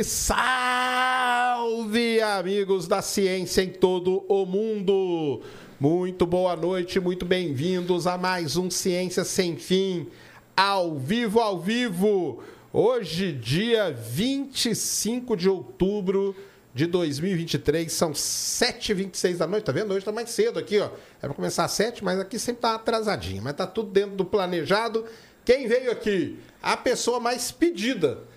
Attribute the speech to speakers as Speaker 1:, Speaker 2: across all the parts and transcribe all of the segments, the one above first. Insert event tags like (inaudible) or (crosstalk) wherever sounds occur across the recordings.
Speaker 1: Salve, salve, amigos da ciência em todo o mundo. Muito boa noite, muito bem-vindos a mais um Ciência Sem Fim, ao vivo, ao vivo. Hoje, dia 25 de outubro de 2023, são 7h26 da noite, tá vendo? Hoje tá mais cedo aqui, ó. É para começar às 7, mas aqui sempre tá atrasadinho, mas tá tudo dentro do planejado. Quem veio aqui? A pessoa mais pedida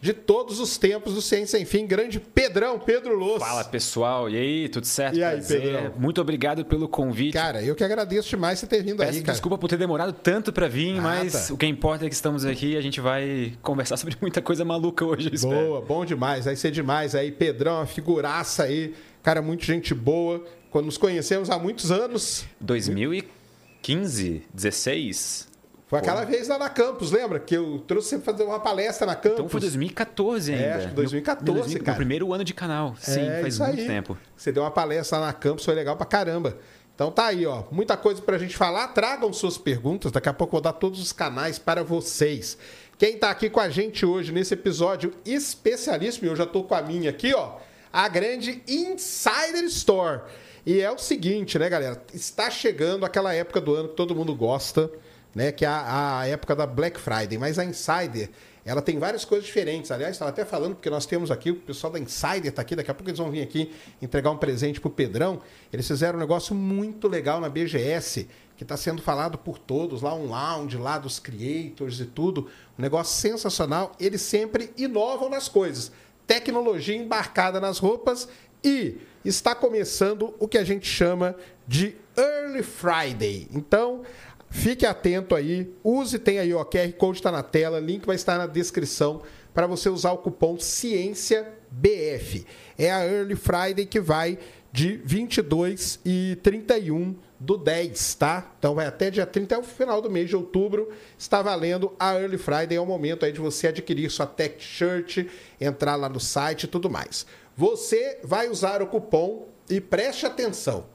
Speaker 1: de todos os tempos do Ciência Sem Fim, grande Pedrão, Pedro Louço.
Speaker 2: Fala pessoal, e aí, tudo certo?
Speaker 1: E aí, Prazer. Pedrão?
Speaker 2: Muito obrigado pelo convite.
Speaker 1: Cara, eu que agradeço demais você ter vindo
Speaker 2: Peço
Speaker 1: aí, cara.
Speaker 2: Desculpa por ter demorado tanto para vir, mas o que importa é que estamos aqui e a gente vai conversar sobre (laughs) muita coisa maluca hoje, eu espero.
Speaker 1: Boa, bom demais, vai ser demais aí, Pedrão, uma figuraça aí, cara, muito gente boa. Quando nos conhecemos há muitos anos,
Speaker 2: 2015, 16?
Speaker 1: Foi aquela vez lá na Campus, lembra? Que eu trouxe você fazer uma palestra na Campus.
Speaker 2: Então foi 2014 ainda.
Speaker 1: É, acho que 2014,
Speaker 2: Meu- meu
Speaker 1: cara.
Speaker 2: primeiro ano de canal. Sim,
Speaker 1: É,
Speaker 2: faz
Speaker 1: isso
Speaker 2: muito
Speaker 1: aí.
Speaker 2: tempo.
Speaker 1: Você deu uma palestra lá na Campus, foi legal pra caramba. Então tá aí, ó. Muita coisa pra gente falar. Tragam suas perguntas. Daqui a pouco eu vou dar todos os canais para vocês. Quem tá aqui com a gente hoje nesse episódio especialíssimo, e eu já tô com a minha aqui, ó. A grande Insider Store. E é o seguinte, né, galera? Está chegando aquela época do ano que todo mundo gosta, né? Que é a, a época da Black Friday. Mas a Insider, ela tem várias coisas diferentes. Aliás, estava até falando, porque nós temos aqui, o pessoal da Insider está aqui, daqui a pouco eles vão vir aqui entregar um presente pro Pedrão. Eles fizeram um negócio muito legal na BGS, que está sendo falado por todos, lá um lounge, lá dos creators e tudo. Um negócio sensacional. Eles sempre inovam nas coisas. Tecnologia embarcada nas roupas e está começando o que a gente chama de Early Friday. Então, Fique atento aí, use, tem aí, ó, QR Code está na tela, link vai estar na descrição para você usar o cupom CIênciaBF. É a Early Friday que vai de 22 e 31 do 10, tá? Então vai até dia 30, até o final do mês de outubro, está valendo a Early Friday, é o momento aí de você adquirir sua tech shirt, entrar lá no site e tudo mais. Você vai usar o cupom e preste atenção,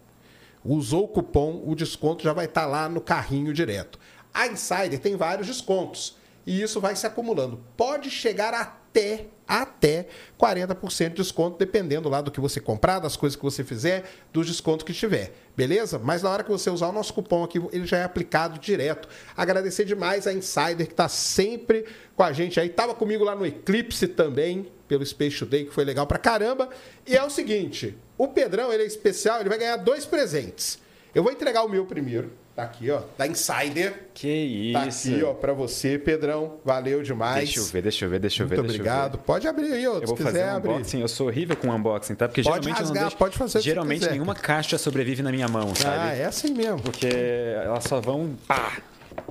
Speaker 1: usou o cupom, o desconto já vai estar lá no carrinho direto. A Insider tem vários descontos e isso vai se acumulando. Pode chegar até até 40% de desconto, dependendo lá do que você comprar, das coisas que você fizer, dos descontos que tiver. Beleza? Mas na hora que você usar o nosso cupom aqui, ele já é aplicado direto. Agradecer demais a Insider que está sempre com a gente aí. Tava comigo lá no Eclipse também, pelo Space Today, que foi legal pra caramba. E é o seguinte, o Pedrão, ele é especial, ele vai ganhar dois presentes. Eu vou entregar o meu primeiro, tá aqui, ó, da Insider.
Speaker 2: Que
Speaker 1: Tá
Speaker 2: isso.
Speaker 1: aqui, ó, pra você, Pedrão. Valeu demais.
Speaker 2: Deixa eu ver, deixa eu ver, deixa eu ver.
Speaker 1: Muito
Speaker 2: eu
Speaker 1: obrigado.
Speaker 2: ver.
Speaker 1: Pode abrir aí, ó,
Speaker 2: Eu
Speaker 1: se
Speaker 2: vou
Speaker 1: quiser
Speaker 2: fazer um
Speaker 1: abrir.
Speaker 2: unboxing. Eu sou horrível com unboxing, tá? Porque
Speaker 1: Pode
Speaker 2: geralmente eu
Speaker 1: rasgar,
Speaker 2: não deixo...
Speaker 1: pode fazer
Speaker 2: Geralmente
Speaker 1: quiser,
Speaker 2: nenhuma caixa sobrevive na minha mão, sabe?
Speaker 1: Ah, é assim mesmo.
Speaker 2: Porque elas só vão. Pá!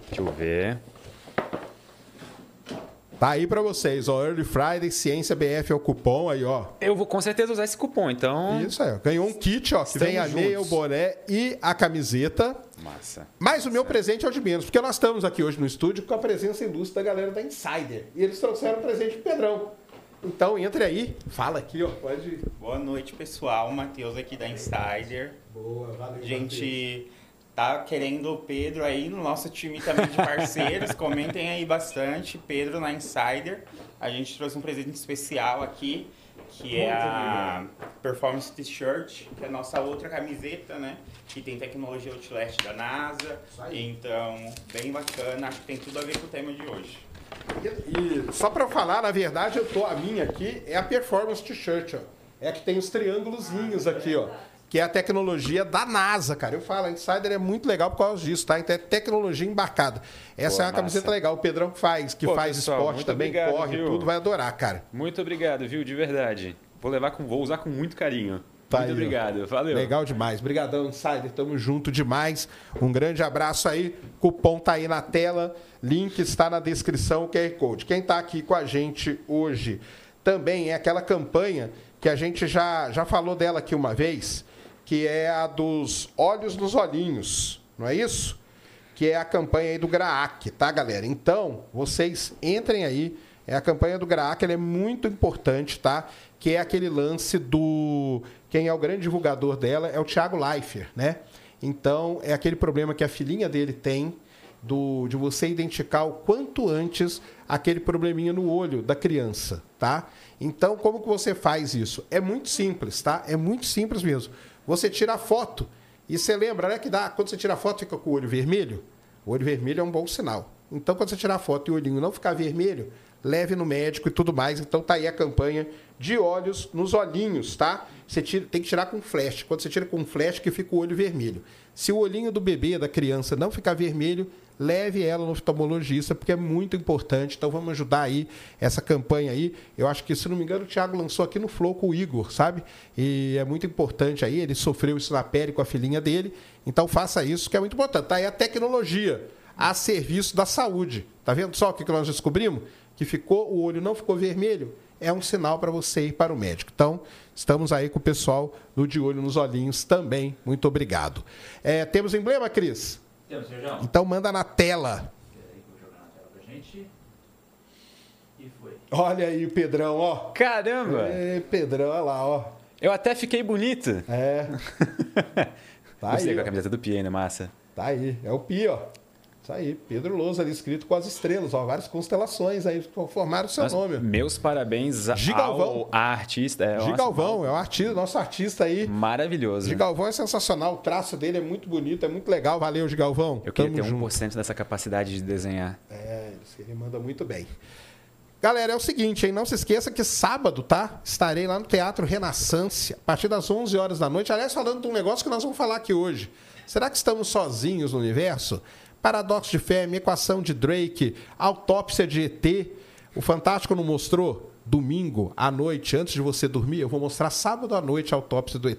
Speaker 2: Deixa eu ver.
Speaker 1: Tá aí pra vocês, ó, Early Friday, Ciência BF é o cupom aí, ó.
Speaker 2: Eu vou com certeza usar esse cupom, então.
Speaker 1: Isso aí, ó. Ganhou um kit, ó, que
Speaker 2: Estamos
Speaker 1: vem a meia, o boné e a camiseta.
Speaker 2: Massa.
Speaker 1: Mas o meu presente é o de menos, porque nós estamos aqui hoje no estúdio com a presença ilustre da galera da Insider. E eles trouxeram um presente pro Pedrão. Então, entre aí, fala aqui, ó, pode...
Speaker 3: Boa noite, pessoal. Matheus aqui da Insider.
Speaker 1: Boa, valeu.
Speaker 3: Gente tá querendo o Pedro aí no nosso time também de parceiros. (laughs) Comentem aí bastante. Pedro na Insider. A gente trouxe um presente especial aqui, que é a Performance T-shirt, que é a nossa outra camiseta, né? Que tem tecnologia Outlast da NASA. Então, bem bacana. Acho que tem tudo a ver com o tema de hoje.
Speaker 1: E, e só pra eu falar, na verdade, eu tô a minha aqui é a Performance T-shirt, ó. É a que tem os triângulozinhos aqui, ó. Que é a tecnologia da NASA, cara. Eu falo, a Insider é muito legal por causa disso, tá? Então é tecnologia embarcada. Essa
Speaker 2: Pô,
Speaker 1: é uma camiseta
Speaker 2: massa.
Speaker 1: legal. O Pedrão faz, que
Speaker 2: Pô,
Speaker 1: faz
Speaker 2: pessoal,
Speaker 1: esporte também,
Speaker 2: obrigado,
Speaker 1: corre,
Speaker 2: viu?
Speaker 1: tudo, vai adorar, cara.
Speaker 2: Muito obrigado, viu? De verdade. Vou levar com. Vou usar com muito carinho.
Speaker 1: Tá
Speaker 2: muito
Speaker 1: aí,
Speaker 2: obrigado. Valeu.
Speaker 1: Legal demais. Obrigadão, Insider. Tamo junto demais. Um grande abraço aí. Cupom tá aí na tela. Link está na descrição, QR Code. Quem tá aqui com a gente hoje também é aquela campanha que a gente já, já falou dela aqui uma vez, que é a dos olhos nos olhinhos. Não é isso? Que é a campanha aí do GRAAC, tá, galera? Então, vocês entrem aí. É a campanha do GRAAC, ela é muito importante, tá? Que é aquele lance do. Quem é o grande divulgador dela é o Thiago Leifert, né? Então, é aquele problema que a filhinha dele tem, do, de você identificar o quanto antes aquele probleminha no olho da criança, tá? Então, como que você faz isso? É muito simples, tá? É muito simples mesmo. Você tira a foto e você lembra, né, que dá, quando você tira a foto fica com o olho vermelho? O olho vermelho é um bom sinal. Então, quando você tirar a foto e o olhinho não ficar vermelho, leve no médico e tudo mais. Então, tá aí a campanha de olhos nos olhinhos, tá? Você tira, tem que tirar com flash. Quando você tira com flash, que fica o olho vermelho. Se o olhinho do bebê, da criança, não ficar vermelho, leve ela no oftalmologista, porque é muito importante. Então, vamos ajudar aí essa campanha aí. Eu acho que, se não me engano, o Thiago lançou aqui no Flow com o Igor, sabe? E é muito importante aí. Ele sofreu isso na pele com a filhinha dele. Então, faça isso, que é muito importante. Tá aí a tecnologia a serviço da saúde. Tá vendo só o que nós descobrimos? Que ficou, o olho não ficou vermelho, é um sinal para você ir para o médico. Então, estamos aí com o pessoal do De Olho nos Olhinhos também. Muito obrigado. É, temos emblema, Cris?
Speaker 4: Temos, Sérgio.
Speaker 1: Então manda na tela.
Speaker 4: Peraí, vou jogar na tela pra gente. E foi.
Speaker 1: Olha aí o Pedrão, ó.
Speaker 2: Caramba!
Speaker 1: É, Pedrão, olha lá, ó.
Speaker 2: Eu até fiquei bonito.
Speaker 1: É. (laughs) Tá
Speaker 2: Gostei
Speaker 1: aí,
Speaker 2: com a
Speaker 1: ó.
Speaker 2: camiseta do Pia ainda, massa.
Speaker 1: Tá aí, é o Pi, ó. Isso aí, Pedro Lousa ali escrito com as estrelas, ó, várias constelações aí que formaram o seu
Speaker 2: Nossa,
Speaker 1: nome.
Speaker 2: Meus parabéns a-
Speaker 1: Gigalvão.
Speaker 2: ao artista. É, nossa,
Speaker 1: Gigalvão, é o artista, nosso artista aí.
Speaker 2: Maravilhoso.
Speaker 1: Gigalvão é sensacional, o traço dele é muito bonito, é muito legal. Valeu, Gigalvão.
Speaker 2: Eu queria
Speaker 1: Tamo
Speaker 2: ter
Speaker 1: junto.
Speaker 2: 1% dessa capacidade de desenhar.
Speaker 1: É, ele manda muito bem. Galera, é o seguinte, hein? Não se esqueça que sábado, tá? Estarei lá no Teatro Renaissance, a partir das 11 horas da noite. Aliás, falando de um negócio que nós vamos falar aqui hoje. Será que estamos sozinhos no universo? Paradoxo de Fermi, equação de Drake, autópsia de ET. O Fantástico não mostrou? Domingo à noite, antes de você dormir, eu vou mostrar sábado à noite a autópsia do ET.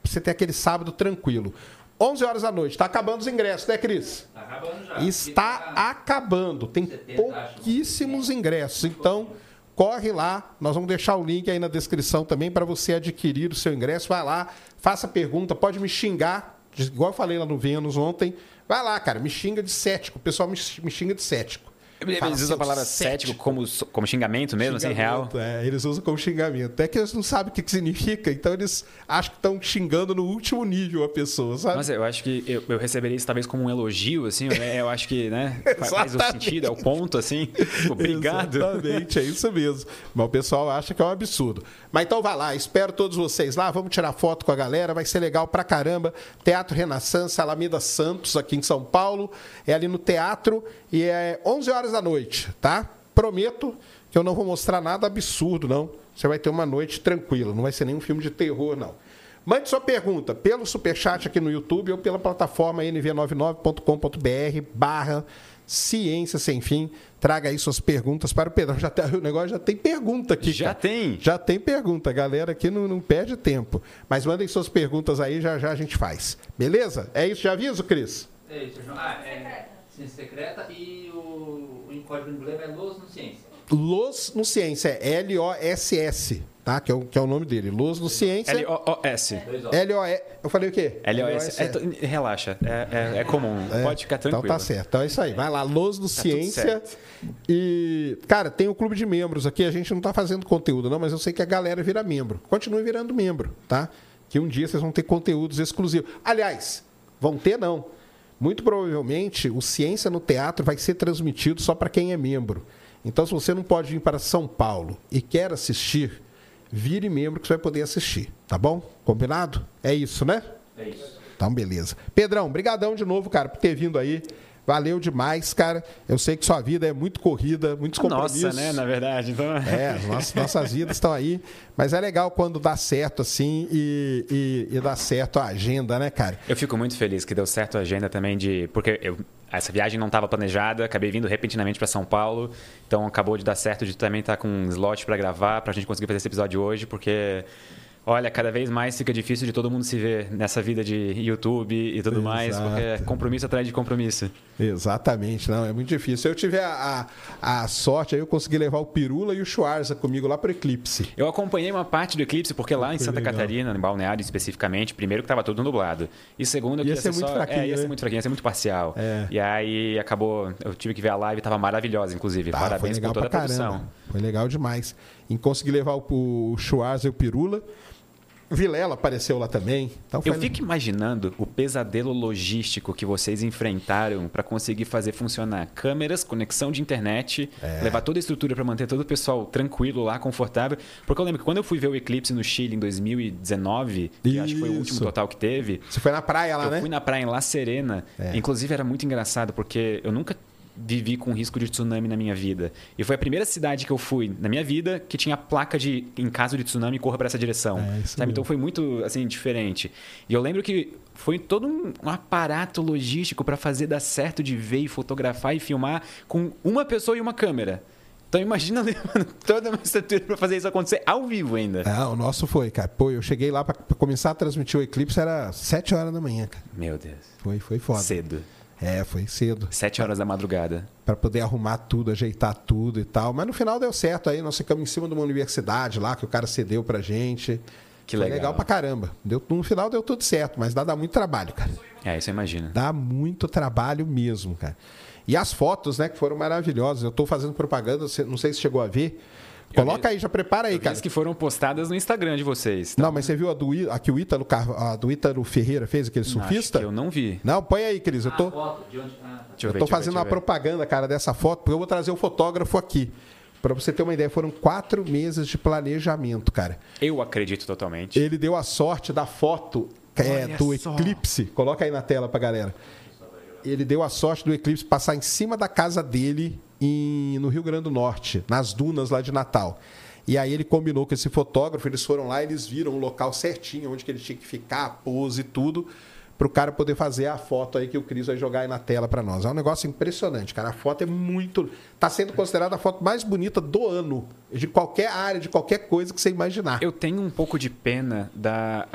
Speaker 1: Pra você ter aquele sábado tranquilo. 11 horas da noite. Tá acabando os ingressos, né, Cris?
Speaker 4: Tá acabando já.
Speaker 1: Está
Speaker 4: tá-
Speaker 1: acabando. Tem
Speaker 4: 70,
Speaker 1: pouquíssimos ingressos. Então, corre lá. Nós vamos deixar o link aí na descrição também para você adquirir o seu ingresso. Vai lá, faça pergunta, pode me xingar, igual eu falei lá no Vênus ontem. Vai lá, cara, me xinga de cético. O pessoal me xinga de cético.
Speaker 2: Eles
Speaker 1: Fala,
Speaker 2: usam a palavra cético como, como xingamento mesmo, assim, real.
Speaker 1: Xingamento, É, eles usam como xingamento. Até que eles não sabem o que que significa, então eles acham que estão xingando no último nível a pessoa, sabe?
Speaker 2: Mas eu acho que eu, eu receberia isso talvez como um elogio, assim, né? Eu acho que, né? Faz o sentido, é o ponto, assim. Tipo, Obrigado.
Speaker 1: Exatamente, é isso mesmo. Mas o pessoal acha que é um absurdo. Mas então vai lá, espero todos vocês lá, vamos tirar foto com a galera, vai ser legal pra caramba. Teatro Renaissance, Alameda Santos, aqui em São Paulo. É ali no teatro e é 11 horas da noite, tá? Prometo que eu não vou mostrar nada absurdo, não. Você vai ter uma noite tranquila, não vai ser nenhum filme de terror, não. Mande sua pergunta pelo superchat aqui no YouTube ou pela plataforma nv99.com.br barra ciência sem fim. Traga aí suas perguntas para o Pedrão. Já tem, o negócio já tem pergunta aqui.
Speaker 2: Já
Speaker 1: cara.
Speaker 2: tem?
Speaker 1: Já tem pergunta. Galera aqui não, não perde tempo. Mas mandem suas perguntas aí, já já a gente faz. Beleza? É isso, já aviso, Cris?
Speaker 4: É isso, Sérgio. Ah, é ciência secreta e o, o código do emblema é Los no Ciência.
Speaker 1: Los no Ciência, é L-O-S-S, tá? Que é, o, que é o nome dele. Los no Ciência.
Speaker 2: L-O-O-S.
Speaker 4: Dois ó.
Speaker 1: L-O-E. Eu falei o quê?
Speaker 2: L-O-S. É, to- relaxa, é, é, é comum.
Speaker 1: É,
Speaker 2: Pode ficar tranquilo.
Speaker 1: Então tá certo. Então é isso aí. Vai lá, Los no Ciência.
Speaker 2: Tá certo.
Speaker 1: E, cara, tem o clube de membros aqui. A gente não tá fazendo conteúdo, não, mas eu sei que a galera vira membro. Continue virando membro, tá? Que um dia vocês vão ter conteúdos exclusivos. Aliás, vão ter não. Muito provavelmente o Ciência no Teatro vai ser transmitido só para quem é membro. Então, se você não pode vir para São Paulo e quer assistir, vire membro que você vai poder assistir, tá bom? Combinado? É isso, né?
Speaker 4: É isso.
Speaker 1: Então, beleza. Pedrão, brigadão de novo, cara, por ter vindo aí. Valeu demais, cara. Eu sei que sua vida é muito corrida, muitos compromissos.
Speaker 2: Nossa, né? Na verdade. Então...
Speaker 1: É, as nossas, nossas vidas estão aí. Mas é legal quando dá certo assim e, e, e dá certo a agenda, né, cara?
Speaker 2: Eu fico muito feliz que deu certo a agenda também de. Porque eu- essa viagem não estava planejada, acabei vindo repentinamente para São Paulo, então acabou de dar certo de também estar com um slot para gravar, para a gente conseguir fazer esse episódio hoje, porque. Olha, cada vez mais fica difícil de todo mundo se ver nessa vida de YouTube e tudo mais,
Speaker 1: Exato.
Speaker 2: porque é compromisso atrás de compromisso.
Speaker 1: Exatamente, não, é muito difícil. Eu tive a, a, a sorte aí, eu consegui levar o Pirula e o Schwarza comigo lá pro Eclipse.
Speaker 2: Eu acompanhei uma parte do eclipse, porque lá em Santa
Speaker 1: legal.
Speaker 2: Catarina, em Balneário especificamente, primeiro que estava tudo nublado. E segundo que
Speaker 1: Ia
Speaker 2: ia,
Speaker 1: ser
Speaker 2: ser
Speaker 1: muito
Speaker 2: só,
Speaker 1: fraquinho,
Speaker 2: é, ia
Speaker 1: né?
Speaker 2: ser muito fraquinho, ia ser muito parcial.
Speaker 1: É.
Speaker 2: E aí acabou, eu tive que ver a live, estava maravilhosa, inclusive.
Speaker 1: Tá, foi
Speaker 2: Parabéns
Speaker 1: legal
Speaker 2: por toda a produção.
Speaker 1: caramba. Foi legal demais. Em conseguir levar o, o Schwarza e o Pirula. Vilela apareceu lá também. Então
Speaker 2: Eu fico imaginando o pesadelo logístico que vocês enfrentaram para conseguir fazer funcionar câmeras, conexão de internet,
Speaker 1: É.
Speaker 2: levar toda a estrutura para manter todo o pessoal tranquilo lá, confortável. Porque eu lembro que quando eu fui ver o Eclipse no Chile em 2019, que eu acho que foi o último
Speaker 1: Isso.
Speaker 2: total que teve,
Speaker 1: Você foi na praia lá,
Speaker 2: eu
Speaker 1: né?
Speaker 2: fui na praia em La Serena.
Speaker 1: É.
Speaker 2: Inclusive, era muito engraçado, porque eu nunca vivi com risco de tsunami na minha vida. E foi a primeira cidade que eu fui na minha vida que tinha placa de em caso de tsunami corra para essa direção.
Speaker 1: É,
Speaker 2: sabe? Então foi muito assim diferente. E eu lembro que foi todo um, um aparato logístico para fazer dar certo de ver e fotografar e filmar com uma pessoa e uma câmera. Então imagina (laughs) levando toda uma estrutura para fazer isso acontecer ao vivo ainda.
Speaker 1: Ah, o nosso foi, cara. Pô, eu cheguei lá pra, pra começar a transmitir o Eclipse, era 7 horas da manhã, cara.
Speaker 2: Meu Deus.
Speaker 1: Foi, foi foda.
Speaker 2: Cedo.
Speaker 1: É, foi cedo.
Speaker 2: Sete horas da madrugada.
Speaker 1: Pra poder arrumar tudo, ajeitar tudo e tal. Mas no final deu certo aí. Nós ficamos em cima de uma universidade lá que o cara cedeu pra gente.
Speaker 2: Que
Speaker 1: Foi
Speaker 2: legal.
Speaker 1: legal pra caramba. Deu, no final deu tudo certo, mas dá, dá muito trabalho, cara.
Speaker 2: É, isso eu imagino.
Speaker 1: Dá muito trabalho mesmo, cara. E as fotos, né, que foram maravilhosas. Eu tô fazendo propaganda, não sei se chegou a ver. Coloca aí, já prepara aí, cara.
Speaker 2: as que foram postadas no Instagram de vocês.
Speaker 1: Não, mas você viu a do, I- a que o Ítalo, Car- a do Ítalo Ferreira fez, aquele surfista?
Speaker 2: Acho que eu não vi.
Speaker 1: Não, põe aí, Cris. Eu tô,
Speaker 4: A foto de onde... Ah, tá.
Speaker 2: Eu ver,
Speaker 1: tô
Speaker 2: ver,
Speaker 1: fazendo
Speaker 2: eu
Speaker 1: uma
Speaker 2: ver.
Speaker 1: propaganda, cara, dessa foto, porque eu vou trazer o fotógrafo aqui. Pra você ter uma ideia, foram quatro meses de planejamento, cara.
Speaker 2: Eu acredito totalmente.
Speaker 1: Ele deu a sorte da foto é, do
Speaker 2: só.
Speaker 1: eclipse. Coloca aí na tela pra galera. Ele deu a sorte do eclipse passar em cima da casa dele em- no Rio Grande do Norte, nas dunas lá de Natal. E aí ele combinou com esse fotógrafo, eles foram lá, eles viram o local certinho, onde que ele tinha que ficar, a pose e tudo, para o cara poder fazer a foto aí que o Cris vai jogar aí na tela para nós. É um negócio impressionante, cara. A foto é muito. Está sendo considerada a foto mais bonita do ano, de qualquer área, de qualquer coisa que você imaginar.
Speaker 2: Eu tenho um pouco de pena da.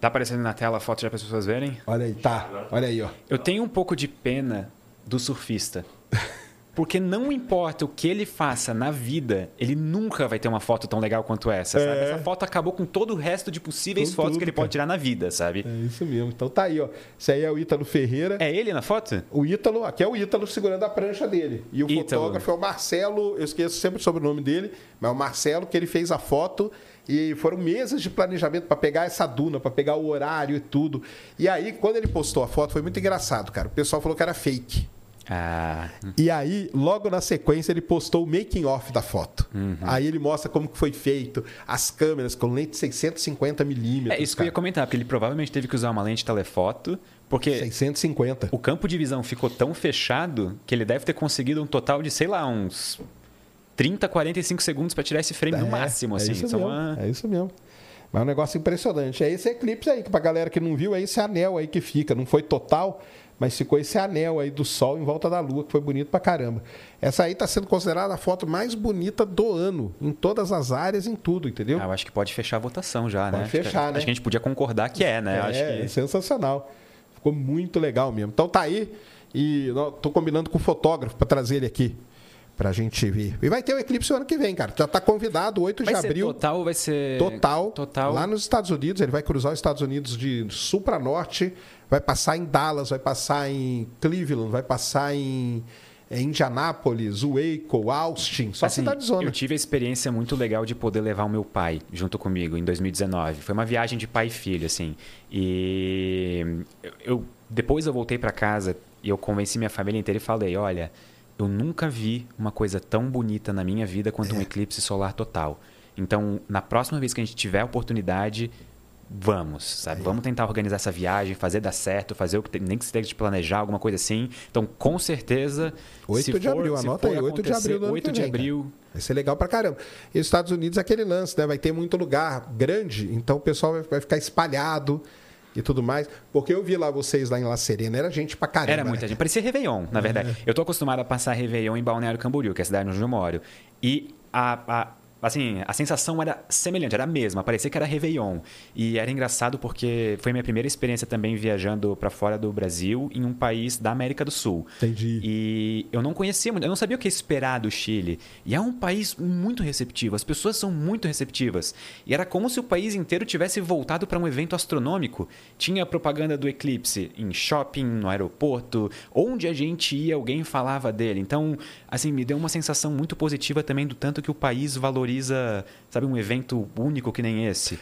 Speaker 2: Tá aparecendo na tela a foto já para as pessoas verem?
Speaker 1: Olha aí, tá. Olha aí, ó.
Speaker 2: Eu tenho um pouco de pena do surfista. (laughs) Porque não importa o que ele faça na vida, ele nunca vai ter uma foto tão legal quanto essa, sabe?
Speaker 1: É.
Speaker 2: Essa foto acabou com todo o resto de possíveis
Speaker 1: Com
Speaker 2: fotos
Speaker 1: tudo,
Speaker 2: que ele
Speaker 1: cara.
Speaker 2: pode tirar na vida, sabe?
Speaker 1: É isso mesmo. Então tá aí, ó. Esse aí é o Ítalo Ferreira.
Speaker 2: É ele na foto?
Speaker 1: O Ítalo, aqui é o Ítalo segurando a prancha dele. E o
Speaker 2: Ítalo.
Speaker 1: fotógrafo é o Marcelo, eu esqueço sempre o sobrenome dele, mas é o Marcelo que ele fez a foto e foram meses de planejamento para pegar essa duna, para pegar o horário e tudo. E aí, quando ele postou a foto, foi muito engraçado, cara. O pessoal falou que era fake.
Speaker 2: Ah.
Speaker 1: E aí, logo na sequência, ele postou o making off da foto.
Speaker 2: Uhum.
Speaker 1: Aí ele mostra como que foi feito, as câmeras com lente 650 milímetros.
Speaker 2: É isso que eu ia comentar, porque ele provavelmente teve que usar uma lente telefoto, porque
Speaker 1: 650.
Speaker 2: o campo de visão ficou tão fechado que ele deve ter conseguido um total de, sei lá, uns 30, 45 segundos para tirar esse frame no
Speaker 1: É,
Speaker 2: máximo, assim.
Speaker 1: É isso, mesmo,
Speaker 2: uma-
Speaker 1: é isso mesmo. Mas é um negócio impressionante. É esse eclipse aí, que pra galera que não viu, é esse anel aí que fica. Não foi total, mas ficou esse anel aí do Sol em volta da Lua, que foi bonito pra caramba. Essa aí tá sendo considerada a foto mais bonita do ano, em todas as áreas, em tudo, entendeu?
Speaker 2: Ah, eu acho que pode fechar a votação já, né?
Speaker 1: Pode
Speaker 2: Acho que-
Speaker 1: fechar,
Speaker 2: acho
Speaker 1: né?
Speaker 2: que a gente podia concordar que é, né? Eu acho
Speaker 1: é,
Speaker 2: que...
Speaker 1: é sensacional. Ficou muito legal mesmo. Então tá aí. E tô combinando com o fotógrafo para trazer ele aqui. Pra gente ver. E vai ter o eclipse o ano que vem, cara. Já tá convidado, 8
Speaker 2: Vai
Speaker 1: de abril.
Speaker 2: total vai ser...
Speaker 1: Total,
Speaker 2: Total.
Speaker 1: Lá nos Estados Unidos, ele vai cruzar os Estados Unidos de sul para norte, vai passar em Dallas, vai passar em Cleveland, vai passar em, em Indianápolis, Waco, Austin, só
Speaker 2: Assim,
Speaker 1: cidade zona.
Speaker 2: Eu tive a experiência muito legal de poder levar o meu pai junto comigo em 2019. Foi uma viagem de pai e filho, assim. E eu, eu- depois eu voltei para casa e eu convenci minha família inteira e falei: olha, eu nunca vi uma coisa tão bonita na minha vida quanto
Speaker 1: É.
Speaker 2: um eclipse solar total. Então, na próxima vez que a gente tiver a oportunidade, vamos, sabe? Vamos tentar organizar essa viagem, fazer dar certo, fazer o que tem, nem que se tenha de planejar, alguma coisa assim. Então, com certeza.
Speaker 1: 8
Speaker 2: se
Speaker 1: de
Speaker 2: for-
Speaker 1: abril, anota aí, 8 de abril do ano
Speaker 2: 8
Speaker 1: que
Speaker 2: de
Speaker 1: vem, cara.
Speaker 2: abril.
Speaker 1: Vai ser legal pra caramba. E os Estados Unidos é aquele lance, né? Vai ter muito lugar grande, então o pessoal vai- vai ficar espalhado e tudo mais. Porque eu vi lá vocês lá em La Serena, era gente pra caramba.
Speaker 2: Era muita
Speaker 1: né?
Speaker 2: gente. Parecia Réveillon, na verdade.
Speaker 1: É.
Speaker 2: Eu tô acostumado a passar Réveillon em Balneário Camboriú, que é a cidade onde eu moro. E a, a- assim, a sensação era semelhante, era a mesma. Parecia que era Réveillon. E era engraçado porque foi minha primeira experiência também viajando para fora do Brasil, em um país da América do Sul.
Speaker 1: Entendi.
Speaker 2: E eu não conhecia muito, eu não sabia o que esperar do Chile. E é um país muito receptivo, as pessoas são muito receptivas. E era como se o país inteiro tivesse voltado para um evento astronômico. Tinha propaganda do eclipse em shopping, no aeroporto, onde a gente ia, alguém falava dele. Então, assim, me deu uma sensação muito positiva também do tanto que o país valoriza, sabe, um evento único que nem esse.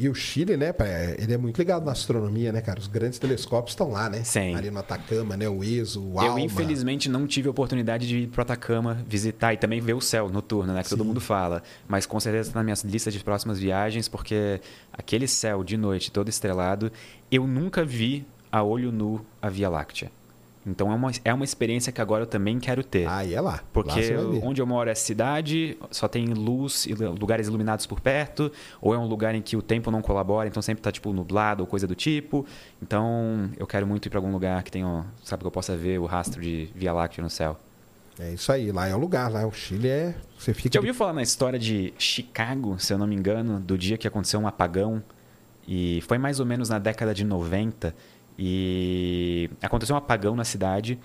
Speaker 1: E o Chile, né, ele é muito ligado na astronomia, né, cara? Os grandes telescópios estão lá, né?
Speaker 2: Sim.
Speaker 1: Ali no Atacama, né? O ESO, o
Speaker 2: Eu,
Speaker 1: ALMA.
Speaker 2: infelizmente, não tive a oportunidade de ir pro Atacama visitar e também ver o céu noturno, né? Que todo mundo fala. Mas com certeza está na minha lista de próximas viagens, porque aquele céu de noite todo estrelado, eu nunca vi a olho nu a Via Láctea. Então é uma, é uma experiência que agora eu também quero ter.
Speaker 1: Aí é lá.
Speaker 2: Porque
Speaker 1: Lá
Speaker 2: onde eu moro é cidade, só tem luz e lugares iluminados por perto, ou é um lugar em que o tempo não colabora, então sempre tá tipo nublado ou coisa do tipo. Então eu quero muito ir para algum lugar que tenha, sabe, que eu possa ver o rastro de Via Láctea no céu.
Speaker 1: É isso aí, lá é o lugar, lá o Chile é. Você fica.
Speaker 2: Já ouviu falar na história de Chicago, se eu não me engano, do dia que aconteceu um apagão? E foi mais ou menos na década de 90. E aconteceu um apagão na cidade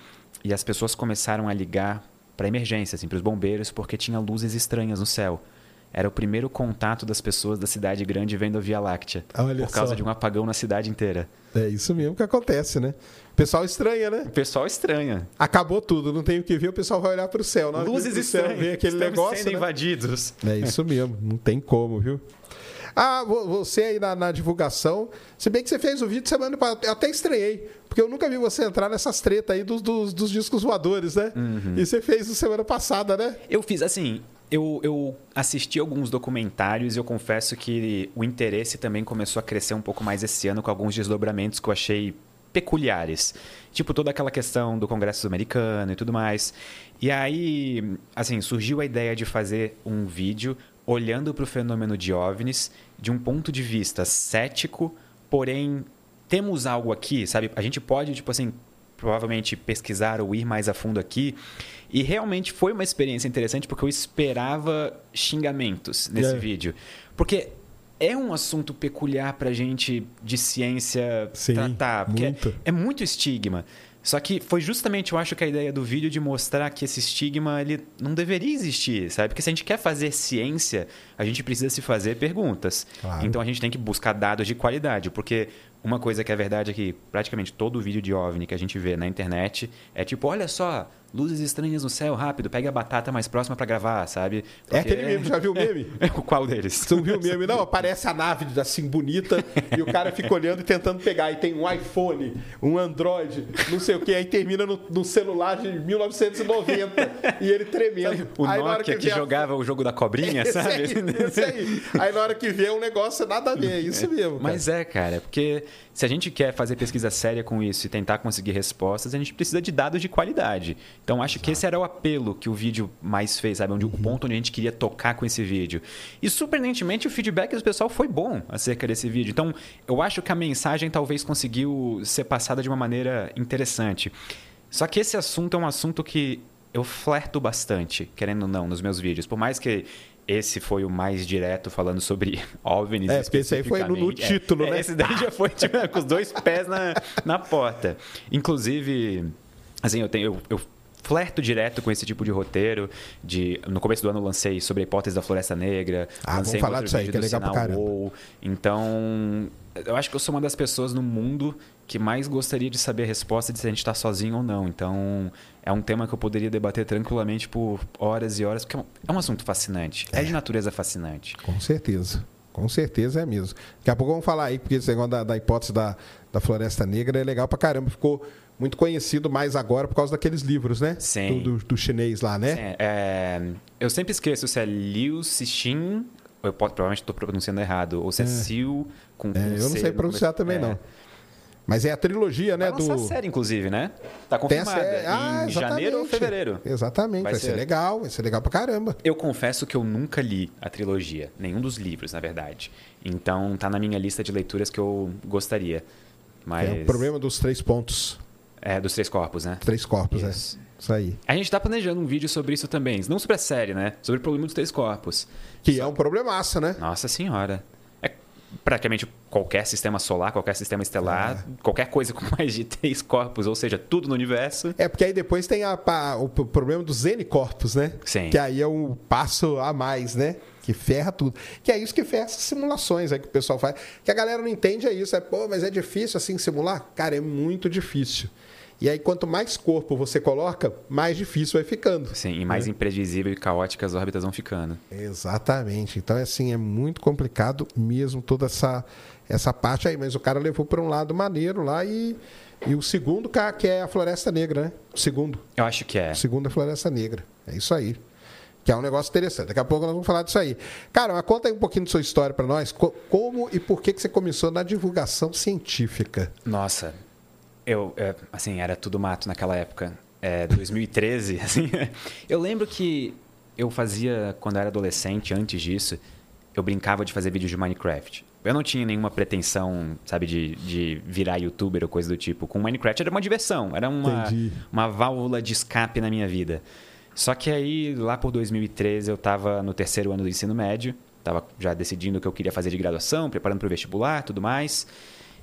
Speaker 2: e as pessoas começaram a ligar para emergência, assim, para os bombeiros, porque tinha luzes estranhas no céu. Era o primeiro contato das pessoas da cidade grande vendo a Via Láctea.
Speaker 1: Olha
Speaker 2: por causa
Speaker 1: só.
Speaker 2: de um apagão na cidade inteira.
Speaker 1: É isso mesmo que acontece, né? O pessoal estranha, né?
Speaker 2: O pessoal estranha.
Speaker 1: Acabou tudo, não tem o que ver, o pessoal vai olhar para o céu.
Speaker 2: Luzes
Speaker 1: céu
Speaker 2: estranhas.
Speaker 1: vê aquele
Speaker 2: Estamos
Speaker 1: negócio.
Speaker 2: sendo
Speaker 1: né?
Speaker 2: invadidos.
Speaker 1: É isso mesmo, não tem como, viu? Ah, vo- você aí na, na divulgação, se bem que você fez o vídeo semana passada, eu até estranhei, porque eu nunca vi você entrar nessas tretas aí dos, dos, dos discos voadores, né?
Speaker 2: Uhum.
Speaker 1: E você fez isso semana passada, né?
Speaker 2: Eu fiz assim. Eu, eu assisti alguns documentários e eu confesso que o interesse também começou a crescer um pouco mais esse ano com alguns desdobramentos que eu achei peculiares. Tipo toda aquela questão do Congresso americano e tudo mais. E aí, assim, surgiu a ideia de fazer um vídeo olhando para o fenômeno de OVNIs de um ponto de vista cético, porém temos algo aqui, sabe? A gente pode, tipo assim, provavelmente pesquisar ou ir mais a fundo aqui. E realmente foi uma experiência interessante porque eu esperava xingamentos nesse
Speaker 1: É.
Speaker 2: vídeo. Porque é um assunto peculiar pra gente de ciência
Speaker 1: Sim,
Speaker 2: tratar. Porque
Speaker 1: muito.
Speaker 2: é muito estigma. Só que foi justamente, eu acho que a ideia do vídeo de mostrar que esse estigma ele não deveria existir, sabe? Porque se a gente quer fazer ciência, a gente precisa se fazer perguntas.
Speaker 1: Claro.
Speaker 2: Então a gente tem que buscar dados de qualidade, porque uma coisa que é verdade é que praticamente todo vídeo de OVNI que a gente vê na internet é tipo, olha só, luzes estranhas no céu, rápido, pega a batata mais próxima pra gravar, sabe?
Speaker 1: É aquele meme, já viu o meme? (laughs)
Speaker 2: Qual deles?
Speaker 1: Você não viu o meme? Não, aparece a nave assim bonita e o cara fica olhando e tentando pegar. E tem um iPhone, um Android, não sei o que, aí termina no, no celular de 1990 e ele tremendo.
Speaker 2: O
Speaker 1: Aí, na hora
Speaker 2: Nokia que,
Speaker 1: vê a-
Speaker 2: jogava o jogo da cobrinha, (laughs)
Speaker 1: Esse
Speaker 2: sabe?
Speaker 1: aí, esse aí. Aí na hora que vê um negócio, nada a ver, é isso mesmo. cara.
Speaker 2: Mas é, cara, porque se a gente quer fazer pesquisa séria com isso e tentar conseguir respostas, a gente precisa de dados de qualidade. Então acho que esse era o apelo que o vídeo mais fez, sabe? Onde, O ponto onde a gente queria tocar com esse vídeo. E surpreendentemente o feedback do pessoal foi bom acerca desse vídeo. Então eu acho que a mensagem talvez conseguiu ser passada de uma maneira interessante. Só que esse assunto é um assunto que eu flerto bastante, querendo ou não, nos meus vídeos. Por mais que esse foi o mais direto falando sobre (laughs) OVNIs
Speaker 1: É, esse aí foi no- no título,
Speaker 2: É,
Speaker 1: né?
Speaker 2: Esse daí já foi (laughs) tipo, com os dois pés na, na porta. Inclusive, assim, eu tenho... Eu, eu flerto direto com esse tipo de roteiro. De, no começo do ano eu lancei sobre a hipótese da Floresta Negra.
Speaker 1: Ah,
Speaker 2: lancei
Speaker 1: vamos falar disso aí, que é legal pra
Speaker 2: Sinal
Speaker 1: caramba.
Speaker 2: Wow. Então, eu acho que eu sou uma das pessoas no mundo que mais gostaria de saber a resposta de se a gente está sozinho ou não. Então, é um tema que eu poderia debater tranquilamente por horas e horas, porque é um- é assunto fascinante. É, de natureza fascinante.
Speaker 1: Com certeza. Com certeza é mesmo. Daqui a pouco vamos falar aí, porque esse negócio da, da hipótese da, da Floresta Negra é legal pra caramba. Ficou muito conhecido mais agora por causa daqueles livros, né?
Speaker 2: Sim.
Speaker 1: Do, do, do chinês lá, né?
Speaker 2: É, é, eu sempre esqueço se é Liu Cixin, ou eu posso, provavelmente estou pronunciando errado, ou se é, Sil com,
Speaker 1: É,
Speaker 2: com
Speaker 1: eu não
Speaker 2: C
Speaker 1: sei pronunciar também,
Speaker 2: É.
Speaker 1: não. Mas é a trilogia, né?
Speaker 2: Vai
Speaker 1: do...
Speaker 2: série, inclusive, né? Tá
Speaker 1: Tem a
Speaker 2: confirmada.
Speaker 1: série- Ah,
Speaker 2: em janeiro ou fevereiro.
Speaker 1: Exatamente, vai,
Speaker 2: Vai
Speaker 1: ser.
Speaker 2: ser.
Speaker 1: legal, vai ser legal pra caramba.
Speaker 2: Eu confesso que eu nunca li a trilogia, nenhum dos livros, na verdade. Então tá na minha lista de leituras que eu gostaria. Mas
Speaker 1: É o problema dos três pontos,
Speaker 2: é dos três corpos, né?
Speaker 1: três corpos,
Speaker 2: Isso.
Speaker 1: né? Isso aí.
Speaker 2: A gente tá planejando um vídeo sobre isso também, não sobre a série, né? Sobre o problema dos três corpos.
Speaker 1: Que é um problemaço, né?
Speaker 2: Nossa senhora. É praticamente qualquer sistema solar, qualquer sistema estelar, qualquer coisa com mais de três corpos, ou seja, tudo no universo.
Speaker 1: É porque aí depois tem a, pa- o problema dos N corpos, né?
Speaker 2: Sim.
Speaker 1: Que aí é um passo a mais, né? Que ferra tudo. Que é isso que ferra essas simulações aí que o pessoal faz. Que a galera não entende é isso. É, pô, mas é difícil assim simular? Cara, é muito difícil. E aí, quanto mais corpo você coloca, mais difícil vai ficando.
Speaker 2: Sim, e mais imprevisível e caótica as órbitas vão ficando.
Speaker 1: Exatamente. Então, assim, é muito complicado mesmo toda essa, essa parte aí. Mas o cara levou para um lado maneiro lá e, e o segundo, que é a Floresta Negra, né? O segundo.
Speaker 2: Eu acho que é.
Speaker 1: O segundo é a Floresta Negra. É isso aí. Que é um negócio interessante. Daqui a pouco nós vamos falar disso aí. Cara, mas conta aí um pouquinho da sua história para nós. Co- Como e por que, que você começou na divulgação científica?
Speaker 2: Nossa, eu, é, assim, era tudo mato naquela época. É, 2013, (laughs) assim. Eu lembro que eu fazia, quando eu era adolescente, antes disso, eu brincava de fazer vídeos de Minecraft. Eu não tinha nenhuma pretensão, sabe, de, de virar youtuber ou coisa do tipo. Com Minecraft era uma diversão, era uma,
Speaker 1: Entendi.
Speaker 2: uma válvula de escape na minha vida. Só que aí, lá por 2013, eu estava no terceiro ano do ensino médio, estava já decidindo o que eu queria fazer de graduação, preparando para o vestibular tudo mais.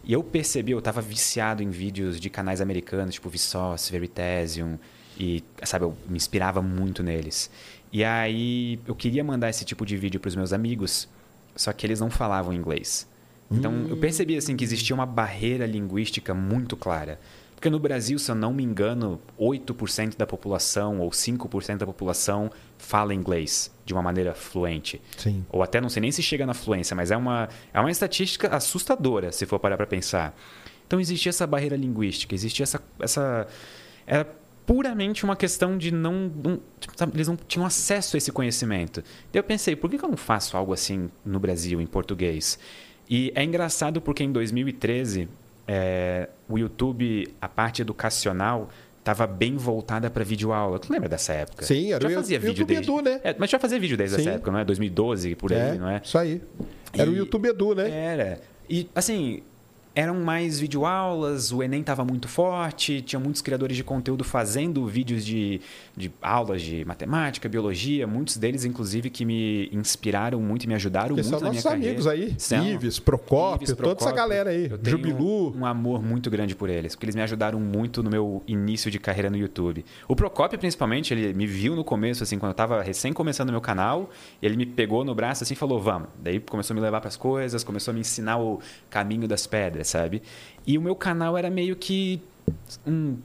Speaker 2: E eu percebi, eu estava viciado em vídeos de canais americanos, tipo Vsauce, Veritasium, e, sabe, eu me inspirava muito neles. E aí eu queria mandar esse tipo de vídeo para os meus amigos, só que eles não falavam inglês. Então eu percebi assim que existia uma barreira linguística muito clara. Porque no Brasil, se eu não me engano, 8% da população ou 5% da população fala inglês de uma maneira fluente.
Speaker 1: Sim.
Speaker 2: Ou até não sei nem se chega na fluência, mas é uma, é uma estatística assustadora, se for parar para pensar. Então existia essa barreira linguística, existia essa. essa era puramente uma questão de não. não sabe, eles não tinham acesso a esse conhecimento. Daí eu pensei, por que que eu não faço algo assim no Brasil, em português? E é engraçado porque em 2013, é, o YouTube, a parte educacional, estava bem voltada para videoaula. Tu lembra dessa época?
Speaker 1: Sim, era
Speaker 2: já
Speaker 1: o
Speaker 2: fazia
Speaker 1: YouTube
Speaker 2: vídeo desde...
Speaker 1: Edu, né?
Speaker 2: É, mas já fazia vídeo desde
Speaker 1: Sim.
Speaker 2: essa época, não é? 2012, por aí,
Speaker 1: é,
Speaker 2: não é?
Speaker 1: Isso aí. Era o
Speaker 2: E-
Speaker 1: YouTube Edu, né?
Speaker 2: Era. E, assim, eram mais videoaulas, o Enem estava muito forte, tinha muitos criadores de conteúdo fazendo vídeos de, de aulas de matemática, biologia, muitos deles, inclusive, que me inspiraram muito e me ajudaram
Speaker 1: Que
Speaker 2: muito
Speaker 1: são
Speaker 2: na minha
Speaker 1: nossos
Speaker 2: carreira.
Speaker 1: amigos aí.
Speaker 2: São.
Speaker 1: Ives, Procópio,
Speaker 2: Ives,
Speaker 1: toda essa
Speaker 2: Procópio.
Speaker 1: galera aí.
Speaker 2: Eu tenho
Speaker 1: Jubilu.
Speaker 2: um amor muito grande por eles, porque eles me ajudaram muito no meu início de carreira no YouTube. O Procópio, principalmente, ele me viu no começo, assim, quando eu estava recém começando meu canal, ele me pegou no braço assim e falou, vamos. Daí começou a me levar para as coisas, começou a me ensinar o caminho das pedras, sabe? E o meu canal era meio que um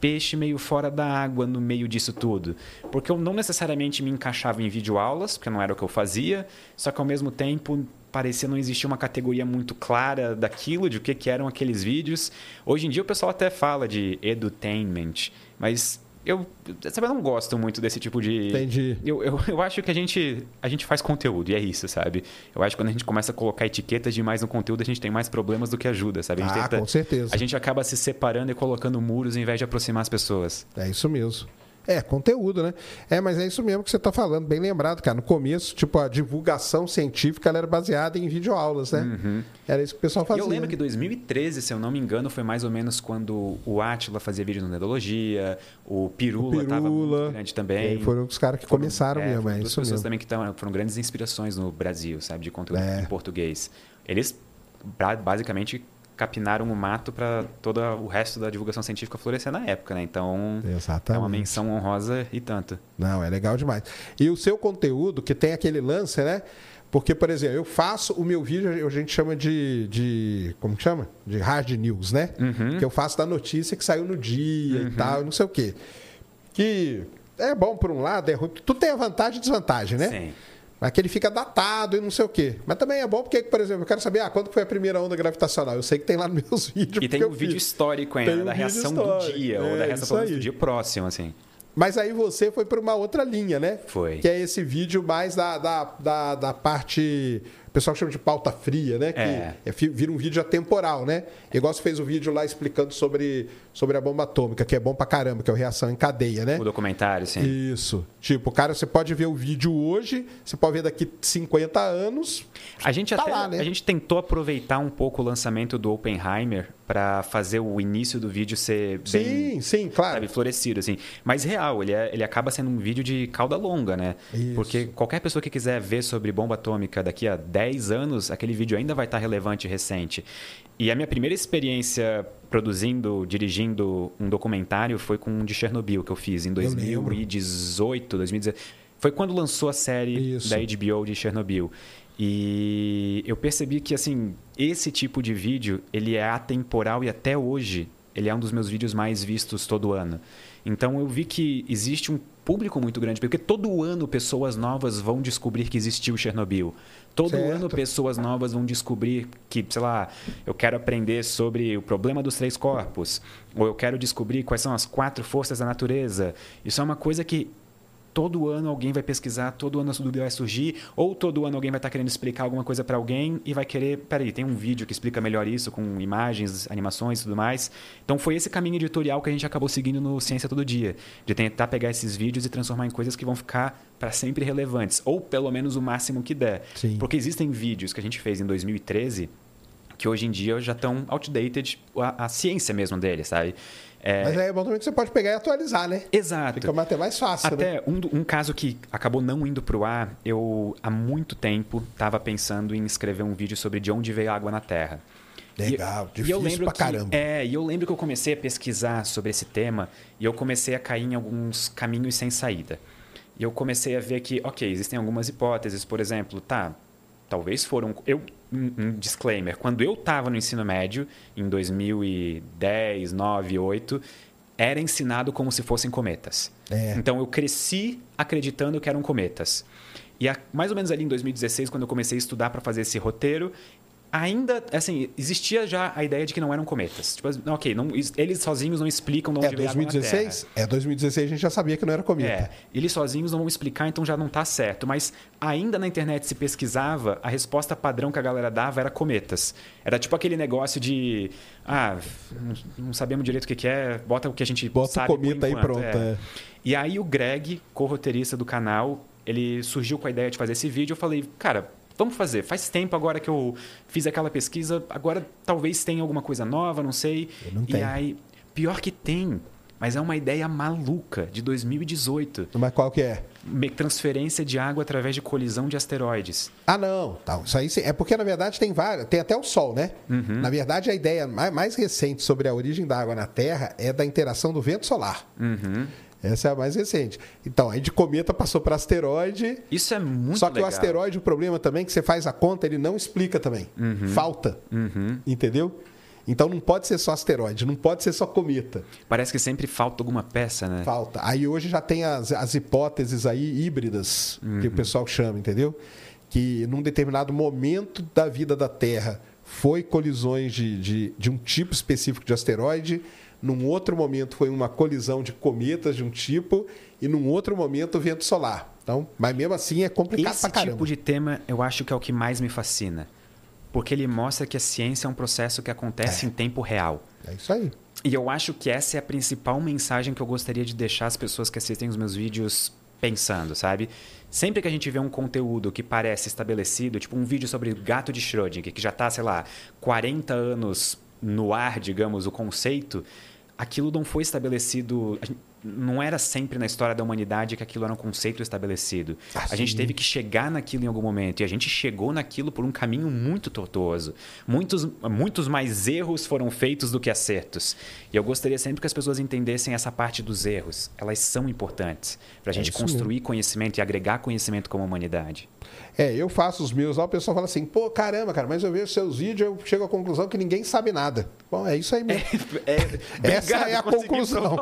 Speaker 2: peixe meio fora da água no meio disso tudo. Porque eu não necessariamente me encaixava em videoaulas, porque não era o que eu fazia, só que ao mesmo tempo parecia não existir uma categoria muito clara daquilo, de o que, que eram aqueles vídeos. Hoje em dia o pessoal até fala de edutainment, mas eu, sabe, eu não gosto muito desse tipo de...
Speaker 1: Entendi.
Speaker 2: Eu, eu, eu acho que a gente, a gente faz conteúdo, e é isso, sabe? Eu acho que quando a gente começa a colocar etiquetas demais no conteúdo, a gente tem mais problemas do que ajuda, sabe? A gente
Speaker 1: Ah, com certeza.
Speaker 2: A gente acaba se separando e colocando muros em vez de aproximar as pessoas.
Speaker 1: É isso mesmo. É, conteúdo, né? É, mas é isso mesmo que você está falando, bem lembrado, cara. No começo, tipo, a divulgação científica ela era baseada em videoaulas, né? Era isso que o pessoal
Speaker 2: Uhum. E
Speaker 1: fazia.
Speaker 2: eu lembro que 2013, se eu não me engano, foi mais ou menos quando o Atila fazia vídeo no Nedologia, o Pirula estava muito grande também.
Speaker 1: foram os caras que
Speaker 2: Foram-
Speaker 1: começaram
Speaker 2: é,
Speaker 1: mesmo, é isso
Speaker 2: pessoas
Speaker 1: mesmo.
Speaker 2: também que tavam- foram grandes inspirações no Brasil, sabe, de conteúdo
Speaker 1: É.
Speaker 2: em português. Eles basicamente capinaram o mato para todo o resto da divulgação científica florescer na época, né? Então, é uma
Speaker 1: Exatamente.
Speaker 2: menção honrosa e tanto.
Speaker 1: Não, é legal demais. E o seu conteúdo, que tem aquele lance, né? Porque, por exemplo, eu faço o meu vídeo, a gente chama de. de como que chama? De hard news, né?
Speaker 2: Uhum.
Speaker 1: Que eu faço da notícia que saiu no dia e tal, não sei o quê. Que é bom por um lado, é ruim. Tudo tem a vantagem e desvantagem, né?
Speaker 2: Sim.
Speaker 1: Mas que ele fica datado e não sei o quê. Mas também é bom porque, por exemplo, eu quero saber ah, quando foi a primeira onda gravitacional. Eu sei que tem lá nos meus (laughs) vídeos.
Speaker 2: E tem um vídeo
Speaker 1: fiz.
Speaker 2: histórico ainda,
Speaker 1: um
Speaker 2: da reação do
Speaker 1: histórico.
Speaker 2: dia, ou
Speaker 1: É,
Speaker 2: da reação do dia próximo, assim.
Speaker 1: Mas aí você foi para uma outra linha, né?
Speaker 2: Foi.
Speaker 1: Que é esse vídeo mais da, da, da, da parte. O pessoal chama de pauta fria, né? Que
Speaker 2: É.
Speaker 1: é vira um vídeo atemporal, né? Igual você fez o vídeo lá explicando sobre, sobre a bomba atômica, que é bom pra caramba, que é o reação em cadeia, né?
Speaker 2: O documentário, sim.
Speaker 1: Isso. Tipo, cara, você pode ver o vídeo hoje, você pode ver daqui 50 anos.
Speaker 2: A gente
Speaker 1: Tá
Speaker 2: até
Speaker 1: lá, né?
Speaker 2: a gente tentou aproveitar um pouco o lançamento do Oppenheimer para fazer o início do vídeo ser bem
Speaker 1: Sim, sim, claro.
Speaker 2: sabe, florescido assim. Mas real, ele, é- ele acaba sendo um vídeo de cauda longa, né?
Speaker 1: Isso.
Speaker 2: Porque qualquer pessoa que quiser ver sobre bomba atômica daqui a 10 anos, aquele vídeo ainda vai estar relevante e recente. E a minha primeira experiência produzindo, dirigindo um documentário foi com um de Chernobyl que eu fiz em
Speaker 1: lembro.
Speaker 2: 2018, 2017. Foi quando lançou a série
Speaker 1: Isso.
Speaker 2: da HBO de Chernobyl. E eu percebi que assim, esse tipo de vídeo, ele é atemporal e até hoje ele é um dos meus vídeos mais vistos todo ano. Então eu vi que existe um público muito grande, porque todo ano pessoas novas vão descobrir que existiu Chernobyl. Todo
Speaker 1: Certo.
Speaker 2: ano pessoas novas vão descobrir que, sei lá, eu quero aprender sobre o problema dos três corpos, ou eu quero descobrir quais são as quatro forças da natureza. Isso é uma coisa que todo ano alguém vai pesquisar, todo ano essa dúvida vai surgir, ou todo ano alguém vai estar querendo explicar alguma coisa para alguém e vai querer, peraí, tem um vídeo que explica melhor isso, com imagens, animações e tudo mais. Então foi esse caminho editorial que a gente acabou seguindo no Ciência Todo Dia, de tentar pegar esses vídeos e transformar em coisas que vão ficar para sempre relevantes, ou pelo menos o máximo que der.
Speaker 1: Sim.
Speaker 2: Porque existem vídeos que a gente fez em 2013 que hoje em dia já estão outdated, a, a ciência mesmo deles, sabe? É,
Speaker 1: Mas aí é bom também que você pode pegar e atualizar, né?
Speaker 2: Exato.
Speaker 1: Fica até mais fácil, né?
Speaker 2: Até um, do- um caso que acabou não indo pro ar, eu há muito tempo estava pensando em escrever um vídeo sobre de onde veio a água na Terra.
Speaker 1: Legal,
Speaker 2: E- e
Speaker 1: difícil
Speaker 2: eu lembro
Speaker 1: pra
Speaker 2: que,
Speaker 1: caramba.
Speaker 2: É, e eu lembro que eu comecei a pesquisar sobre esse tema e eu comecei a cair em alguns caminhos sem saída. E eu comecei a ver que, ok, existem algumas hipóteses, por exemplo, tá, talvez foram. Eu, um, disclaimer: quando eu estava no ensino médio, em 2010, 9, 8, era ensinado como se fossem cometas.
Speaker 1: É.
Speaker 2: Então eu cresci acreditando que eram cometas. E a- mais ou menos ali em 2016, quando eu comecei a estudar para fazer esse roteiro, ainda, assim, existia já a ideia de que não eram cometas. Tipo, ok, não, eles sozinhos não explicam de onde
Speaker 1: É
Speaker 2: veio a água na
Speaker 1: 2016? É 2016 a gente já sabia que não era cometa.
Speaker 2: é, eles sozinhos não vão explicar, então já não está certo. Mas ainda na internet se pesquisava, a resposta padrão que a galera dava era cometas. Era tipo aquele negócio de. Ah, não- sabemos direito o que, que é, bota o que a gente
Speaker 1: Bota
Speaker 2: sabe por
Speaker 1: cometa aí pronto, é.
Speaker 2: E aí o Greg, co-roteirista do canal, ele surgiu com a ideia de fazer esse vídeo. Eu falei, cara. Vamos fazer. Faz tempo agora que eu fiz aquela pesquisa. Agora talvez tenha alguma coisa nova, não sei.
Speaker 1: Não
Speaker 2: e aí, pior que tem. Mas é uma ideia maluca de 2018
Speaker 1: Mas qual que é?
Speaker 2: transferência de água através de colisão de asteroides.
Speaker 1: Ah, não. Tá, isso aí sim. é porque, na verdade, tem várias. Tem até o Sol, né?
Speaker 2: Uhum.
Speaker 1: Na verdade, a ideia mais, mais recente sobre a origem da água na Terra é da interação do vento solar.
Speaker 2: Uhum.
Speaker 1: Essa é a mais recente. Então, aí de cometa passou para asteroide.
Speaker 2: Isso é muito
Speaker 1: Só que
Speaker 2: legal.
Speaker 1: o asteroide, o problema também é que você faz a conta, ele não explica também. Falta.
Speaker 2: Uhum.
Speaker 1: Entendeu? Então não pode ser só asteroide, não pode ser só cometa.
Speaker 2: Parece que sempre falta alguma peça, né?
Speaker 1: Falta. Aí hoje já tem as, as hipóteses aí híbridas, que o pessoal chama, entendeu? Que num determinado momento da vida da Terra foi colisões de, de, de um tipo específico de asteroide, num outro momento foi uma colisão de cometas de um tipo, e num outro momento vento solar. Então, mas mesmo assim é complicado
Speaker 2: Esse
Speaker 1: pra caramba.
Speaker 2: tipo de tema eu acho que é o que mais me fascina. Porque ele mostra que a ciência é um processo que acontece em tempo real.
Speaker 1: É isso aí.
Speaker 2: E eu acho que essa é a principal mensagem que eu gostaria de deixar as pessoas que assistem os meus vídeos pensando, sabe? Sempre que a gente vê um conteúdo que parece estabelecido, tipo um vídeo sobre o gato de Schrödinger, que já está, sei lá, 40 anos no ar, digamos, o conceito, aquilo não foi estabelecido. Não era sempre na história da humanidade que aquilo era um conceito estabelecido.
Speaker 1: Ah,
Speaker 2: a gente teve que chegar naquilo em algum momento. E a gente chegou naquilo por um caminho muito tortuoso. Muitos, muitos mais erros foram feitos do que acertos. E eu gostaria sempre que as pessoas entendessem essa parte dos erros. Elas são importantes para a gente
Speaker 1: É
Speaker 2: construir conhecimento e agregar conhecimento como humanidade.
Speaker 1: É, eu faço os meus lá, o pessoal fala assim, pô, caramba, cara, mas eu vejo seus vídeos, eu chego à conclusão que ninguém sabe nada. Bom, é isso aí mesmo. (laughs) (laughs) Essa é a conclusão.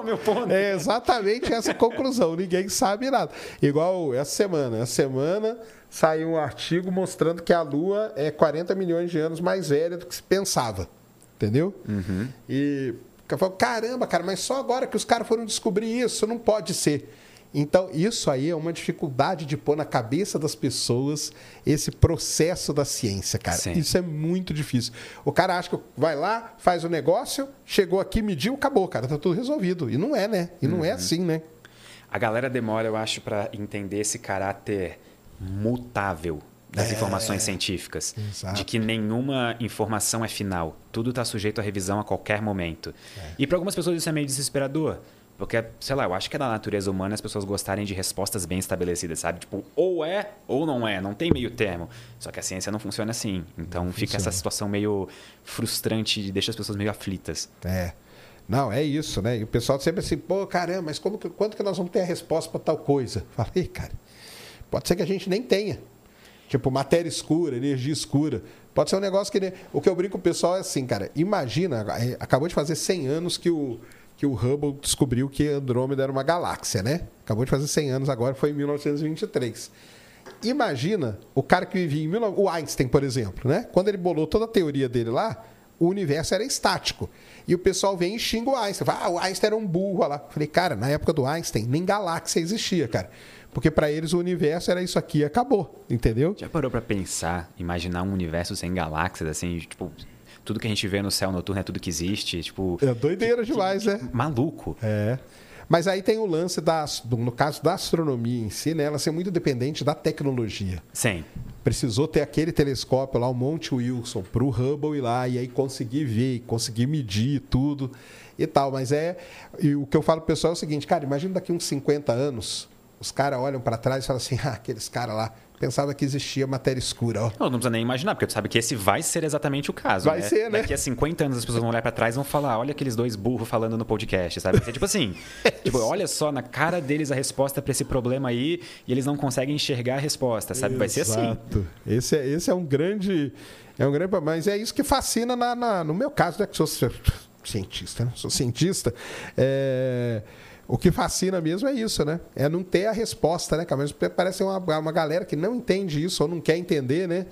Speaker 1: É exatamente essa a conclusão. Ninguém sabe nada. Igual essa semana. Essa semana saiu um artigo mostrando que a Lua é 40 milhões de anos mais velha do que se pensava. Entendeu? E o cara falou, caramba, cara, mas só agora que os caras foram descobrir isso, não pode ser. Então, isso aí é uma dificuldade de pôr na cabeça das pessoas esse processo da ciência, cara.
Speaker 2: Sim.
Speaker 1: Isso é muito difícil. O cara acha que vai lá, faz o negócio, chegou aqui, mediu, acabou, cara, tá tudo resolvido. E não é, né? E não é assim, né?
Speaker 2: A galera demora, eu acho, para entender esse caráter mutável das
Speaker 1: É,
Speaker 2: informações científicas.
Speaker 1: exato.
Speaker 2: De que nenhuma informação é final. Tudo está sujeito a revisão a qualquer momento.
Speaker 1: É.
Speaker 2: E para algumas pessoas isso é meio desesperador. Porque, sei lá, eu acho que é da natureza humana as pessoas gostarem de respostas bem estabelecidas, sabe? Tipo, ou é ou não é, não tem meio termo. Só que a ciência não funciona assim. Então fica essa situação meio frustrante e deixa as pessoas meio aflitas.
Speaker 1: É. Não, é isso, né? E o pessoal sempre assim, pô, caramba, mas como que, quando que nós vamos ter a resposta para tal coisa? Falei, cara, pode ser que a gente nem tenha. Tipo, matéria escura, energia escura. Pode ser um negócio que. O que eu brinco com o pessoal é assim, cara. Imagina, é, acabou de fazer 100 anos que o, que o Hubble descobriu que Andrômeda era uma galáxia, né? Acabou de fazer 100 anos agora, foi em 1923. Imagina o cara que vivia em. O Einstein, por exemplo, né? Quando ele bolou toda a teoria dele lá, o universo era estático. E o pessoal vem e xinga o Einstein. Fala, ah, o Einstein era um burro lá. Falei, cara, na época do Einstein, nem galáxia existia, cara. Porque para eles o universo era isso aqui e acabou, entendeu?
Speaker 2: Já parou para pensar, imaginar um universo sem galáxias, assim, tipo, tudo que a gente vê no céu noturno é tudo que existe, tipo...
Speaker 1: É doideira
Speaker 2: que,
Speaker 1: demais,
Speaker 2: que,
Speaker 1: né?
Speaker 2: Maluco.
Speaker 1: É. Mas aí tem o lance da, no caso da astronomia em si, né, ela ser muito dependente da tecnologia.
Speaker 2: Sim.
Speaker 1: Precisou ter aquele telescópio lá, o Monte Wilson, para o Hubble ir lá e aí conseguir ver, conseguir medir tudo e tal. Mas é. E o que eu falo pro pessoal é o seguinte, cara, imagina daqui uns 50 anos, os caras olham para trás e falam assim: (laughs) ah, aqueles caras lá pensava que existia matéria escura. Ó.
Speaker 2: Não, não precisa nem imaginar, porque tu sabe que esse vai ser exatamente o caso.
Speaker 1: Vai
Speaker 2: né?
Speaker 1: ser, né?
Speaker 2: Daqui a 50 anos as pessoas vão olhar para trás e vão falar: olha aqueles dois burros falando no podcast, sabe? É tipo assim, (laughs) tipo, olha só na cara deles a resposta para esse problema aí e eles não conseguem enxergar a resposta, sabe? Vai ser assim.
Speaker 1: Exato. Esse é, esse é um grande. É um grande. Mas é isso que fascina na, na no meu caso, né? Que sou cientista, né? Sou cientista. É o que fascina mesmo é isso, né? É não ter a resposta, né, Mas parece uma, uma galera que não entende isso ou não quer entender, né?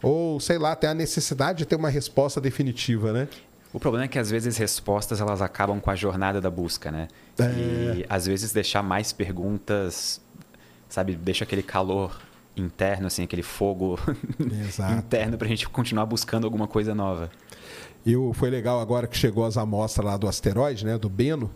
Speaker 1: Ou, sei lá, tem a necessidade de ter uma resposta definitiva, né?
Speaker 2: O problema é que às vezes respostas elas acabam com a jornada da busca, né? É... E às vezes deixar mais perguntas, sabe, deixa aquele calor interno, assim, aquele fogo (laughs) interno para a gente continuar buscando alguma coisa nova.
Speaker 1: E foi legal agora que chegou as amostras lá do asteroide, né, do Beno.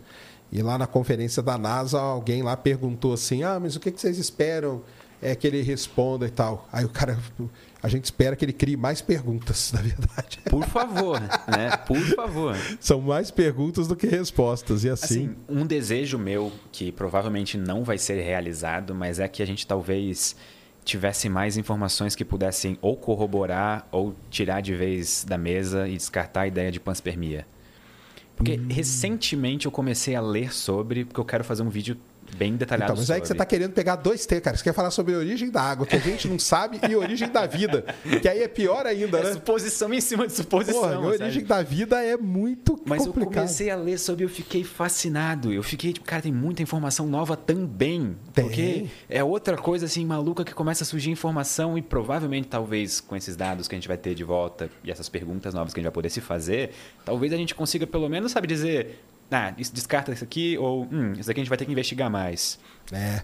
Speaker 1: E lá na conferência da NASA, alguém lá perguntou assim: ah, mas o que vocês esperam é que ele responda e tal? Aí o cara, (laughs) a gente espera que ele crie mais perguntas, (laughs) na verdade.
Speaker 2: Por favor, né? Por favor.
Speaker 1: São mais perguntas do que respostas, e assim... assim...
Speaker 2: Um desejo meu, que provavelmente não vai ser realizado, mas é que a gente talvez tivesse mais informações que pudessem ou corroborar ou tirar de vez da mesa e descartar a ideia de panspermia. Porque recentemente eu comecei a ler sobre, porque eu quero fazer um vídeo bem detalhado.
Speaker 1: Então, mas é que você está querendo pegar dois T, cara. Você quer falar sobre a origem da água, que a gente não sabe, e origem da vida. Que aí é pior ainda, é né?
Speaker 2: Suposição em cima de suposição. Porra, a
Speaker 1: origem da vida é muito
Speaker 2: mas
Speaker 1: complicado. Mas
Speaker 2: eu comecei a ler sobre e eu fiquei fascinado. Eu fiquei, tipo, cara, tem muita informação nova também. Tem. Porque é outra coisa, assim, maluca que começa a surgir informação e provavelmente, talvez, com esses dados que a gente vai ter de volta e essas perguntas novas que a gente vai poder se fazer, talvez a gente consiga pelo menos, sabe, dizer ah, isso descarta isso aqui, ou hum, isso aqui a gente vai ter que investigar mais.
Speaker 1: É.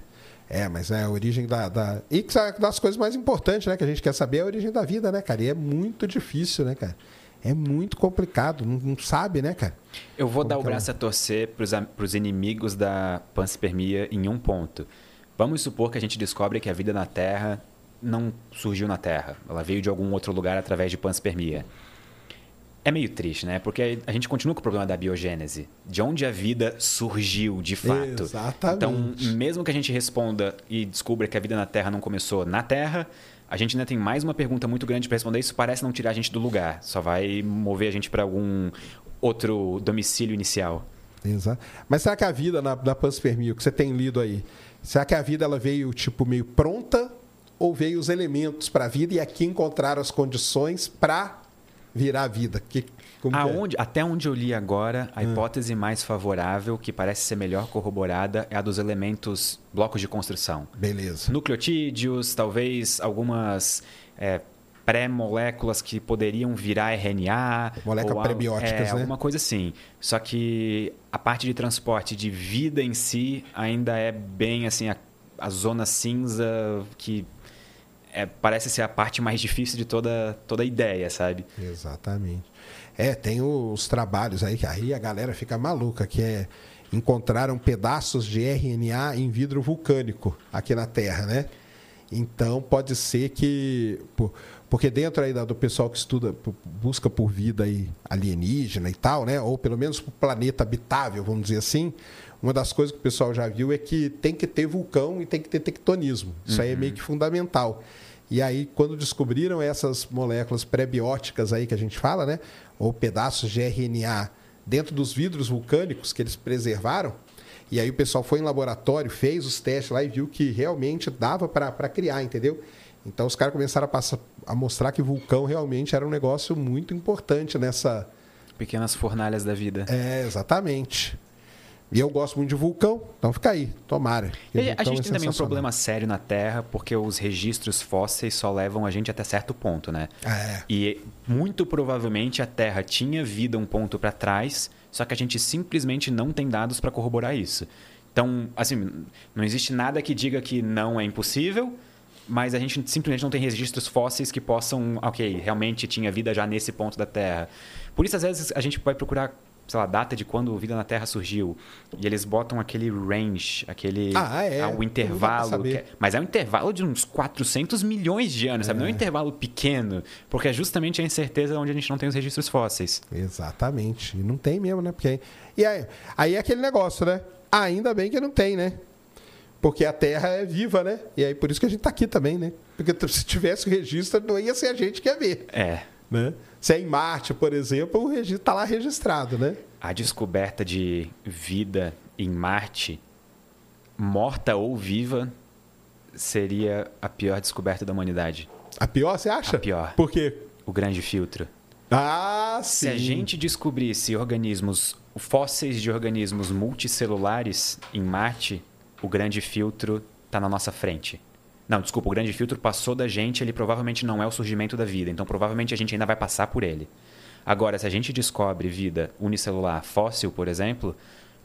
Speaker 1: É, mas é a origem da, da. E das coisas mais importantes, né? Que a gente quer saber é a origem da vida, né, cara? E é muito difícil, né, cara? É muito complicado, não, não sabe, né, cara?
Speaker 2: Eu vou Como dar o braço é? a torcer para os inimigos da panspermia em um ponto. Vamos supor que a gente descobre que a vida na Terra não surgiu na Terra. Ela veio de algum outro lugar através de panspermia. É meio triste, né? Porque a gente continua com o problema da biogênese. De onde a vida surgiu, de fato.
Speaker 1: Exatamente.
Speaker 2: Então, mesmo que a gente responda e descubra que a vida na Terra não começou na Terra, a gente ainda tem mais uma pergunta muito grande para responder. Isso parece não tirar a gente do lugar. Só vai mover a gente para algum outro domicílio inicial.
Speaker 1: Exato. Mas será que a vida na, na panspermia, o que você tem lido aí, será que a vida ela veio tipo meio pronta ou veio os elementos para a vida e aqui encontraram as condições para virar a vida? Que,
Speaker 2: Aonde, é? Até onde eu li agora, a hum. hipótese mais favorável, que parece ser melhor corroborada, é a dos elementos blocos de construção.
Speaker 1: Beleza.
Speaker 2: Nucleotídeos, talvez algumas é, pré-moléculas que poderiam virar RNA.
Speaker 1: Moléculas prebióticas, é, né?
Speaker 2: Alguma coisa assim. Só que a parte de transporte de vida em si ainda é bem assim a, a zona cinza que é, parece ser a parte mais difícil de toda, toda a ideia, sabe?
Speaker 1: Exatamente. É, tem os trabalhos aí que aí a galera fica maluca, que é encontraram pedaços de RNA em vidro vulcânico aqui na Terra, né? Então pode ser que porque dentro aí do pessoal que estuda busca por vida aí alienígena e tal, né? Ou pelo menos planeta habitável, vamos dizer assim. Uma das coisas que o pessoal já viu é que tem que ter vulcão e tem que ter tectonismo. Isso uhum. aí é meio que fundamental. E aí, quando descobriram essas moléculas pré-bióticas aí que a gente fala, né? Ou pedaços de RNA dentro dos vidros vulcânicos que eles preservaram, e aí o pessoal foi em laboratório, fez os testes lá e viu que realmente dava para criar, entendeu? Então os caras começaram a, passar, a mostrar que vulcão realmente era um negócio muito importante nessa.
Speaker 2: Pequenas fornalhas da vida.
Speaker 1: É, exatamente. E eu gosto muito de vulcão, então fica aí, tomara.
Speaker 2: E a gente é tem também um problema sério na Terra, porque os registros fósseis só levam a gente até certo ponto, né?
Speaker 1: É.
Speaker 2: E muito provavelmente a Terra tinha vida um ponto para trás, só que a gente simplesmente não tem dados para corroborar isso. Então, assim, não existe nada que diga que não é impossível, mas a gente simplesmente não tem registros fósseis que possam, ok, realmente tinha vida já nesse ponto da Terra. Por isso, às vezes, a gente vai procurar sei lá, data de quando a vida na Terra surgiu. E eles botam aquele range, aquele.
Speaker 1: Ah, é.
Speaker 2: Ah, o intervalo. É, mas é um intervalo de uns 400 milhões de anos, é. sabe? Não é um intervalo pequeno, porque é justamente a incerteza onde a gente não tem os registros fósseis.
Speaker 1: Exatamente. E não tem mesmo, né? Porque... E aí, aí é aquele negócio, né? Ainda bem que não tem, né? Porque a Terra é viva, né? E aí por isso que a gente está aqui também, né? Porque se tivesse o registro, não ia ser a gente que ia ver.
Speaker 2: É.
Speaker 1: Né? Se é em Marte, por exemplo, o registro está lá registrado, né?
Speaker 2: A descoberta de vida em Marte, morta ou viva, seria a pior descoberta da humanidade.
Speaker 1: A pior, você acha?
Speaker 2: A pior.
Speaker 1: Por quê?
Speaker 2: O grande filtro.
Speaker 1: Ah, sim.
Speaker 2: Se a gente descobrisse organismos, fósseis de organismos multicelulares em Marte, o grande filtro está na nossa frente. Não, desculpa, o grande filtro passou da gente, ele provavelmente não é o surgimento da vida, então provavelmente a gente ainda vai passar por ele. Agora, se a gente descobre vida unicelular fóssil, por exemplo,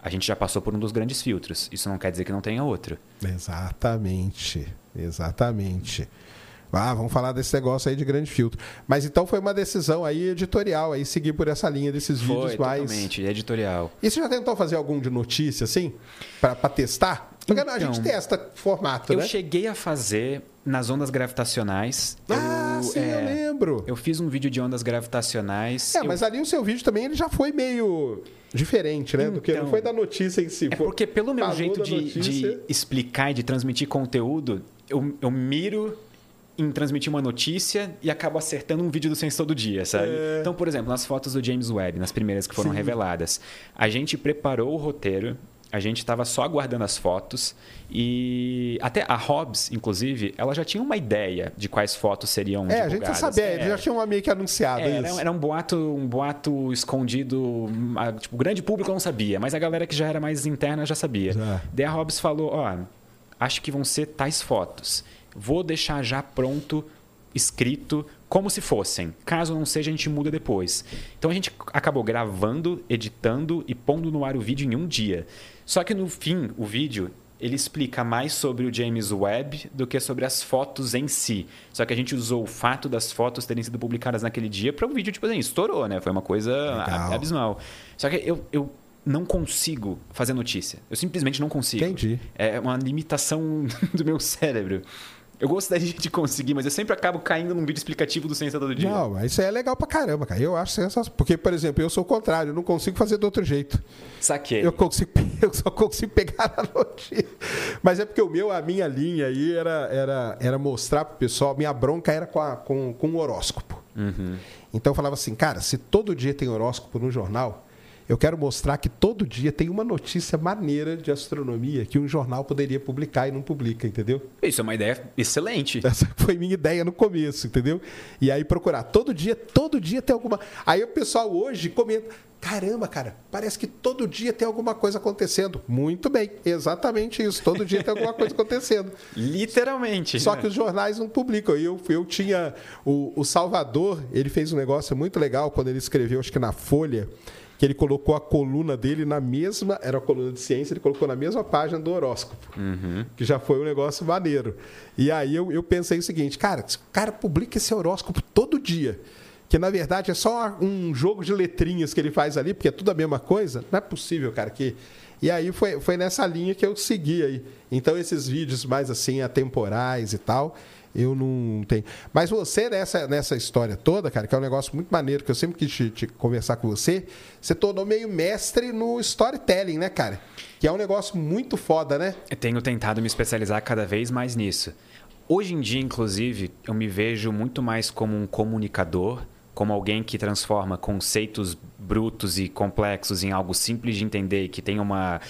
Speaker 2: a gente já passou por um dos grandes filtros. Isso não quer dizer que não tenha outro.
Speaker 1: Exatamente. Exatamente. Ah, vamos falar desse negócio aí de grande filtro. Mas então foi uma decisão aí editorial, aí seguir por essa linha desses
Speaker 2: foi,
Speaker 1: vídeos mais.
Speaker 2: Totalmente, editorial.
Speaker 1: E você já tentou fazer algum de notícia, assim? para testar? Porque então, a gente então, testa formato,
Speaker 2: eu
Speaker 1: né?
Speaker 2: Eu cheguei a fazer nas ondas gravitacionais.
Speaker 1: Ah, eu, sim, é, eu lembro.
Speaker 2: Eu fiz um vídeo de ondas gravitacionais.
Speaker 1: É,
Speaker 2: eu...
Speaker 1: mas ali o seu vídeo também ele já foi meio diferente, né? Então, do que não foi da notícia em si.
Speaker 2: É porque pelo meu jeito de, de, explicar e de transmitir conteúdo, eu, eu miro em transmitir uma notícia e acabo acertando um vídeo do Ciência Todo Dia, sabe? É... Então, por exemplo, nas fotos do James Webb, nas primeiras que foram Sim. reveladas, a gente preparou o roteiro, a gente estava só aguardando as fotos e até a Hobbs, inclusive, ela já tinha uma ideia de quais fotos seriam
Speaker 1: é, divulgadas. É, a gente já sabia, é, já tinha uma meio que anunciado
Speaker 2: é,
Speaker 1: isso.
Speaker 2: Era, era, um boato, um boato escondido, tipo, o grande público não sabia, mas a galera que já era mais interna já sabia. Já. Daí a Hobbs falou, ó, acho que vão ser tais fotos. Vou deixar já pronto escrito como se fossem. Caso não seja, a gente muda depois. Então a gente acabou gravando, editando e pondo no ar o vídeo em um dia. Só que no fim, o vídeo ele explica mais sobre o James Webb do que sobre as fotos em si. Só que a gente usou o fato das fotos terem sido publicadas naquele dia para o vídeo, tipo assim, estourou, né? Foi uma coisa Legal. abismal. Só que eu, eu não consigo fazer notícia. Eu simplesmente não consigo.
Speaker 1: Entendi.
Speaker 2: É uma limitação (laughs) do meu cérebro. Eu gostaria de conseguir, mas eu sempre acabo caindo num vídeo explicativo do Ciência Todo Dia.
Speaker 1: Não, mas isso aí é legal pra caramba, cara. Eu acho sensacional. Porque, por exemplo, eu sou o contrário, eu não consigo fazer de outro jeito.
Speaker 2: Saquei.
Speaker 1: Eu, consigo, (laughs) eu só consigo pegar a notícia. Mas é porque o meu, a minha linha aí era, era, era mostrar pro pessoal, minha bronca era com, a, com, com o horóscopo.
Speaker 2: Uhum.
Speaker 1: Então eu falava assim, cara, se todo dia tem horóscopo no jornal, eu quero mostrar que todo dia tem uma notícia maneira de astronomia que um jornal poderia publicar e não publica, entendeu?
Speaker 2: Isso é uma ideia excelente.
Speaker 1: Essa (laughs) foi minha ideia no começo, entendeu? E aí procurar todo dia, todo dia tem alguma. Aí o pessoal hoje comenta: caramba, cara, parece que todo dia tem alguma coisa acontecendo. Muito bem, exatamente isso. Todo dia tem alguma coisa acontecendo. (laughs)
Speaker 2: Literalmente.
Speaker 1: Só que os jornais não publicam. Eu, eu tinha. O, o Salvador, ele fez um negócio muito legal quando ele escreveu, acho que na Folha que ele colocou a coluna dele na mesma, era a coluna de ciência, ele colocou na mesma página do horóscopo,
Speaker 2: uhum.
Speaker 1: que já foi um negócio maneiro. E aí eu, eu pensei o seguinte, cara, o cara publica esse horóscopo todo dia, que na verdade é só um jogo de letrinhas que ele faz ali, porque é tudo a mesma coisa, não é possível, cara, que... E aí foi, foi nessa linha que eu segui aí. Então esses vídeos mais assim, atemporais e tal, eu não tenho. Mas você, nessa, nessa história toda, cara, que é um negócio muito maneiro, que eu sempre quis te, te conversar com você, você tornou meio mestre no storytelling, né, cara? Que é um negócio muito foda, né?
Speaker 2: Eu tenho tentado me especializar cada vez mais nisso. Hoje em dia, inclusive, eu me vejo muito mais como um comunicador, como alguém que transforma conceitos brutos e complexos em algo simples de entender, que tem uma,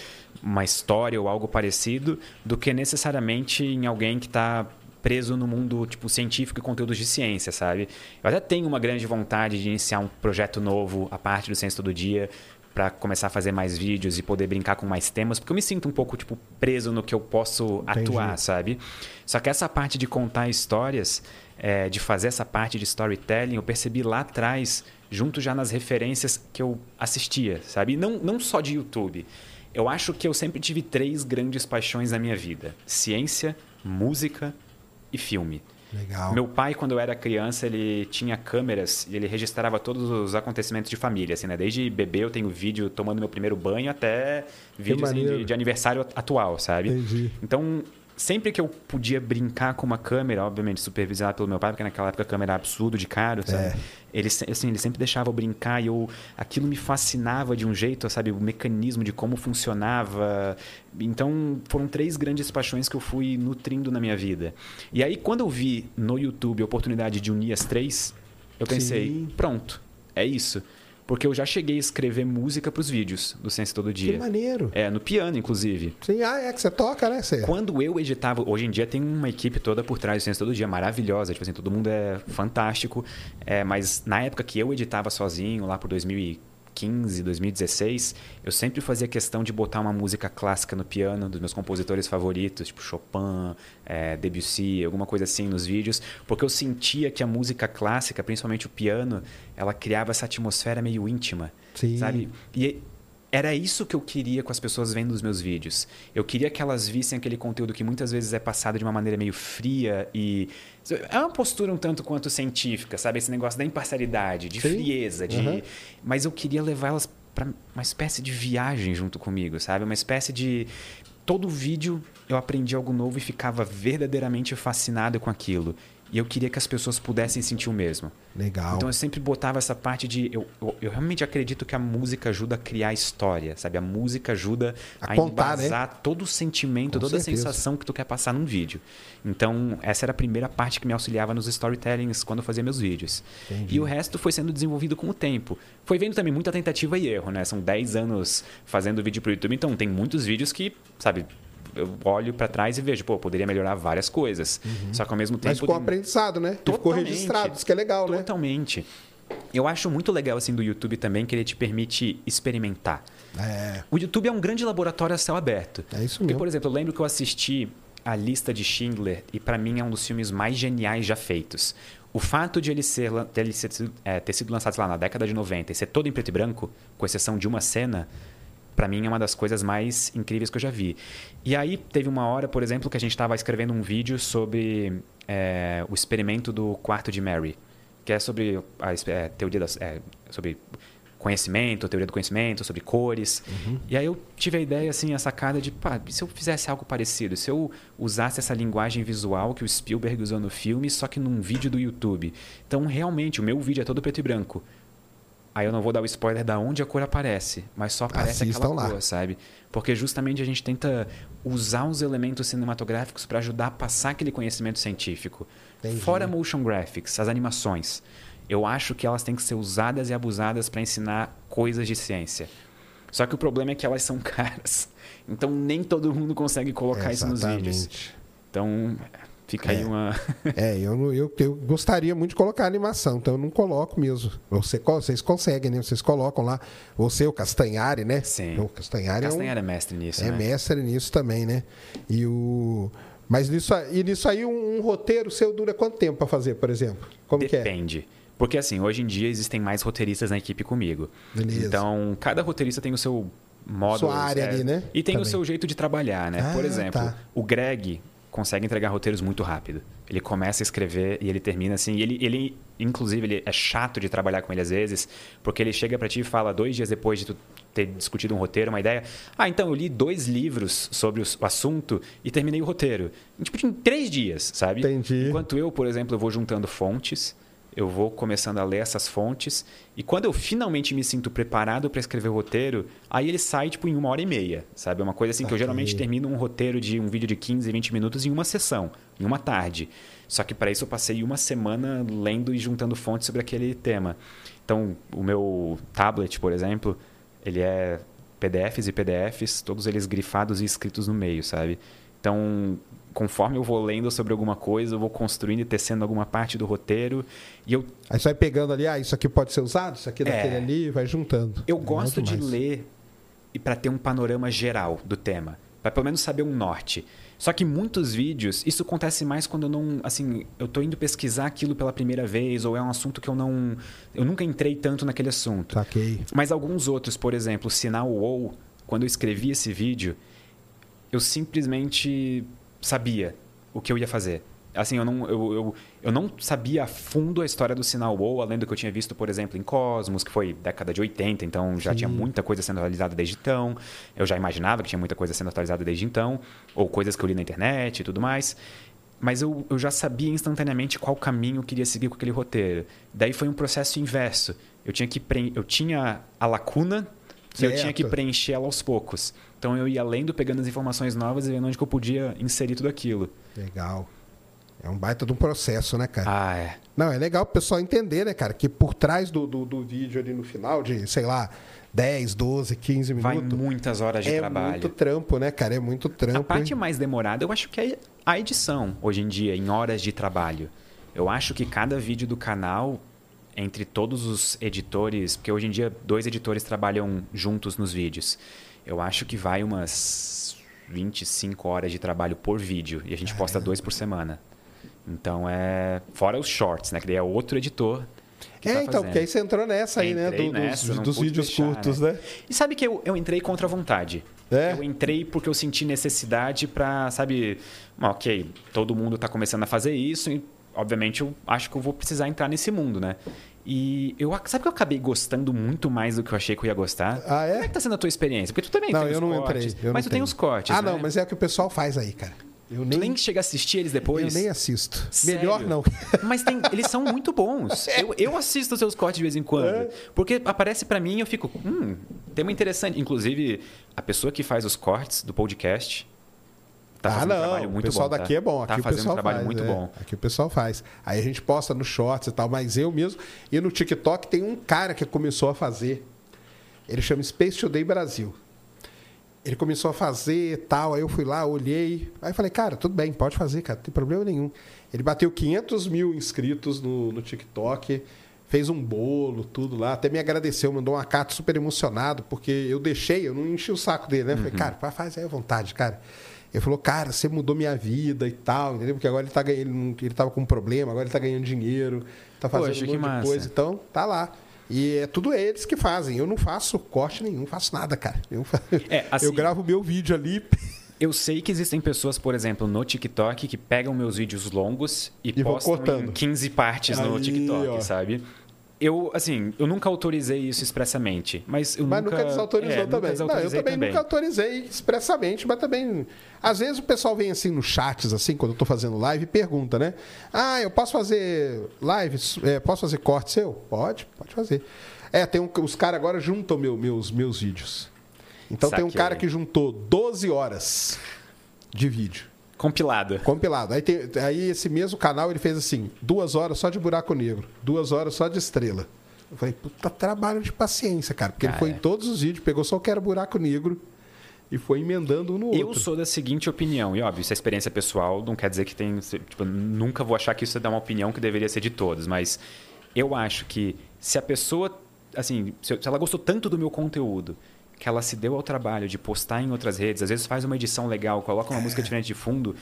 Speaker 2: uma história ou algo parecido, do que necessariamente em alguém que está preso no mundo tipo científico e conteúdos de ciência, sabe? Eu até tenho uma grande vontade de iniciar um projeto novo a parte do Ciência Todo Dia para começar a fazer mais vídeos e poder brincar com mais temas, porque eu me sinto um pouco tipo preso no que eu posso
Speaker 1: Entendi.
Speaker 2: atuar, sabe? Só que essa parte de contar histórias, é, de fazer essa parte de storytelling, eu percebi lá atrás, junto já nas referências que eu assistia, sabe? Não, não só de YouTube. Eu acho que eu sempre tive três grandes paixões na minha vida: ciência, música e filme.
Speaker 1: Legal.
Speaker 2: Meu pai, quando eu era criança, ele tinha câmeras e ele registrava todos os acontecimentos de família, assim, né? Desde bebê eu tenho vídeo tomando meu primeiro banho até vídeo assim, de, de aniversário atual, sabe?
Speaker 1: Entendi.
Speaker 2: Então, sempre que eu podia brincar com uma câmera, obviamente supervisionado pelo meu pai, porque naquela época a câmera era absurdo de caro, sabe?
Speaker 1: É.
Speaker 2: Ele, assim, ele sempre deixava eu brincar e eu, aquilo me fascinava de um jeito, sabe? O mecanismo de como funcionava. Então, foram três grandes paixões que eu fui nutrindo na minha vida. E aí, quando eu vi no YouTube a oportunidade de unir as três, eu pensei,
Speaker 1: Sim.
Speaker 2: pronto, é isso. Porque eu já cheguei a escrever música para os vídeos do Ciência Todo
Speaker 1: Que
Speaker 2: Dia.
Speaker 1: maneiro.
Speaker 2: É, no piano, inclusive.
Speaker 1: Sim, ah, é que você toca, né? Você...
Speaker 2: Quando eu editava, hoje em dia tem uma equipe toda por trás do Ciência Todo Dia, maravilhosa, tipo assim, todo mundo é fantástico. É, mas na época que eu editava sozinho, lá por 2015, 2016, eu sempre fazia questão de botar uma música clássica no piano dos meus compositores favoritos, tipo Chopin, é, Debussy, alguma coisa assim nos vídeos, porque eu sentia que a música clássica, principalmente o piano, ela criava essa atmosfera meio íntima,
Speaker 1: Sim.
Speaker 2: sabe? E era isso que eu queria com as pessoas vendo os meus vídeos. Eu queria que elas vissem aquele conteúdo que muitas vezes é passado de uma maneira meio fria e. É uma postura um tanto quanto científica, sabe? Esse negócio da imparcialidade, de
Speaker 1: Sim.
Speaker 2: frieza, de.
Speaker 1: Uhum.
Speaker 2: Mas eu queria levar elas para uma espécie de viagem junto comigo, sabe? Uma espécie de. Todo vídeo eu aprendi algo novo e ficava verdadeiramente fascinado com aquilo. E eu queria que as pessoas pudessem sentir o mesmo.
Speaker 1: Legal.
Speaker 2: Então eu sempre botava essa parte de. Eu, eu, eu realmente acredito que a música ajuda a criar história, sabe? A música ajuda
Speaker 1: A
Speaker 2: a,
Speaker 1: contar, né?
Speaker 2: embasar todo o sentimento,
Speaker 1: Com
Speaker 2: toda a
Speaker 1: certeza.
Speaker 2: sensação que tu quer passar num vídeo. Então, essa era a primeira parte que me auxiliava nos storytellings quando eu fazia meus vídeos.
Speaker 1: Entendi.
Speaker 2: E o resto foi sendo desenvolvido com o tempo. Foi vendo também muita tentativa e erro, né? São 10 anos fazendo vídeo pro YouTube, então tem muitos vídeos que, sabe, eu olho pra trás e vejo, pô, poderia melhorar várias coisas. Só que ao mesmo tempo.
Speaker 1: Mas ficou
Speaker 2: tem-
Speaker 1: aprendizado, né? E Ficou
Speaker 2: Totalmente.
Speaker 1: registrado, isso que é legal, né?
Speaker 2: Totalmente. Eu acho muito legal assim do YouTube também que ele te permite experimentar.
Speaker 1: É,
Speaker 2: O YouTube é um grande laboratório a céu aberto.
Speaker 1: é isso
Speaker 2: Porque,
Speaker 1: mesmo.
Speaker 2: por exemplo, eu lembro que eu assisti a lista de Schindler e pra mim é um dos filmes mais geniais já feitos. O fato de ele, ser, de ele ser, é, ter sido lançado sei lá, na década de 90 e ser todo em preto e branco, com exceção de uma cena, pra mim é uma das coisas mais incríveis que eu já vi. E aí teve uma hora, por exemplo, que a gente estava escrevendo um vídeo sobre é, o experimento do quarto de Mary, que é sobre a é, teoria das, é, sobre conhecimento, teoria do conhecimento, sobre cores. E aí eu tive a ideia, assim, a sacada de, pá, se eu fizesse algo parecido? Se eu usasse essa linguagem visual que o Spielberg usou no filme, só que num vídeo do YouTube. Então, realmente, o meu vídeo é todo preto e branco. Aí eu não vou dar o spoiler da onde a cor aparece, mas só aparece
Speaker 1: Assistam
Speaker 2: aquela
Speaker 1: lá.
Speaker 2: cor, sabe? Porque justamente a gente tenta usar os elementos cinematográficos para ajudar a passar aquele conhecimento científico.
Speaker 1: Entendi.
Speaker 2: Fora motion graphics, as animações. Eu acho que elas têm que ser usadas e abusadas para ensinar coisas de ciência. Só que o problema é que elas são (laughs) caras. Então nem todo mundo consegue colocar isso nos vídeos.
Speaker 1: Exatamente.
Speaker 2: Então fica aí
Speaker 1: É.
Speaker 2: uma. (laughs)
Speaker 1: É, eu, eu, eu gostaria muito de colocar animação, então eu não coloco mesmo. Você, vocês conseguem, né? Vocês colocam lá. Você, o Castanhari, né?
Speaker 2: Sim.
Speaker 1: O Castanhari,
Speaker 2: Castanhar
Speaker 1: é,
Speaker 2: é mestre
Speaker 1: um,
Speaker 2: nisso,
Speaker 1: é
Speaker 2: né?
Speaker 1: mestre nisso também, né? E o. Mas nisso, aí- e nisso aí, um, um roteiro seu dura quanto tempo para fazer, por exemplo? Como que é?
Speaker 2: Depende. Porque assim, hoje em dia existem mais roteiristas na equipe comigo.
Speaker 1: Beleza.
Speaker 2: Então, cada roteirista tem o seu modo.
Speaker 1: Sua área ali, né?
Speaker 2: E tem
Speaker 1: Também.
Speaker 2: o seu jeito de trabalhar, né?
Speaker 1: Ah,
Speaker 2: Por exemplo,
Speaker 1: tá.
Speaker 2: o Greg consegue entregar roteiros muito rápido. Ele começa a escrever e ele termina assim. E ele, ele, inclusive, ele é chato de trabalhar com ele às vezes, porque ele chega pra ti e fala dois dias depois de tu ter discutido um roteiro, uma ideia. Ah, então eu li dois livros sobre o assunto e terminei o roteiro. Tipo, em três dias, sabe?
Speaker 1: Entendi.
Speaker 2: Enquanto eu, por exemplo, eu vou juntando fontes, eu vou começando a ler essas fontes, e quando eu finalmente me sinto preparado para escrever o roteiro, aí ele sai tipo em uma hora e meia, sabe? É uma coisa assim que eu geralmente termino um roteiro de um vídeo de 15, 20 minutos em uma sessão, em uma tarde. Só que para isso eu passei uma semana lendo e juntando fontes sobre aquele tema. Então, o meu tablet, por exemplo, ele é PDFs e PDFs, todos eles grifados e escritos no meio, sabe? Então, conforme eu vou lendo sobre alguma coisa, eu vou construindo e tecendo alguma parte do roteiro. E eu,
Speaker 1: Aí você vai pegando ali, ah, isso aqui pode ser usado, isso aqui
Speaker 2: É.
Speaker 1: daquele ali, vai juntando.
Speaker 2: eu
Speaker 1: É
Speaker 2: gosto de
Speaker 1: demais.
Speaker 2: ler e para ter um panorama geral do tema, para pelo menos saber um norte. Só que muitos vídeos, isso acontece mais quando eu não, assim, eu tô indo pesquisar aquilo pela primeira vez ou é um assunto que eu não, eu nunca entrei tanto naquele assunto.
Speaker 1: Saquei.
Speaker 2: Mas alguns outros, por exemplo, o sinal ou quando eu escrevi esse vídeo, eu simplesmente sabia o que eu ia fazer. Assim, eu não, eu, eu, eu não sabia a fundo a história do sinal WoW, além do que eu tinha visto, por exemplo, em Cosmos, que foi década de 80, então já
Speaker 1: Sim.
Speaker 2: tinha muita coisa sendo atualizada desde então. Eu já imaginava que tinha muita coisa sendo atualizada desde então, ou coisas que eu li na internet e tudo mais. Mas eu, eu já sabia instantaneamente qual caminho eu queria seguir com aquele roteiro. Daí foi um processo inverso. Eu tinha que preen... eu tinha a lacuna e eu tinha que preencher ela aos poucos. Então eu ia lendo, pegando as informações novas e vendo onde que eu podia inserir tudo aquilo.
Speaker 1: Legal. É um baita de um processo, né, cara?
Speaker 2: Ah, é.
Speaker 1: Não, é legal pro pessoal entender, né, cara, que por trás do, do, do vídeo ali no final, de, sei lá, 10, 12, 15
Speaker 2: Vai
Speaker 1: minutos.
Speaker 2: muitas horas de
Speaker 1: é
Speaker 2: trabalho.
Speaker 1: muito trampo, né, cara? É muito trampo.
Speaker 2: A parte
Speaker 1: hein?
Speaker 2: mais demorada, eu acho que é a edição, hoje em dia, em horas de trabalho. Eu acho que cada vídeo do canal, entre todos os editores, porque hoje em dia dois editores trabalham juntos nos vídeos. Eu acho que vai umas 25 horas de trabalho por vídeo. E a gente posta dois por semana. Então é. Fora os shorts, né? Que daí é outro editor. Que
Speaker 1: É,
Speaker 2: tá
Speaker 1: então,
Speaker 2: fazendo.
Speaker 1: porque aí você entrou nessa aí, né? Do- dos
Speaker 2: nessa,
Speaker 1: dos
Speaker 2: pude
Speaker 1: vídeos
Speaker 2: deixar,
Speaker 1: curtos, né?
Speaker 2: E sabe que eu, eu entrei contra a vontade.
Speaker 1: É?
Speaker 2: Eu entrei porque eu senti necessidade pra, sabe, "Ah, ok, todo mundo tá começando a fazer isso e, obviamente, eu acho que eu vou precisar entrar nesse mundo, né? E eu, sabe que eu acabei gostando muito mais do que eu achei que eu ia gostar?
Speaker 1: Ah, é?
Speaker 2: Como é que tá sendo a tua experiência? Porque tu também
Speaker 1: Não,
Speaker 2: tem
Speaker 1: eu não
Speaker 2: cortes.
Speaker 1: entrei. eu
Speaker 2: mas
Speaker 1: não
Speaker 2: tu tem os cortes,
Speaker 1: Ah,
Speaker 2: né?
Speaker 1: não, mas é o que o pessoal faz aí, cara. Eu
Speaker 2: Tu
Speaker 1: nem,
Speaker 2: nem chega a assistir eles depois?
Speaker 1: eu nem assisto.
Speaker 2: Sério?
Speaker 1: Melhor não. (laughs)
Speaker 2: Mas tem- eles são muito bons. (laughs) Eu, eu assisto os seus cortes de vez em quando.
Speaker 1: É.
Speaker 2: Porque aparece pra mim e eu fico, hum, tema interessante. Inclusive, a pessoa que faz os cortes do podcast tá
Speaker 1: ah,
Speaker 2: um
Speaker 1: não.
Speaker 2: trabalho
Speaker 1: o pessoal
Speaker 2: bom.
Speaker 1: daqui
Speaker 2: tá?
Speaker 1: é bom. Aqui
Speaker 2: tá
Speaker 1: o pessoal
Speaker 2: um trabalho
Speaker 1: faz,
Speaker 2: muito
Speaker 1: é.
Speaker 2: bom.
Speaker 1: Aqui o pessoal faz. Aí a gente posta no Shorts e tal, mas eu mesmo. E no TikTok tem um cara que começou a fazer. Ele chama Space Today Brasil. Ele começou a fazer e tal, aí eu fui lá, olhei. Aí falei, cara, tudo bem, pode fazer, cara, não tem problema nenhum. Ele bateu 500 mil inscritos no, no TikTok, fez um bolo, tudo lá, até me agradeceu, mandou uma carta super emocionado, porque eu deixei, eu não enchi o saco dele, né? Falei, cara, faz aí à vontade, cara. Ele falou, cara, você mudou minha vida e tal, entendeu? Porque agora ele, tá, ganhando- ele, ele tava com um problema, agora ele tá ganhando dinheiro, tá fazendo
Speaker 2: Poxa,
Speaker 1: um monte de coisa, então tá lá. E é tudo eles que fazem. Eu não faço corte nenhum, faço nada, cara. Eu,
Speaker 2: É, (laughs) assim-
Speaker 1: eu gravo meu vídeo ali.
Speaker 2: Eu sei que existem pessoas, por exemplo, no TikTok que pegam meus vídeos longos e,
Speaker 1: E
Speaker 2: postam em 15 partes no
Speaker 1: Aí,
Speaker 2: TikTok,
Speaker 1: ó.
Speaker 2: sabe? Eu, assim, eu nunca autorizei isso expressamente, mas eu
Speaker 1: Mas
Speaker 2: nunca...
Speaker 1: nunca desautorizou
Speaker 2: é,
Speaker 1: também.
Speaker 2: Nunca
Speaker 1: não, eu
Speaker 2: desautorizei
Speaker 1: também, nunca autorizei expressamente, mas também. Às vezes o pessoal vem assim nos chats, assim, quando eu tô fazendo live, e pergunta, né? Ah, eu posso fazer live? É, posso fazer corte seu? Pode, pode fazer. É, tem um, os caras agora juntam meu- meus, meus vídeos. Então tem um
Speaker 2: Saquei.
Speaker 1: cara que juntou 12 horas de vídeo.
Speaker 2: Compilado.
Speaker 1: Compilado. Aí, tem- aí esse mesmo canal ele fez assim, duas horas só de buraco negro, duas horas só de estrela. Eu falei, puta trabalho de paciência, cara. Porque ele
Speaker 2: Ah,
Speaker 1: foi em todos os vídeos, pegou só o que era buraco negro e foi emendando um no
Speaker 2: Eu
Speaker 1: outro.
Speaker 2: sou da seguinte opinião, e óbvio, isso é experiência pessoal, não quer dizer que tem. Tipo, nunca vou achar que isso é uma opinião que deveria ser de todos, mas eu acho que se a pessoa. Assim, se ela gostou tanto do meu conteúdo, que ela se deu ao trabalho de postar em outras redes, às vezes faz uma edição legal, coloca uma música diferente de fundo.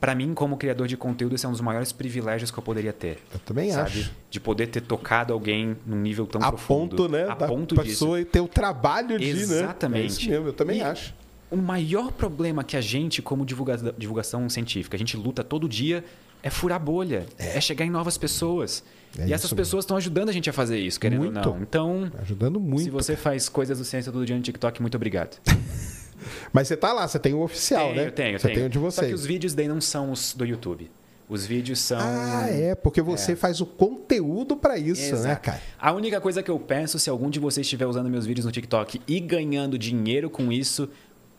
Speaker 2: Pra mim, como criador de conteúdo, esse é um dos maiores privilégios que eu poderia ter.
Speaker 1: Eu também
Speaker 2: sabe?
Speaker 1: acho.
Speaker 2: De poder ter tocado alguém num nível tão
Speaker 1: A
Speaker 2: profundo.
Speaker 1: ponto, né?
Speaker 2: A
Speaker 1: da
Speaker 2: ponto disso.
Speaker 1: pessoa ter o trabalho de, né?
Speaker 2: Exatamente.
Speaker 1: É isso mesmo, eu também
Speaker 2: E
Speaker 1: acho.
Speaker 2: O maior problema que a gente, como divulga- divulgação científica, a gente luta todo dia é furar bolha, é, chegar em novas pessoas.
Speaker 1: É
Speaker 2: e essas pessoas estão ajudando a gente a fazer isso, querendo
Speaker 1: Muito.
Speaker 2: ou não. Então,
Speaker 1: Ajudando muito.
Speaker 2: se você faz coisas do Ciência Todo Dia no TikTok, muito obrigado. (laughs)
Speaker 1: Mas você tá lá, você tem o oficial,
Speaker 2: tenho,
Speaker 1: né?
Speaker 2: eu tenho, eu
Speaker 1: você
Speaker 2: tenho.
Speaker 1: tem o de
Speaker 2: Só que os vídeos daí não são os do YouTube. Os vídeos são...
Speaker 1: Ah, é, porque você faz o conteúdo pra isso, né,
Speaker 2: Exato.
Speaker 1: cara?
Speaker 2: A única coisa que eu peço, se algum de vocês estiver usando meus vídeos no TikTok e ganhando dinheiro com isso,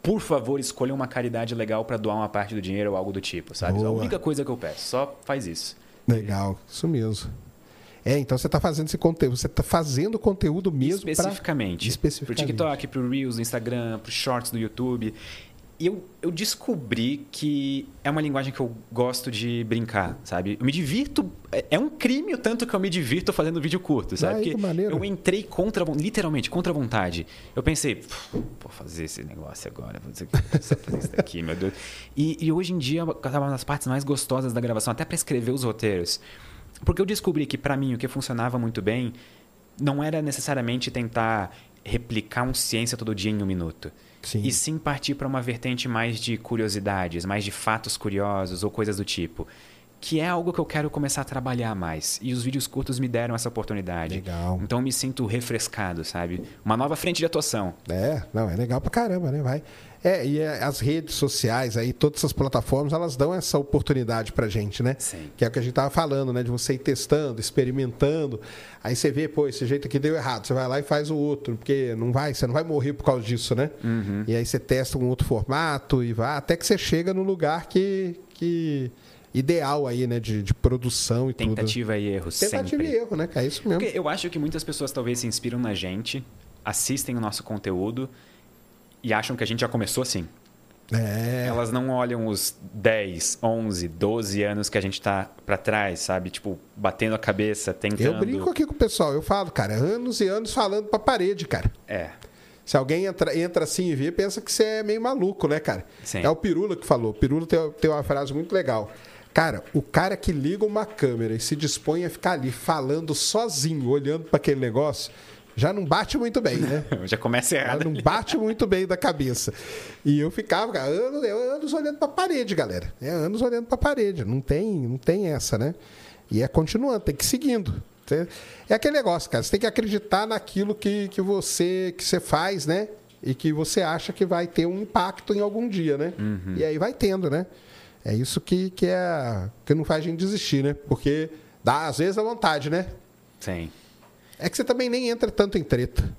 Speaker 2: por favor, escolha uma caridade legal pra doar uma parte do dinheiro ou algo do tipo, sabe? A
Speaker 1: Boa.
Speaker 2: única coisa que eu peço, só faz isso.
Speaker 1: Legal, isso mesmo. É, então você tá fazendo esse conteúdo, você tá fazendo conteúdo mesmo pra-
Speaker 2: especificamente. Pro
Speaker 1: Especificamente.
Speaker 2: TikTok, pro Reels do Instagram, pro Shorts do YouTube. E eu, eu descobri que é uma linguagem que eu gosto de brincar, sabe? Eu me divirto. É, é um crime o tanto que eu me divirto fazendo vídeo curto, sabe?
Speaker 1: Que
Speaker 2: Porque eu entrei contra, literalmente, contra a vontade. Eu pensei, "Pff, vou fazer esse negócio agora, vou fazer isso daqui, meu Deus. E, e hoje em dia, uma das partes mais gostosas da gravação, até para escrever os roteiros. Porque eu descobri que, para mim, o que funcionava muito bem não era necessariamente tentar replicar um ciência todo dia em um minuto.
Speaker 1: Sim.
Speaker 2: E sim partir para uma vertente mais de curiosidades, mais de fatos curiosos ou coisas do tipo. Que é algo que eu quero começar a trabalhar mais. E os vídeos curtos me deram essa oportunidade.
Speaker 1: Legal.
Speaker 2: Então eu me sinto refrescado, sabe? Uma nova frente de atuação.
Speaker 1: É, não, é legal pra caramba, né? Vai. É, e é, as redes sociais aí, todas essas plataformas, elas dão essa oportunidade pra gente, né?
Speaker 2: Sim.
Speaker 1: Que é o que a gente tava falando, né? De você ir testando, experimentando. Aí você vê, pô, esse jeito aqui deu errado. Você vai lá e faz o outro, porque não vai, você não vai morrer por causa disso, né?
Speaker 2: Uhum.
Speaker 1: E aí você testa um outro formato e vai, até que você chega no lugar que. que ideal aí, né? De, de produção e tudo.
Speaker 2: Tentativa e erro
Speaker 1: Tentativa
Speaker 2: sempre.
Speaker 1: e erro, né? É isso mesmo.
Speaker 2: Porque eu acho que muitas pessoas talvez se inspiram na gente, assistem o nosso conteúdo e acham que a gente já começou assim.
Speaker 1: É.
Speaker 2: Elas não olham os 10, 11, 12 anos que a gente tá pra trás, sabe? Tipo, batendo a cabeça, tentando.
Speaker 1: Eu brinco aqui com o pessoal, eu falo, cara, anos e anos falando pra parede, cara.
Speaker 2: É.
Speaker 1: Se alguém entra, entra assim e vê, pensa que você é meio maluco, né, cara?
Speaker 2: Sim.
Speaker 1: É o Pirula que falou. O Pirula tem, tem uma frase muito legal. Cara, o cara que liga uma câmera e se dispõe a ficar ali falando sozinho, olhando para aquele negócio, já não bate muito bem, né? (laughs)
Speaker 2: Já começa
Speaker 1: Já
Speaker 2: errado.
Speaker 1: não bate muito bem da cabeça. E eu ficava, cara, anos, anos olhando pra parede, galera. É anos olhando pra parede. Não tem, não tem essa, né? E é continuando, tem que ir seguindo. É aquele negócio, cara. Você tem que acreditar naquilo que, que você que você faz, né? E que você acha que vai ter um impacto em algum dia, né? E aí vai tendo, né? É isso que, que é que não faz a gente desistir, né? Porque dá às vezes a vontade, né?
Speaker 2: Sim.
Speaker 1: É que você também nem entra tanto em treta.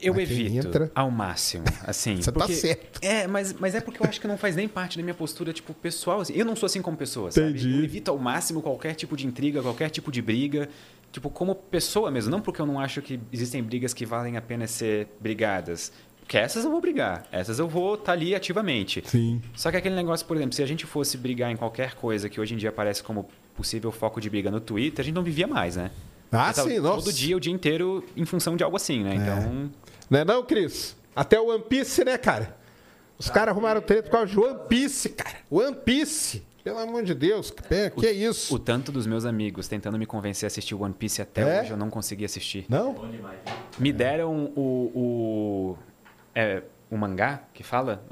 Speaker 2: Eu
Speaker 1: Mas
Speaker 2: evito
Speaker 1: entra-
Speaker 2: ao máximo, assim.
Speaker 1: Você tá
Speaker 2: porque-
Speaker 1: certo.
Speaker 2: É, mas, mas é porque eu acho que não faz nem parte da minha postura, tipo, pessoal. assim. Eu não sou assim como pessoa, sabe?
Speaker 1: Entendi.
Speaker 2: Eu evito ao máximo qualquer tipo de intriga, qualquer tipo de briga. Tipo, como pessoa mesmo. Não porque eu não acho que existem brigas que valem a pena ser brigadas. Porque essas eu vou brigar. Essas eu vou estar ali ativamente.
Speaker 1: Sim.
Speaker 2: Só que aquele negócio, por exemplo, se a gente fosse brigar em qualquer coisa que hoje em dia aparece como possível foco de briga no Twitter, a gente não vivia mais, né?
Speaker 1: Ah, sim, nossa.
Speaker 2: Todo dia, o dia inteiro, em função de algo assim, né? Então.
Speaker 1: Não é não, Cris? Até o One Piece, né, cara? Os caras arrumaram treta por causa de One Piece, cara. One Piece. Pelo amor de Deus, que, pé, que é isso?
Speaker 2: O tanto dos meus amigos tentando me convencer a assistir One Piece até
Speaker 1: É?
Speaker 2: hoje eu não consegui assistir.
Speaker 1: Não?
Speaker 4: Demais. né?
Speaker 2: Me deram o. o é, o mangá que fala?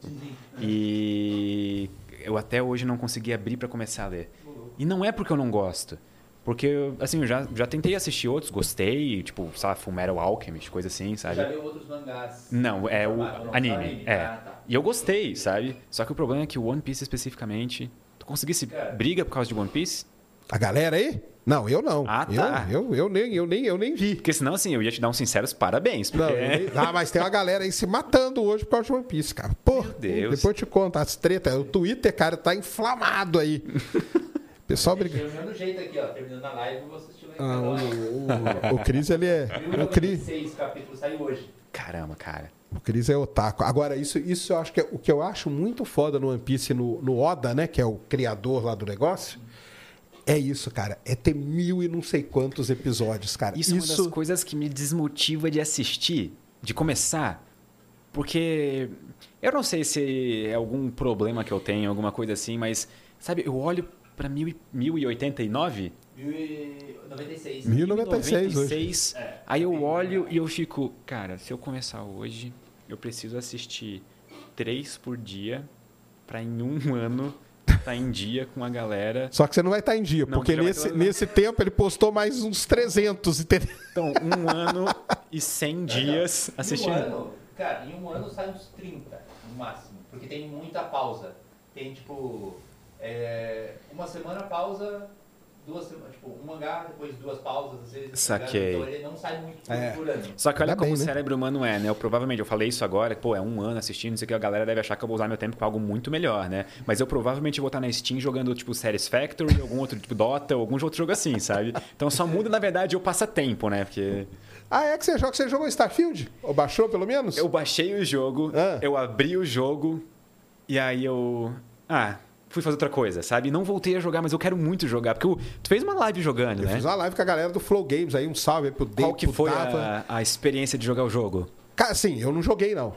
Speaker 2: E eu até hoje não consegui abrir pra começar a ler. E não é porque eu não gosto. Porque, assim, eu já, já tentei assistir outros, gostei, tipo, sei lá, Fullmetal Alchemist, coisa assim, sabe?
Speaker 4: Já leu outros mangás?
Speaker 2: Não, é o
Speaker 4: não, só
Speaker 2: anime. É.
Speaker 4: Ah, tá.
Speaker 2: E eu gostei, sabe? Só que o problema é que o One Piece especificamente. Tu conseguisse
Speaker 4: Cara.
Speaker 2: briga por causa de One Piece?
Speaker 1: A galera aí? Não, eu não.
Speaker 2: Ah, tá.
Speaker 1: Eu, eu, eu, nem, eu, nem, eu nem vi.
Speaker 2: Porque senão, assim, eu ia te dar uns sinceros parabéns.
Speaker 1: Não,
Speaker 2: Porque...
Speaker 1: eu nem- ah, mas tem uma galera aí se matando hoje por causa de One Piece, cara. Pô,
Speaker 2: Deus.
Speaker 1: depois eu te conto as tretas. O Twitter, cara, tá inflamado aí. (laughs) Pessoal briga.
Speaker 4: Tem o mesmo jeito aqui, ó. Terminando a live, eu vou assistir lá em
Speaker 1: Ah, o,
Speaker 4: casa.
Speaker 1: o, o Cris, ele é. O Cris,
Speaker 4: 1096 capítulo saiu hoje.
Speaker 2: Caramba, cara.
Speaker 1: o Cris é otaku. Agora, isso, isso eu acho que é o que eu acho muito foda no One Piece, no, no Oda, né? Que é o criador lá do negócio. É isso, cara. É ter mil e não sei quantos episódios, cara.
Speaker 2: Isso, é uma das coisas que me desmotiva de assistir, de começar. Porque eu não sei se é algum problema que eu tenho, alguma coisa assim, mas, sabe, eu olho e- 1089,
Speaker 4: 1096.
Speaker 1: 1096 hoje.
Speaker 2: 96,
Speaker 4: É,
Speaker 2: aí eu olho e eu fico, cara, se eu começar hoje, eu preciso assistir três por dia pra em um (laughs) ano estar em dia com a galera.
Speaker 1: Só que você não vai estar em dia,
Speaker 2: Não,
Speaker 1: porque nesse,
Speaker 2: ter-
Speaker 1: nesse tempo ele postou mais uns 300, entendeu?
Speaker 2: Então, um ano e 100 dias
Speaker 4: Em um
Speaker 2: assistindo.
Speaker 4: ano, cara, em um ano sai uns 30, no máximo. Porque tem muita pausa. Tem, tipo, é, uma semana pausa, duas semanas, tipo, um mangá, depois duas pausas, às vezes. tá?
Speaker 2: Saquei.
Speaker 4: Então ele não sai muito
Speaker 1: É.
Speaker 4: por ano.
Speaker 2: Só que olha
Speaker 1: Ainda
Speaker 2: como
Speaker 1: bem,
Speaker 2: o
Speaker 1: né?
Speaker 2: cérebro humano é, né? Eu provavelmente, eu falei isso agora, pô, é um ano assistindo, não sei o que, a galera deve achar que eu vou usar meu tempo com algo muito melhor, né? Mas eu provavelmente vou estar na Steam jogando, tipo, Satisfactory, (laughs) algum outro, tipo, Dota, ou algum outro jogo assim, sabe? Então só muda, na verdade, o passatempo, né? Porque
Speaker 1: Ah, é que você joga? Você jogou Starfield? Ou baixou, pelo menos?
Speaker 2: eu baixei o jogo,
Speaker 1: Ah.
Speaker 2: eu abri o jogo E aí eu. Ah, fui fazer outra coisa, sabe? Não voltei a jogar, mas eu quero muito jogar. Porque eu- tu fez uma live jogando,
Speaker 1: Eu
Speaker 2: né?
Speaker 1: fiz uma live com a galera do Flow Games aí, um salve aí pro Dave,
Speaker 2: Qual que foi a, a experiência de jogar o jogo?
Speaker 1: Cara, sim, eu não joguei, não.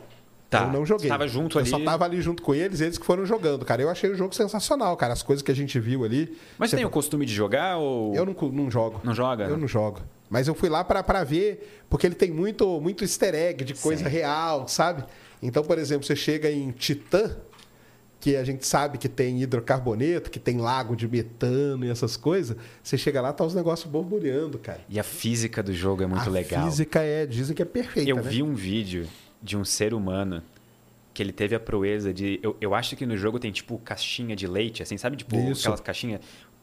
Speaker 2: Tá.
Speaker 1: Eu não joguei.
Speaker 2: Tava junto
Speaker 1: eu
Speaker 2: ali?
Speaker 1: só tava ali junto com eles, eles que foram jogando, cara. Eu achei o jogo sensacional, cara. As coisas que a gente viu ali.
Speaker 2: Mas
Speaker 1: Você-
Speaker 2: tem o costume de jogar ou.
Speaker 1: Eu não, não jogo.
Speaker 2: Não joga?
Speaker 1: Eu não jogo. Mas eu fui lá pra pra ver, porque ele tem muito, muito easter egg de coisa
Speaker 2: Sim.
Speaker 1: real, sabe? Então, por exemplo, você chega em Titã, que a gente sabe que tem hidrocarboneto, que tem lago de metano e essas coisas. Você chega lá, tá os negócios borbulhando, cara.
Speaker 2: E a física do jogo é muito
Speaker 1: a
Speaker 2: legal.
Speaker 1: física é, dizem que é perfeita,
Speaker 2: Eu
Speaker 1: né?
Speaker 2: vi um vídeo de um ser humano que ele teve a proeza de. Eu, eu acho que no jogo tem tipo caixinha de leite, assim, sabe? Tipo
Speaker 1: Isso.
Speaker 2: aquelas caixinhas.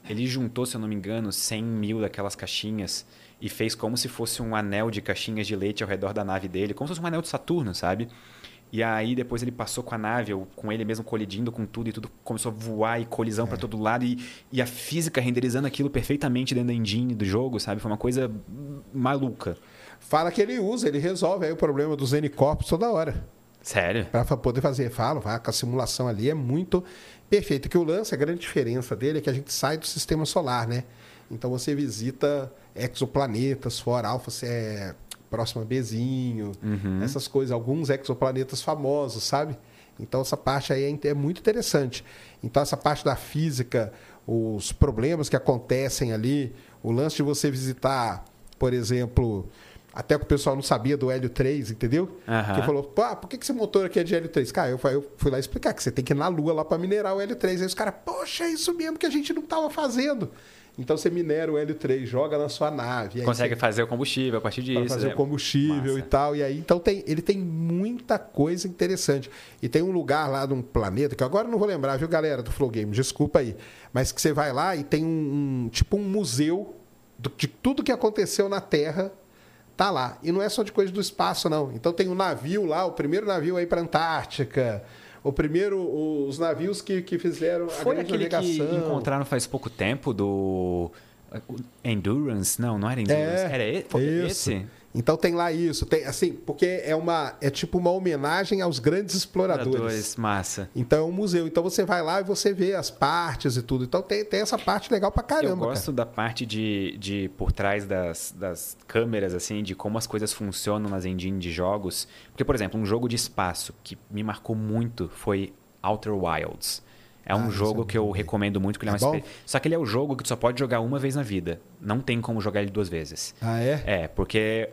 Speaker 2: Ele juntou, se eu não me engano, 100 mil daquelas caixinhas e fez como se fosse um anel de caixinhas de leite ao redor da nave dele, como se fosse um anel de Saturno, sabe? E aí depois ele passou com a nave, ou com ele mesmo colidindo com tudo, e tudo começou a voar e colisão
Speaker 1: É.
Speaker 2: pra todo lado, e, e a física renderizando aquilo perfeitamente dentro da engine do jogo, sabe? Foi uma coisa maluca.
Speaker 1: Fala que ele usa, ele resolve aí o problema dos N-Corpos toda hora.
Speaker 2: Sério?
Speaker 1: Para poder fazer, falo, vai, com a simulação ali é muito perfeito. Que o lance, a grande diferença dele é que a gente sai do sistema solar, né? Então você visita exoplanetas, fora Alfa, você é próximo a Bezinho, essas coisas, alguns exoplanetas famosos, sabe? Então essa parte aí é, é muito interessante. Então essa parte da física, os problemas que acontecem ali, o lance de você visitar, por exemplo, até que o pessoal não sabia do Hélio 3, entendeu?
Speaker 2: Aham.
Speaker 1: Que falou, pô, por que esse motor aqui é de Hélio 3? Cara, eu, eu fui lá explicar que você tem que ir na Lua lá para minerar o Hélio 3. Aí os caras, poxa, é isso mesmo que a gente não estava fazendo. Então você minera o Hélio 3, joga na sua nave.
Speaker 2: Consegue
Speaker 1: você-
Speaker 2: fazer o combustível a partir disso.
Speaker 1: fazer
Speaker 2: né?
Speaker 1: o combustível
Speaker 2: Massa.
Speaker 1: e tal. E aí, então tem, ele tem muita coisa interessante. E tem um lugar lá num planeta, que agora eu não vou lembrar, viu, galera do Flow Games, desculpa aí. Mas que você vai lá e tem um, um- tipo um museu do- de tudo que aconteceu na Terra. Tá lá. E não é só de coisa do espaço, não. Então tem um navio lá, o primeiro navio aí para Antártica. O primeiro, os navios que, que fizeram a
Speaker 2: Foi
Speaker 1: grande
Speaker 2: aquele que
Speaker 1: navegação.
Speaker 2: encontraram faz pouco tempo do o Endurance? Não, não era Endurance.
Speaker 1: É,
Speaker 2: era e- foi esse?
Speaker 1: Então tem lá isso, tem assim, porque é uma é tipo uma homenagem aos grandes exploradores.
Speaker 2: Exploradores, massa.
Speaker 1: Então é um museu. Então você vai lá e você vê as partes e tudo. Então tem, tem essa parte legal pra caramba.
Speaker 2: Eu gosto da parte de, de por trás das, das câmeras, assim, de como as coisas funcionam nas engines de jogos. Porque, por exemplo, um jogo de espaço que me marcou muito foi Outer Wilds. É um
Speaker 1: Ah,
Speaker 2: jogo
Speaker 1: eu
Speaker 2: que eu recomendo muito, que ele é,
Speaker 1: É
Speaker 2: uma Só que ele é o jogo que tu só pode jogar uma vez na vida. Não tem como jogar ele duas vezes.
Speaker 1: cara. Ah, é?
Speaker 2: É, porque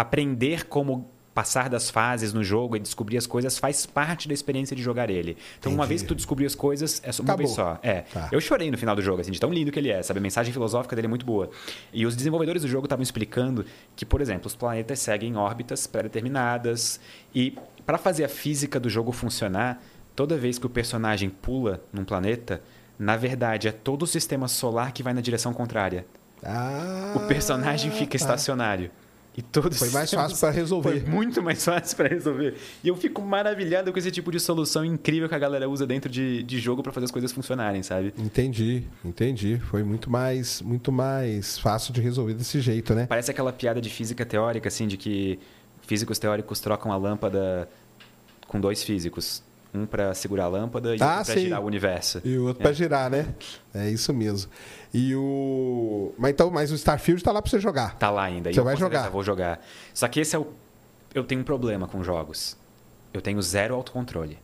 Speaker 2: aprender como passar das fases no jogo e descobrir as coisas faz parte da experiência de jogar ele. Então, uma
Speaker 1: Entendi.
Speaker 2: vez que tu descobrir as coisas, é só uma
Speaker 1: Acabou.
Speaker 2: vez só. É.
Speaker 1: Tá.
Speaker 2: Eu chorei no final do jogo, assim, de tão lindo que ele é, sabe? A mensagem filosófica dele é muito boa. E os desenvolvedores do jogo estavam explicando que, por exemplo, os planetas seguem órbitas pré-determinadas e para fazer a física do jogo funcionar, toda vez que o personagem pula num planeta, na verdade é todo o sistema solar que vai na direção contrária.
Speaker 1: Ah,
Speaker 2: O personagem fica
Speaker 1: tá.
Speaker 2: estacionário. E todos
Speaker 1: Foi mais (laughs) fácil pra resolver.
Speaker 2: Foi muito mais fácil para resolver. E eu fico maravilhado com esse tipo de solução incrível que a galera usa dentro de, de jogo para fazer as coisas funcionarem, sabe?
Speaker 1: Entendi, entendi. Foi muito mais, muito mais fácil de resolver desse jeito, né?
Speaker 2: Parece aquela piada de física teórica, assim, de que físicos teóricos trocam a lâmpada com dois físicos. Um para segurar a lâmpada e
Speaker 1: Ah,
Speaker 2: outro para girar o universo.
Speaker 1: E o outro
Speaker 2: É.
Speaker 1: pra girar, né? É isso mesmo. E o. Mas então, mas o Starfield tá lá pra você jogar.
Speaker 2: Tá lá ainda. e
Speaker 1: Você
Speaker 2: eu
Speaker 1: vai jogar.
Speaker 2: vou jogar. Só que esse é o... Eu tenho um problema com jogos. Eu tenho zero autocontrole.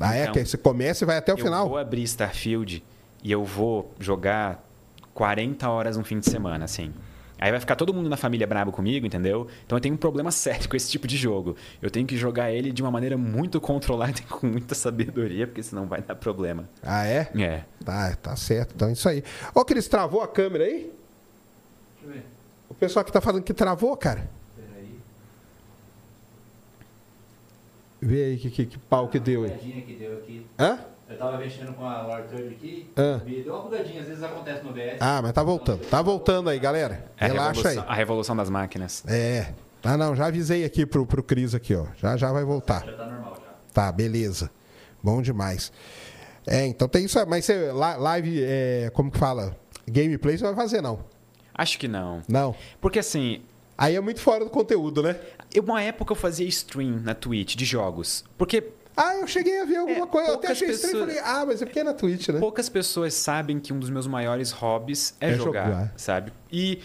Speaker 1: Ah, é?
Speaker 2: Então,
Speaker 1: Que você começa e vai até o
Speaker 2: eu
Speaker 1: final.
Speaker 2: vou abrir Starfield e eu vou jogar 40 horas um fim de semana, assim. Aí vai ficar todo mundo na família brabo comigo, entendeu? Então eu tenho um problema sério com esse tipo de jogo. Eu tenho que jogar ele de uma maneira muito controlada e (laughs) com muita sabedoria, porque senão vai dar problema.
Speaker 1: Ah, é?
Speaker 2: É.
Speaker 1: Tá, tá certo. Então é isso aí. Ô, Cris, travou a câmera aí?
Speaker 4: Deixa eu ver.
Speaker 1: O pessoal que tá falando que travou, cara.
Speaker 4: Peraí.
Speaker 1: Vê aí que, que, que pau que deu aí.
Speaker 4: Que deu aqui.
Speaker 1: Hã?
Speaker 4: Eu tava mexendo com a Third aqui.
Speaker 1: Ah.
Speaker 4: Deu uma bugadinha, às vezes acontece no OBS.
Speaker 1: Ah, mas tá voltando. Tá voltando aí, galera.
Speaker 2: É a
Speaker 1: Relaxa aí.
Speaker 2: a revolução das máquinas.
Speaker 1: É. Ah, não, já avisei aqui pro, pro Cris aqui, ó. Já já vai voltar.
Speaker 4: Já tá normal já.
Speaker 1: Tá, beleza. Bom demais. É, então tem isso. aí. Mas você, live, é, como que fala? Gameplay você vai fazer, não?
Speaker 2: Acho que não.
Speaker 1: Não.
Speaker 2: Porque assim,
Speaker 1: Aí é muito fora do conteúdo, né?
Speaker 2: eu, uma época eu fazia stream na Twitch de jogos. Porque
Speaker 1: Ah, eu cheguei a ver alguma
Speaker 2: É,
Speaker 1: coisa. Eu até achei estranho e
Speaker 2: pessoas-
Speaker 1: falei, ah, mas é porque é na Twitch, né?
Speaker 2: Poucas pessoas sabem que um dos meus maiores hobbies é,
Speaker 1: É
Speaker 2: jogar,
Speaker 1: jogar.
Speaker 2: sabe? E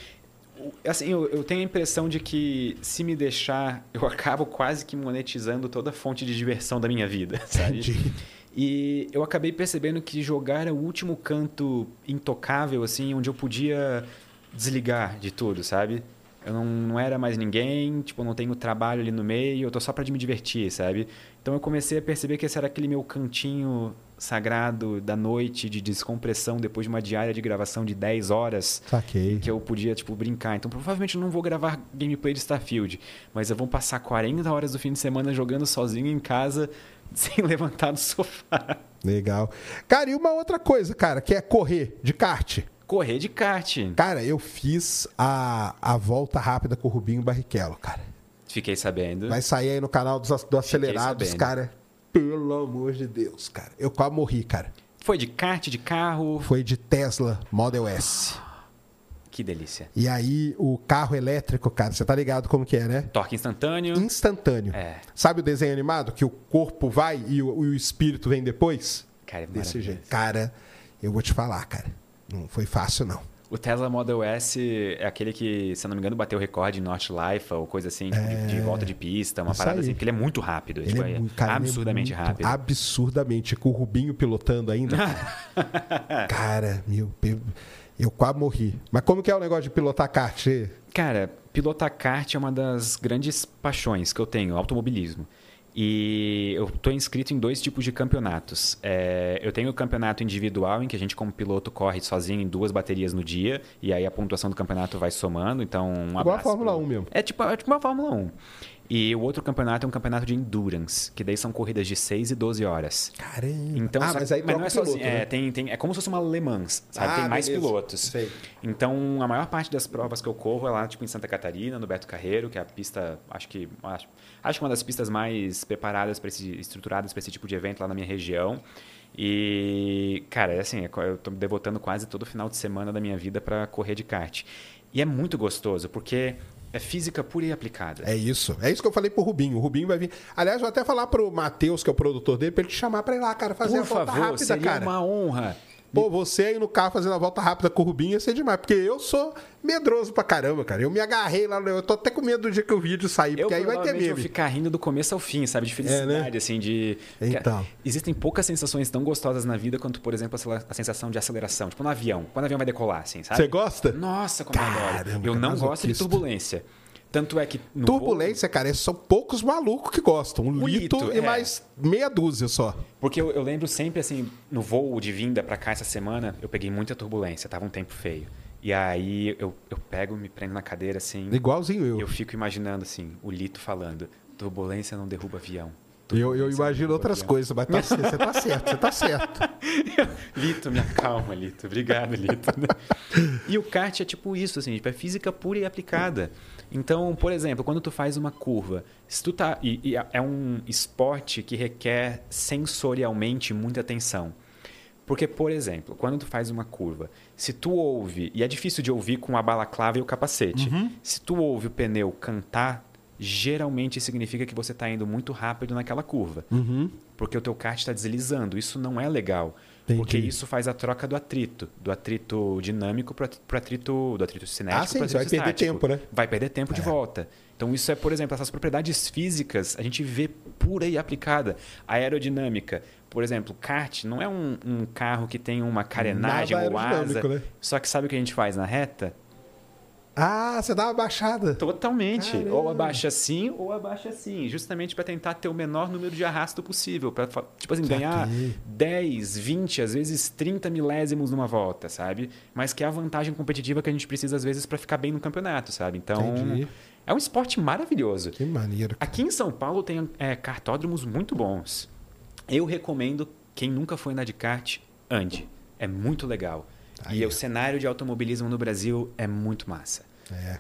Speaker 2: assim, eu, eu tenho a impressão de que se me deixar, eu (laughs) acabo quase que monetizando toda a fonte de diversão da minha vida, (laughs) sabe?
Speaker 1: Entendi.
Speaker 2: E eu acabei percebendo que jogar era o último canto intocável, assim, onde eu podia desligar de tudo, sabe? Eu não, não era mais ninguém, tipo, eu não tenho trabalho ali no meio, eu tô só pra me divertir, sabe? Então eu comecei a perceber que esse era aquele meu cantinho sagrado da noite de descompressão depois de uma diária de gravação de 10 horas
Speaker 1: Saquei.
Speaker 2: que eu podia, tipo, brincar. Então, provavelmente eu não vou gravar gameplay de Starfield, mas eu vou passar 40 horas do fim de semana jogando sozinho em casa, (laughs) sem levantar do sofá.
Speaker 1: Legal. Cara, e uma outra coisa, cara, que é correr de kart.
Speaker 2: Correr de kart.
Speaker 1: Cara, eu fiz a, a volta rápida com o Rubinho Barrichello, cara.
Speaker 2: Fiquei sabendo.
Speaker 1: Vai sair aí no canal dos, do Acelerados, cara. Pelo amor de Deus, cara. Eu quase morri, cara.
Speaker 2: Foi de kart, de carro.
Speaker 1: Foi de Tesla Model S.
Speaker 2: Que delícia.
Speaker 1: E aí, o carro elétrico, cara, você tá ligado como que é, né?
Speaker 2: Torque instantâneo.
Speaker 1: Instantâneo.
Speaker 2: É.
Speaker 1: Sabe o desenho animado? Que o corpo vai e o, e o espírito vem depois?
Speaker 2: Cara, é
Speaker 1: Desse jeito. Cara, eu vou te falar, cara. Não foi fácil, não.
Speaker 2: O Tesla Model S é aquele que, se não me engano, bateu o recorde em North Life ou coisa assim, tipo, de, de volta de pista, uma
Speaker 1: Isso
Speaker 2: parada
Speaker 1: aí.
Speaker 2: assim, porque ele é muito rápido.
Speaker 1: Ele
Speaker 2: tipo,
Speaker 1: é,
Speaker 2: é
Speaker 1: muito- cara, é
Speaker 2: absurdamente
Speaker 1: muito-
Speaker 2: rápido.
Speaker 1: Absurdamente. Com o Rubinho pilotando ainda. cara. (laughs) cara, meu, eu, eu quase morri. Mas como que é o negócio de pilotar kart?
Speaker 2: Cara, pilotar kart é uma das grandes paixões que eu tenho, automobilismo. E eu estou inscrito em dois tipos de campeonatos. É, eu tenho o campeonato individual, em que a gente, como piloto, corre sozinho em duas baterias no dia, e aí a pontuação do campeonato vai somando. Então, um
Speaker 1: Igual a Fórmula
Speaker 2: pro-
Speaker 1: 1 mesmo.
Speaker 2: É tipo, é tipo uma Fórmula 1. E o outro campeonato é um campeonato de endurance, que daí são corridas de 6 e 12 horas.
Speaker 1: Caramba.
Speaker 2: Então,
Speaker 1: ah,
Speaker 2: só-
Speaker 1: mas aí
Speaker 2: não
Speaker 1: troca
Speaker 2: é
Speaker 1: o piloto,
Speaker 2: sozinho, é,
Speaker 1: né?
Speaker 2: tem, tem, é como se fosse uma Le Mans, sabe?
Speaker 1: Ah,
Speaker 2: tem mais
Speaker 1: beleza.
Speaker 2: pilotos.
Speaker 1: Sei.
Speaker 2: Então, a maior parte das provas que eu corro é lá, tipo, em Santa Catarina, no Beto Carreiro, que é a pista, acho que acho, acho que uma das pistas mais preparadas para esse estruturadas para esse tipo de evento lá na minha região. E, cara, é assim, eu tô devotando quase todo final de semana da minha vida para correr de kart. E é muito gostoso, porque é física pura e aplicada.
Speaker 1: É isso. É isso que eu falei pro Rubinho. O Rubinho vai vir. Aliás, vou até falar pro Matheus, que é o produtor dele, pra ele te chamar pra ir lá, cara, fazer
Speaker 2: Por
Speaker 1: a
Speaker 2: favor,
Speaker 1: rápida,
Speaker 2: seria
Speaker 1: cara.
Speaker 2: uma honra.
Speaker 1: Pô, você aí no carro fazendo a volta rápida com o Rubinho ia ser demais. Porque eu sou medroso pra caramba, cara. Eu me agarrei lá. no- Eu tô até com medo do dia que o vídeo sair,
Speaker 2: Eu
Speaker 1: porque aí vai ter
Speaker 2: vou
Speaker 1: meme.
Speaker 2: ficar rindo do começo ao fim, sabe? De felicidade, assim, de...
Speaker 1: Então.
Speaker 2: Existem poucas sensações tão gostosas na vida quanto, por exemplo, a sensação de aceleração. Tipo no avião. Quando o avião vai decolar, assim, sabe?
Speaker 1: Você gosta?
Speaker 2: Nossa, como eu adoro.
Speaker 1: Caramba,
Speaker 2: Eu
Speaker 1: que
Speaker 2: não gosto de turbulência. Tanto é que
Speaker 1: Turbulência, cara, são poucos malucos que gostam. Um
Speaker 2: O
Speaker 1: lito,
Speaker 2: lito,
Speaker 1: e
Speaker 2: é.
Speaker 1: mais meia dúzia só.
Speaker 2: porque eu, eu lembro sempre, assim, no voo de vinda pra cá essa semana, eu peguei muita turbulência, tava um tempo feio. E aí eu, eu pego, me prendo na cadeira, assim,
Speaker 1: Igualzinho eu.
Speaker 2: e eu fico imaginando, assim, o Lito falando, turbulência não derruba avião.
Speaker 1: Eu, eu imagino outras
Speaker 2: avião."
Speaker 1: coisas, mas tá, (laughs) você tá certo, você tá certo. (laughs)
Speaker 2: Lito, me acalma, Lito. Obrigado, Lito. (laughs) e o kart é tipo isso, assim, tipo, é física pura e aplicada. Então, por exemplo, quando tu faz uma curva, se tu tá. E, e é um esporte que requer sensorialmente muita atenção. Porque, por exemplo, quando tu faz uma curva, se tu ouve, e é difícil de ouvir com a balaclava e o capacete, se tu ouve o pneu cantar, geralmente significa que você está indo muito rápido naquela curva. Porque o teu kart está deslizando. Isso não é legal.
Speaker 1: Entendi.
Speaker 2: Porque isso faz a troca do atrito, do atrito dinâmico para o atrito, do atrito cinético
Speaker 1: Ah, sim,
Speaker 2: pro
Speaker 1: você vai
Speaker 2: atrito
Speaker 1: perder
Speaker 2: estático.
Speaker 1: tempo, né?
Speaker 2: Vai perder tempo de volta. Então isso é, por exemplo, essas propriedades físicas a gente vê pura e aplicada. A aerodinâmica, por exemplo, kart não é um, um carro que tem uma carenagem ou asa.
Speaker 1: né?
Speaker 2: Só que sabe o que a gente faz na reta?
Speaker 1: Ah, você dá uma baixada.
Speaker 2: Totalmente.
Speaker 1: Caramba.
Speaker 2: Ou abaixa assim, ou abaixa assim. Justamente para tentar ter o menor número de arrasto possível. Para, tipo assim, ganhar
Speaker 1: Saquei.
Speaker 2: 10, 20, às vezes 30 milésimos numa volta, sabe? Mas que é a vantagem competitiva que a gente precisa, às vezes, para ficar bem no campeonato, sabe? Então,
Speaker 1: Entendi.
Speaker 2: é um esporte maravilhoso.
Speaker 1: Que maneiro.
Speaker 2: Aqui em São Paulo tem é, kartódromos muito bons. Eu recomendo, quem nunca foi andar de kart, ande. É muito legal.
Speaker 1: Aí,
Speaker 2: e o cenário de automobilismo no Brasil é muito massa.
Speaker 1: É.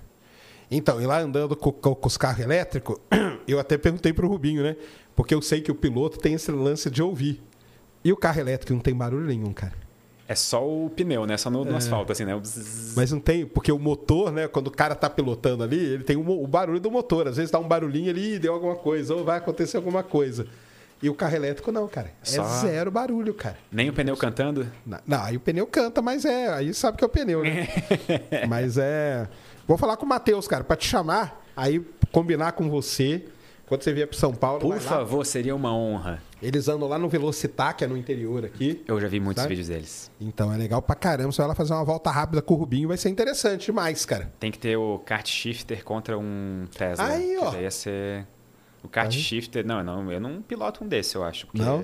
Speaker 1: Então, e lá andando com, com- com os carros elétricos, (clears throat) eu até perguntei pro Rubinho, né? Porque eu sei que o piloto tem esse lance de ouvir. E o carro elétrico não tem barulho nenhum, cara.
Speaker 2: É só o pneu, né? Só no, no asfalto, assim, né? O bzzz.
Speaker 1: Mas não tem, porque o motor, né? Quando o cara tá pilotando ali, ele tem o, o barulho do motor. Às vezes dá um barulhinho ali, deu alguma coisa, ou vai acontecer alguma coisa. E o carro elétrico não, cara. É
Speaker 2: Só-
Speaker 1: zero barulho, cara.
Speaker 2: Nem o pneu cantando.
Speaker 1: Na- Não, aí o pneu canta, mas é. Aí sabe que é o pneu, né? (laughs) mas é. Vou falar com o Matheus, cara, pra te chamar, aí combinar com você. Quando você vier pro São Paulo.
Speaker 2: Por
Speaker 1: vai lá.
Speaker 2: favor, seria uma honra.
Speaker 1: Eles andam lá no Velocitar, que é no interior aqui.
Speaker 2: Eu já vi muitos
Speaker 1: Sabe?
Speaker 2: vídeos deles.
Speaker 1: Então é legal pra caramba. Você vai lá fazer uma volta rápida com o Rubinho, vai ser interessante demais, cara.
Speaker 2: Tem que ter o kart shifter contra um Tesla.
Speaker 1: Aí, ó.
Speaker 2: Ia ser. O kart
Speaker 1: Aí.
Speaker 2: shifter. Não, eu não, eu não piloto um desse, eu acho. Porque
Speaker 1: Não?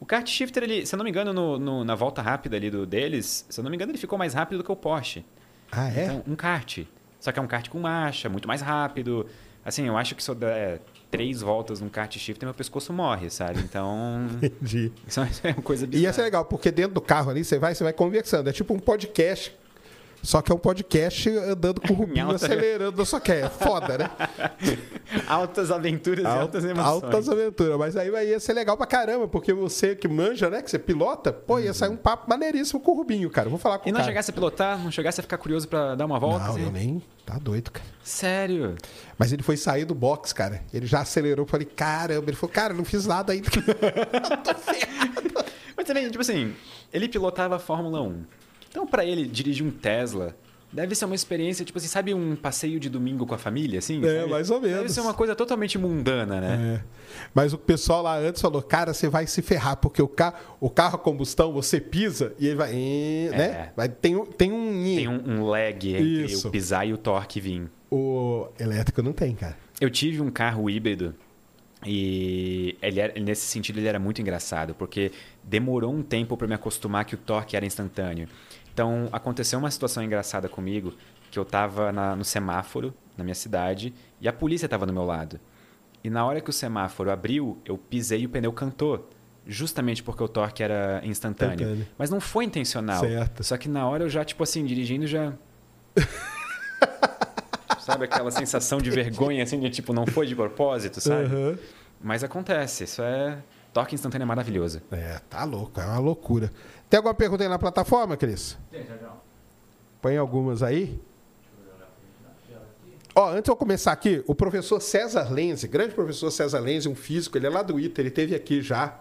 Speaker 2: O kart shifter, ele, se eu não me engano, no, no- na volta rápida ali do deles, se eu não me engano, ele ficou mais rápido do que o Porsche.
Speaker 1: Ah, é?
Speaker 2: Então, um kart. Só que é um kart com marcha, muito mais rápido. Assim, eu acho que se eu der três voltas num kart shifter, meu pescoço morre, sabe? Então. (laughs)
Speaker 1: Entendi.
Speaker 2: Isso é uma coisa
Speaker 1: E ia ser
Speaker 2: bizarra.
Speaker 1: legal, porque dentro do carro ali, você vai, você vai conversando. É tipo um podcast. Só que é um podcast andando com o (laughs) Rubinho
Speaker 2: alta-
Speaker 1: acelerando. Só que é foda, né? (laughs)
Speaker 2: Altas aventuras e altas emoções.
Speaker 1: Altas aventuras. Mas aí vai- ia ser legal pra caramba, porque você que manja, né? Que você pilota, pô, ia sair um papo maneiríssimo com o Rubinho, cara. Vou falar com
Speaker 2: E
Speaker 1: o
Speaker 2: não
Speaker 1: cara.
Speaker 2: chegasse a pilotar? Não chegasse a ficar curioso pra dar uma volta?
Speaker 1: Não,
Speaker 2: assim?
Speaker 1: eu nem. Tá doido, cara.
Speaker 2: Sério?
Speaker 1: Mas ele foi sair do box, cara. Ele já acelerou. Falei, caramba. Ele falou, cara, não fiz nada ainda. (laughs)
Speaker 2: Mas também, tipo assim, ele pilotava a Fórmula 1. Então, pra ele dirigir um Tesla, deve ser uma experiência, tipo assim, sabe um passeio de domingo com a família, assim?
Speaker 1: É,
Speaker 2: sabe?
Speaker 1: mais ou
Speaker 2: Deve
Speaker 1: menos.
Speaker 2: ser uma coisa totalmente mundana, né?
Speaker 1: É. Mas o pessoal lá antes falou, cara, você vai se ferrar, porque o, ca... o carro a combustão, você pisa e ele vai. eh, Né? Vai... Tem, um- tem um.
Speaker 2: Tem um, um lag entre
Speaker 1: Isso.
Speaker 2: o pisar e o torque vir.
Speaker 1: O elétrico não tem, cara.
Speaker 2: Eu tive um carro híbrido e ele era- nesse sentido ele era muito engraçado, porque demorou um tempo para me acostumar que o torque era instantâneo. Então aconteceu uma situação engraçada comigo, que eu estava no semáforo na minha cidade e a polícia estava do meu lado. E na hora que o semáforo abriu, eu pisei e o pneu cantou. Justamente porque o torque era instantâneo.
Speaker 1: Instantâneo.
Speaker 2: Mas não foi intencional.
Speaker 1: Certo.
Speaker 2: Só que na hora eu já, tipo assim, dirigindo já. (laughs) sabe aquela sensação de vergonha, assim, de tipo, não foi de propósito, sabe?
Speaker 1: Aham.
Speaker 2: Mas acontece, isso é. Torque instantâneo é maravilhoso.
Speaker 1: É, tá louco, é uma loucura. Tem alguma pergunta aí na plataforma, Cris?
Speaker 4: Tem, Sérgio?
Speaker 1: Põe algumas aí. Ó, antes de eu começar aqui, o professor César Lenze, grande professor César Lenze, um físico, ele é lá do ITA, ele teve aqui já.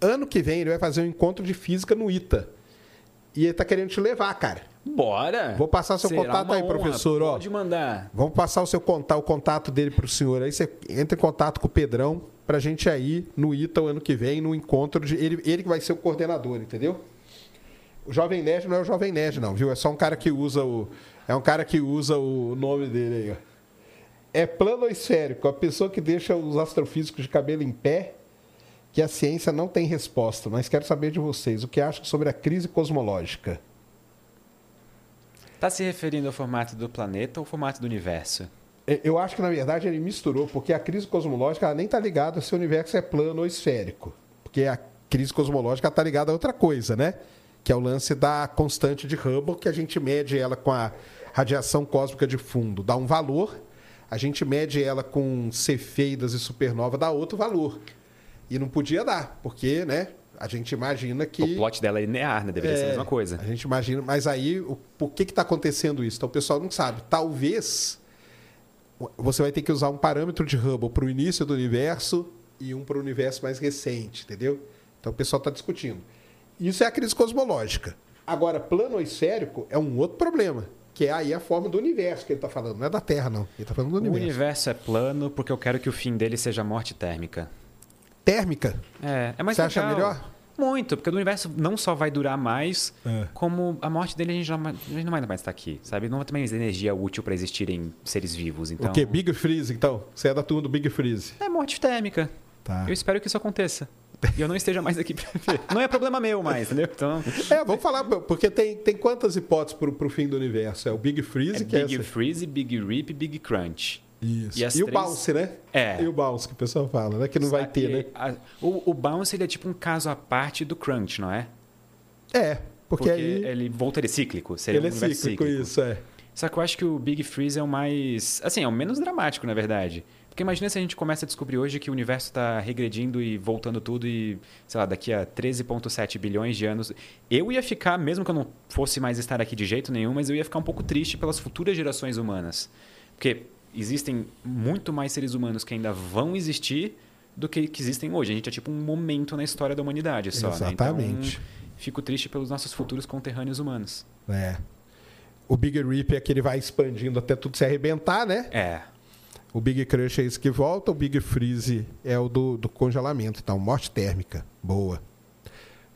Speaker 1: Ano que vem ele vai fazer um encontro de física no ITA. E ele tá querendo te levar, cara.
Speaker 2: Bora!
Speaker 1: Vou passar seu
Speaker 2: Será
Speaker 1: contato aí,
Speaker 2: honra.
Speaker 1: professor, ó.
Speaker 2: Pode mandar.
Speaker 1: Vamos passar o seu contato, o contato dele pro senhor. Aí você entra em contato com o Pedrão pra gente aí no ITA o ano que vem, no encontro de. Ele, ele que vai ser o coordenador, entendeu? O Jovem Nerd não é o Jovem Nerd, não, viu? É só um cara que usa o. É um cara que usa o nome dele aí, ó. É plano ou esférico? A pessoa que deixa os astrofísicos de cabelo em pé, que a ciência não tem resposta. Mas quero saber de vocês, o que acham sobre a crise cosmológica?
Speaker 2: Tá se referindo ao formato do planeta ou ao formato do universo?
Speaker 1: É, Eu acho que, na verdade, ele misturou, porque a crise cosmológica nem está ligada se o universo é plano ou esférico. Porque a crise cosmológica está ligada a outra coisa, né? Que é o lance da constante de Hubble, que a gente mede ela com a radiação cósmica de fundo, dá um valor, a gente mede ela com cefeidas e supernova, dá outro valor. E não podia dar, porque, né? A gente imagina que.
Speaker 2: O plot dela é linear, né? Deveria ser a
Speaker 1: É,
Speaker 2: mesma coisa.
Speaker 1: A gente imagina, mas aí, o, por que está acontecendo isso? Então, o pessoal não sabe. Talvez você vai ter que usar um parâmetro de Hubble para o início do universo e um para o universo mais recente, entendeu? Então, o pessoal está discutindo. Isso é a crise cosmológica. Agora, plano esférico é um outro problema, que é aí a forma do universo que ele está falando. Não é da Terra, não. Ele está falando do
Speaker 2: O
Speaker 1: universo.
Speaker 2: universo é plano porque eu quero que o fim dele seja a morte térmica.
Speaker 1: Térmica?
Speaker 2: É, é mais
Speaker 1: Você acha
Speaker 2: legal.
Speaker 1: melhor?
Speaker 2: Muito, porque o universo não só vai durar mais,
Speaker 1: É.
Speaker 2: como a morte dele a gente, já, a gente não vai mais estar aqui, sabe? Não vai ter mais energia útil para existirem seres vivos. Então,
Speaker 1: O quê? Big Freeze, então? Você é da turma do Big Freeze.
Speaker 2: É morte térmica.
Speaker 1: Tá.
Speaker 2: Eu espero que isso aconteça. E eu não esteja mais aqui pra ver. Não é problema meu mais, entendeu? Então, (laughs)
Speaker 1: É, vamos falar, porque tem, tem quantas hipóteses para o fim do universo? É o Big Freeze,
Speaker 2: é
Speaker 1: que
Speaker 2: Big
Speaker 1: é essa...
Speaker 2: Freeze, Big Rip, Big Crunch.
Speaker 1: Isso.
Speaker 2: E
Speaker 1: E, o
Speaker 2: três-
Speaker 1: bounce, né?
Speaker 2: É.
Speaker 1: E o bounce que o pessoal fala, né? Que não vai
Speaker 2: Só
Speaker 1: ter, né?
Speaker 2: a- o, o Bounce ele é tipo um caso à parte do Crunch, não é?
Speaker 1: É, porque, aí
Speaker 2: ele voltaria cíclico. Seria
Speaker 1: ele
Speaker 2: um
Speaker 1: é
Speaker 2: universo
Speaker 1: cíclico, isso, é.
Speaker 2: Só que eu acho que o Big Freeze é o mais. Assim, é o menos dramático, na verdade. Porque imagina se a gente começa a descobrir hoje que o universo está regredindo e voltando tudo e, sei lá, daqui a 13,7 bilhões de anos. Eu ia ficar, mesmo que eu não fosse mais estar aqui de jeito nenhum, mas eu ia ficar um pouco triste pelas futuras gerações humanas. Porque existem muito mais seres humanos que ainda vão existir do que, que existem hoje. A gente é tipo um momento na história da humanidade só.
Speaker 1: Exatamente.
Speaker 2: Né? Então, fico triste pelos nossos futuros conterrâneos humanos.
Speaker 1: É. O Big Rip é que ele vai expandindo até tudo se arrebentar, né?
Speaker 2: É.
Speaker 1: O Big Crush é esse que volta, o Big Freeze é o do, do congelamento. Então, morte térmica. Boa.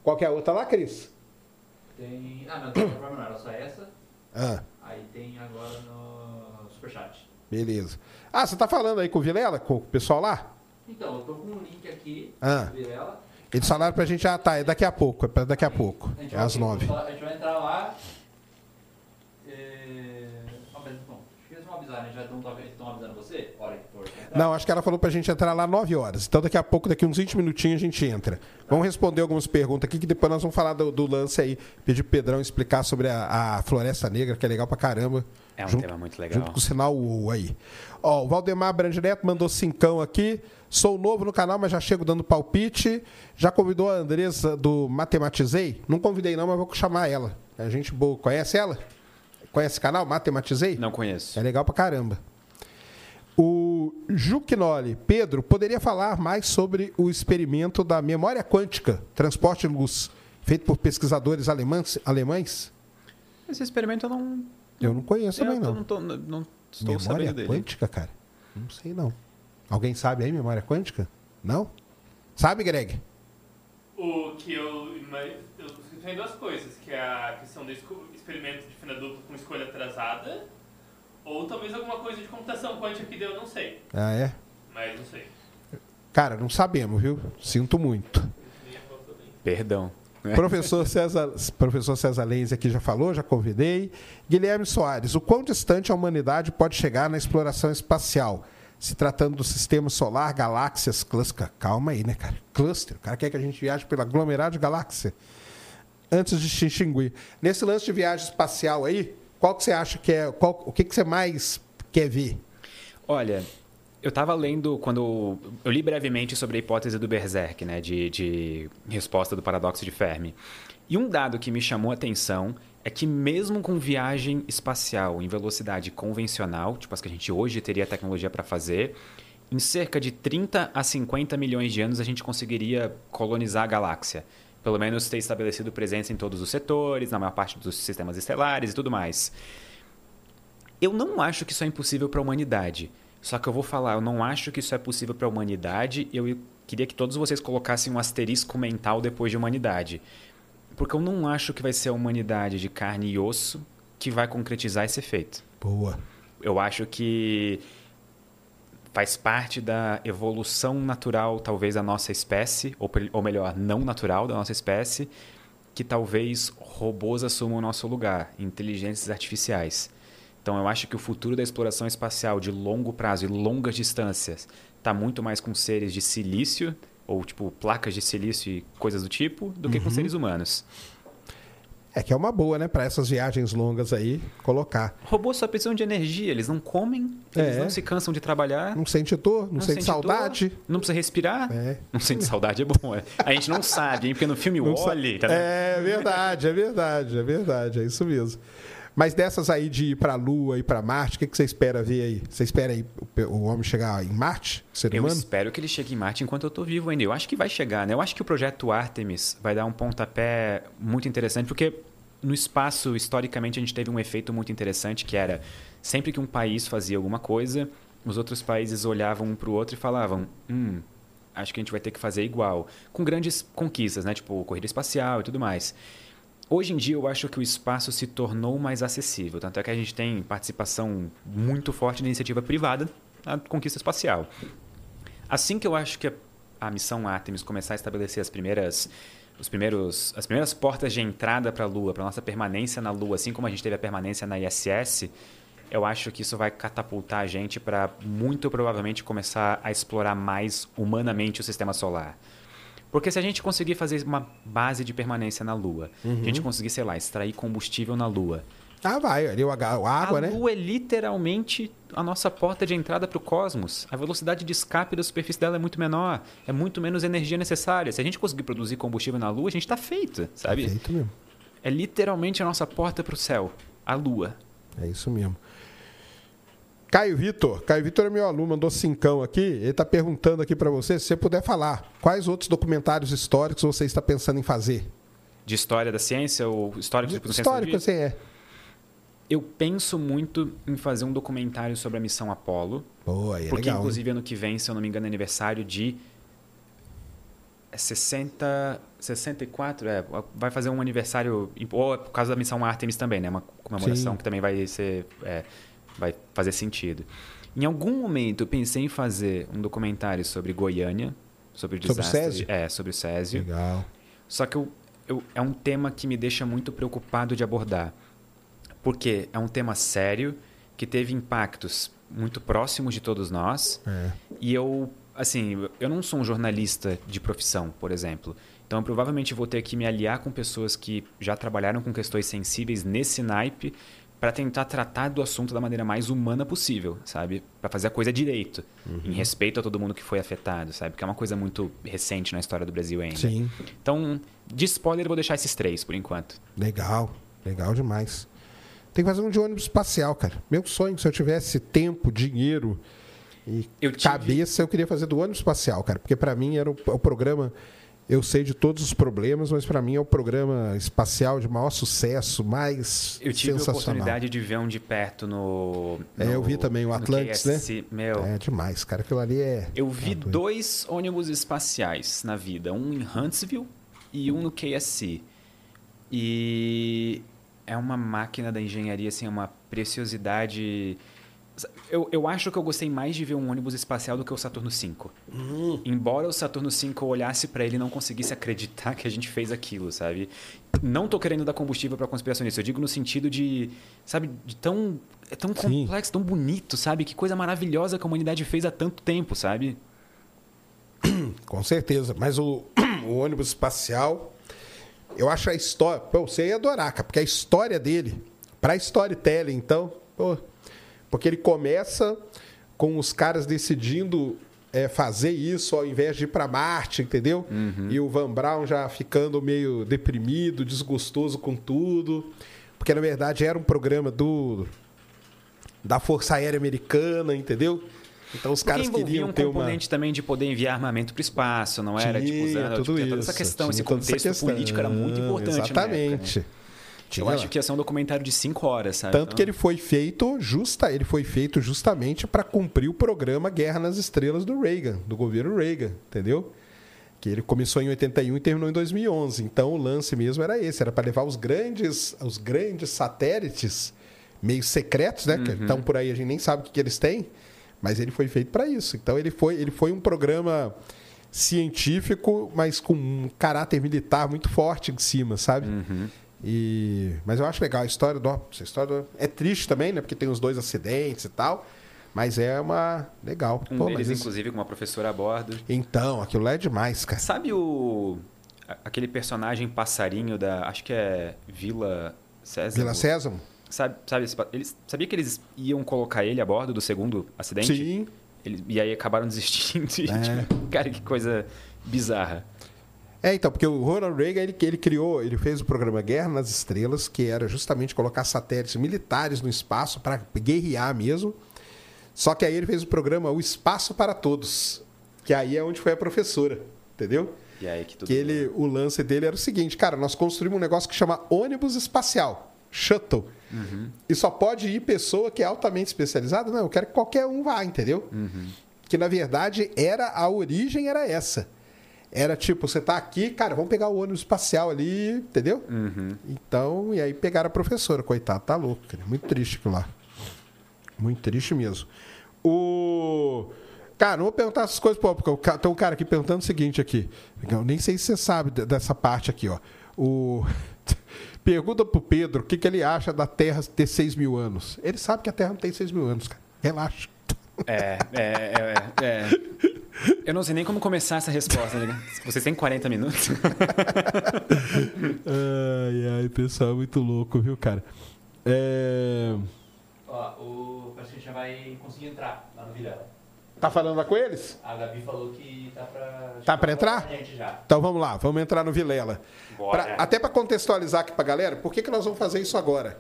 Speaker 1: Qual que é a outra lá, Cris?
Speaker 4: Tem. Ah, não, tem não era só essa.
Speaker 1: Ah,
Speaker 4: Aí tem agora no Superchat.
Speaker 1: Beleza. Ah, você tá falando aí com o Vilela, com o pessoal lá?
Speaker 4: Então, eu tô com um link aqui,
Speaker 1: Ah.
Speaker 4: do Virela.
Speaker 1: Eles falaram pra gente, ah, tá, é daqui a pouco, é daqui a pouco.
Speaker 4: A
Speaker 1: É às nove.
Speaker 4: A gente vai entrar lá. É... Ah, mas bom, eles vão avisar, né? Já estão avisando você? Hora que for.
Speaker 1: Não, acho que ela falou pra gente entrar lá 9 horas. Então daqui a pouco, daqui uns 20 minutinhos, a gente entra. Vamos responder algumas perguntas aqui, que depois nós vamos falar do, do lance aí. Pedir pro Pedrão explicar sobre a, a Floresta Negra, que é legal pra caramba.
Speaker 2: É um
Speaker 1: Junto-
Speaker 2: tema muito legal.
Speaker 1: Junto com o sinal UOL aí. Ó, o Valdemar Brandireto mandou cincão aqui. Sou novo no canal, mas já chego dando palpite. Já convidou a Andressa do Matematizei? Não convidei não, mas vou chamar ela. É gente boa. Conhece ela? Conhece o canal Matematizei?
Speaker 2: Não conheço.
Speaker 1: É legal pra caramba. O Juquinoli, Pedro, poderia falar mais sobre o experimento da memória quântica, transporte de luz, feito por pesquisadores alemães? alemães?
Speaker 2: Esse experimento eu não.
Speaker 1: Eu não conheço
Speaker 2: eu
Speaker 1: também, não.
Speaker 2: não, tô- não- não estou
Speaker 1: memória
Speaker 2: sabendo dele.
Speaker 1: quântica, cara? Não sei, não. Alguém sabe aí memória quântica? Não? Sabe, Greg?
Speaker 5: O que eu, eu tem duas coisas, que é a questão do experimento de fina dupla com escolha atrasada, ou talvez alguma coisa de computação quântica que deu, não sei.
Speaker 1: Ah, é?
Speaker 5: Mas não sei.
Speaker 1: Cara, não sabemos, viu? Sinto muito.
Speaker 2: Perdão. (laughs)
Speaker 1: Professor César, professor César Lenz aqui já falou, já convidei. Guilherme Soares, o quão distante a humanidade pode chegar na exploração espacial? Se tratando do sistema solar, galáxias, cluster. Calma aí, né, cara? Cluster. O cara quer que a gente viaje pela aglomerado de galáxia. Antes de extinguir. Nesse lance de viagem espacial aí, qual que você acha que é. Qual, o que, que você mais quer ver?
Speaker 2: Olha, eu estava lendo quando. Eu li brevemente sobre a hipótese do Berserk, né? De, de resposta do paradoxo de Fermi. E um dado que me chamou a atenção é que, mesmo com viagem espacial em velocidade convencional, tipo as que a gente hoje teria tecnologia para fazer, em cerca de 30 a 50 milhões de anos a gente conseguiria colonizar a galáxia. Pelo menos ter estabelecido presença em todos os setores, na maior parte dos sistemas estelares e tudo mais. Eu não acho que isso é impossível para a humanidade. Só que eu vou falar, eu não acho que isso é possível para a humanidade. Eu queria que todos vocês colocassem um asterisco mental depois de humanidade. Porque eu não acho que vai ser a humanidade de carne e osso que vai concretizar esse efeito.
Speaker 1: Boa.
Speaker 2: Eu acho que faz parte da evolução natural, talvez, da nossa espécie, ou, ou melhor, não natural da nossa espécie, que talvez robôs assumam o nosso lugar, inteligências artificiais. Então, eu acho que o futuro da exploração espacial de longo prazo e longas distâncias está muito mais com seres de silício, ou tipo placas de silício e coisas do tipo, do que com seres humanos.
Speaker 1: É que é uma boa, né? Para essas viagens longas aí, colocar.
Speaker 2: Robôs só precisam de energia, eles não comem, eles
Speaker 1: É.
Speaker 2: não se cansam de trabalhar.
Speaker 1: Não sente dor, não, sente,
Speaker 2: sente
Speaker 1: saudade.
Speaker 2: dor, não precisa respirar.
Speaker 1: É. (laughs)
Speaker 2: Não sente saudade é bom. é. A gente não sabe, hein? Porque no filme
Speaker 1: Não
Speaker 2: Wally, tá?
Speaker 1: É verdade, é verdade, é verdade, é isso mesmo. Mas dessas aí de ir pra Lua e pra Marte, o que, que você espera ver aí? Você espera aí o, o homem chegar em Marte, o ser
Speaker 2: Eu
Speaker 1: humano?
Speaker 2: espero que ele chegue em Marte enquanto eu tô vivo ainda. Eu acho que vai chegar, né? Eu acho que o projeto Artemis vai dar um pontapé muito interessante, porque no espaço, historicamente, a gente teve um efeito muito interessante, que era sempre que um país fazia alguma coisa, os outros países olhavam um pro outro e falavam, hum, acho que a gente vai ter que fazer igual. Com grandes conquistas, né? Tipo, corrida espacial e tudo mais. Hoje em dia, eu acho que o espaço se tornou mais acessível. Tanto é que a gente tem participação muito forte na iniciativa privada na conquista espacial. Assim que eu acho que a, missão Artemis começar a estabelecer as primeiras, os primeiros, as primeiras portas de entrada para a Lua, para nossa permanência na Lua, assim como a gente teve a permanência na ISS, eu acho que isso vai catapultar a gente para muito provavelmente começar a explorar mais humanamente o sistema solar. Porque se a gente conseguir fazer uma base de permanência na Lua, a gente conseguir, sei lá, extrair combustível na Lua,
Speaker 1: Ah, vai, ali o a água,
Speaker 2: a
Speaker 1: né?
Speaker 2: Lua é literalmente a nossa porta de entrada para o cosmos. A velocidade de escape da superfície dela é muito menor, é muito menos energia necessária. Se a gente conseguir produzir combustível na Lua, a gente está feito, sabe?
Speaker 1: Feito mesmo.
Speaker 2: É literalmente a nossa porta para o céu, a Lua.
Speaker 1: É isso mesmo. Caio Vitor. Caio Vitor é meu aluno, mandou cincão aqui. Ele está perguntando aqui para você, se você puder falar, quais outros documentários históricos você está pensando em fazer?
Speaker 2: De história da ciência ou histórico
Speaker 1: de Histórico, assim, é.
Speaker 2: Eu penso muito em fazer um documentário sobre a missão Apollo.
Speaker 1: Boa, é
Speaker 2: porque,
Speaker 1: legal,
Speaker 2: inclusive, ano que vem, se eu não me engano, é aniversário de é 60, 64, é, vai fazer um aniversário, ou é por causa da missão Artemis também, né? Uma comemoração
Speaker 1: Sim.
Speaker 2: que também vai ser, é, vai fazer sentido. Em algum momento eu pensei em fazer um documentário sobre Goiânia, sobre o
Speaker 1: Sobre o
Speaker 2: desastre.
Speaker 1: Césio?
Speaker 2: É, sobre o Césio.
Speaker 1: Legal.
Speaker 2: Só que eu, eu- é um tema que me deixa muito preocupado de abordar. Porque é um tema sério, que teve impactos muito próximos de todos nós.
Speaker 1: É.
Speaker 2: E eu, assim, eu não sou um jornalista de profissão, por exemplo. Então, eu provavelmente vou ter que me aliar com pessoas que já trabalharam com questões sensíveis nesse naipe para tentar tratar do assunto da maneira mais humana possível, sabe? Para fazer a coisa direito, em respeito a todo mundo que foi afetado, sabe? Porque é uma coisa muito recente na história do Brasil ainda.
Speaker 1: Sim.
Speaker 2: Então, de spoiler, eu vou deixar esses três por enquanto.
Speaker 1: Legal. Legal demais. Tem que fazer um de ônibus espacial, cara. Meu sonho, se eu tivesse tempo, dinheiro e
Speaker 2: Eu tive-
Speaker 1: cabeça, eu queria fazer do ônibus espacial, cara. Porque para mim era o, o programa. Eu sei de todos os problemas, mas para mim é o programa espacial de maior sucesso, mais
Speaker 2: Eu tive a oportunidade de ver um de perto no.
Speaker 1: É,
Speaker 2: no-
Speaker 1: eu vi também o Atlantis, né?
Speaker 2: Meu,
Speaker 1: É demais, cara. Aquilo ali é.
Speaker 2: eu vi
Speaker 1: é
Speaker 2: dois ônibus espaciais na vida. Um em Huntsville e um no KSC. E é uma máquina da engenharia, assim, é uma preciosidade. Eu, eu acho que eu gostei mais de ver um ônibus espacial do que o Saturno V. Embora o Saturno V eu olhasse para ele e não conseguisse acreditar que a gente fez aquilo, sabe? Não tô querendo dar combustível para conspiracionista, eu digo no sentido de, sabe, de tão é tão
Speaker 1: Sim.
Speaker 2: complexo, tão bonito, sabe? Que coisa maravilhosa que a humanidade fez há tanto tempo, sabe? (clears throat)
Speaker 1: Com certeza. Mas o, (clears throat) o ônibus espacial, eu acho a história. Pô, você ia adorar, cara, porque a história dele, pra storytelling, então, pô, porque ele começa com os caras decidindo é, fazer isso ao invés de ir para Marte, entendeu? E o Van Braun já ficando meio deprimido, desgostoso com tudo. Porque na verdade era um programa do da Força Aérea Americana, entendeu? Então os
Speaker 2: Porque
Speaker 1: caras queriam
Speaker 2: um
Speaker 1: ter uma
Speaker 2: componente também de poder enviar armamento para o espaço, não era? tipo,
Speaker 1: Tinha
Speaker 2: usando
Speaker 1: tudo
Speaker 2: tipo, toda
Speaker 1: isso.
Speaker 2: essa questão, esse
Speaker 1: toda
Speaker 2: contexto
Speaker 1: questão.
Speaker 2: político era muito importante. na época, né? Eu acho que ia ser um documentário de cinco horas, sabe?
Speaker 1: Tanto
Speaker 2: Então,
Speaker 1: que ele foi feito justa, ele foi feito justamente para cumprir o programa Guerra nas Estrelas do Reagan, do governo Reagan, entendeu? Que ele começou em 81 e terminou em 2011. Então o lance mesmo era esse, era para levar os grandes, os grandes satélites meio secretos, né?
Speaker 2: Uhum.
Speaker 1: Que estão por aí, a gente nem sabe o que, que eles têm, mas ele foi feito para isso. Então ele foi, ele foi um programa científico, mas com um caráter militar muito forte em cima, sabe?
Speaker 2: Uhum.
Speaker 1: E, mas eu acho legal a história do. Essa história do- é triste também, né? Porque tem os dois acidentes e tal. Mas é uma. Legal.
Speaker 2: Um
Speaker 1: Pô,
Speaker 2: deles,
Speaker 1: isso-
Speaker 2: inclusive, com uma professora a bordo.
Speaker 1: Então, aquilo lá é demais, cara.
Speaker 2: Sabe o... a- Aquele personagem passarinho da... Acho que é Vila César.
Speaker 1: Vila Sésamo?
Speaker 2: Sabe, sabe eles, sabia que eles iam colocar ele a bordo do segundo acidente?
Speaker 1: Sim.
Speaker 2: Eles- e aí acabaram (laughs) desistindo.
Speaker 1: É.
Speaker 2: cara, que coisa bizarra.
Speaker 1: É, então, porque o Ronald Reagan, ele, ele criou, ele fez o programa Guerra nas Estrelas, que era justamente colocar satélites militares no espaço para guerrear mesmo. Só que aí ele fez o programa O Espaço para Todos, que aí é onde foi a professora, entendeu?
Speaker 2: E aí que tudo...
Speaker 1: Que ele, o lance dele era o seguinte, cara, nós construímos um negócio que chama ônibus espacial, shuttle. E só pode ir pessoa que é altamente especializada? Não, eu quero que qualquer um vá, entendeu? Que na verdade era a origem era essa. Era tipo, você tá aqui, cara, vamos pegar o ônibus espacial ali, entendeu? Então, e aí pegaram a professora, coitado, tá louco, cara. Muito triste aquilo lá. Muito triste mesmo. O. Cara, não vou perguntar essas coisas, pô, porque tem um cara aqui perguntando o seguinte aqui. Eu nem sei se você sabe de- dessa parte aqui, ó. O. (laughs) Pergunta pro Pedro o que, que ele acha da Terra ter 6 mil anos. Ele sabe que a Terra não tem 6 mil anos, cara. Relaxa.
Speaker 2: É, é, é, é, é. Eu não sei nem como começar essa resposta. Né? Vocês têm 40 minutos? (laughs)
Speaker 1: Ai, ai, pessoal, muito louco, viu, cara? É...
Speaker 4: Ó, o, parece que a gente já vai conseguir entrar lá no Vilela.
Speaker 1: Tá falando lá com eles?
Speaker 4: A Gabi falou que tá pra...
Speaker 1: Tá pra entrar?
Speaker 4: A gente já.
Speaker 1: Então vamos lá, vamos entrar no Vilela.
Speaker 2: Bora.
Speaker 1: Pra- até para contextualizar aqui pra galera, por que, que nós vamos fazer isso agora?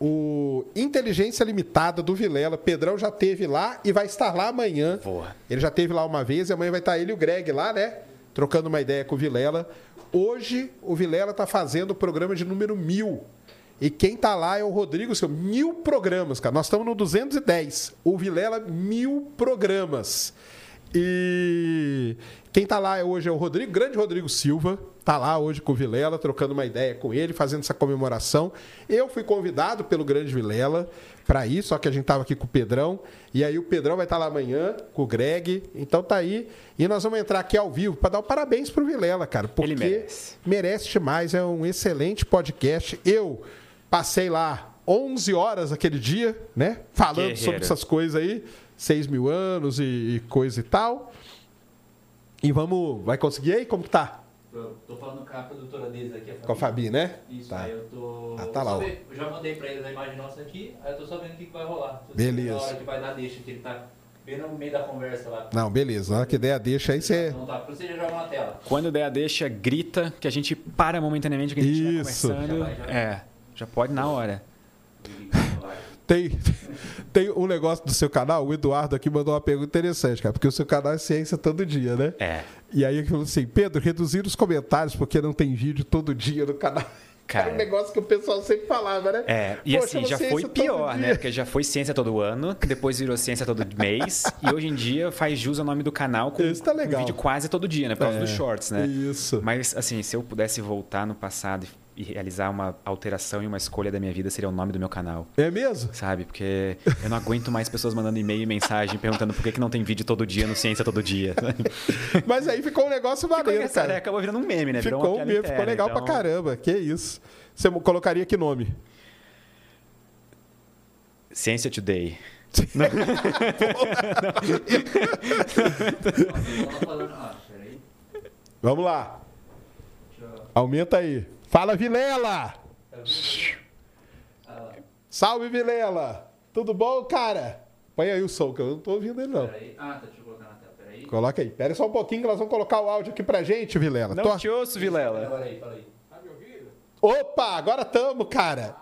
Speaker 1: O Inteligência Limitada do Vilela. Pedrão já teve lá e vai estar lá amanhã.
Speaker 2: Boa.
Speaker 1: Ele já teve lá uma vez e amanhã vai estar ele e o Greg lá, né? Trocando uma ideia com o Vilela. Hoje o Vilela está fazendo o programa de número mil. E quem tá lá é o Rodrigo, seu mil programas, cara. Nós estamos no 210. O Vilela, mil programas. E quem tá lá hoje é o Rodrigo, grande Rodrigo Silva. Tá lá hoje com o Vilela, trocando uma ideia com ele, fazendo essa comemoração. Eu fui convidado pelo grande Vilela para ir, só que a gente tava aqui com o Pedrão. E aí o Pedrão vai estar lá amanhã com o Greg. Então tá aí. E nós vamos entrar aqui ao vivo para dar um parabéns pro Vilela, cara. Porque
Speaker 2: Ele merece.
Speaker 1: merece demais. É um excelente podcast. Eu passei lá 11 horas aquele dia, né? Falando
Speaker 2: Guerreiro.
Speaker 1: sobre essas coisas aí. 6 mil anos e, e coisa e tal. E vamos. Vai conseguir aí? Como que tá?
Speaker 4: Eu tô falando com a produtora deles aqui, a
Speaker 1: Com a Fabi, né?
Speaker 4: Isso,
Speaker 1: Tá.
Speaker 4: aí eu tô.
Speaker 1: Ah, tá lá,
Speaker 4: ver. Eu já mandei pra eles a imagem nossa aqui, aí eu tô só vendo o que que vai rolar. Tô
Speaker 1: Beleza.
Speaker 4: Na hora que vai dar deixa, que ele tá bem no meio da conversa lá.
Speaker 1: Não, beleza. Na hora que der a deixa aí, você.
Speaker 4: Então tá, você já joga na tela.
Speaker 2: Quando der a deixa, grita que a gente para momentaneamente o que a gente
Speaker 1: Isso.
Speaker 2: está conversando.
Speaker 4: Já vai, já vai.
Speaker 2: É, já pode na hora.
Speaker 1: Tem, (laughs) tem um negócio do seu canal, o Eduardo aqui mandou uma pergunta interessante, cara, porque o seu canal é ciência todo dia, né?
Speaker 2: É.
Speaker 1: E aí ele falou assim: Pedro, reduzir os comentários porque não tem vídeo todo dia no canal. (laughs)
Speaker 2: Cara.
Speaker 1: Era um negócio que o pessoal sempre falava, né?
Speaker 2: É, e
Speaker 1: Poxa,
Speaker 2: assim, já foi pior, né? Porque já foi ciência todo ano, que depois virou ciência todo mês, (laughs) e hoje em dia faz jus ao nome do canal com,
Speaker 1: Isso tá
Speaker 2: com
Speaker 1: legal.
Speaker 2: vídeo quase todo dia, né? Por causa
Speaker 1: É,
Speaker 2: dos shorts, né?
Speaker 1: isso.
Speaker 2: Mas, assim, se eu pudesse voltar no passado e realizar uma alteração e uma escolha da minha vida, seria o nome do meu canal.
Speaker 1: É mesmo?
Speaker 2: Sabe? Porque eu não aguento mais pessoas mandando e-mail e mensagem perguntando por que, que não tem vídeo todo dia no Ciência Todo Dia. (laughs)
Speaker 1: Mas aí ficou um negócio
Speaker 2: Ficou
Speaker 1: maneiro,
Speaker 2: né?
Speaker 1: cara.
Speaker 2: Acabou virando um meme, né?
Speaker 1: Ficou um meme, ficou
Speaker 2: interna,
Speaker 1: legal
Speaker 2: então-
Speaker 1: pra caramba. Que isso. Você colocaria que nome?
Speaker 2: Ciência Today. (laughs)
Speaker 1: Vamos lá. Aumenta aí. Fala, Vilela!
Speaker 4: Tá? Ah.
Speaker 1: Salve, Vilela! Tudo bom, cara? Põe aí o som, que eu não tô ouvindo ele, não.
Speaker 4: Peraí. Ah, tá, deixa eu colocar na tela. Peraí.
Speaker 1: Coloca aí. Pera só um pouquinho que nós vamos colocar o áudio aqui pra gente, Vilela.
Speaker 2: Não
Speaker 1: Tô-
Speaker 2: te ouço, Vilela.
Speaker 4: Agora aí, fala aí.
Speaker 1: Opa, agora tamo, cara.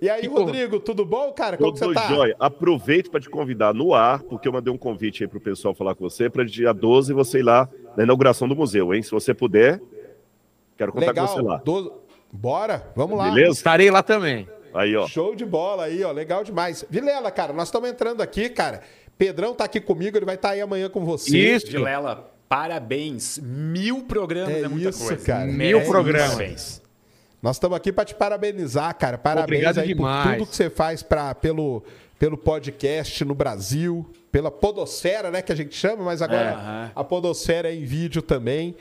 Speaker 1: E aí, Rodrigo, tudo bom, cara? Como que
Speaker 6: Tudo
Speaker 1: você tá?
Speaker 6: jóia. Aproveito para te convidar no ar, porque eu mandei um convite aí pro pessoal falar com você, para dia 12 você ir lá na inauguração do museu, hein? Se você puder, quero contar
Speaker 1: Legal.
Speaker 6: com você lá.
Speaker 1: Doze- Bora, vamos lá.
Speaker 6: Beleza?
Speaker 7: Estarei lá também.
Speaker 6: Aí, ó.
Speaker 1: Show de bola aí, ó. Legal demais. Vilela, cara, nós estamos entrando aqui, cara. Pedrão tá aqui comigo, ele vai estar aí amanhã com você.
Speaker 7: Isso.
Speaker 2: Vilela, parabéns. Mil programas
Speaker 1: É
Speaker 2: é, muita
Speaker 1: isso,
Speaker 2: coisa.
Speaker 1: cara.
Speaker 7: Mil
Speaker 2: Merece
Speaker 7: programas.
Speaker 2: Parabéns.
Speaker 1: Nós estamos aqui para te parabenizar, cara. Parabéns
Speaker 7: Obrigado
Speaker 1: aí
Speaker 7: demais.
Speaker 1: por tudo que você faz pra, pelo, pelo podcast no Brasil, pela podosfera, né, que a gente chama, mas agora
Speaker 2: É,
Speaker 1: a podosfera é em vídeo também.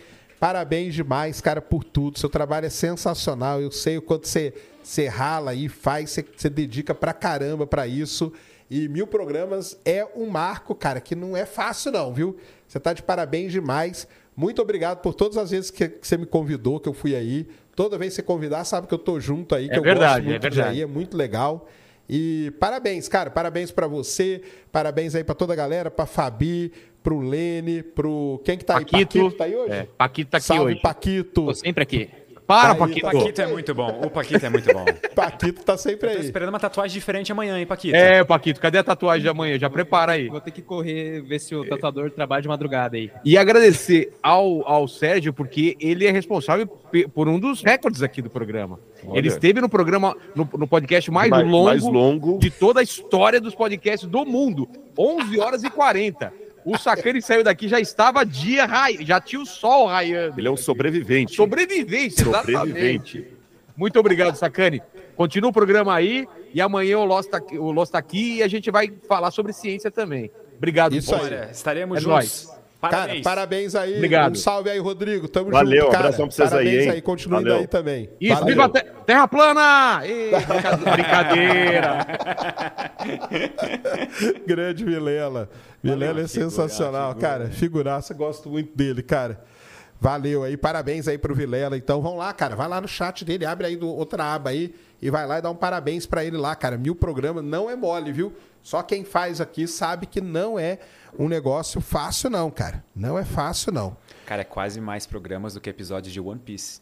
Speaker 1: Parabéns demais, cara, por tudo. Seu trabalho é sensacional. Eu sei o quanto você, você rala aí, faz, você, você dedica pra caramba pra isso. E mil programas é um marco, cara, que não é fácil não, viu? Você tá de parabéns demais. Muito obrigado por todas as vezes que, que você me convidou, que eu fui aí. Toda vez que você convidar, sabe que eu tô junto aí, que
Speaker 7: É
Speaker 1: eu
Speaker 7: verdade,
Speaker 1: gosto muito
Speaker 7: é
Speaker 1: de
Speaker 7: verdade.
Speaker 1: aí, é muito legal. E parabéns, cara, parabéns pra você, parabéns aí pra toda a galera, pra Fabi, pro Lene, pro quem que tá aí?
Speaker 7: Paquito.
Speaker 1: Paquito tá aí hoje?
Speaker 7: É, Paquito tá aqui
Speaker 1: Salve,
Speaker 7: hoje.
Speaker 1: Paquito.
Speaker 7: Tô sempre aqui. Para,
Speaker 1: Aí,
Speaker 7: Paquito.
Speaker 2: O Paquito é muito bom. O Paquito é muito bom. (laughs)
Speaker 1: Paquito tá sempre
Speaker 2: Tô
Speaker 1: aí.
Speaker 2: esperando uma tatuagem diferente amanhã, hein, Paquito?
Speaker 7: É, Paquito, cadê a tatuagem de amanhã? Já prepara aí.
Speaker 8: Vou ter que correr, ver se o tatuador trabalha de madrugada aí.
Speaker 7: E agradecer ao, ao Sérgio, porque ele é responsável por um dos recordes aqui do programa.
Speaker 6: Olha.
Speaker 7: Ele esteve no programa, no, no podcast mais,
Speaker 6: Mais-
Speaker 7: longo,
Speaker 6: mais longo.
Speaker 7: de toda a história dos podcasts do mundo. 11 horas e 40. O Sacani saiu daqui, já estava dia, já tinha o sol raiando.
Speaker 6: Ele é um sobrevivente.
Speaker 7: Sobrevivência, exatamente.
Speaker 6: Sobrevivente.
Speaker 7: Muito obrigado, Sacani. Continua o programa aí e amanhã o Lost tá, aqui- o Lost tá aqui e a gente vai falar sobre ciência também. Obrigado.
Speaker 1: Isso aí.
Speaker 2: Estaremos
Speaker 7: É
Speaker 2: juntos.
Speaker 7: nóis.
Speaker 1: Cara,
Speaker 2: Parabéns.
Speaker 1: parabéns aí.
Speaker 7: Obrigado.
Speaker 1: Um salve aí, Rodrigo. Tamo
Speaker 6: Valeu,
Speaker 1: junto, cara.
Speaker 6: abração pra vocês aí,
Speaker 1: parabéns
Speaker 6: hein?
Speaker 1: aí, continue indo
Speaker 6: Valeu.
Speaker 1: aí também.
Speaker 7: Isso,
Speaker 1: Valeu.
Speaker 7: viva a te- Terra plana! Brincadeira! (laughs) (laughs)
Speaker 1: Grande Vilela. Vilela é sensacional, cara. Figuraça, gosto muito dele, cara. Valeu aí, parabéns aí pro Vilela. Então vão lá, cara, vai lá no chat dele, abre aí do, outra aba aí e vai lá e dá um parabéns pra ele lá, cara. Mil programas não é mole, viu? Só quem faz aqui sabe que não é um negócio fácil, não, cara. Não é fácil, não.
Speaker 2: Cara, é quase mais programas do que episódios de One Piece.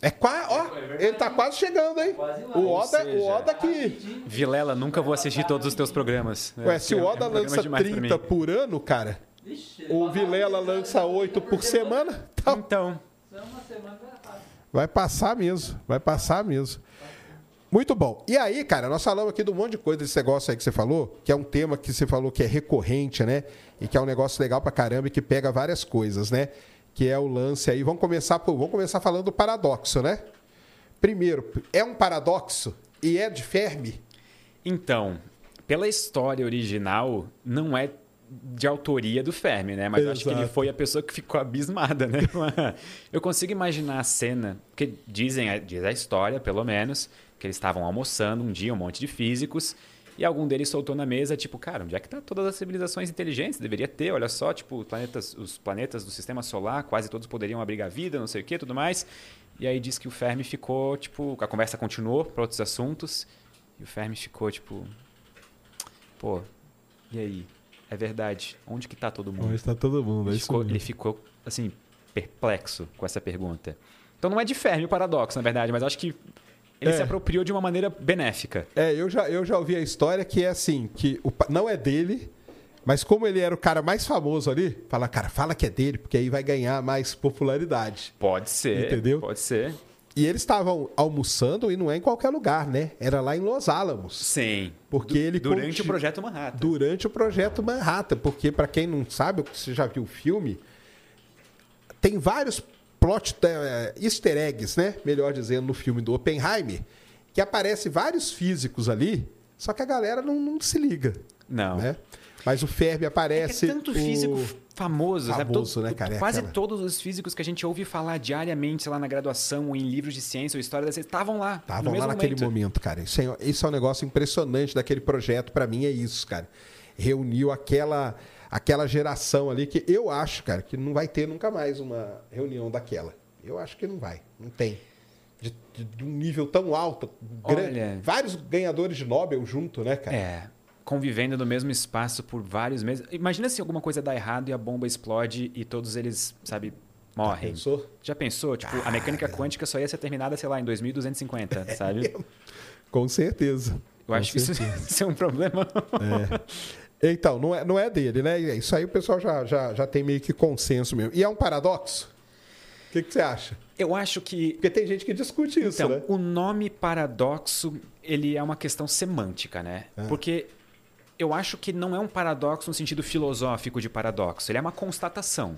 Speaker 1: É qua... Ó, ele tá quase chegando, hein?
Speaker 4: Quase lá.
Speaker 1: O Oda,
Speaker 2: seja,
Speaker 1: o Oda que.
Speaker 2: Vilela, nunca vou assistir todos os teus programas.
Speaker 1: Ué, se o
Speaker 2: É um
Speaker 1: Oda
Speaker 2: programa
Speaker 1: lança
Speaker 2: demais pra
Speaker 1: 30
Speaker 2: mim.
Speaker 1: por ano, cara,
Speaker 4: Ixi,
Speaker 1: o Vilela lança 8 por semana, tá-
Speaker 2: Então,
Speaker 4: Só uma semana já passa.
Speaker 1: vai passar mesmo. Vai passar mesmo. Muito bom. E aí, cara, nós falamos aqui de um monte de coisa desse negócio aí que você falou, que é um tema que você falou que é recorrente, né? E que é um negócio legal pra caramba e que pega várias coisas, né? Que é o lance aí. Vamos começar, por, vamos começar falando do paradoxo, né? Primeiro, é um paradoxo e é de Fermi?
Speaker 2: Então, pela história original, não é de autoria do Fermi, né? Mas acho que ele foi a pessoa que ficou abismada, né? (laughs) Eu consigo imaginar a cena, porque dizem, diz a história, pelo menos, que eles estavam almoçando um dia, um monte de físicos, e algum deles soltou na mesa, tipo, cara, onde é que tá todas as civilizações inteligentes? Deveria ter, olha só, tipo, planetas, os planetas do sistema solar, quase todos poderiam abrigar vida, não sei o que, tudo mais. E aí diz que o Fermi ficou, tipo, a conversa continuou para outros assuntos, e o Fermi ficou, tipo, pô, e aí? É verdade, onde que tá todo mundo?
Speaker 1: está todo mundo, é
Speaker 2: Ele ficou, ele ficou, assim, perplexo com essa pergunta. Então não é de Fermi o paradoxo, na verdade, mas acho que ele
Speaker 1: É.
Speaker 2: se apropriou de uma maneira benéfica.
Speaker 1: É, eu já, eu já ouvi a história que é assim, que o não é dele, mas como ele era o cara mais famoso ali, fala, cara, fala que é dele, porque aí vai ganhar mais popularidade.
Speaker 2: Pode ser.
Speaker 1: Entendeu?
Speaker 2: Pode ser.
Speaker 1: E eles estavam almoçando e não é em qualquer lugar, né? Era lá em Los Alamos.
Speaker 2: Sim.
Speaker 1: Porque
Speaker 2: Du-
Speaker 1: ele
Speaker 2: Durante
Speaker 1: conti-
Speaker 2: o projeto Manhattan.
Speaker 1: Durante o projeto Manhattan, porque para quem não sabe, você já viu o filme, tem vários plot eh, easter eggs, né? Melhor dizendo, no filme do Oppenheimer, que aparece vários físicos ali, só que a galera não, não se liga,
Speaker 2: Não.
Speaker 1: né? Mas o Fermi aparece.
Speaker 2: é tanto
Speaker 1: o-
Speaker 2: físico famoso, sabe?
Speaker 1: Famoso,
Speaker 2: Todo-
Speaker 1: né, cara? É
Speaker 2: Quase
Speaker 1: aquela-
Speaker 2: todos os físicos que a gente ouve falar diariamente, sei lá, na graduação, ou em livros de ciência ou história da ciência, estavam lá.
Speaker 1: Estavam lá
Speaker 2: mesmo
Speaker 1: naquele momento. cara. Isso é, isso é um negócio impressionante daquele projeto. Para mim é isso, cara. Reuniu aquela, aquela geração ali que eu acho, cara, que não vai ter nunca mais uma reunião daquela. Eu acho que não vai. Não tem. De, de- de um nível tão alto. grande.
Speaker 2: Olha-
Speaker 1: Vários ganhadores de Nobel junto, né, cara?
Speaker 2: É. Convivendo no mesmo espaço por vários meses. Imagina se alguma coisa dá errado e a bomba explode e todos eles, sabe, morrem.
Speaker 1: Pensou?
Speaker 2: Já pensou? Tipo, a mecânica quântica só ia ser terminada, sei lá, em 2250, (laughs) sabe?
Speaker 1: Com certeza.
Speaker 2: Eu acho que isso, (laughs) isso é um problema.
Speaker 1: Então, não é, não é dele, né? Isso aí o pessoal já, já, já tem meio que consenso mesmo. E é um paradoxo? O que, que você acha?
Speaker 2: Eu acho que
Speaker 1: Porque tem gente que discute isso,
Speaker 2: Então,
Speaker 1: né?
Speaker 2: o nome paradoxo, ele é uma questão semântica, né? Porque eu acho que não é um paradoxo no sentido filosófico de paradoxo, ele é uma constatação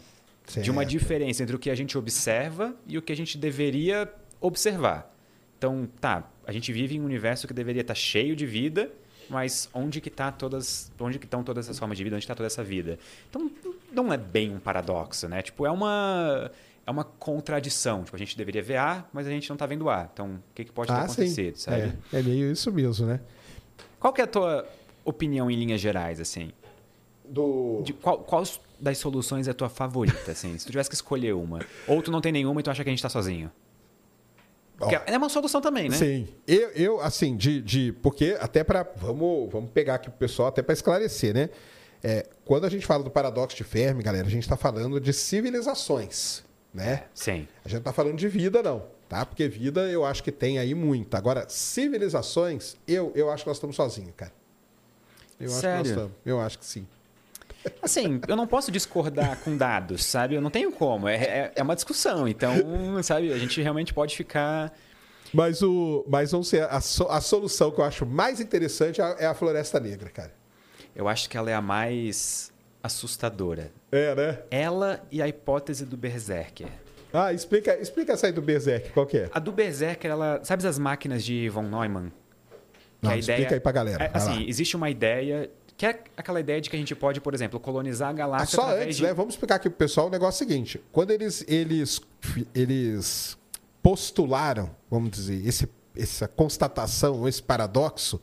Speaker 2: de uma
Speaker 1: Certo.
Speaker 2: diferença entre o que a gente observa e o que a gente deveria observar. Então, tá, a gente vive em um universo que deveria estar cheio de vida, mas onde que tá todas, onde que estão todas essas formas de vida, onde está toda essa vida? Então, não é bem um paradoxo, né? Tipo, é uma é uma contradição. Tipo, a gente deveria ver A, mas a gente não está vendo A. Então, o que, que pode ter acontecido, sabe?
Speaker 1: É, é meio isso mesmo, né?
Speaker 2: Qual que é a tua opinião em linhas gerais, assim?
Speaker 1: Do...
Speaker 2: De qual, qual das soluções é a tua favorita, assim? Se tu tivesse que escolher uma. Ou tu não tem nenhuma e tu acha que a gente tá sozinho. É uma solução também, né?
Speaker 1: Sim. Eu, eu assim, de, de. Porque até para Vamos, vamos pegar aqui pro pessoal até para esclarecer, né? É, quando a gente fala do paradoxo de Fermi, galera, a gente está falando de civilizações, né?
Speaker 2: Sim.
Speaker 1: A gente não tá falando de vida, não, tá? Porque vida eu acho que tem aí muito. Agora, civilizações, eu, eu acho que nós estamos sozinhos, cara. Eu acho que nós
Speaker 2: Sério?
Speaker 1: estamos. Eu acho que sim.
Speaker 2: Assim, eu não posso discordar com dados, sabe? Eu não tenho como. É, é, é uma discussão. Então, sabe, a gente realmente pode ficar.
Speaker 1: Mas, o, mas vamos ser, a, so- a solução que eu acho mais interessante é a- é Floresta Negra, cara.
Speaker 2: Eu acho que ela é a mais assustadora.
Speaker 1: É, né?
Speaker 2: Ela e a hipótese do Berserker.
Speaker 1: Ah, explica, explica essa aí do Berserk, qual que é?
Speaker 2: A do Berserker, ela. Sabe as máquinas de von Neumann?
Speaker 1: Não,
Speaker 2: a
Speaker 1: explica aí pra galera,
Speaker 2: É,
Speaker 1: vai lá.
Speaker 2: assim, existe uma ideia. Que é aquela ideia de que a gente pode, por exemplo, colonizar a galáxia
Speaker 1: só antes,
Speaker 2: de.
Speaker 1: né? Vamos explicar aqui pro pessoal o negócio seguinte. Quando eles, eles, eles postularam, vamos dizer, esse, essa constatação, esse paradoxo,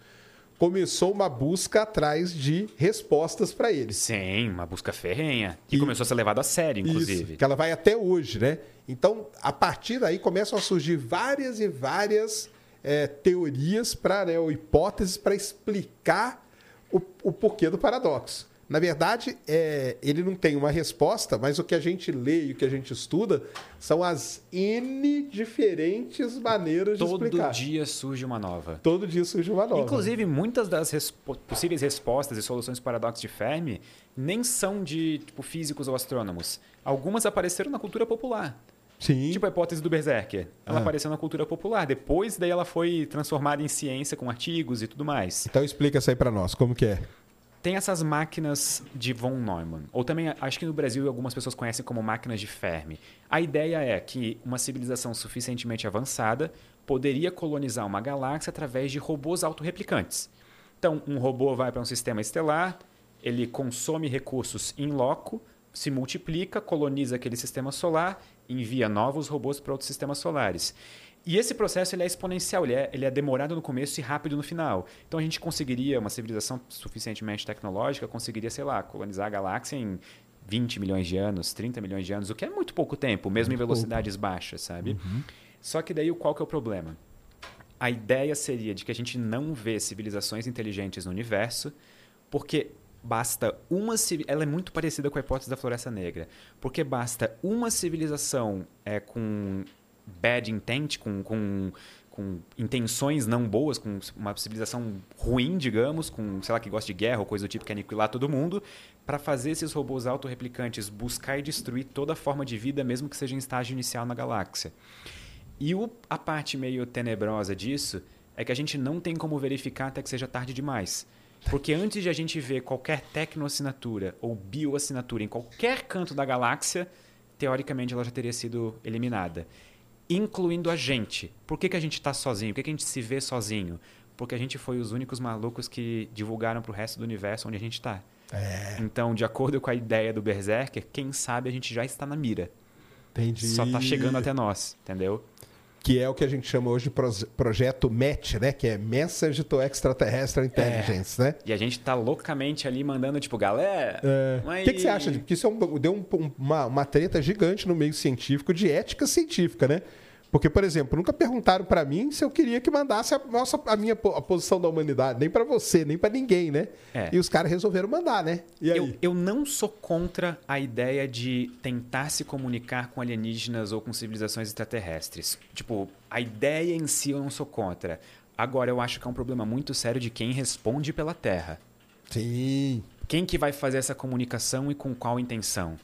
Speaker 1: começou uma busca atrás de respostas para eles.
Speaker 2: Sim, uma busca ferrenha. Que
Speaker 1: E-
Speaker 2: começou a ser levada a sério, inclusive.
Speaker 1: Isso, que ela vai até hoje, né? Então, a partir daí começam a surgir várias e várias é, teorias para, né, ou hipóteses para explicar o, o porquê do paradoxo. Na verdade, é, ele não tem uma resposta, mas o que a gente lê e o que a gente estuda são as N diferentes maneiras de
Speaker 2: Todo
Speaker 1: explicar.
Speaker 2: dia surge uma nova.
Speaker 1: Todo dia surge uma nova.
Speaker 2: Inclusive, muitas das respo- possíveis respostas e soluções para o paradoxo de Fermi nem são de tipo, físicos ou astrônomos. Algumas apareceram na cultura popular.
Speaker 1: Sim.
Speaker 2: Tipo a hipótese do Berserker. Ela
Speaker 1: Ah.
Speaker 2: apareceu na cultura popular. Depois, daí ela foi transformada em ciência com artigos e tudo mais.
Speaker 1: Então explica isso aí pra nós, como que é?
Speaker 2: Tem essas máquinas de von Neumann, ou também acho que no Brasil algumas pessoas conhecem como máquinas de Fermi. A ideia é que uma civilização suficientemente avançada poderia colonizar uma galáxia através de robôs autorreplicantes. Então, um robô vai para um sistema estelar, ele consome recursos in loco, se multiplica, coloniza aquele sistema solar, envia novos robôs para outros sistemas solares. E esse processo ele é exponencial, ele é, ele é demorado no começo e rápido no final. Então a gente conseguiria, uma civilização suficientemente tecnológica, conseguiria, sei lá, colonizar a galáxia em 20 milhões de anos, 30 milhões de anos, o que é muito pouco tempo, mesmo em velocidades baixas, sabe? Só que daí qual que é o problema? A ideia seria de que a gente não vê civilizações inteligentes no universo, porque basta uma ela é muito parecida com a hipótese da floresta negra, porque basta uma civilização é, com bad intent, com, com, com intenções não boas, com uma civilização ruim, digamos, com, sei lá, que gosta de guerra ou coisa do tipo, que aniquilar todo mundo, para fazer esses robôs autorreplicantes buscar e destruir toda forma de vida, mesmo que seja em estágio inicial na galáxia. E o- a parte meio tenebrosa disso é que a gente não tem como verificar até que seja tarde demais. Porque antes de a gente ver qualquer tecnoassinatura ou bioassinatura em qualquer canto da galáxia, teoricamente ela já teria sido eliminada. Incluindo a gente. Por que, que a gente está sozinho? Por que, que a gente se vê sozinho? Porque a gente foi os únicos malucos que divulgaram para o resto do universo onde a gente está. Então, de acordo com a ideia do Berserker, quem sabe a gente já está na mira.
Speaker 1: Entendi.
Speaker 2: Só está chegando até nós, entendeu?
Speaker 1: Que é o que a gente chama hoje de projeto MET, né? Que é Message to Extraterrestrial Intelligence, né?
Speaker 2: E a gente tá loucamente ali mandando, tipo, galera.
Speaker 1: É. O
Speaker 2: mas-
Speaker 1: que, que você acha? Porque isso é um- deu um- uma, uma treta gigante no meio científico de ética científica, né? Porque, por exemplo, nunca perguntaram pra mim se eu queria que mandasse a, nossa, a minha a posição da humanidade, nem pra você, nem pra ninguém, né?
Speaker 2: É.
Speaker 1: E os caras resolveram mandar, né?
Speaker 2: Eu, eu não sou contra a ideia de tentar se comunicar com alienígenas ou com civilizações extraterrestres. Tipo, a ideia em si eu não sou contra. Agora, eu acho que é um problema muito sério de quem responde pela Terra.
Speaker 1: Sim.
Speaker 2: Quem que vai fazer essa comunicação e com qual intenção?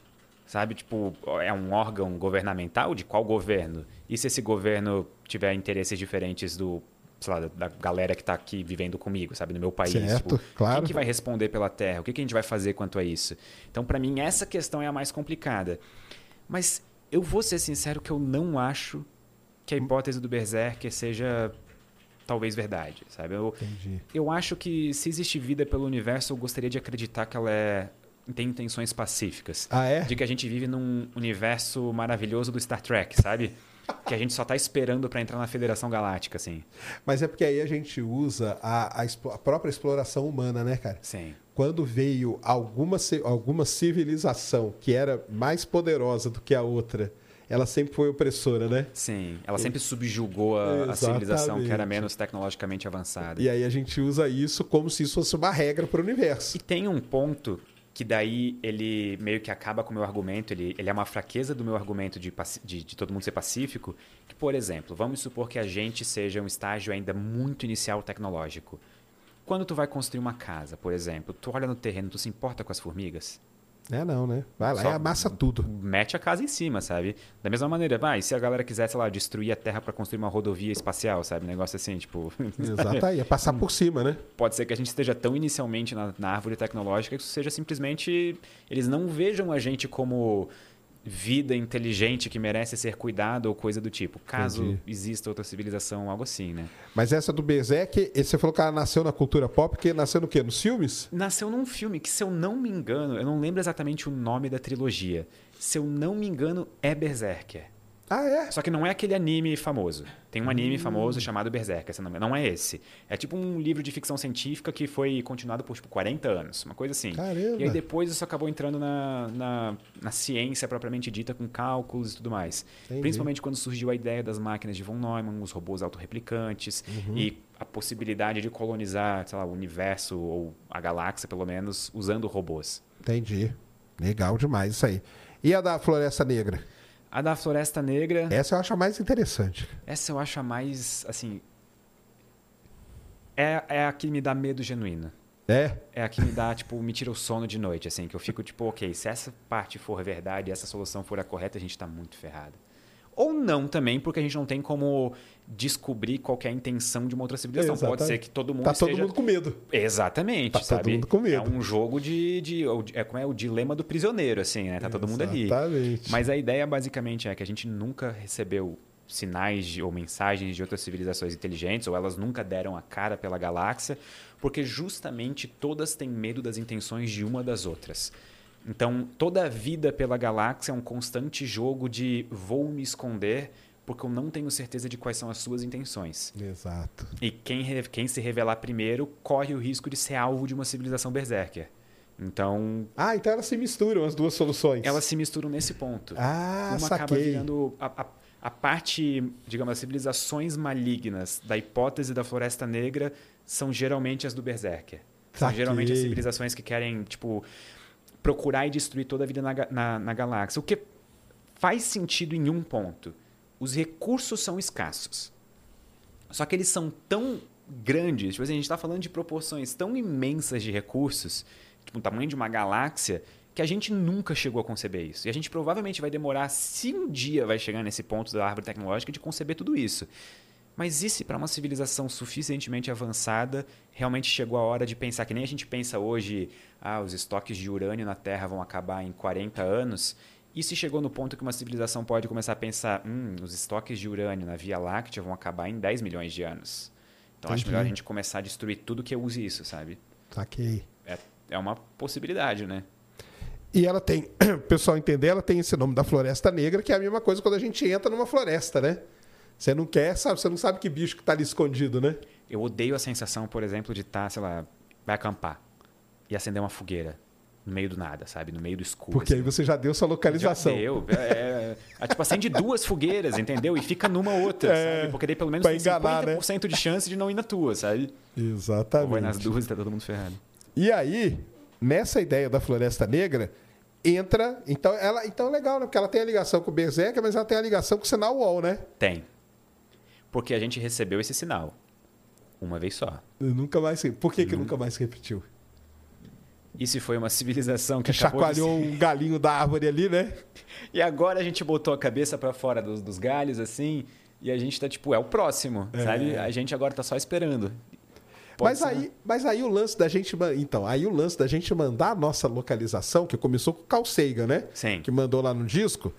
Speaker 2: Sabe, tipo, é um órgão governamental de qual governo? E se esse governo tiver interesses diferentes do, sei lá, da- galera que está aqui vivendo comigo, sabe, no meu país?
Speaker 1: Certo,
Speaker 2: Tipo,
Speaker 1: claro.
Speaker 2: Quem que vai responder pela Terra? O que, que a gente vai fazer quanto a isso? Então, para mim, essa questão é a mais complicada. Mas eu vou ser sincero que eu não acho que a hipótese do Berserker seja talvez verdade, sabe? Eu,
Speaker 1: Entendi.
Speaker 2: eu acho que se existe vida pelo universo, eu gostaria de acreditar que ela é tem intenções pacíficas.
Speaker 1: Ah, é?
Speaker 2: De que a gente vive num universo maravilhoso do Star Trek, sabe? que a gente só tá esperando para entrar na Federação Galáctica, assim.
Speaker 1: Mas é porque aí a gente usa a, a a própria exploração humana, né, cara?
Speaker 2: Sim.
Speaker 1: Quando veio alguma, alguma civilização que era mais poderosa do que a outra, ela sempre foi opressora, né?
Speaker 2: Sim. Ela sempre subjugou a, a civilização que era menos tecnologicamente avançada.
Speaker 1: E aí a gente usa isso como se isso fosse uma regra para o universo.
Speaker 2: E tem um ponto que daí ele meio que acaba com o meu argumento, ele, ele é uma fraqueza do meu argumento de, de, de todo mundo ser pacífico, que, por exemplo, vamos supor que a gente seja um estágio ainda muito inicial tecnológico. Quando tu vai construir uma casa, por exemplo, tu olha no terreno, tu se importa com as formigas?
Speaker 1: É não, né? Vai lá
Speaker 2: Só
Speaker 1: e amassa tudo.
Speaker 2: Mete a casa em cima, sabe? Da mesma maneira, vai, se a galera quiser, sei lá, destruir a Terra para construir uma rodovia espacial, sabe? Negócio assim, tipo... (laughs)
Speaker 1: Exato aí, é passar por cima, né?
Speaker 2: pode ser que a gente esteja tão inicialmente na, na árvore tecnológica que isso seja simplesmente eles não vejam a gente como vida inteligente que merece ser cuidado ou coisa do tipo. Caso
Speaker 1: Entendi.
Speaker 2: exista outra civilização, algo assim, né?
Speaker 1: Mas essa do Berserk, esse você falou que ela nasceu na cultura pop, porque nasceu no quê? Nos filmes?
Speaker 2: Nasceu num filme que, se eu não me engano, eu não lembro exatamente o nome da trilogia. Se eu não me engano, é Berserker.
Speaker 1: Ah, é?
Speaker 2: Só que não é aquele anime famoso. Tem um
Speaker 1: Hum.
Speaker 2: anime famoso chamado Berserk, esse nome. Não é esse. É tipo um livro de ficção científica que foi continuado por tipo 40 anos, uma coisa assim.
Speaker 1: Caramba.
Speaker 2: E aí depois isso acabou entrando na, na, na ciência propriamente dita, com cálculos e tudo mais.
Speaker 1: Entendi.
Speaker 2: Principalmente quando surgiu a ideia das máquinas de von Neumann, os robôs autorreplicantes
Speaker 1: Uhum.
Speaker 2: e a possibilidade de colonizar, sei lá, o universo ou a galáxia, pelo menos, usando robôs.
Speaker 1: Entendi. Legal demais isso aí. E a da Floresta Negra?
Speaker 2: A da Floresta Negra...
Speaker 1: Essa eu acho a mais interessante.
Speaker 2: Essa eu acho a mais, assim... É, é a que me dá medo genuíno.
Speaker 1: É?
Speaker 2: É a que me dá, tipo, me tira o sono de noite, assim. Que eu fico, tipo, ok, se essa parte for verdade, essa solução for a correta, a gente tá muito ferrado. Ou não também, porque a gente não tem como descobrir qual que é a intenção de uma outra civilização. Pode
Speaker 1: Exatamente.
Speaker 2: ser que todo mundo
Speaker 1: Tá todo
Speaker 2: esteja...
Speaker 1: mundo com medo.
Speaker 2: Exatamente,
Speaker 1: Tá todo
Speaker 2: sabe?
Speaker 1: mundo com medo.
Speaker 2: É um jogo de... de é, como é o dilema do prisioneiro, assim, né? Tá todo mundo ali.
Speaker 1: Exatamente.
Speaker 2: Mas a ideia basicamente é que a gente nunca recebeu sinais de, ou mensagens de outras civilizações inteligentes, ou elas nunca deram a cara pela galáxia, porque justamente todas têm medo das intenções de uma das outras. Então, toda a vida pela galáxia é um constante jogo de vou me esconder porque eu não tenho certeza de quais são as suas intenções.
Speaker 1: Exato.
Speaker 2: E quem, quem se revelar primeiro corre o risco de ser alvo de uma civilização berserker. Então,
Speaker 1: Ah, então elas se misturam as duas soluções.
Speaker 2: elas se misturam nesse ponto.
Speaker 1: Ah,
Speaker 2: Uma acaba
Speaker 1: saquei.
Speaker 2: virando a, a, a parte, digamos, as civilizações malignas da hipótese da Floresta Negra são geralmente as do Berserker. São
Speaker 1: Saquei.
Speaker 2: geralmente as civilizações que querem, tipo, procurar e destruir toda a vida na, na, na galáxia. O que faz sentido em um ponto. Os recursos são escassos. Só que eles são tão grandes, tipo assim, a gente está falando de proporções tão imensas de recursos, tipo o tamanho de uma galáxia, que a gente nunca chegou a conceber isso. E a gente provavelmente vai demorar, se um dia vai chegar nesse ponto da árvore tecnológica, de conceber tudo isso. Mas e se para uma civilização suficientemente avançada, realmente chegou a hora de pensar que nem a gente pensa hoje, ah, os estoques de urânio na Terra vão acabar em 40 anos? E se chegou no ponto que uma civilização pode começar a pensar, hum, os estoques de urânio na Via Láctea vão acabar em 10 milhões de anos. Então acho
Speaker 1: Entendi.
Speaker 2: melhor a gente começar a destruir tudo que use isso, sabe?
Speaker 1: Saquei.
Speaker 2: É, é uma possibilidade, né?
Speaker 1: E ela tem, (clears throat) o pessoal entender, ela tem esse nome da Floresta Negra, que é a mesma coisa quando a gente entra numa floresta, né? Você não quer, sabe? Você não sabe que bicho que tá ali escondido, né?
Speaker 2: Eu odeio a sensação, por exemplo, de estar, sei lá, vai acampar e acender uma fogueira no meio do nada, sabe? No meio do escuro.
Speaker 1: Porque aí
Speaker 2: assim.
Speaker 1: você já deu sua localização.
Speaker 2: Já deu. É, é, tipo, acende duas fogueiras, entendeu? E fica numa outra,
Speaker 1: É,
Speaker 2: sabe? Porque daí pelo menos tem
Speaker 1: enganar, né?
Speaker 2: 50% de chance de não ir na tua, sabe? Ou vai
Speaker 1: Exatamente.
Speaker 2: nas duas e tá todo mundo ferrado.
Speaker 1: E aí, nessa ideia da Floresta Negra, entra. Então, ela, então é legal, né? Porque ela tem a ligação com o Berserker, mas ela tem a ligação com o sinal UOL, né?
Speaker 2: Tem. Porque a gente recebeu esse sinal. Uma vez só.
Speaker 1: Eu nunca mais. Por que, que nunca mais repetiu?
Speaker 2: E se foi uma civilização que,
Speaker 1: Que
Speaker 2: acabou de
Speaker 1: chacoalhou um galinho da árvore ali, né?
Speaker 2: E agora a gente botou a cabeça pra fora dos, dos galhos, assim, e a gente tá tipo, é o próximo,
Speaker 1: É.
Speaker 2: sabe? A gente agora tá só esperando. Pode
Speaker 1: Mas
Speaker 2: ser,
Speaker 1: aí,
Speaker 2: né?
Speaker 1: mas aí o lance da gente. Então, aí o lance da gente mandar a nossa localização, que começou com o Sagan, né?
Speaker 2: Sim.
Speaker 1: Que mandou lá no disco.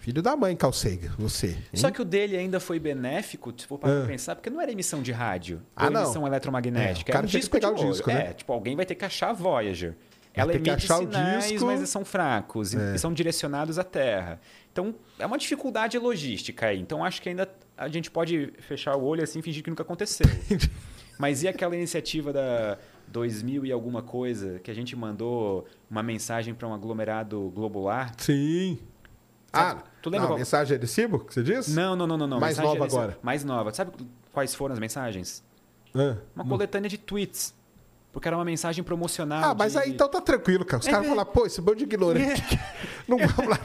Speaker 1: Filho da mãe, Carl Sagan, você. hein?
Speaker 2: Só que o dele ainda foi benéfico, tipo, para
Speaker 1: Ah.
Speaker 2: pensar, porque não era emissão de rádio,
Speaker 1: Ah,
Speaker 2: ou
Speaker 1: não.
Speaker 2: emissão eletromagnética.
Speaker 1: É, o cara
Speaker 2: era um
Speaker 1: tinha que
Speaker 2: disco
Speaker 1: pegar
Speaker 2: de
Speaker 1: o disco, né?
Speaker 2: É, tipo, alguém vai ter que achar a Voyager. Ela
Speaker 1: que
Speaker 2: emite sinais,
Speaker 1: disco.
Speaker 2: mas eles são fracos,
Speaker 1: É.
Speaker 2: e são direcionados à Terra. Então, é uma dificuldade logística aí. Então, acho que ainda a gente pode fechar o olho assim e fingir que nunca aconteceu. (laughs) Mas e aquela iniciativa da 2000 e alguma coisa, que a gente mandou uma mensagem para um aglomerado globular?
Speaker 1: Sim.
Speaker 2: Sabe,
Speaker 1: Ah,
Speaker 2: tu lembra
Speaker 1: não,
Speaker 2: qual-
Speaker 1: mensagem de recibo que você disse?
Speaker 2: Não, não, não, não. não.
Speaker 1: Mais
Speaker 2: Mensagem
Speaker 1: nova agora.
Speaker 2: Mais nova. Sabe quais foram as mensagens?
Speaker 1: Ah.
Speaker 2: Uma coletânea de tweets. Porque era uma mensagem promocional.
Speaker 1: Ah, mas
Speaker 2: de-
Speaker 1: aí então tá tranquilo, cara. Os
Speaker 2: É,
Speaker 1: caras
Speaker 2: é.
Speaker 1: falam, pô, esse bando de ignorante. (laughs) não vamos lá.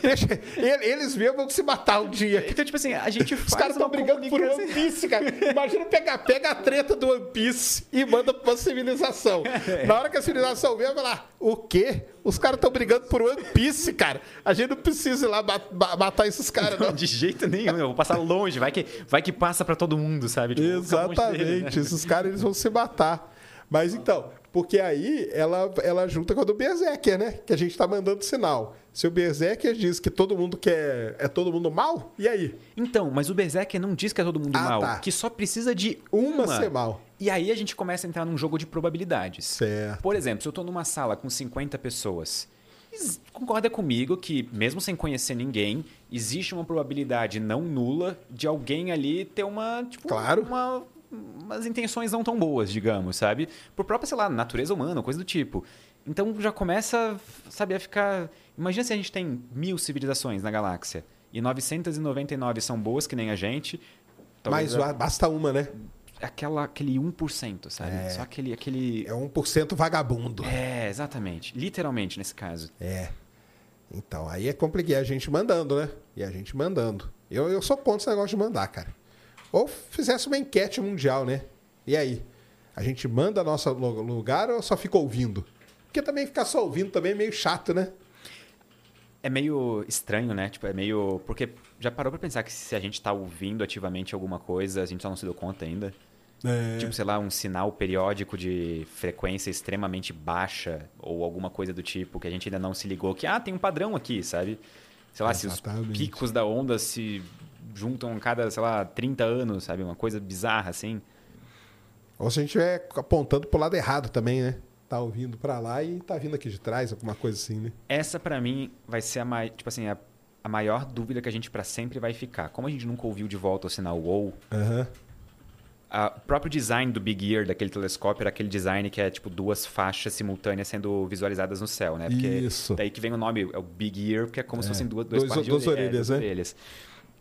Speaker 1: Deixa, ele- eles mesmos vão se matar um dia.
Speaker 2: Então, tipo assim, a gente
Speaker 1: Os
Speaker 2: faz
Speaker 1: caras estão brigando por One Piece, cara. Imagina pegar pega a treta do One Piece e manda pra civilização. (laughs) Na hora que a civilização vem, vai lá, o quê? Os caras estão brigando por One Piece, cara. A gente não precisa ir lá ma- ma- matar esses caras, não.
Speaker 2: De jeito nenhum, eu vou passar longe, vai que, vai que passa pra todo mundo, sabe? Tipo, longe
Speaker 1: Exatamente.
Speaker 2: dele, né?
Speaker 1: Esses caras eles vão se matar. Mas então, porque aí ela, ela junta com a do Berserker, né? Que a gente tá mandando sinal. Se o Berserker diz que todo mundo quer. É todo mundo mal, e aí?
Speaker 2: Então, mas o Berserker não diz que é todo mundo
Speaker 1: Ah,
Speaker 2: mal,
Speaker 1: tá.
Speaker 2: que só precisa de
Speaker 1: Uma
Speaker 2: uma.
Speaker 1: ser mal.
Speaker 2: E aí a gente começa a entrar num jogo de probabilidades.
Speaker 1: Certo.
Speaker 2: Por exemplo, se eu tô numa sala com 50 pessoas Concorda comigo que, mesmo sem conhecer ninguém, existe uma probabilidade não nula de alguém ali ter uma. Tipo,
Speaker 1: Claro.
Speaker 2: uma- umas intenções não tão boas, digamos, sabe? Por própria, sei lá, natureza humana, coisa do tipo. Então já começa, sabe, a ficar. Imagina se a gente tem mil civilizações na galáxia e 999 são boas que nem a gente.
Speaker 1: Mas
Speaker 2: talvez
Speaker 1: basta uma, né?
Speaker 2: aquela, aquele 1%, sabe?
Speaker 1: É.
Speaker 2: Só aquele. aquele...
Speaker 1: É 1% vagabundo.
Speaker 2: É, exatamente. Literalmente nesse caso.
Speaker 1: É. Então, aí é complicado. E a gente mandando, né? E a gente mandando. Eu, eu sou contra esse negócio de mandar, cara. Ou fizesse uma enquete mundial, né? E aí? A gente manda nosso lu- lugar ou só fica ouvindo? Porque também ficar só ouvindo também é meio chato, né?
Speaker 2: É meio estranho, né? Tipo, é meio. Porque já parou pra pensar que se a gente tá ouvindo ativamente alguma coisa, a gente só não se deu conta ainda?
Speaker 1: É.
Speaker 2: Tipo, sei lá, um sinal periódico de frequência extremamente baixa ou alguma coisa do tipo que a gente ainda não se ligou que, ah, tem um padrão aqui, sabe? Sei lá, se
Speaker 1: Exatamente.
Speaker 2: os picos da onda se juntam a cada, sei lá, 30 anos, sabe? Uma coisa bizarra assim.
Speaker 1: Ou se a gente estiver apontando pro lado errado também, né? Tá ouvindo pra lá e tá vindo aqui de trás, alguma coisa assim, né?
Speaker 2: Essa pra mim vai ser a mai... tipo assim, a, a maior dúvida que a gente pra sempre vai ficar. Como a gente nunca ouviu de volta o sinal WOW,
Speaker 1: Aham.
Speaker 2: a- o próprio design do Big Ear daquele telescópio era aquele design que é tipo duas faixas simultâneas sendo visualizadas no céu, né? Porque
Speaker 1: Isso.
Speaker 2: daí que vem o nome, é o Big Ear, porque é como se fossem duas, dois
Speaker 1: duas
Speaker 2: orelha- é,
Speaker 1: orelhas, né?
Speaker 2: orelhas.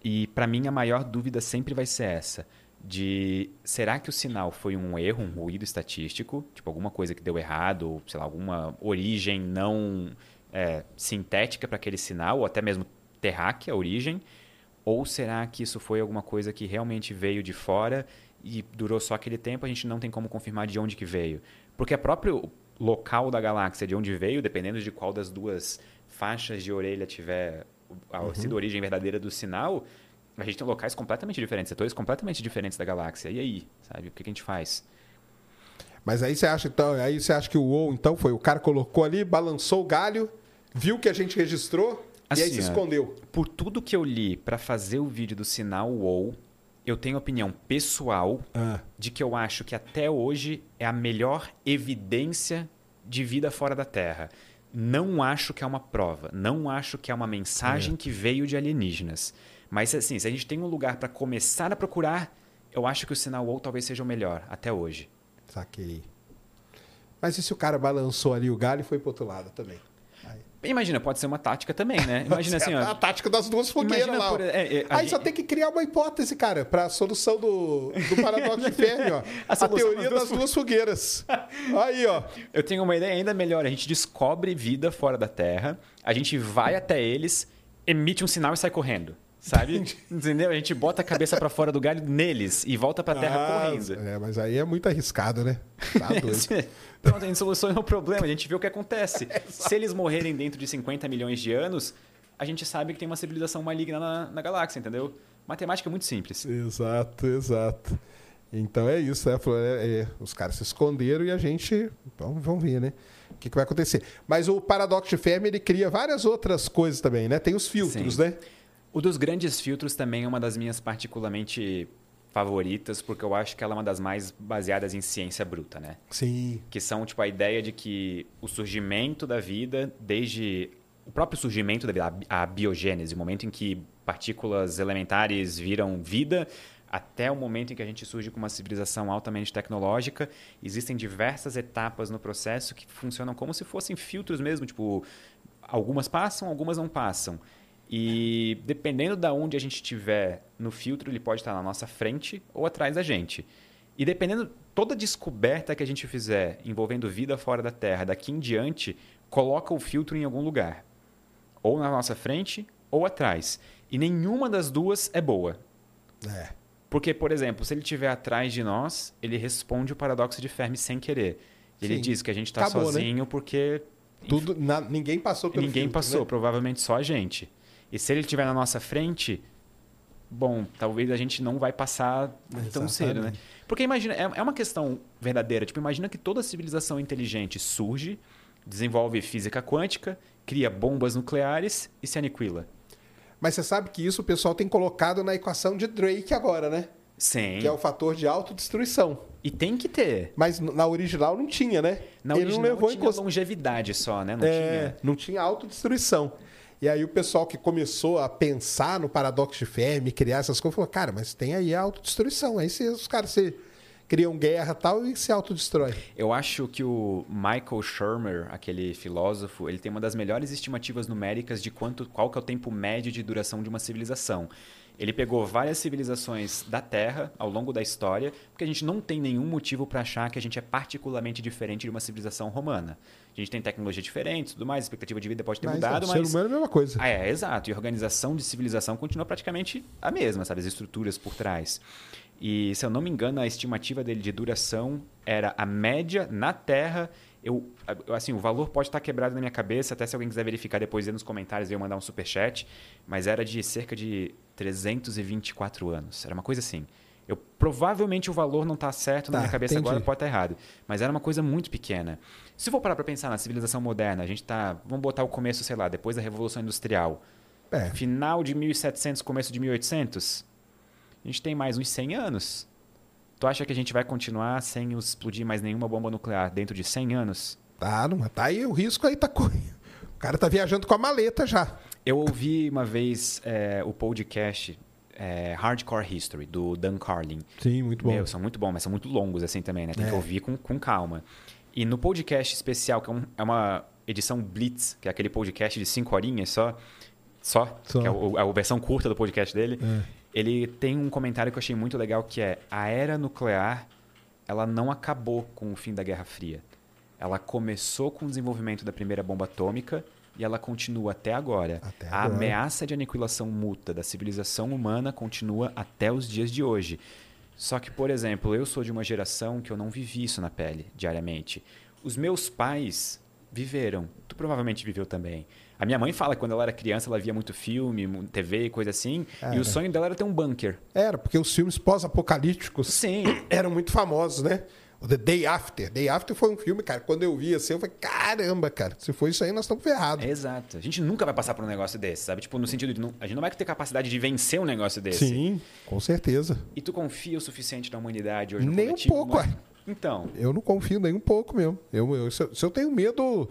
Speaker 2: E pra mim a maior dúvida sempre vai ser essa, de será que o sinal foi um erro, um ruído estatístico, tipo alguma coisa que deu errado, ou sei lá, alguma origem não é, sintética para aquele sinal, ou até mesmo terráquea a origem, ou será que isso foi alguma coisa que realmente veio de fora e durou só aquele tempo, a gente não tem como confirmar de onde que veio? Porque a próprio local da galáxia de onde veio, dependendo de qual das duas faixas de orelha tiver a, sido a origem verdadeira do sinal, a gente tem locais completamente diferentes, setores completamente diferentes da galáxia. E aí, sabe? O que, que a gente faz?
Speaker 1: Mas aí você acha, então, aí você acha que o WoW, então, foi o cara colocou ali, balançou o galho, viu que a gente registrou e aí
Speaker 2: Assim,
Speaker 1: se
Speaker 2: ó,
Speaker 1: escondeu.
Speaker 2: Por tudo que eu li para fazer o vídeo do sinal WoW, eu tenho opinião pessoal
Speaker 1: Ah,
Speaker 2: de que eu acho que até hoje é a melhor evidência de vida fora da Terra. Não acho que é uma prova, não acho que é uma mensagem que veio de alienígenas. Mas assim, se a gente tem um lugar para começar a procurar, eu acho que o sinal WoW talvez seja o melhor até hoje.
Speaker 1: saquei. Mas e se o cara balançou ali o galho e foi pro outro lado também?
Speaker 2: Imagina, pode ser uma tática também, né? (laughs) Imagina assim,
Speaker 1: a
Speaker 2: ó.
Speaker 1: tática das duas fogueiras lá.
Speaker 2: por- é, é, a
Speaker 1: Aí
Speaker 2: gente-
Speaker 1: só tem que criar uma hipótese, cara, pra solução do, do paradoxo de Fermi, ó. (laughs)
Speaker 2: A
Speaker 1: A, teoria
Speaker 2: das duas
Speaker 1: duas fogueiras. (laughs) Aí, ó.
Speaker 2: Eu tenho uma ideia ainda melhor. A gente descobre vida fora da Terra, a gente vai até eles, emite um sinal e sai correndo. Sabe? Entendeu? A gente bota a cabeça pra fora do galho neles e volta pra Terra
Speaker 1: Ah,
Speaker 2: correndo.
Speaker 1: É, mas aí é muito arriscado, né? Tá doido.
Speaker 2: Pronto, a gente soluciona o problema, a gente vê o que acontece. (laughs) Se eles morrerem dentro de 50 milhões de anos, a gente sabe que tem uma civilização maligna na, na galáxia, entendeu? Matemática muito simples.
Speaker 1: Exato, exato. Então é isso, né? É, é, os caras se esconderam e a gente. Vamos, vamos ver, né? O que, que vai acontecer. Mas o paradoxo de Fermi ele cria várias outras coisas também, né? Tem os filtros,
Speaker 2: Sim.
Speaker 1: né?
Speaker 2: O dos grandes filtros também é uma das minhas particularmente favoritas, porque eu acho que ela é uma das mais baseadas em ciência bruta, né?
Speaker 1: Sim.
Speaker 2: que são tipo a ideia de que o surgimento da vida, desde o próprio surgimento da vida, a biogênese, o momento em que partículas elementares viram vida, até o momento em que a gente surge com uma civilização altamente tecnológica, existem diversas etapas no processo que funcionam como se fossem filtros mesmo, tipo, algumas passam, algumas não passam. E dependendo da onde a gente estiver no filtro, ele pode estar na nossa frente ou atrás da gente. E dependendo toda descoberta que a gente fizer envolvendo vida fora da Terra, daqui em diante, coloca o filtro em algum lugar, ou na nossa frente ou atrás. E nenhuma das duas é boa.
Speaker 1: É.
Speaker 2: Porque, por exemplo, se ele estiver atrás de nós, ele responde o paradoxo de Fermi sem querer. Ele
Speaker 1: Sim.
Speaker 2: diz que a gente está
Speaker 1: né?
Speaker 2: sozinho porque
Speaker 1: Tudo, na- ninguém passou pelo
Speaker 2: ninguém
Speaker 1: filtro,
Speaker 2: passou,
Speaker 1: né?
Speaker 2: provavelmente só a gente. E se ele estiver na nossa frente, bom, talvez a gente não vai passar tão cedo, né?
Speaker 1: Exatamente.
Speaker 2: Porque imagina, é é uma questão verdadeira. Tipo, imagina que toda civilização inteligente surge, desenvolve física quântica, cria bombas nucleares e se aniquila.
Speaker 1: Mas você sabe que isso o pessoal tem colocado na equação de Drake agora, né?
Speaker 2: Sim.
Speaker 1: que é o fator de autodestruição.
Speaker 2: E tem que ter.
Speaker 1: Mas na original não tinha, né?
Speaker 2: Na
Speaker 1: Ele
Speaker 2: original
Speaker 1: não levou em
Speaker 2: tinha
Speaker 1: consideração.
Speaker 2: longevidade só, né? Não
Speaker 1: É,
Speaker 2: tinha.
Speaker 1: não tinha autodestruição. E aí o pessoal que começou a pensar no paradoxo de Fermi, criar essas coisas, falou, cara, mas tem aí a autodestruição. Aí se os caras se criam guerra tal e se autodestrói.
Speaker 2: Eu acho que o Michael Shermer, aquele filósofo, ele tem uma das melhores estimativas numéricas de quanto, qual que é o tempo médio de duração de uma civilização. Ele pegou várias civilizações da Terra ao longo da história, porque a gente não tem nenhum motivo para achar que a gente é particularmente diferente de uma civilização romana. A gente tem tecnologia diferente, tudo mais, a expectativa de vida pode ter
Speaker 1: Mas,
Speaker 2: mudado,
Speaker 1: o
Speaker 2: mas
Speaker 1: ser humano é a mesma coisa.
Speaker 2: ah, é, exato. E a organização de civilização continua praticamente a mesma, sabe? As estruturas por trás. E, se eu não me engano, a estimativa dele de duração era a média na Terra. Eu, assim, o valor pode estar quebrado na minha cabeça, até se alguém quiser verificar depois nos comentários, eu mandar um superchat, mas era de cerca de 324 anos. Era uma coisa assim. Eu, provavelmente o valor não está certo na
Speaker 1: Tá,
Speaker 2: minha cabeça
Speaker 1: entendi.
Speaker 2: agora, pode estar errado. Mas era uma coisa muito pequena. Se for parar para pensar na civilização moderna, a gente tá. Vamos botar o começo, sei lá, depois da Revolução Industrial.
Speaker 1: É.
Speaker 2: Final de 1700, começo de 1800. A gente tem mais uns 100 anos. Tu acha que a gente vai continuar sem explodir mais nenhuma bomba nuclear dentro de 100 anos?
Speaker 1: Tá, não, tá aí o risco aí tá correndo. (laughs) O cara tá viajando com a maleta já.
Speaker 2: Eu ouvi uma vez é, o podcast é, Hardcore History, do Dan Carlin.
Speaker 1: Sim, muito
Speaker 2: Meu, são muito bons, mas são muito longos assim também, né? Tem
Speaker 1: É.
Speaker 2: que ouvir com, com calma. E no podcast especial, que é, um- é uma edição Blitz, que é aquele podcast de cinco horinhas só, só,
Speaker 1: Só.
Speaker 2: que é o- a versão curta do podcast dele,
Speaker 1: É.
Speaker 2: ele tem um comentário que eu achei muito legal, que é a era nuclear, ela não acabou com o fim da Guerra Fria. Ela começou com o desenvolvimento da primeira bomba atômica e ela continua até agora.
Speaker 1: Até
Speaker 2: a
Speaker 1: agora.
Speaker 2: ameaça de aniquilação mútua da civilização humana continua até os dias de hoje. Só que, por exemplo, eu sou de uma geração que eu não vivi isso na pele diariamente. Os meus pais viveram. Tu provavelmente viveu também. A minha mãe fala que quando ela era criança ela via muito filme, TV e coisa assim. E
Speaker 1: Cara.
Speaker 2: o sonho dela era ter um bunker.
Speaker 1: Era, porque os filmes pós-apocalípticos
Speaker 2: Sim. (clears throat)
Speaker 1: eram muito famosos, né? O The Day After. Day After foi um filme, cara. Quando eu vi assim, eu falei, caramba, cara, se for isso aí, nós estamos ferrados.
Speaker 2: Exato. A gente nunca vai passar por um negócio desse, sabe? Tipo, no sentido de não, a gente não vai ter capacidade de vencer um negócio desse.
Speaker 1: Sim, com certeza.
Speaker 2: E tu confia o suficiente na humanidade hoje no
Speaker 1: Nem um pouco, ué.
Speaker 2: Então,
Speaker 1: Eu não confio nem um pouco mesmo. Eu, eu- se, eu, se eu tenho medo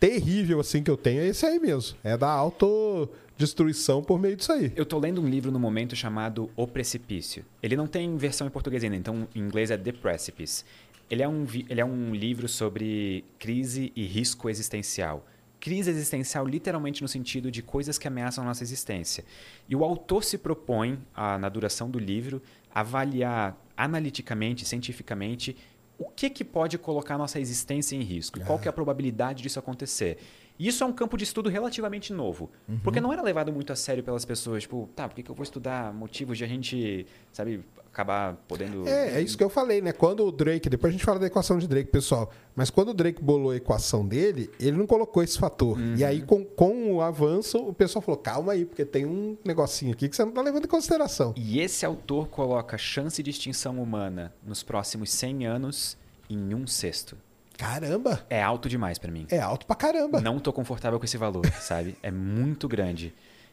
Speaker 1: terrível assim que eu tenho, é esse aí mesmo. É da autodestruição por meio disso aí.
Speaker 2: Eu tô lendo um livro no momento chamado O Precipício. Ele não tem versão em português ainda, então em inglês é The Precipice. Ele é um, ele é um livro sobre crise e risco existencial. Crise existencial, literalmente no sentido de coisas que ameaçam a nossa existência. E o autor se propõe, ah, na duração do livro, avaliar analiticamente, cientificamente, o que, que pode colocar nossa existência em risco qual que é a probabilidade disso acontecer. E isso é um campo de estudo relativamente novo, porque não era levado muito a sério pelas pessoas. Tipo, tá, por que, que eu vou estudar motivos de a gente, sabe, acabar podendo...
Speaker 1: É, é isso que eu falei, né? Quando o Drake, depois a gente fala da equação de Drake, pessoal, mas quando o Drake bolou a equação dele, ele não colocou esse fator. E aí, com, com o avanço, o pessoal falou: calma aí, porque tem um negocinho aqui que você não tá levando em consideração.
Speaker 2: E esse autor coloca a chance de extinção humana nos próximos 100 anos em um sexto.
Speaker 1: Caramba!
Speaker 2: É alto demais pra mim.
Speaker 1: É alto pra caramba.
Speaker 2: Não tô confortável com esse valor, (laughs) sabe? É muito grande.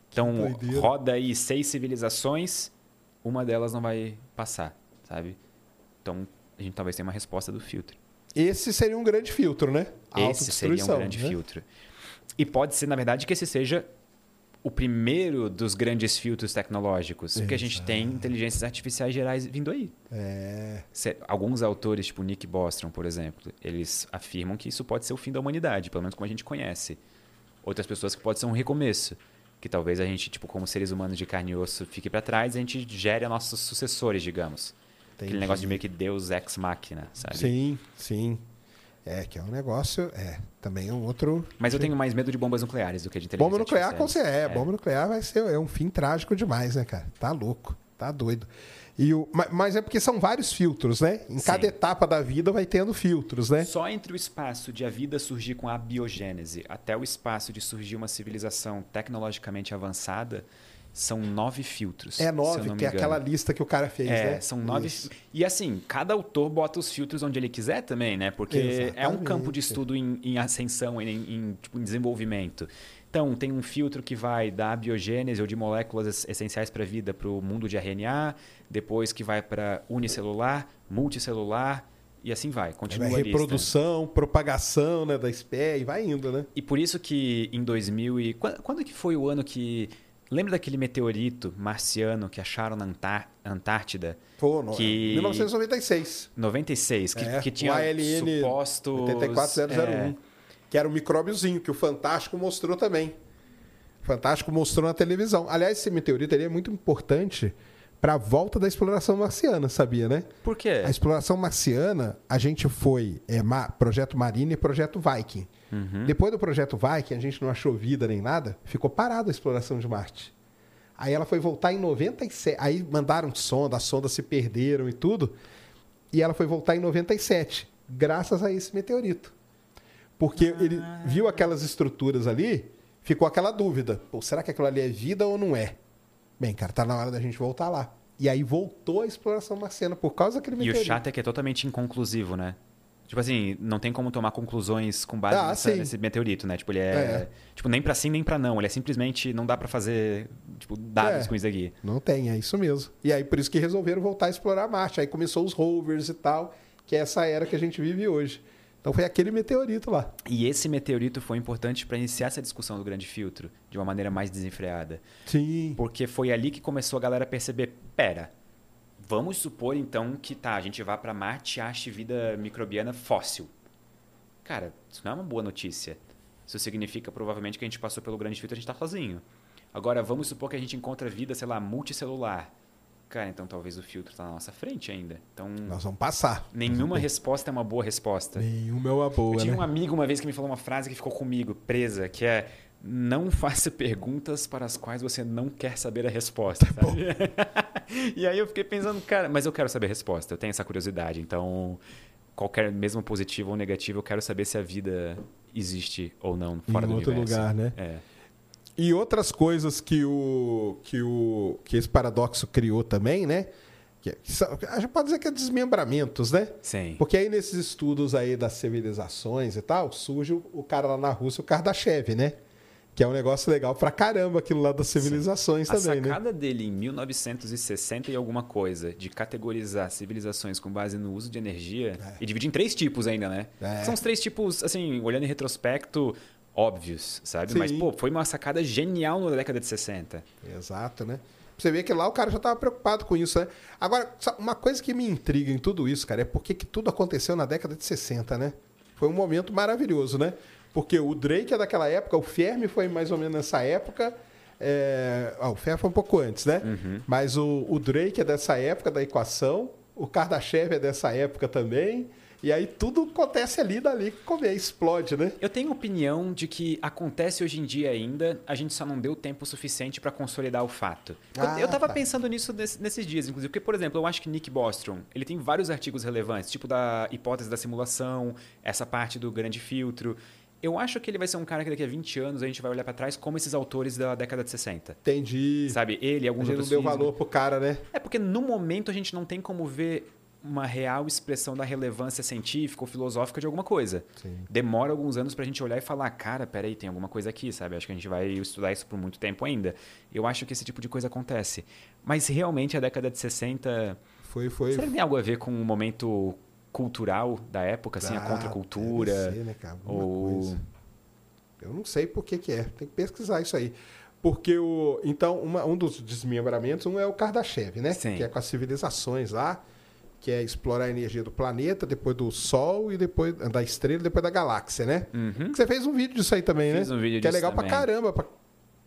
Speaker 2: Então, roda aí seis civilizações, uma delas não vai passar, sabe? Então, a gente talvez tenha uma resposta do filtro.
Speaker 1: Esse seria um grande filtro, né? A
Speaker 2: Esse seria um grande
Speaker 1: né?
Speaker 2: filtro. E pode ser, na verdade, que esse seja o primeiro dos grandes filtros tecnológicos. Porque a gente tem inteligências artificiais gerais vindo aí.
Speaker 1: É.
Speaker 2: Alguns autores, tipo Nick Bostrom, por exemplo, eles afirmam que isso pode ser o fim da humanidade, pelo menos como a gente conhece. Outras pessoas que pode ser um recomeço. Que talvez a gente, tipo, como seres humanos de carne e osso, fique para trás e a gente gere nossos sucessores, digamos. Aquele
Speaker 1: Entendi.
Speaker 2: negócio de meio que Deus ex machina, sabe?
Speaker 1: Sim, sim. É, que é um negócio. É, também é um outro.
Speaker 2: Mas eu tenho mais medo de bombas nucleares do que de inteligência
Speaker 1: Bomba nuclear, com
Speaker 2: artificial.
Speaker 1: certeza. É, bomba nuclear vai ser é um fim trágico demais, né, cara? Tá louco, tá doido. E o, ma- mas é porque são vários filtros, né? Em
Speaker 2: Sim.
Speaker 1: cada etapa da vida vai tendo filtros, né?
Speaker 2: Só entre o espaço de a vida surgir com a biogênese até o espaço de surgir uma civilização tecnologicamente avançada, são nove filtros.
Speaker 1: É nove, que é aquela lista que o cara fez,
Speaker 2: É,
Speaker 1: né?
Speaker 2: são nove.
Speaker 1: Isso.
Speaker 2: E assim, cada autor bota os filtros onde ele quiser também, né? Porque é um campo de
Speaker 1: Exatamente.
Speaker 2: estudo em, em ascensão, em, em, tipo, em desenvolvimento. Então, tem um filtro que vai da biogênese ou de moléculas es- essenciais para a vida para o mundo de RNA, depois que vai para unicelular, multicelular e assim vai. Continua
Speaker 1: Vai reprodução, propagação né, da espécie, e vai indo, né?
Speaker 2: E por isso que em 2000 e quando, quando que foi o ano que lembra daquele meteorito marciano que acharam na Antár- Antártida?
Speaker 1: Pô, no,
Speaker 2: Que-
Speaker 1: 1996.
Speaker 2: 96, que,
Speaker 1: É,
Speaker 2: que tinha
Speaker 1: o ALN
Speaker 2: supostos
Speaker 1: 84001.
Speaker 2: é,
Speaker 1: Que era um micróbiozinho que o Fantástico mostrou também. O Fantástico mostrou na televisão. Aliás, esse meteorito é muito importante para a volta da exploração marciana, sabia, né?
Speaker 2: Por quê?
Speaker 1: A exploração marciana, a gente foi é, Ma- Projeto Marine e Projeto Viking.
Speaker 2: Uhum.
Speaker 1: Depois do Projeto Viking, a gente não achou vida nem nada, ficou parada a exploração de Marte. Aí ela foi voltar em 97. Aí mandaram sonda, as sondas se perderam e tudo. E ela foi voltar em 97, graças a esse meteorito. Porque ele viu aquelas estruturas ali, ficou aquela dúvida: Pô, será que aquilo ali é vida ou não é? Bem, cara, tá na hora da gente voltar lá. E aí voltou a exploração marciana por causa daquele
Speaker 2: E
Speaker 1: meteorito.
Speaker 2: o chato é que é totalmente inconclusivo, né? Tipo assim, não tem como tomar conclusões com base
Speaker 1: Ah,
Speaker 2: nessa- nesse meteorito, né? Tipo, ele é,
Speaker 1: É.
Speaker 2: Tipo, nem pra sim, nem pra não. Ele é simplesmente... Não dá pra fazer, tipo, dados
Speaker 1: É.
Speaker 2: com isso aqui.
Speaker 1: Não tem, é isso mesmo. E aí por isso que resolveram voltar a explorar Marte. Aí começou os rovers e tal, que é essa era que a gente vive hoje. Então foi aquele meteorito lá.
Speaker 2: E esse meteorito foi importante pra iniciar essa discussão do grande filtro de uma maneira mais desenfreada.
Speaker 1: Sim.
Speaker 2: Porque foi ali que começou a galera a perceber, pera, vamos supor então que tá, a gente vá pra Marte e ache vida microbiana fóssil. Cara, isso não é uma boa notícia. Isso significa provavelmente que a gente passou pelo grande filtro e a gente tá sozinho. Agora, vamos supor que a gente encontra vida, sei lá, multicelular. Cara, então talvez o filtro tá na nossa frente ainda. Então,
Speaker 1: Nós vamos passar.
Speaker 2: nenhuma resposta é uma boa resposta.
Speaker 1: Nenhuma é uma boa,
Speaker 2: Eu tive
Speaker 1: né?
Speaker 2: um amigo uma vez que me falou uma frase que ficou comigo, presa, que é não faça perguntas para as quais você não quer saber a resposta, sabe? (laughs) e aí eu fiquei pensando, cara, mas eu quero saber a resposta, eu tenho essa curiosidade, então qualquer, mesmo positivo ou negativo, eu quero saber se a vida existe ou não fora
Speaker 1: Em
Speaker 2: do
Speaker 1: outro
Speaker 2: universo.
Speaker 1: lugar, né?
Speaker 2: É.
Speaker 1: E outras coisas que o que o que esse paradoxo criou também, né? Que, que são- a gente pode dizer que é desmembramentos, né?
Speaker 2: Sim.
Speaker 1: Porque aí nesses estudos aí das civilizações e tal, surge o, o cara lá na Rússia, o Kardashev, né? Que é um negócio legal pra caramba aquilo lá das civilizações
Speaker 2: A
Speaker 1: também, né?
Speaker 2: sacada dele em 1960 e alguma coisa de categorizar civilizações com base no uso de energia e dividir em três tipos ainda, né?
Speaker 1: É.
Speaker 2: São os três tipos, assim, olhando em retrospecto, óbvios, sabe?
Speaker 1: Sim.
Speaker 2: Mas, pô, foi uma sacada genial na década de 60.
Speaker 1: Exato, né? Você vê que lá o cara já estava preocupado com isso, né? Agora, uma coisa que me intriga em tudo isso, cara, é porque que tudo aconteceu na década de 60, né? Foi um momento maravilhoso, né? Porque o Drake é daquela época, o Fermi foi mais ou menos nessa época. É... Ah, o Fermi foi um pouco antes, né? Mas o, o Drake é dessa época da equação, o Kardashev é dessa época também. E aí tudo acontece ali dali que come, explode, né?
Speaker 2: Eu tenho opinião de que acontece hoje em dia ainda, a gente só não deu tempo suficiente para consolidar o fato. Eu-
Speaker 1: Ah,
Speaker 2: eu tava
Speaker 1: tá.
Speaker 2: pensando nisso nesse- nesses dias, inclusive, porque, por exemplo, eu acho que Nick Bostrom, ele tem vários artigos relevantes, tipo da hipótese da simulação, essa parte do grande filtro. Eu acho que ele vai ser um cara que daqui a 20 anos a gente vai olhar para trás como esses autores da década de 60.
Speaker 1: Entendi.
Speaker 2: Sabe, ele e
Speaker 1: A
Speaker 2: alguns
Speaker 1: gente não
Speaker 2: outros
Speaker 1: deu
Speaker 2: físicos.
Speaker 1: valor pro cara, né?
Speaker 2: É porque no momento a gente não tem como ver uma real expressão da relevância científica ou filosófica de alguma coisa.
Speaker 1: Sim.
Speaker 2: Demora alguns anos pra gente olhar e falar, cara, peraí, tem alguma coisa aqui, sabe? Acho que a gente vai estudar isso por muito tempo ainda. Eu acho que esse tipo de coisa acontece. Mas realmente a década de 60.
Speaker 1: Foi, foi.
Speaker 2: Será que tem algo a ver com o momento cultural da época, assim, a
Speaker 1: Ah,
Speaker 2: contracultura?
Speaker 1: deve ser, né, cara? Alguma
Speaker 2: ou.
Speaker 1: coisa. Eu não sei por que, que é. Tem que pesquisar isso aí. Porque o. Então, uma- um dos desmembramentos, um é o Kardashev, né?
Speaker 2: Sim.
Speaker 1: Que é com as civilizações lá, que é explorar a energia do planeta, depois do Sol e depois da estrela, depois da galáxia, né?
Speaker 2: Uhum.
Speaker 1: Você fez um vídeo disso aí também,
Speaker 2: Fiz
Speaker 1: né?
Speaker 2: um vídeo
Speaker 1: que é
Speaker 2: disso
Speaker 1: legal
Speaker 2: também.
Speaker 1: pra caramba, pra...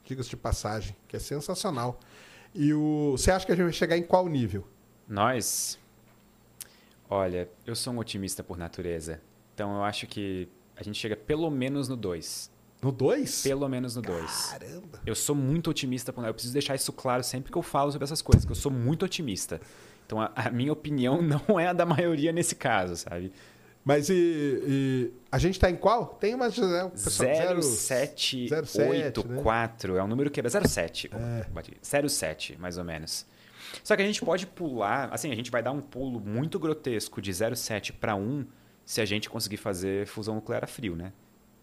Speaker 1: diga-se de passagem, que é sensacional. E o. Você acha que a gente vai chegar em qual nível?
Speaker 2: Nós. Olha, eu sou um otimista por natureza. Então eu acho que a gente chega pelo menos no 2.
Speaker 1: No 2?
Speaker 2: Pelo menos no 2.
Speaker 1: Caramba!
Speaker 2: Eu sou muito otimista. por- Eu preciso deixar isso claro sempre que eu falo sobre essas coisas, que eu sou muito otimista. Então a, a minha opinião (laughs) não é a da maioria nesse caso, sabe?
Speaker 1: Mas e, e a gente tá em qual? Tem umas. né, o pessoal- zero-
Speaker 2: 0784 é um número que é 07.
Speaker 1: É.
Speaker 2: Bati. 07, mais ou menos. Só que a gente pode pular, assim, a gente vai dar um pulo muito grotesco de 07 para 1 se a gente conseguir fazer fusão nuclear a frio, né?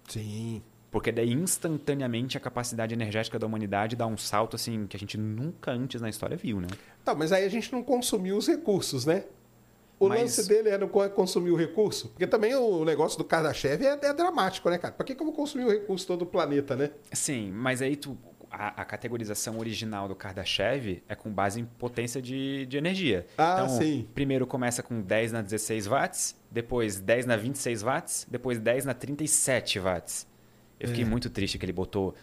Speaker 1: Sim.
Speaker 2: Porque daí instantaneamente a capacidade energética da humanidade dá um salto assim que a gente nunca antes na história viu, né?
Speaker 1: Tá, mas aí a gente não consumiu os recursos, né? O
Speaker 2: Mas-
Speaker 1: lance dele é não co- consumir o recurso? Porque também o negócio do Kardashev é, é dramático, né, cara? Pra que, que eu vou consumir o recurso todo do planeta, né?
Speaker 2: Sim, mas aí tu, a, a categorização original do Kardashev é com base em potência de, de energia.
Speaker 1: Ah,
Speaker 2: então,
Speaker 1: sim.
Speaker 2: primeiro começa com 10 na 16 watts, depois 10 na 26 watts, depois 10 na 37 watts. Eu fiquei
Speaker 1: É.
Speaker 2: muito triste que ele botou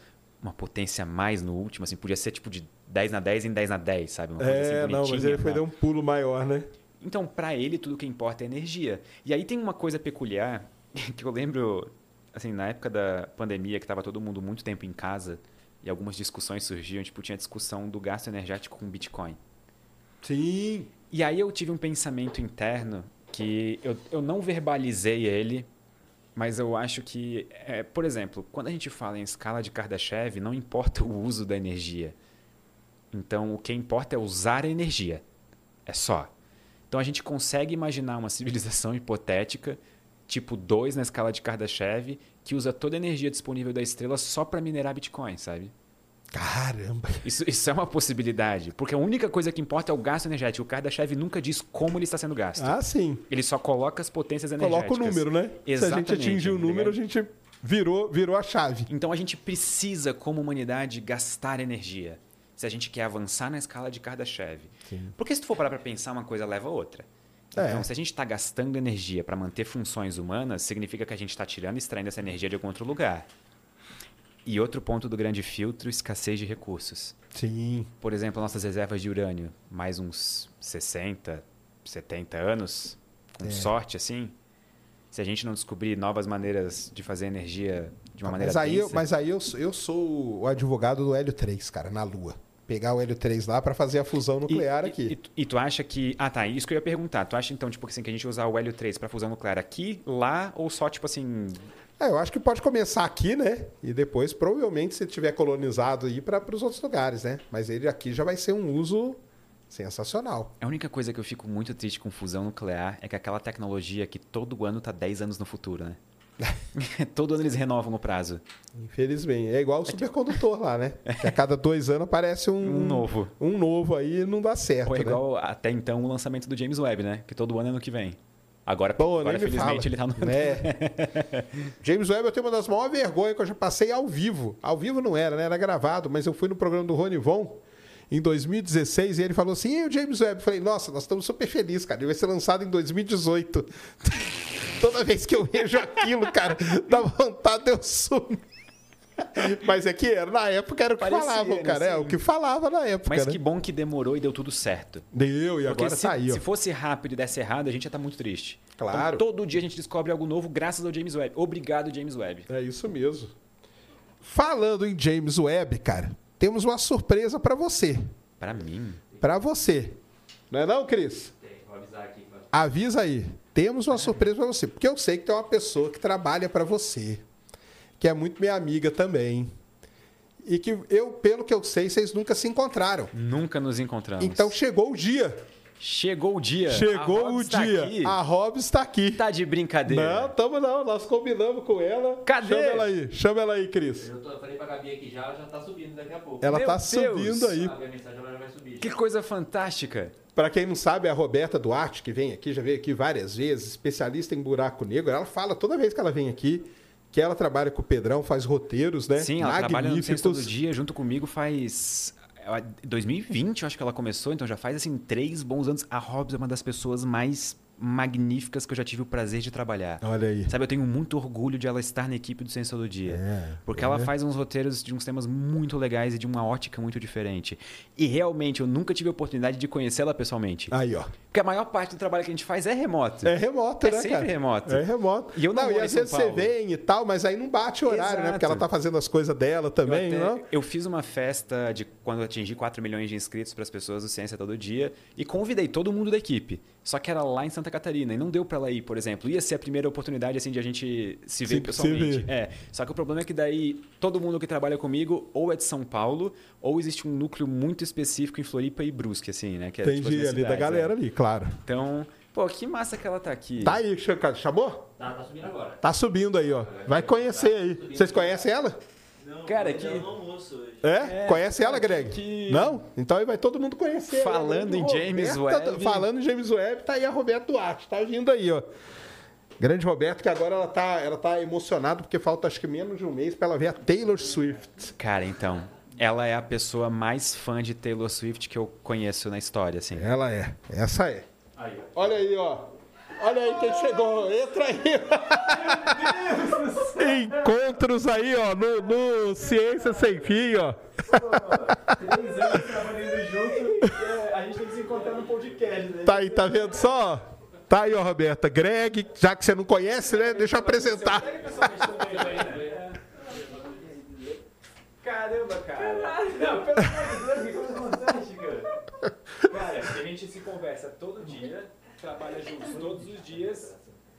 Speaker 2: uma potência mais no último, assim, podia ser tipo de 10 na 10 em 10 na 10, sabe? Uma coisa assim
Speaker 1: É, não, mas ele foi
Speaker 2: né?
Speaker 1: dar um pulo maior, né?
Speaker 2: Então, para ele, tudo que importa é energia. E aí tem uma coisa peculiar (laughs) que eu lembro, assim, na época da pandemia, que estava todo mundo muito tempo em casa e algumas discussões surgiam, tipo, tinha discussão do gasto energético com Bitcoin.
Speaker 1: Sim.
Speaker 2: E aí eu tive um pensamento interno que eu, eu não verbalizei ele, mas eu acho que, é, por exemplo, quando a gente fala em escala de Kardashev, não importa o uso da energia. Então, o que importa é usar a energia. É só. Então, a gente consegue imaginar uma civilização (laughs) hipotética, tipo 2 na escala de Kardashev, que usa toda a energia disponível da estrela só para minerar Bitcoin, sabe?
Speaker 1: Caramba.
Speaker 2: Isso, isso é uma possibilidade, porque a única coisa que importa é o gasto energético. O Kardashev nunca diz como ele está sendo gasto.
Speaker 1: Ah, sim.
Speaker 2: Ele só coloca as potências energéticas.
Speaker 1: Coloca o número, né? Se a
Speaker 2: Exatamente,
Speaker 1: gente atingir o número, a gente virou, virou a chave.
Speaker 2: Então a gente precisa, como humanidade, gastar energia. Se a gente quer avançar na escala de Kardashev. Porque se tu for parar para pensar, uma coisa leva a outra. Então,
Speaker 1: É.
Speaker 2: se a gente está gastando energia para manter funções humanas, significa que a gente está tirando e extraindo essa energia de algum outro lugar. E outro ponto do grande filtro, escassez de recursos.
Speaker 1: Sim.
Speaker 2: Por exemplo, nossas reservas de urânio, mais uns 60, 70 anos, com
Speaker 1: É.
Speaker 2: sorte assim. Se a gente não descobrir novas maneiras de fazer energia de uma maneira
Speaker 1: Mas aí, eu,
Speaker 2: densa-
Speaker 1: mas aí eu, sou- eu sou o advogado do Hélio 3, cara, na Lua. Pegar o Hélio 3 lá pra fazer a fusão nuclear
Speaker 2: e,
Speaker 1: aqui.
Speaker 2: E, tu- e tu acha que. Ah, tá. Isso que eu ia perguntar. Tu acha então, tipo assim, que a gente usar o hélio 3 para fusão nuclear aqui, lá, ou só, tipo assim.
Speaker 1: É, eu acho que pode começar aqui, né? E depois, provavelmente, se tiver colonizado, ir para os outros lugares, né? Mas ele aqui já vai ser um uso sensacional.
Speaker 2: A única coisa que eu fico muito triste com fusão nuclear é que aquela tecnologia que todo ano tá 10 anos no futuro, né? (laughs) todo ano eles renovam o prazo.
Speaker 1: Infelizmente. É igual o supercondutor lá, né? (laughs) Que a cada dois anos aparece um,
Speaker 2: Um novo.
Speaker 1: Um novo aí e não dá certo.
Speaker 2: Ou é
Speaker 1: né?
Speaker 2: igual até então o lançamento do James Webb, né? Que todo ano é ano que vem. Agora,
Speaker 1: Pô,
Speaker 2: agora felizmente, ele tá no.
Speaker 1: É. (laughs) James Webb eu tenho uma das maiores vergonhas que eu já passei ao vivo. Ao vivo não era, né? Era gravado, mas eu fui no programa do Rony Von em 2016 e ele falou assim: e o James Webb? Eu falei, nossa, nós estamos super felizes, cara. Ele vai ser lançado em 2018. (laughs) Toda vez que eu vejo aquilo, cara, dá vontade de eu sumir. (laughs) Mas é que era, na época era o que
Speaker 2: Parecia,
Speaker 1: falavam,
Speaker 2: né,
Speaker 1: cara. É o que falava na época.
Speaker 2: Mas
Speaker 1: né?
Speaker 2: que bom que demorou e deu tudo certo.
Speaker 1: Deu, e
Speaker 2: Porque
Speaker 1: agora
Speaker 2: se,
Speaker 1: tá ó.
Speaker 2: se fosse rápido e desse errado, a gente ia estar muito triste.
Speaker 1: Claro.
Speaker 2: Então, todo dia a gente descobre algo novo graças ao James Webb. Obrigado, James Webb.
Speaker 1: É isso mesmo. Falando em James Webb, cara, temos uma surpresa pra você.
Speaker 2: Pra mim.
Speaker 1: Pra você. Não é não, Cris?
Speaker 4: Vou avisar aqui.
Speaker 1: Avisa aí. Temos uma surpresa pra você. Porque eu sei que tem uma pessoa que trabalha pra você. Que é muito minha amiga também. E que eu, pelo que eu sei, vocês nunca se encontraram.
Speaker 2: Nunca nos encontramos.
Speaker 1: Então chegou o dia.
Speaker 2: Chegou o dia.
Speaker 1: Chegou o dia.
Speaker 2: aqui.
Speaker 1: A Robs está aqui.
Speaker 2: Tá de brincadeira.
Speaker 1: Não, tamo não. Nós combinamos com ela.
Speaker 2: Cadê?
Speaker 1: Chama ela aí. Chama ela aí, Cris.
Speaker 4: Eu, tô, eu falei pra Gabi aqui já, ela já tá subindo daqui a pouco.
Speaker 1: Ela
Speaker 2: Meu
Speaker 1: tá
Speaker 2: Deus.
Speaker 1: subindo aí.
Speaker 4: Ah, a mensagem ela já vai subir.
Speaker 2: Que coisa fantástica.
Speaker 1: Para quem não sabe, a Roberta Duarte, que vem aqui, já veio aqui várias vezes, especialista em buraco negro, ela fala toda vez que ela vem aqui que ela trabalha com o Pedrão, faz roteiros, né?
Speaker 2: Sim, ela trabalha
Speaker 1: Magníficos.
Speaker 2: Todo Dia junto comigo faz... é, 2020, eu acho que ela começou, então já faz, assim, três bons anos. A Hobbs é uma das pessoas mais magníficas que eu já tive o prazer de trabalhar.
Speaker 1: Olha aí.
Speaker 2: Sabe, eu tenho muito orgulho de ela estar na equipe do Ciência Todo Dia.
Speaker 1: É,
Speaker 2: porque
Speaker 1: é.
Speaker 2: ela faz uns roteiros de uns temas muito legais e de uma ótica muito diferente. E realmente, eu nunca tive a oportunidade de conhecê-la pessoalmente.
Speaker 1: Aí, ó.
Speaker 2: Porque a maior parte do trabalho que a gente faz é remoto.
Speaker 1: É remoto,
Speaker 2: É
Speaker 1: né,
Speaker 2: sempre
Speaker 1: cara?
Speaker 2: remoto.
Speaker 1: É remoto.
Speaker 2: E eu não
Speaker 1: não, e às vezes você vem e tal, mas aí não bate o horário, né?
Speaker 2: Exato.
Speaker 1: Porque ela tá fazendo as coisas dela também,
Speaker 2: eu, até-
Speaker 1: não?
Speaker 2: eu fiz uma festa de quando eu atingi 4 milhões de inscritos para as pessoas do Ciência Todo Dia e convidei todo mundo da equipe. Só que era lá em Santa Catarina e não deu para ela ir, por exemplo. Ia ser a primeira oportunidade assim de a gente se ver
Speaker 1: Se- se
Speaker 2: pessoalmente.
Speaker 1: ver.
Speaker 2: É. Só que o problema é que daí todo mundo que trabalha comigo ou é de São Paulo ou existe um núcleo muito específico em Floripa e Brusque assim, né? Que é, tipo,
Speaker 1: Entendi
Speaker 2: minhas
Speaker 1: ali da
Speaker 2: cidades,
Speaker 1: galera
Speaker 2: é.
Speaker 1: ali, claro.
Speaker 2: Então, Pô, que massa que ela tá aqui.
Speaker 1: Tá aí, chamou?
Speaker 9: Tá, tá subindo agora.
Speaker 1: Tá subindo aí, ó. Vai conhecer aí. Vocês conhecem ela?
Speaker 9: Não,
Speaker 2: Cara, que-
Speaker 9: hoje.
Speaker 1: É? Conhece ela, Greg?
Speaker 2: que-
Speaker 1: Não? Então aí vai todo mundo conhecer. ela.
Speaker 2: Falando em James
Speaker 1: Roberta-
Speaker 2: Webb.
Speaker 1: Falando em James Webb, tá aí a Roberta Duarte, tá vindo aí, ó. Grande Roberto, que agora ela tá, ela tá emocionada porque falta acho que menos de um mês pra ela ver a Taylor Swift.
Speaker 2: Cara, então, ela é a pessoa mais fã de Taylor Swift que eu conheço na história, assim.
Speaker 1: Ela é, essa é.
Speaker 9: Aí, ó.
Speaker 1: Olha aí, ó. Olha aí quem chegou. Entra aí. (laughs) Encontros aí, ó, no, no Ciência Sem Fim, ó.
Speaker 10: Três anos trabalhando junto, é, a gente tem que se encontrar no podcast, né?
Speaker 1: Tá aí, tá vendo só? Tá aí, ó, Roberta. Greg, já que você não conhece, né? Deixa eu apresentar.
Speaker 10: Caramba, cara. Não, pelo amor de Deus, que coisa cara? Cara, a gente se conversa todo dia, trabalha juntos todos os dias,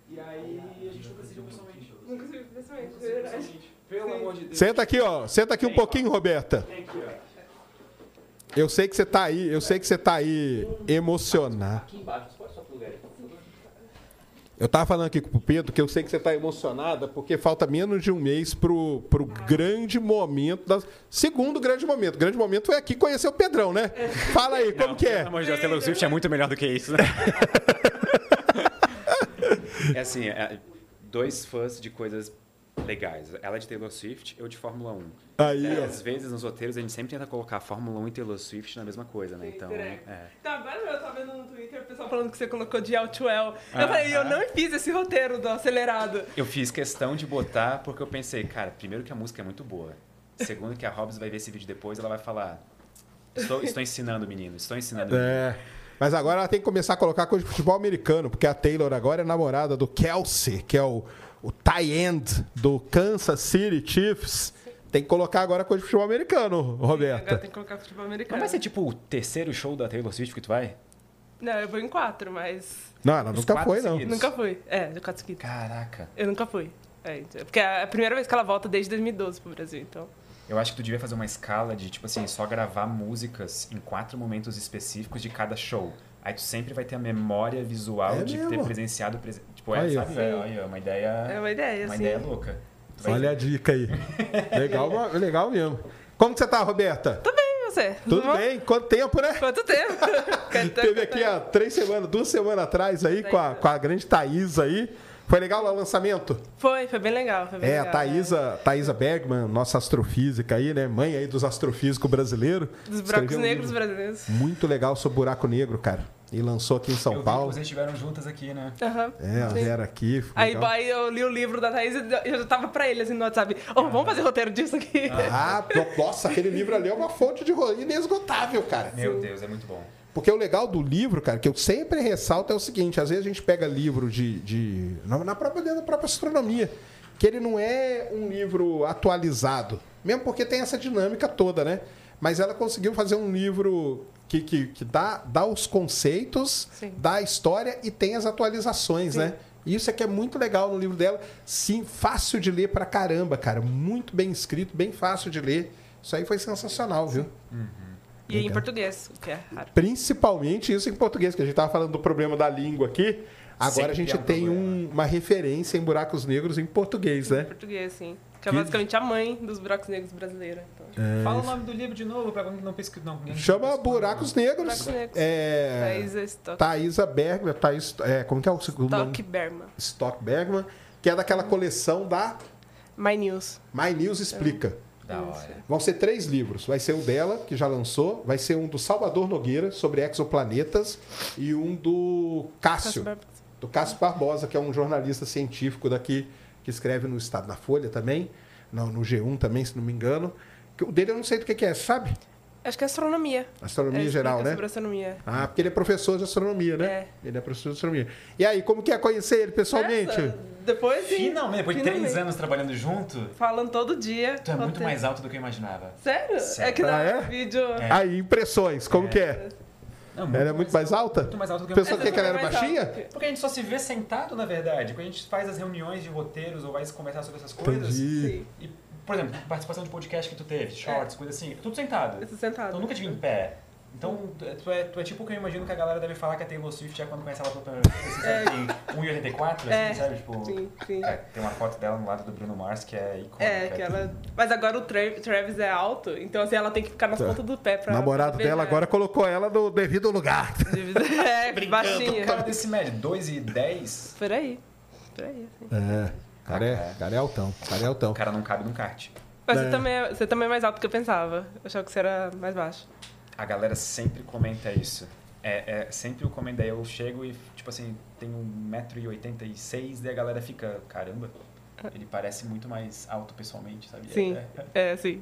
Speaker 10: e aí a gente nunca se viu pessoalmente.
Speaker 11: Nunca se viu pessoalmente,
Speaker 10: viu pessoalmente. Pelo amor de Deus.
Speaker 1: Senta aqui, ó. Senta aqui um pouquinho, Roberta. Eu sei que você tá aí, eu sei que você tá aí emocionado.
Speaker 10: Aqui embaixo, você pode só pro lugar aí, por favor?
Speaker 1: Eu tava falando aqui com o Pedro que eu sei que você tá emocionada porque falta menos de um mês pro, pro grande momento. Da... Segundo grande momento. O grande momento foi aqui conhecer o Pedrão, né? Fala aí, como que é?
Speaker 2: Pelo amor de Deus, Taylor Swift é muito melhor do que isso, né? (laughs) é assim, é, dois fãs de coisas legais. Ela é de Taylor Swift, eu de Fórmula 1.
Speaker 1: Aí,
Speaker 2: É, às vezes nos roteiros a gente sempre tenta colocar Fórmula 1 e Taylor Swift na mesma coisa, né? Então, é.
Speaker 11: Então, agora eu tava vendo no Twitter o pessoal falando que você colocou de L to L. Eu falei, eu não fiz esse roteiro do acelerado.
Speaker 2: Eu fiz questão de botar porque eu pensei, cara, primeiro que a música é muito boa. Segundo que a Hobbs vai ver esse vídeo depois, ela vai falar: Estou, estou ensinando, menino, estou ensinando. menino."
Speaker 1: É. Mas agora ela tem que começar a colocar coisa de futebol americano, porque a Taylor agora é namorada do Kelsey, que é o, o tie end do Kansas City Chiefs. Tem que colocar agora coisa de futebol americano,
Speaker 11: Agora
Speaker 1: Roberta.
Speaker 11: tem que colocar futebol
Speaker 2: Não
Speaker 11: americano.
Speaker 2: vai ser tipo o terceiro show da Taylor Swift que tu vai?
Speaker 11: Não, eu vou em quatro, mas.
Speaker 1: Não, ela
Speaker 2: Os
Speaker 1: nunca foi, não.
Speaker 2: seguidos.
Speaker 11: Nunca fui. É, de quatro seguidos.
Speaker 2: Caraca.
Speaker 11: Eu nunca fui. É, então, porque é a primeira vez que ela volta desde 2012 pro Brasil, então.
Speaker 2: Eu acho que tu devia fazer uma escala de, tipo assim, só gravar músicas em quatro momentos específicos de cada show. Aí tu sempre vai ter a memória visual
Speaker 1: É
Speaker 2: de
Speaker 1: mesmo?
Speaker 2: ter presenciado. Tipo, é, sabe? É, aí, ó, uma ideia.
Speaker 11: É uma ideia,
Speaker 2: uma
Speaker 11: assim.
Speaker 2: ideia louca. Tu vai-
Speaker 1: Olha a dica aí. (laughs) Legal, legal mesmo. Como que você tá, Roberta?
Speaker 11: Tudo bem, você?
Speaker 1: Tudo bem? Quanto tempo, né?
Speaker 11: Quanto tempo? (laughs) Quanto tempo?
Speaker 1: Teve aqui há três semanas, duas semanas atrás aí, com a, com a grande Thaís aí. Foi legal lá o lançamento?
Speaker 11: Foi, foi bem legal. Foi bem
Speaker 1: É, a
Speaker 11: legal,
Speaker 1: Thaísa, Thaísa Bergman, nossa astrofísica aí, né? Mãe aí dos astrofísicos brasileiros.
Speaker 11: Dos buracos
Speaker 1: um
Speaker 11: negros brasileiros.
Speaker 1: Muito legal sobre buraco negro, cara. E lançou aqui em São
Speaker 2: Eu vi que
Speaker 1: Paulo.
Speaker 2: vocês estiveram juntas aqui, né?
Speaker 11: Aham.
Speaker 1: É, elas
Speaker 11: Sim.
Speaker 1: vieram aqui.
Speaker 11: Aí, aí eu li o livro da Thaís e eu já tava pra ele assim no WhatsApp. Ô, vamos fazer roteiro disso aqui.
Speaker 1: Ah, no- nossa, aquele livro ali é uma fonte de inesgotável, cara.
Speaker 2: Meu Deus, é muito bom.
Speaker 1: Porque o legal do livro, cara, que eu sempre ressalto é o seguinte: às vezes a gente pega livro de. de na própria, dentro da própria astronomia, que ele não é um livro atualizado. Mesmo porque tem essa dinâmica toda, né? Mas ela conseguiu fazer um livro que, que, que dá, dá os conceitos,
Speaker 11: Sim.
Speaker 1: dá a história e tem as atualizações, né? E Isso é que é muito legal no livro dela. Sim, fácil de ler pra caramba, cara. Muito bem escrito, bem fácil de ler. Isso aí foi sensacional, viu?
Speaker 11: E em português, o que é raro.
Speaker 1: Principalmente isso em português, que a gente estava falando do problema da língua aqui. Agora
Speaker 2: Sempre
Speaker 1: a gente
Speaker 2: é um
Speaker 1: tem um- uma referência em buracos negros em português,
Speaker 11: Em
Speaker 1: né?
Speaker 11: português, sim. Que é
Speaker 1: Que-
Speaker 11: basicamente a mãe dos buracos negros brasileiros. Então.
Speaker 2: Fala o nome do livro de novo, pra quem não pesquisa. Não, ninguém
Speaker 1: Chama. Buracos Negros.
Speaker 11: Buracos Negros.
Speaker 1: É,
Speaker 11: Thaisa Stock,
Speaker 1: Thaisa Bergman, Thaís, é, como que é o segundo nome?
Speaker 11: Stock Berman.
Speaker 1: Stock Bergman, que é daquela coleção da
Speaker 11: My News.
Speaker 1: My News Explica.
Speaker 2: Da hora.
Speaker 1: Vão ser três livros. Vai ser um dela, que já lançou, vai ser um do Salvador Nogueira, sobre exoplanetas, e um do Cássio, do Cássio Barbosa, que é um jornalista científico daqui, que escreve no Estado na Folha também, no, no G1 também, se não me engano. O dele eu não sei do que, que é, sabe?
Speaker 11: Acho que é astronomia.
Speaker 1: Astronomia
Speaker 11: Ele
Speaker 1: geral, né?
Speaker 11: sobre astronomia.
Speaker 1: Ah, porque ele é professor de astronomia, né?
Speaker 11: É.
Speaker 1: Ele é professor de astronomia. E aí, como que é conhecer ele pessoalmente?
Speaker 11: Essa, depois sim.
Speaker 2: Finalmente, depois de três
Speaker 11: Finalmente.
Speaker 2: anos trabalhando junto,
Speaker 11: Falando todo dia.
Speaker 2: tu é muito mais alto do que eu imaginava.
Speaker 11: Sério?
Speaker 2: Sério.
Speaker 11: É que
Speaker 1: Ah,
Speaker 11: no
Speaker 1: é?
Speaker 11: vídeo.
Speaker 1: Aí, impressões, como que é?
Speaker 2: Não,
Speaker 1: Ela é muito mais alta?
Speaker 2: Muito mais alto do que eu
Speaker 1: Pensou
Speaker 11: Essa
Speaker 1: que ela era
Speaker 11: mais
Speaker 1: baixinha?
Speaker 11: alta.
Speaker 2: Porque a gente só se vê sentado, na verdade. Quando a gente faz as reuniões de roteiros ou vai conversar sobre essas coisas.
Speaker 1: Entendi.
Speaker 11: Sim.
Speaker 2: E, por exemplo, participação de podcast que tu teve, shorts, coisa assim, tudo sentado.
Speaker 11: Eu tô sentado.
Speaker 2: Então eu nunca te vi em pé. Então, tu é, tu é tipo o que eu imagino que a galera deve falar que a Taylor Swift é quando conhece ela pela primeira vez. Assim,
Speaker 11: É.
Speaker 2: sabe, tem 1,84,
Speaker 11: É,
Speaker 2: assim, sabe? Tipo,
Speaker 11: Sim, sim.
Speaker 2: é, tem uma foto dela no lado do Bruno Mars que é icônica.
Speaker 11: É, que ela. Mas agora o Tra- Travis é alto, então assim, ela tem que ficar nas
Speaker 1: Tá.
Speaker 11: pontas do pé pra.
Speaker 1: O namorado dela agora colocou ela no devido lugar. (laughs)
Speaker 11: É, (laughs)
Speaker 2: O
Speaker 11: baixinha.
Speaker 2: cara desse médio, 2 e 10,
Speaker 11: Por aí. Por aí, assim.
Speaker 1: É, cara é, cara é altão, cara é altão.
Speaker 2: o cara não cabe num kart.
Speaker 11: Mas
Speaker 1: É.
Speaker 11: você, também é, você também é mais alto do que eu pensava. Eu achava que você era mais baixo.
Speaker 2: A galera sempre comenta isso. É, é sempre o comenta. Daí eu chego e, tipo assim, tenho 1,86m e a galera fica, caramba, ele parece muito mais alto pessoalmente, sabe?
Speaker 11: Sim.
Speaker 2: É,
Speaker 11: É, sim.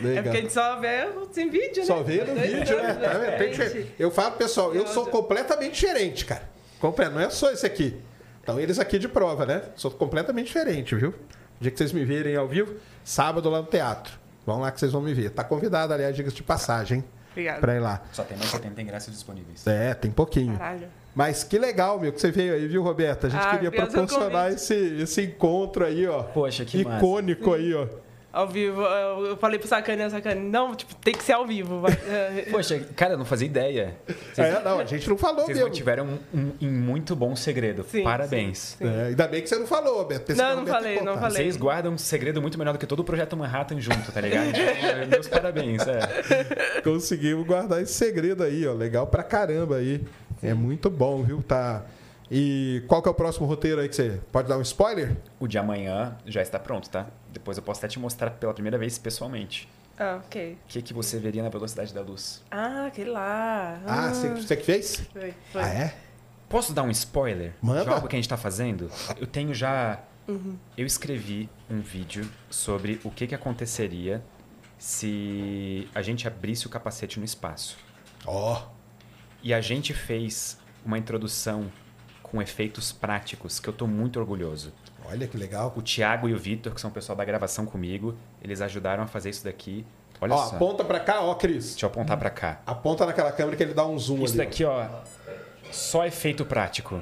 Speaker 11: É
Speaker 1: Legal.
Speaker 11: porque a gente só vê em vídeo, né?
Speaker 1: Só vê no vídeo, né? Tá Eu falo, pessoal, eu sou completamente diferente, cara. Compre- Não é só esse aqui. Então, eles aqui de prova, né? Sou completamente diferente, viu? O dia que vocês me verem ao vivo, sábado lá no teatro. Vão lá que vocês vão me ver. Tá convidado, aliás, dicas de passagem, hein?
Speaker 11: Obrigada.
Speaker 1: Pra ir lá.
Speaker 2: Só tem mais 70 ingressos disponíveis.
Speaker 1: É, tem pouquinho.
Speaker 11: Caralho.
Speaker 1: Mas que legal, meu, que você veio aí, viu, Roberta? A gente
Speaker 11: Ah,
Speaker 1: queria
Speaker 11: obrigado
Speaker 1: proporcionar esse, esse encontro aí, ó.
Speaker 2: Poxa, que massa.
Speaker 1: Icônico aí, ó.
Speaker 11: Ao vivo, eu falei pro Sacane, o Sacane, não, tipo, tem que ser ao vivo. É, (laughs)
Speaker 2: Poxa, cara, eu não fazia ideia. Vocês,
Speaker 1: É, não, a gente não falou
Speaker 2: vocês
Speaker 1: mesmo.
Speaker 2: mantiveram um, um, em muito bom segredo.
Speaker 11: Sim,
Speaker 2: Parabéns.
Speaker 1: É, ainda bem que você não falou, que
Speaker 11: Não, não falei, não falei.
Speaker 2: Vocês guardam um segredo muito melhor do que todo o projeto Manhattan junto, tá ligado? Então, (laughs) meus parabéns, é.
Speaker 1: Conseguimos guardar esse segredo aí, ó. Legal pra caramba aí. É muito bom, viu? Tá. E qual que é o próximo roteiro aí que você pode dar um spoiler?
Speaker 2: O de amanhã já está pronto, tá? Depois eu posso até te mostrar pela primeira vez pessoalmente.
Speaker 11: Ah, ok.
Speaker 2: O que, que você veria na velocidade da luz.
Speaker 11: Ah, aquele lá.
Speaker 1: Ah, você, você que fez?
Speaker 11: Foi, foi.
Speaker 1: Ah, é?
Speaker 2: Posso dar um spoiler
Speaker 1: Manda.
Speaker 2: de algo que a gente tá fazendo? Eu tenho já. Eu escrevi um vídeo sobre o que, que aconteceria se a gente abrisse o capacete no espaço.
Speaker 1: Ó.
Speaker 2: E a gente fez uma introdução com efeitos práticos que eu tô muito orgulhoso.
Speaker 1: Olha que legal.
Speaker 2: O Thiago e o Vitor, que são o pessoal da gravação comigo, eles ajudaram a fazer isso daqui. Olha
Speaker 1: ó,
Speaker 2: só.
Speaker 1: aponta pra cá, ó, Cris.
Speaker 2: Deixa eu apontar pra cá.
Speaker 1: Aponta naquela câmera que ele dá um zoom
Speaker 2: Isso
Speaker 1: ali. ó.
Speaker 2: daqui, ó, só efeito prático.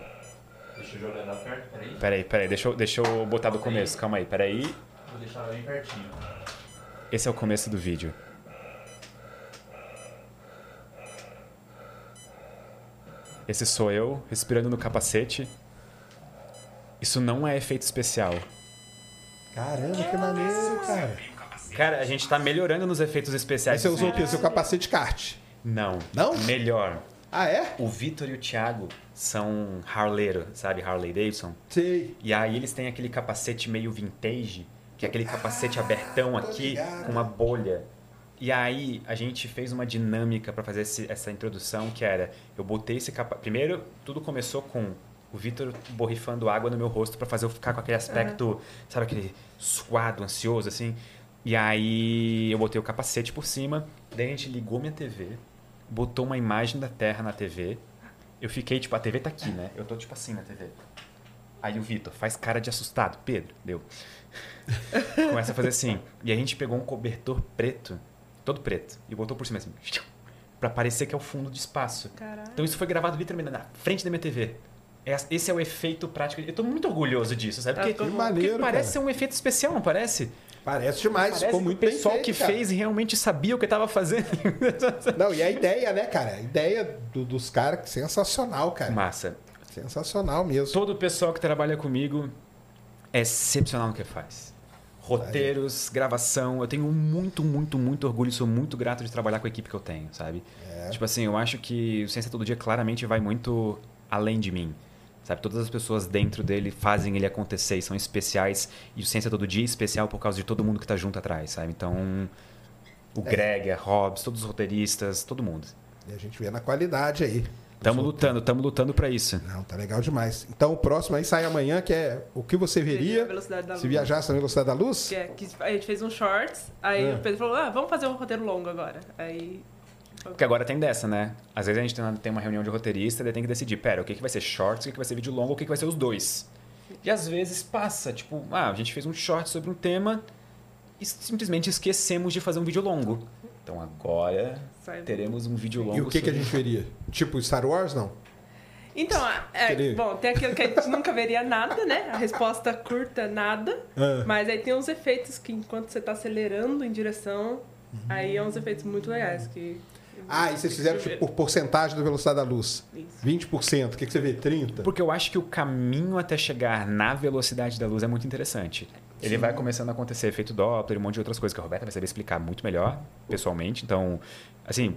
Speaker 4: Deixa eu jogar lá perto, peraí.
Speaker 2: Peraí, peraí, deixa eu, deixa eu botar do começo. Calma aí, peraí.
Speaker 4: Vou deixar ela bem pertinho.
Speaker 2: Esse é o começo do vídeo. Esse sou eu, respirando no capacete. Isso não é efeito especial.
Speaker 1: Caramba, que maneiro, cara.
Speaker 2: Cara, a gente tá melhorando nos efeitos
Speaker 1: Aí
Speaker 2: especiais.
Speaker 1: você usou o quê? Seu capacete kart.
Speaker 2: Não.
Speaker 1: Não?
Speaker 2: Melhor.
Speaker 1: Ah, é?
Speaker 2: O Vitor e o Thiago são Harleiro, sabe? Harley Davidson.
Speaker 1: Sei.
Speaker 2: E aí eles têm aquele capacete meio vintage, que é aquele capacete abertão
Speaker 1: tô
Speaker 2: aqui
Speaker 1: ligado.
Speaker 2: com uma bolha. E aí a gente fez uma dinâmica para fazer esse- essa introdução que era, eu botei esse capacete. Primeiro, tudo começou com o Vitor borrifando água no meu rosto para fazer eu ficar com aquele aspecto, sabe aquele suado, ansioso assim. E aí eu botei o capacete por cima, daí a gente ligou minha TV, botou uma imagem da Terra na TV. Eu fiquei tipo, a TV tá aqui, né? Eu tô tipo assim na TV. Aí o Vitor faz cara de assustado. Pedro, deu. (laughs) Começa a fazer assim. E a gente pegou um cobertor preto, todo preto, e botou por cima assim, (laughs) pra parecer que é o fundo de espaço.
Speaker 11: Caralho.
Speaker 2: Então isso foi gravado literalmente na frente da minha TV. Es- Esse é o efeito prático. Eu tô muito orgulhoso disso, sabe? Porque,
Speaker 11: Ah, que
Speaker 2: porque
Speaker 1: maneiro,
Speaker 2: parece
Speaker 1: cara.
Speaker 2: ser um efeito especial, não parece?
Speaker 1: Parece demais,
Speaker 2: Parece
Speaker 1: ficou muito
Speaker 2: o
Speaker 1: bem
Speaker 2: pessoal
Speaker 1: feito,
Speaker 2: que
Speaker 1: cara.
Speaker 2: fez realmente sabia o que tava fazendo. (laughs)
Speaker 1: Não, e a ideia, né, cara? A ideia do- dos caras, sensacional, cara.
Speaker 2: Massa.
Speaker 1: Sensacional mesmo.
Speaker 2: Todo o pessoal que trabalha comigo é excepcional no que faz. Roteiros, gravação, eu tenho muito, muito, muito orgulho e sou muito grato de trabalhar com a equipe que eu tenho, sabe? Tipo assim, eu acho que o Ciência Todo Dia claramente vai muito além de mim. Sabe, todas as pessoas dentro dele fazem ele acontecer e são especiais. E o Ciência Todo Dia é especial por causa de todo mundo que tá junto atrás, sabe? Então, o Greg, a Hobbs, todos os roteiristas, todo mundo.
Speaker 1: E a gente vê na qualidade aí.
Speaker 2: Tamo lutando, tamo lutando pra isso.
Speaker 1: Não, tá legal demais. Então o próximo aí sai amanhã, que é o que você veria se viajasse na velocidade da luz?
Speaker 11: Que é, que a gente fez um shorts, aí
Speaker 1: É.
Speaker 11: o Pedro falou, ah, vamos fazer um roteiro longo agora. Aí.
Speaker 2: Porque agora tem dessa, né? Às vezes a gente tem- tem uma reunião de roteirista e tem que decidir, pera, o que, que vai ser shorts, o que, que vai ser vídeo longo, o que, que vai ser os dois. E às vezes passa, tipo, ah, a gente fez um short sobre um tema e simplesmente esquecemos de fazer um vídeo longo. Então agora
Speaker 11: Sai-
Speaker 2: teremos um vídeo longo.
Speaker 1: E o que, que a
Speaker 2: sobre-
Speaker 1: gente veria? Tipo Star Wars, não?
Speaker 11: Então, é,
Speaker 1: Aquele-
Speaker 11: bom, tem aquilo que a gente nunca veria nada, né? A resposta curta, nada.
Speaker 1: É.
Speaker 11: Mas aí tem uns efeitos que enquanto você tá acelerando em direção,
Speaker 1: Uhum.
Speaker 11: aí é uns efeitos muito legais que
Speaker 1: Ah, e vocês fizeram tipo, por porcentagem da velocidade da luz.
Speaker 11: Isso.
Speaker 1: 20%. O que, que você vê? 30%?
Speaker 2: Porque eu acho que o caminho até chegar na velocidade da luz é muito interessante. Ele vai começando a acontecer efeito Doppler, um monte de outras coisas que a Roberta vai saber explicar muito melhor, pessoalmente. Então, assim,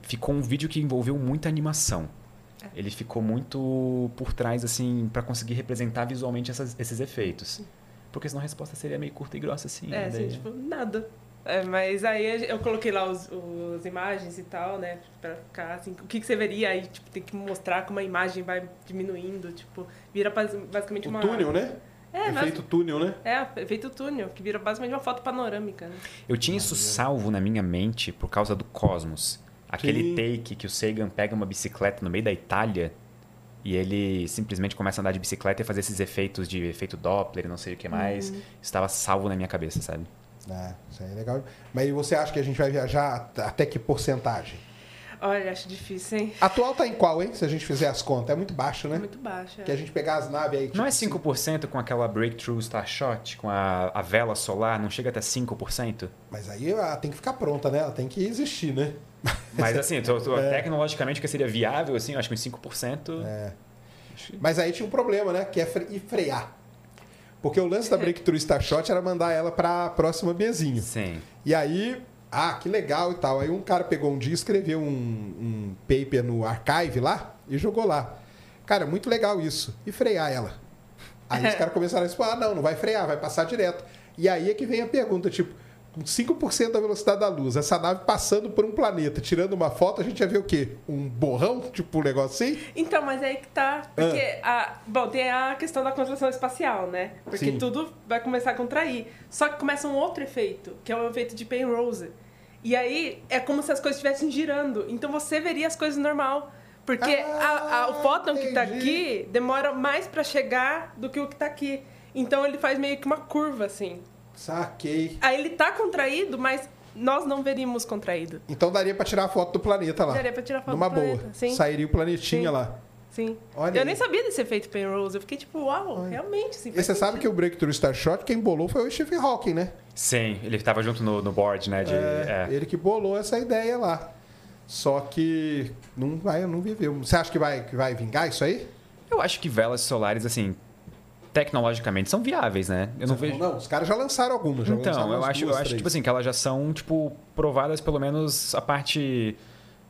Speaker 2: ficou um vídeo que envolveu muita animação. Ele ficou muito por trás, assim, para conseguir representar visualmente essas- esses efeitos. Porque senão a resposta seria meio curta e grossa, assim.
Speaker 11: É,
Speaker 2: né?
Speaker 11: assim,
Speaker 2: Daí-
Speaker 11: tipo, nada. É, mas aí eu coloquei lá os, os imagens e tal, né? Pra ficar assim, o que, que você veria aí, tipo, tem que mostrar como a imagem vai diminuindo, tipo, vira bas- basicamente
Speaker 1: O
Speaker 11: uma.
Speaker 1: túnel, né?
Speaker 11: É, mas-
Speaker 1: Efeito túnel, né?
Speaker 11: É, efeito túnel, que vira basicamente uma foto panorâmica, né?
Speaker 2: Eu tinha isso salvo na minha mente por causa do Cosmos. Aquele
Speaker 1: Sim.
Speaker 2: take que o Sagan pega uma bicicleta no meio da Itália e ele simplesmente começa a andar de bicicleta e fazer esses efeitos de efeito Doppler e não sei o que mais. Estava salvo na minha cabeça, sabe?
Speaker 1: Ah, isso aí é legal. Mas você acha que a gente vai viajar at- até que porcentagem?
Speaker 11: Olha, acho difícil, hein?
Speaker 1: Atual tá em qual, hein? Se a gente fizer as contas. É muito baixo, né?
Speaker 11: É muito baixo.
Speaker 1: Que a gente pegar as naves aí.
Speaker 2: Não é
Speaker 1: tipo,
Speaker 2: 5% com aquela Breakthrough Starshot, com a, a vela solar, não chega até 5%?
Speaker 1: Mas aí ela tem que ficar pronta, né? Ela tem que existir, né?
Speaker 2: Mas assim, tô- tô- (laughs)
Speaker 1: É.
Speaker 2: tecnologicamente, que seria viável, assim, eu acho que uns 5%.
Speaker 1: É. Mas aí tinha um problema, né? Que é fre- frear. Porque o lance da (laughs) Breakthrough Starshot era mandar ela pra próxima Bezinho.
Speaker 2: Sim.
Speaker 1: E aí, ah, que legal e tal. Aí um cara pegou um dia, escreveu um, um paper no archive lá e jogou lá. Cara, muito legal isso. E frear ela. Aí os (laughs) caras começaram a responder, ah, não, não vai frear, vai passar direto. E aí é que vem a pergunta, tipo, 5% da velocidade da luz, essa nave passando por um planeta, tirando uma foto, a gente ia ver o quê? Um borrão? Tipo um negócio assim?
Speaker 11: Então, mas aí que tá. Porque, a, bom, tem a questão da contração espacial, né? Porque
Speaker 1: Sim.
Speaker 11: tudo vai começar a contrair. Só que começa um outro efeito, que é o efeito de Penrose. E aí é como se as coisas estivessem girando. Então você veria as coisas normal. Porque a- a- o fóton que tá
Speaker 1: Ah, entendi.
Speaker 11: aqui demora mais pra chegar do que o que tá aqui. Então ele faz meio que uma curva, assim.
Speaker 1: Saquei.
Speaker 11: Aí ele tá contraído, mas nós não veríamos contraído.
Speaker 1: Então daria pra tirar a foto do planeta lá.
Speaker 11: Daria pra tirar foto
Speaker 1: Numa
Speaker 11: do
Speaker 1: boa.
Speaker 11: planeta, sim.
Speaker 1: Sairia o planetinha
Speaker 11: Sim.
Speaker 1: lá.
Speaker 11: Sim.
Speaker 1: Olha
Speaker 11: eu
Speaker 1: aí.
Speaker 11: nem sabia desse efeito Penrose. Eu fiquei tipo, uau, realmente. Assim,
Speaker 1: E você sabe que o Breakthrough Starshot, quem bolou foi o Stephen Hawking, né?
Speaker 2: Sim, ele estava junto no, no board, né? De,
Speaker 1: É,
Speaker 2: é.
Speaker 1: Ele que bolou essa ideia lá. Só que não vai, não viveu. Você acha que vai, que vai vingar isso aí?
Speaker 2: Eu acho que velas solares, assim, tecnologicamente são viáveis, né? Eu não
Speaker 1: Você
Speaker 2: vejo.
Speaker 1: Não, os caras já lançaram algumas. Já lançaram
Speaker 2: Então, eu
Speaker 1: umas
Speaker 2: acho,
Speaker 1: duas,
Speaker 2: eu acho
Speaker 1: três.
Speaker 2: tipo assim, que elas já são, tipo, provadas pelo menos a parte,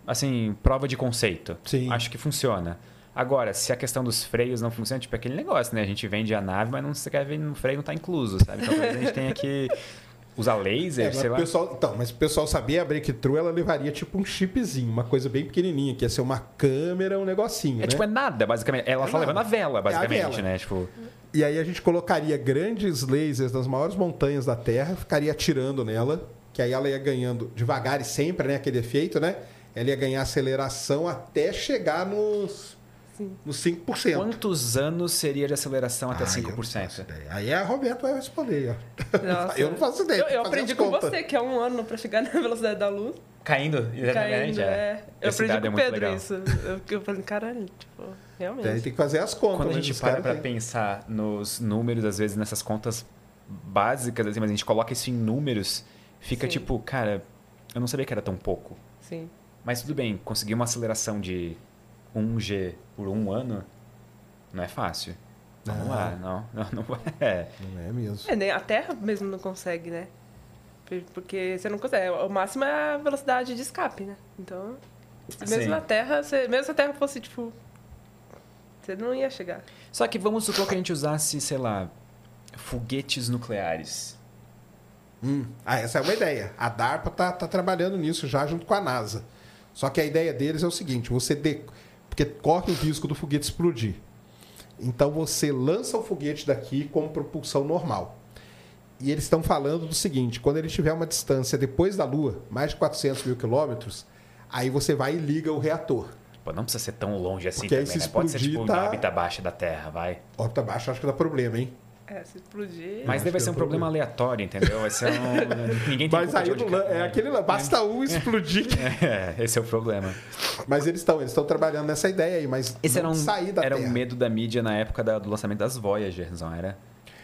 Speaker 2: assim, prova de conceito.
Speaker 1: Sim.
Speaker 2: Acho que funciona. Agora, se a questão dos freios não funciona, tipo aquele negócio, né? A gente vende a nave, mas não você quer ver no freio não tá incluso, sabe? Então talvez a gente tenha que usar laser,
Speaker 1: É,
Speaker 2: sei lá.
Speaker 1: pessoal, então, mas o pessoal sabia a Breakthrough, ela levaria tipo um chipzinho, uma coisa bem pequenininha, que ia ser uma câmera, um negocinho,
Speaker 2: É
Speaker 1: né?
Speaker 2: tipo, é nada, basicamente. Ela
Speaker 1: É
Speaker 2: só
Speaker 1: nada.
Speaker 2: levando a vela,
Speaker 1: É a
Speaker 2: basicamente,
Speaker 1: vela.
Speaker 2: né? Tipo,
Speaker 1: E aí a gente colocaria grandes lasers das maiores montanhas da Terra, ficaria atirando nela, que aí ela ia ganhando devagar e sempre, né? Aquele efeito, né? Ela ia ganhar aceleração até chegar nos, nos 5%.
Speaker 2: quantos anos seria de aceleração até
Speaker 1: Ah, eu não
Speaker 2: 5%?
Speaker 1: faço ideia. Aí a Roberto vai responder. (laughs)
Speaker 11: Nossa.
Speaker 1: Eu não faço ideia.
Speaker 11: Eu,
Speaker 1: tem
Speaker 11: eu aprendi com
Speaker 1: contas.
Speaker 11: você que é um ano pra chegar (laughs) na velocidade da luz.
Speaker 2: Caindo, exatamente.
Speaker 11: Caindo, é. Eu
Speaker 2: Esse
Speaker 11: aprendi
Speaker 2: dado
Speaker 11: com
Speaker 2: é
Speaker 11: o
Speaker 2: muito
Speaker 11: Pedro
Speaker 2: legal.
Speaker 11: isso. Eu, eu falei, caralho, tipo, realmente.
Speaker 1: Aí tem que fazer as contas.
Speaker 2: Quando a
Speaker 1: mas
Speaker 2: gente para
Speaker 1: têm.
Speaker 2: pensar nos números, às vezes nessas contas básicas, assim, mas a gente coloca isso em números, fica
Speaker 11: Sim.
Speaker 2: tipo, cara, eu não sabia que era tão pouco.
Speaker 11: Sim.
Speaker 2: Mas tudo bem, conseguir uma aceleração de 1G por um ano não é fácil. Vamos
Speaker 1: Não.
Speaker 2: lá, não, (laughs) não, não é.
Speaker 1: Não é mesmo.
Speaker 11: É, nem a Terra mesmo não consegue, né? Por- Porque você não consegue. O máximo é a velocidade de escape, né? Então, mesmo
Speaker 2: Sim.
Speaker 11: na Terra, se, mesmo se a Terra fosse, tipo. Você não ia chegar.
Speaker 2: Só que vamos supor que a gente usasse, sei lá, foguetes nucleares.
Speaker 1: Hum, Ah, essa é uma ideia. A DARPA tá, tá trabalhando nisso já junto com a NASA. Só que a ideia deles é o seguinte: você de... porque corre o risco do foguete explodir. Então você lança o foguete daqui com propulsão normal. E eles estão falando do seguinte: quando ele tiver uma distância depois da Lua, mais de 400 mil quilômetros, aí você vai e liga o reator.
Speaker 2: Pô, não precisa ser tão longe assim
Speaker 1: Porque
Speaker 2: também,
Speaker 1: se
Speaker 2: né? Pode ser tipo
Speaker 1: tá-
Speaker 2: na órbita baixa da Terra, vai.
Speaker 1: Órbita baixa, acho que dá problema, hein?
Speaker 11: É, se explodir.
Speaker 2: Mas deve ser
Speaker 1: é
Speaker 2: um problema
Speaker 1: problema.
Speaker 2: aleatório, entendeu? Vai ser um... (laughs) Ninguém tem
Speaker 1: Mas aí
Speaker 2: de cai.
Speaker 1: é aquele lá, basta um explodir. (laughs)
Speaker 2: É, esse é o problema.
Speaker 1: Mas eles estão eles estão trabalhando nessa ideia aí, mas
Speaker 2: Esse
Speaker 1: não
Speaker 2: era um,
Speaker 1: sair da
Speaker 2: era
Speaker 1: Terra.
Speaker 2: um medo da mídia na época da- do lançamento das Voyagers, não era?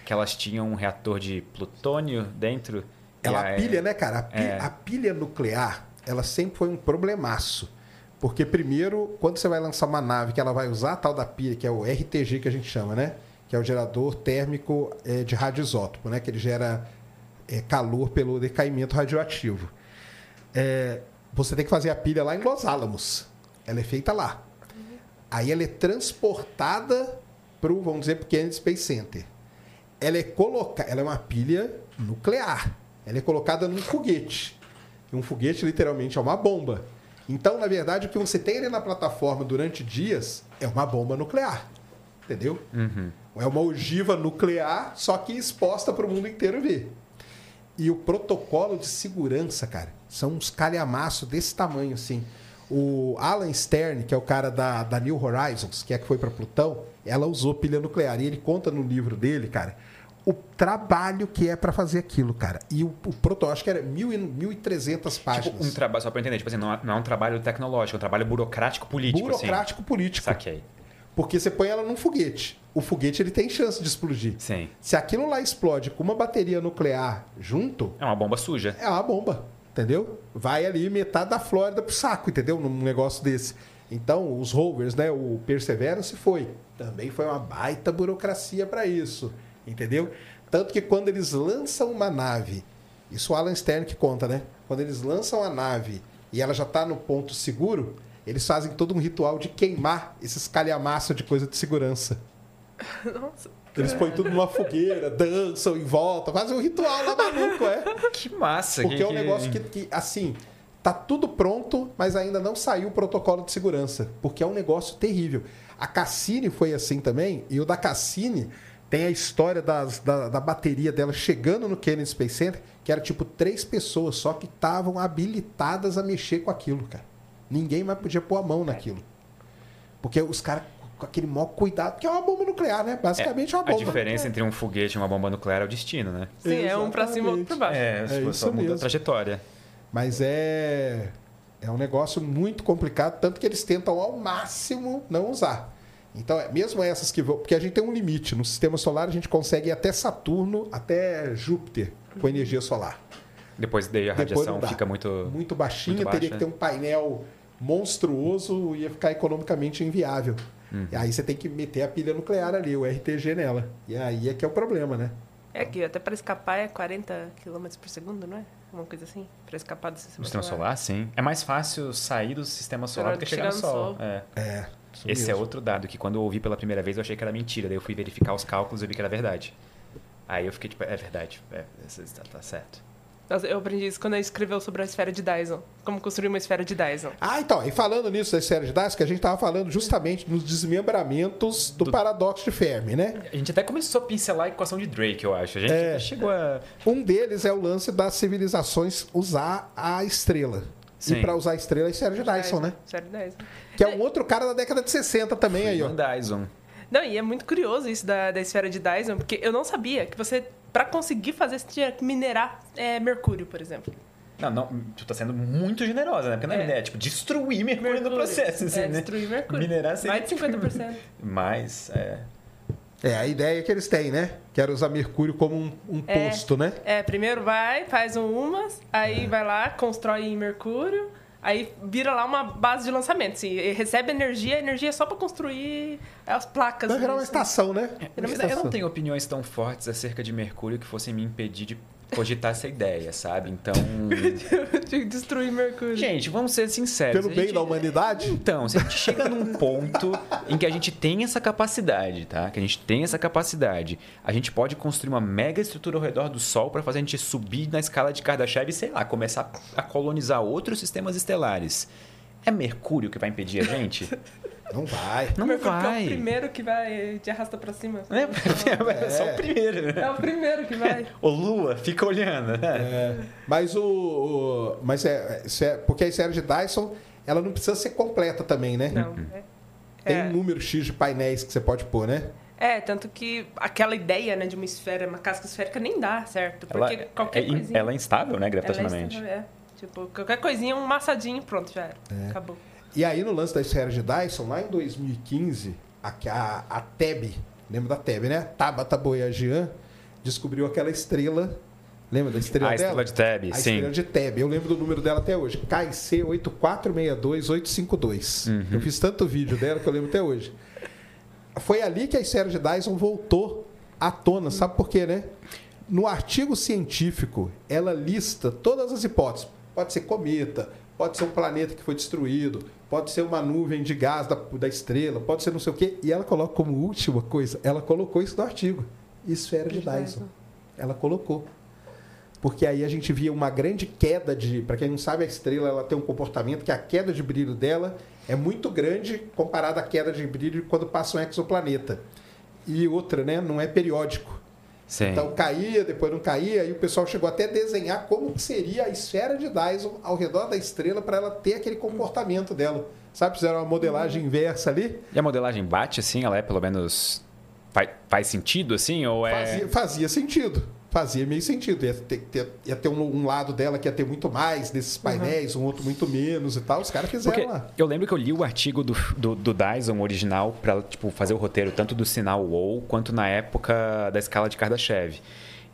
Speaker 2: Que elas tinham um reator de plutônio dentro.
Speaker 1: Ela pilha, né, cara? A, pi-
Speaker 2: É.
Speaker 1: a pilha nuclear, ela sempre foi um problemaço. Porque, primeiro, quando você vai lançar uma nave que ela vai usar a tal da pilha, que é o RTG que a gente chama, né? Que é o gerador térmico eh, de radioisótopo, né? Que ele gera eh, calor pelo decaimento radioativo. É, você tem que fazer a pilha lá em Los Alamos. Ela é feita lá. Aí ela é transportada para o, vamos dizer, para o Kennedy Space Center. Ela é, coloca... ela é uma pilha nuclear. Ela é colocada num foguete. E um foguete, literalmente, é uma bomba. Então, na verdade, o que você tem ali na plataforma durante dias é uma bomba nuclear. Entendeu? É uma ogiva nuclear, só que exposta para o mundo inteiro ver. E o protocolo de segurança, cara, são uns calhamaços desse tamanho, assim. O Alan Stern, que é o cara da, da New Horizons, que é que foi para Plutão, ela usou pilha nuclear. E ele conta no livro dele, cara, o trabalho que é para fazer aquilo, cara. E o, o protocolo, acho que era mil e- 1.300 páginas.
Speaker 2: Tipo, um trabalho, só eu entender, tipo assim, não é, não é um trabalho tecnológico, é um trabalho burocrático político,
Speaker 1: burocrático político.
Speaker 2: assim. Saquei.
Speaker 1: Porque você põe ela num foguete. O foguete ele tem chance de explodir.
Speaker 2: Sim.
Speaker 1: Se aquilo lá explode com uma bateria nuclear junto,
Speaker 2: É uma bomba suja.
Speaker 1: é uma bomba, entendeu? Vai ali metade da Flórida pro saco, entendeu? Num negócio desse. Então, os rovers, né? O Perseverance foi. Também foi uma baita burocracia para isso, entendeu? Tanto que quando eles lançam uma nave, isso o Alan Stern que conta, né? Quando eles lançam a nave e ela já está no ponto seguro, eles fazem todo um ritual de queimar esses calhamaços de coisa de segurança.
Speaker 11: Nossa.
Speaker 1: Eles põem tudo numa fogueira, dançam em volta, fazem um ritual lá maluco, é.
Speaker 2: Que massa.
Speaker 1: Porque
Speaker 2: que,
Speaker 1: é um negócio que, que, assim, tá tudo pronto, mas ainda não saiu o protocolo de segurança. Porque é um negócio terrível. A Cassini foi assim também, e o da Cassini tem a história das- da, da bateria dela chegando no Kennedy Space Center, que era tipo três pessoas só que estavam habilitadas a mexer com aquilo, cara. Ninguém mais podia pôr a mão naquilo. Porque os caras com aquele maior cuidado, porque é uma bomba nuclear, né? Basicamente é, uma
Speaker 2: A
Speaker 1: bomba.
Speaker 2: diferença entre um foguete e uma bomba nuclear é o destino, né?
Speaker 11: Sim, é um pra cima, outro pra baixo.
Speaker 2: É,
Speaker 1: É
Speaker 2: só-
Speaker 1: isso
Speaker 2: só muda
Speaker 1: mesmo.
Speaker 2: a trajetória.
Speaker 1: Mas é é um negócio muito complicado, tanto que eles tentam ao máximo não usar. Então, é- mesmo essas que vão. Porque a gente tem um limite. No sistema solar, a gente consegue ir até Saturno, até Júpiter, com energia solar.
Speaker 2: Depois daí a radiação fica muito.
Speaker 1: Muito baixinha,
Speaker 2: muito
Speaker 1: teria
Speaker 2: baixa,
Speaker 1: que ter um painel monstruoso, ia ficar economicamente inviável.
Speaker 2: Uhum.
Speaker 1: E aí você tem que meter a pilha nuclear ali, o RTG nela. E aí é que é o problema, né?
Speaker 11: É que até para escapar é 40 km por segundo, não é? Uma coisa assim. Para escapar do sistema,
Speaker 2: No sistema solar, sim. É mais fácil sair do sistema solar do que chegar no Sol. É.
Speaker 1: É.
Speaker 2: Esse é outro dado que quando eu ouvi pela primeira vez eu achei que era mentira. Daí eu fui verificar os cálculos e vi que era verdade. Aí eu fiquei tipo, é verdade, é, tá certo.
Speaker 11: Eu aprendi isso quando ele escreveu sobre a esfera de Dyson. Como construir uma esfera de Dyson.
Speaker 1: Ah, então, e falando nisso da esfera de Dyson, que a gente estava falando justamente nos desmembramentos do, paradoxo de Fermi, né?
Speaker 2: A gente até começou a pincelar a equação de Drake, eu acho. A gente
Speaker 1: É.
Speaker 2: chegou a.
Speaker 1: Um deles é o lance das civilizações usar a estrela.
Speaker 2: Sim.
Speaker 1: E para usar a estrela é a esfera de Dyson, né?
Speaker 11: Esfera de Dyson.
Speaker 1: Que é um outro cara da década de 60 também aí, ó.
Speaker 2: Dyson.
Speaker 11: Não, e é muito curioso isso da, da esfera de Dyson, porque eu não sabia que você, para conseguir fazer, você tinha que minerar é, mercúrio, por exemplo.
Speaker 2: Não, não, tu tá sendo muito generosa, né? Porque não é,
Speaker 11: É.
Speaker 2: ideia, é tipo, destruir mercúrio, no processo, assim,
Speaker 11: é,
Speaker 2: né?
Speaker 11: destruir mercúrio.
Speaker 2: Minerar seria...
Speaker 11: Mais de 50%. (laughs)
Speaker 2: Mas, é...
Speaker 1: É a ideia que eles têm, né? Que era usar mercúrio como um, um
Speaker 11: É.
Speaker 1: posto, né?
Speaker 11: É, primeiro vai, faz um umas,
Speaker 1: É.
Speaker 11: aí vai lá, constrói em mercúrio, aí vira lá uma base de lançamento. Assim, recebe energia, a energia é só para construir as placas.
Speaker 1: Vai virar uma
Speaker 11: disso.
Speaker 1: estação, né?
Speaker 11: Uma
Speaker 2: Eu não tenho opiniões tão fortes acerca de mercúrio que fossem me impedir de cogitar essa ideia, sabe? Então... (laughs)
Speaker 11: de destruir mercúrio.
Speaker 2: Gente, vamos ser sinceros.
Speaker 1: Pelo
Speaker 2: a
Speaker 1: bem
Speaker 2: gente-
Speaker 1: da humanidade?
Speaker 2: Então, se a gente chega num (laughs) ponto em que a gente tem essa capacidade, tá? Que a gente tem essa capacidade, a gente pode construir uma mega estrutura ao redor do Sol para fazer a gente subir na escala de Kardashev e, sei lá, começar a colonizar outros sistemas estelares. É Mercúrio que vai impedir a gente? (laughs)
Speaker 1: Não vai.
Speaker 2: Não
Speaker 11: Mercúrio que é o
Speaker 2: vai.
Speaker 11: primeiro que vai te arrasta pra cima.
Speaker 2: É, (laughs) é só o primeiro, né?
Speaker 11: É o primeiro que vai.
Speaker 2: Ô Lua, fica olhando. né?
Speaker 1: É, mas o, o- mas é, é porque a esfera de Dyson ela não precisa ser completa também, né?
Speaker 11: Não. É,
Speaker 1: Tem
Speaker 11: É.
Speaker 1: um número X de painéis que você pode pôr, né?
Speaker 11: É, tanto que aquela ideia, né, de uma esfera, uma casca esférica nem dá certo.
Speaker 2: Ela,
Speaker 11: Porque qualquer
Speaker 2: é, in-
Speaker 11: coisinha.
Speaker 2: ela é instável, né,
Speaker 11: ela é
Speaker 2: gravitacionalmente?
Speaker 11: estável, é. Tipo, qualquer coisinha, um massadinho, pronto, já era.
Speaker 1: É.
Speaker 11: Acabou.
Speaker 1: E aí, no lance da esfera de Dyson, lá em 2015, a, a, a TEB, lembra da TEB, né? Tabata Boyajian descobriu aquela estrela Lembra da estrela
Speaker 2: A
Speaker 1: dela?
Speaker 2: estrela de Teb,
Speaker 1: a
Speaker 2: sim.
Speaker 1: estrela de Teb. Eu lembro do número dela até hoje. KC 8462852.
Speaker 2: Uhum.
Speaker 1: Eu fiz tanto vídeo dela que eu lembro até hoje. Foi ali que a esfera de Dyson voltou à tona. Sabe por quê, né? No artigo científico, ela lista todas as hipóteses. Pode ser cometa, pode ser um planeta que foi destruído, pode ser uma nuvem de gás da, da estrela, pode ser não sei o quê. E ela coloca como última coisa, ela colocou isso no artigo. Esfera de Dyson. Ela colocou. Porque aí a gente via uma grande queda de. Para quem não sabe, a estrela ela tem um comportamento que a queda de brilho dela é muito grande comparada à queda de brilho quando passa um exoplaneta. E outra, né? Não é periódico.
Speaker 2: Sim.
Speaker 1: Então caía, depois não caía, e o pessoal chegou até a desenhar como que seria a esfera de Dyson ao redor da estrela para ela ter aquele comportamento dela. Sabe, fizeram uma modelagem inversa ali.
Speaker 2: E a modelagem bate, assim? Ela é pelo menos. Faz, faz sentido, assim? Ou é.
Speaker 1: Fazia, fazia sentido. Fazia meio sentido. Ia ter, ter- ia ter um, um lado dela que ia ter muito mais desses painéis, um outro muito menos e tal. Os caras fizeram
Speaker 2: Porque
Speaker 1: lá.
Speaker 2: eu lembro que eu li o artigo do, do, do Dyson original para tipo, fazer o roteiro tanto do sinal WoW quanto na época da escala de Kardashev.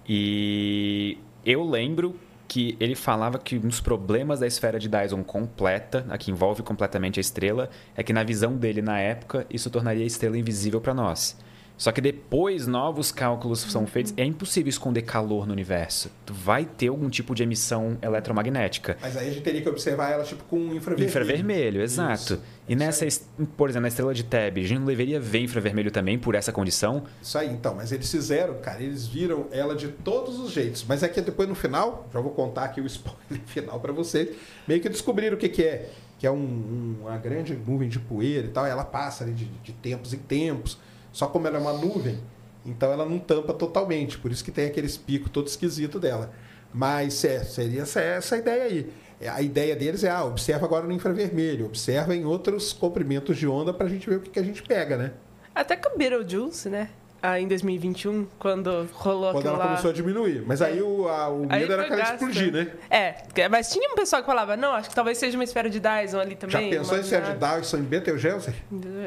Speaker 2: E eu lembro que ele falava que um dos problemas da esfera de Dyson completa, a que envolve completamente a estrela, é que na visão dele na época isso tornaria a estrela invisível para nós. Só que depois novos cálculos são feitos, é impossível esconder calor no universo. Tu vai ter algum tipo de emissão eletromagnética.
Speaker 1: Mas aí a gente teria que observar ela tipo com infravermelho.
Speaker 2: Infravermelho, exato.
Speaker 1: Isso.
Speaker 2: E nessa, es- por exemplo, na estrela de Teb, a gente não deveria ver infravermelho também por essa condição?
Speaker 1: Isso aí, então. Mas eles fizeram, cara, eles viram ela de todos os jeitos. Mas é que depois no final, já vou contar aqui o (laughs) spoiler final para vocês, meio que descobriram o que, que é. Que é um- um- uma grande nuvem de poeira e tal. ela passa ali de, de tempos em tempos. Só como ela é uma nuvem, então ela não tampa totalmente. Por isso que tem aqueles picos todo esquisito dela. Mas é, seria essa, essa a ideia aí. É, A ideia deles é, ah, observa agora no infravermelho, observa em outros comprimentos de onda para a gente ver o que, que a gente pega, né?
Speaker 11: Até com o Beetlejuice, né? Ah, em 2021, quando rolou
Speaker 1: Quando ela
Speaker 11: lá.
Speaker 1: começou a diminuir. Mas aí o, a- o
Speaker 11: Aí
Speaker 1: medo era que ela explodir, né?
Speaker 11: É, mas tinha um pessoal que falava, não, acho que talvez seja uma esfera de Dyson ali
Speaker 1: Já
Speaker 11: também.
Speaker 1: pensou em ser de Dyson em Betelgeuse?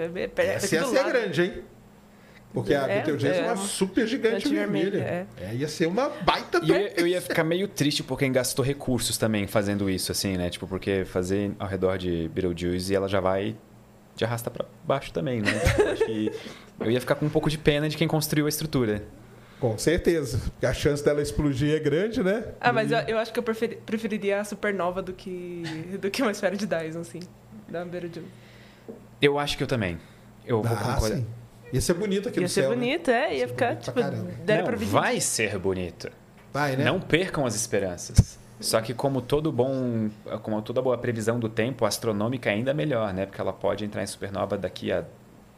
Speaker 11: É, é,
Speaker 1: Essa ia ser
Speaker 11: lado.
Speaker 1: grande, hein? Porque a
Speaker 11: É,
Speaker 1: Betelgeuse é,
Speaker 11: é
Speaker 1: uma
Speaker 11: uma
Speaker 1: super gigante vermelha.
Speaker 11: vermelha,
Speaker 1: É, ia ser uma baita
Speaker 2: E eu, ia- eu ia ficar meio triste por quem gastou recursos também fazendo isso, assim, né? Tipo, porque fazer ao redor de Beetlejuice ela já vai de arrasta pra baixo também, né? Eu que eu ia ficar com um pouco de pena de quem construiu a estrutura.
Speaker 1: Com certeza. Porque a chance dela explodir é grande, né?
Speaker 11: Ah, mas eu, eu acho que eu preferi- preferiria a supernova do que, do que uma esfera de Dyson, assim. Da Beetlejuice.
Speaker 2: Eu acho que eu também. Eu vou
Speaker 1: Ah,
Speaker 2: concordar.
Speaker 1: sim. Ia ser bonito aqui
Speaker 11: Ia
Speaker 1: no
Speaker 11: ser
Speaker 1: céu. né?
Speaker 11: bonito, é. Ia
Speaker 1: Ia ser
Speaker 11: ficar,
Speaker 1: pra
Speaker 11: tipo,
Speaker 1: caramba.
Speaker 11: daria
Speaker 2: Não,
Speaker 11: pra vir.
Speaker 2: vai ser bonito.
Speaker 1: Vai, né?
Speaker 2: Não percam as esperanças. Só que como todo bom, como toda boa previsão do tempo, a astronômica é ainda melhor, né? Porque ela pode entrar em supernova daqui a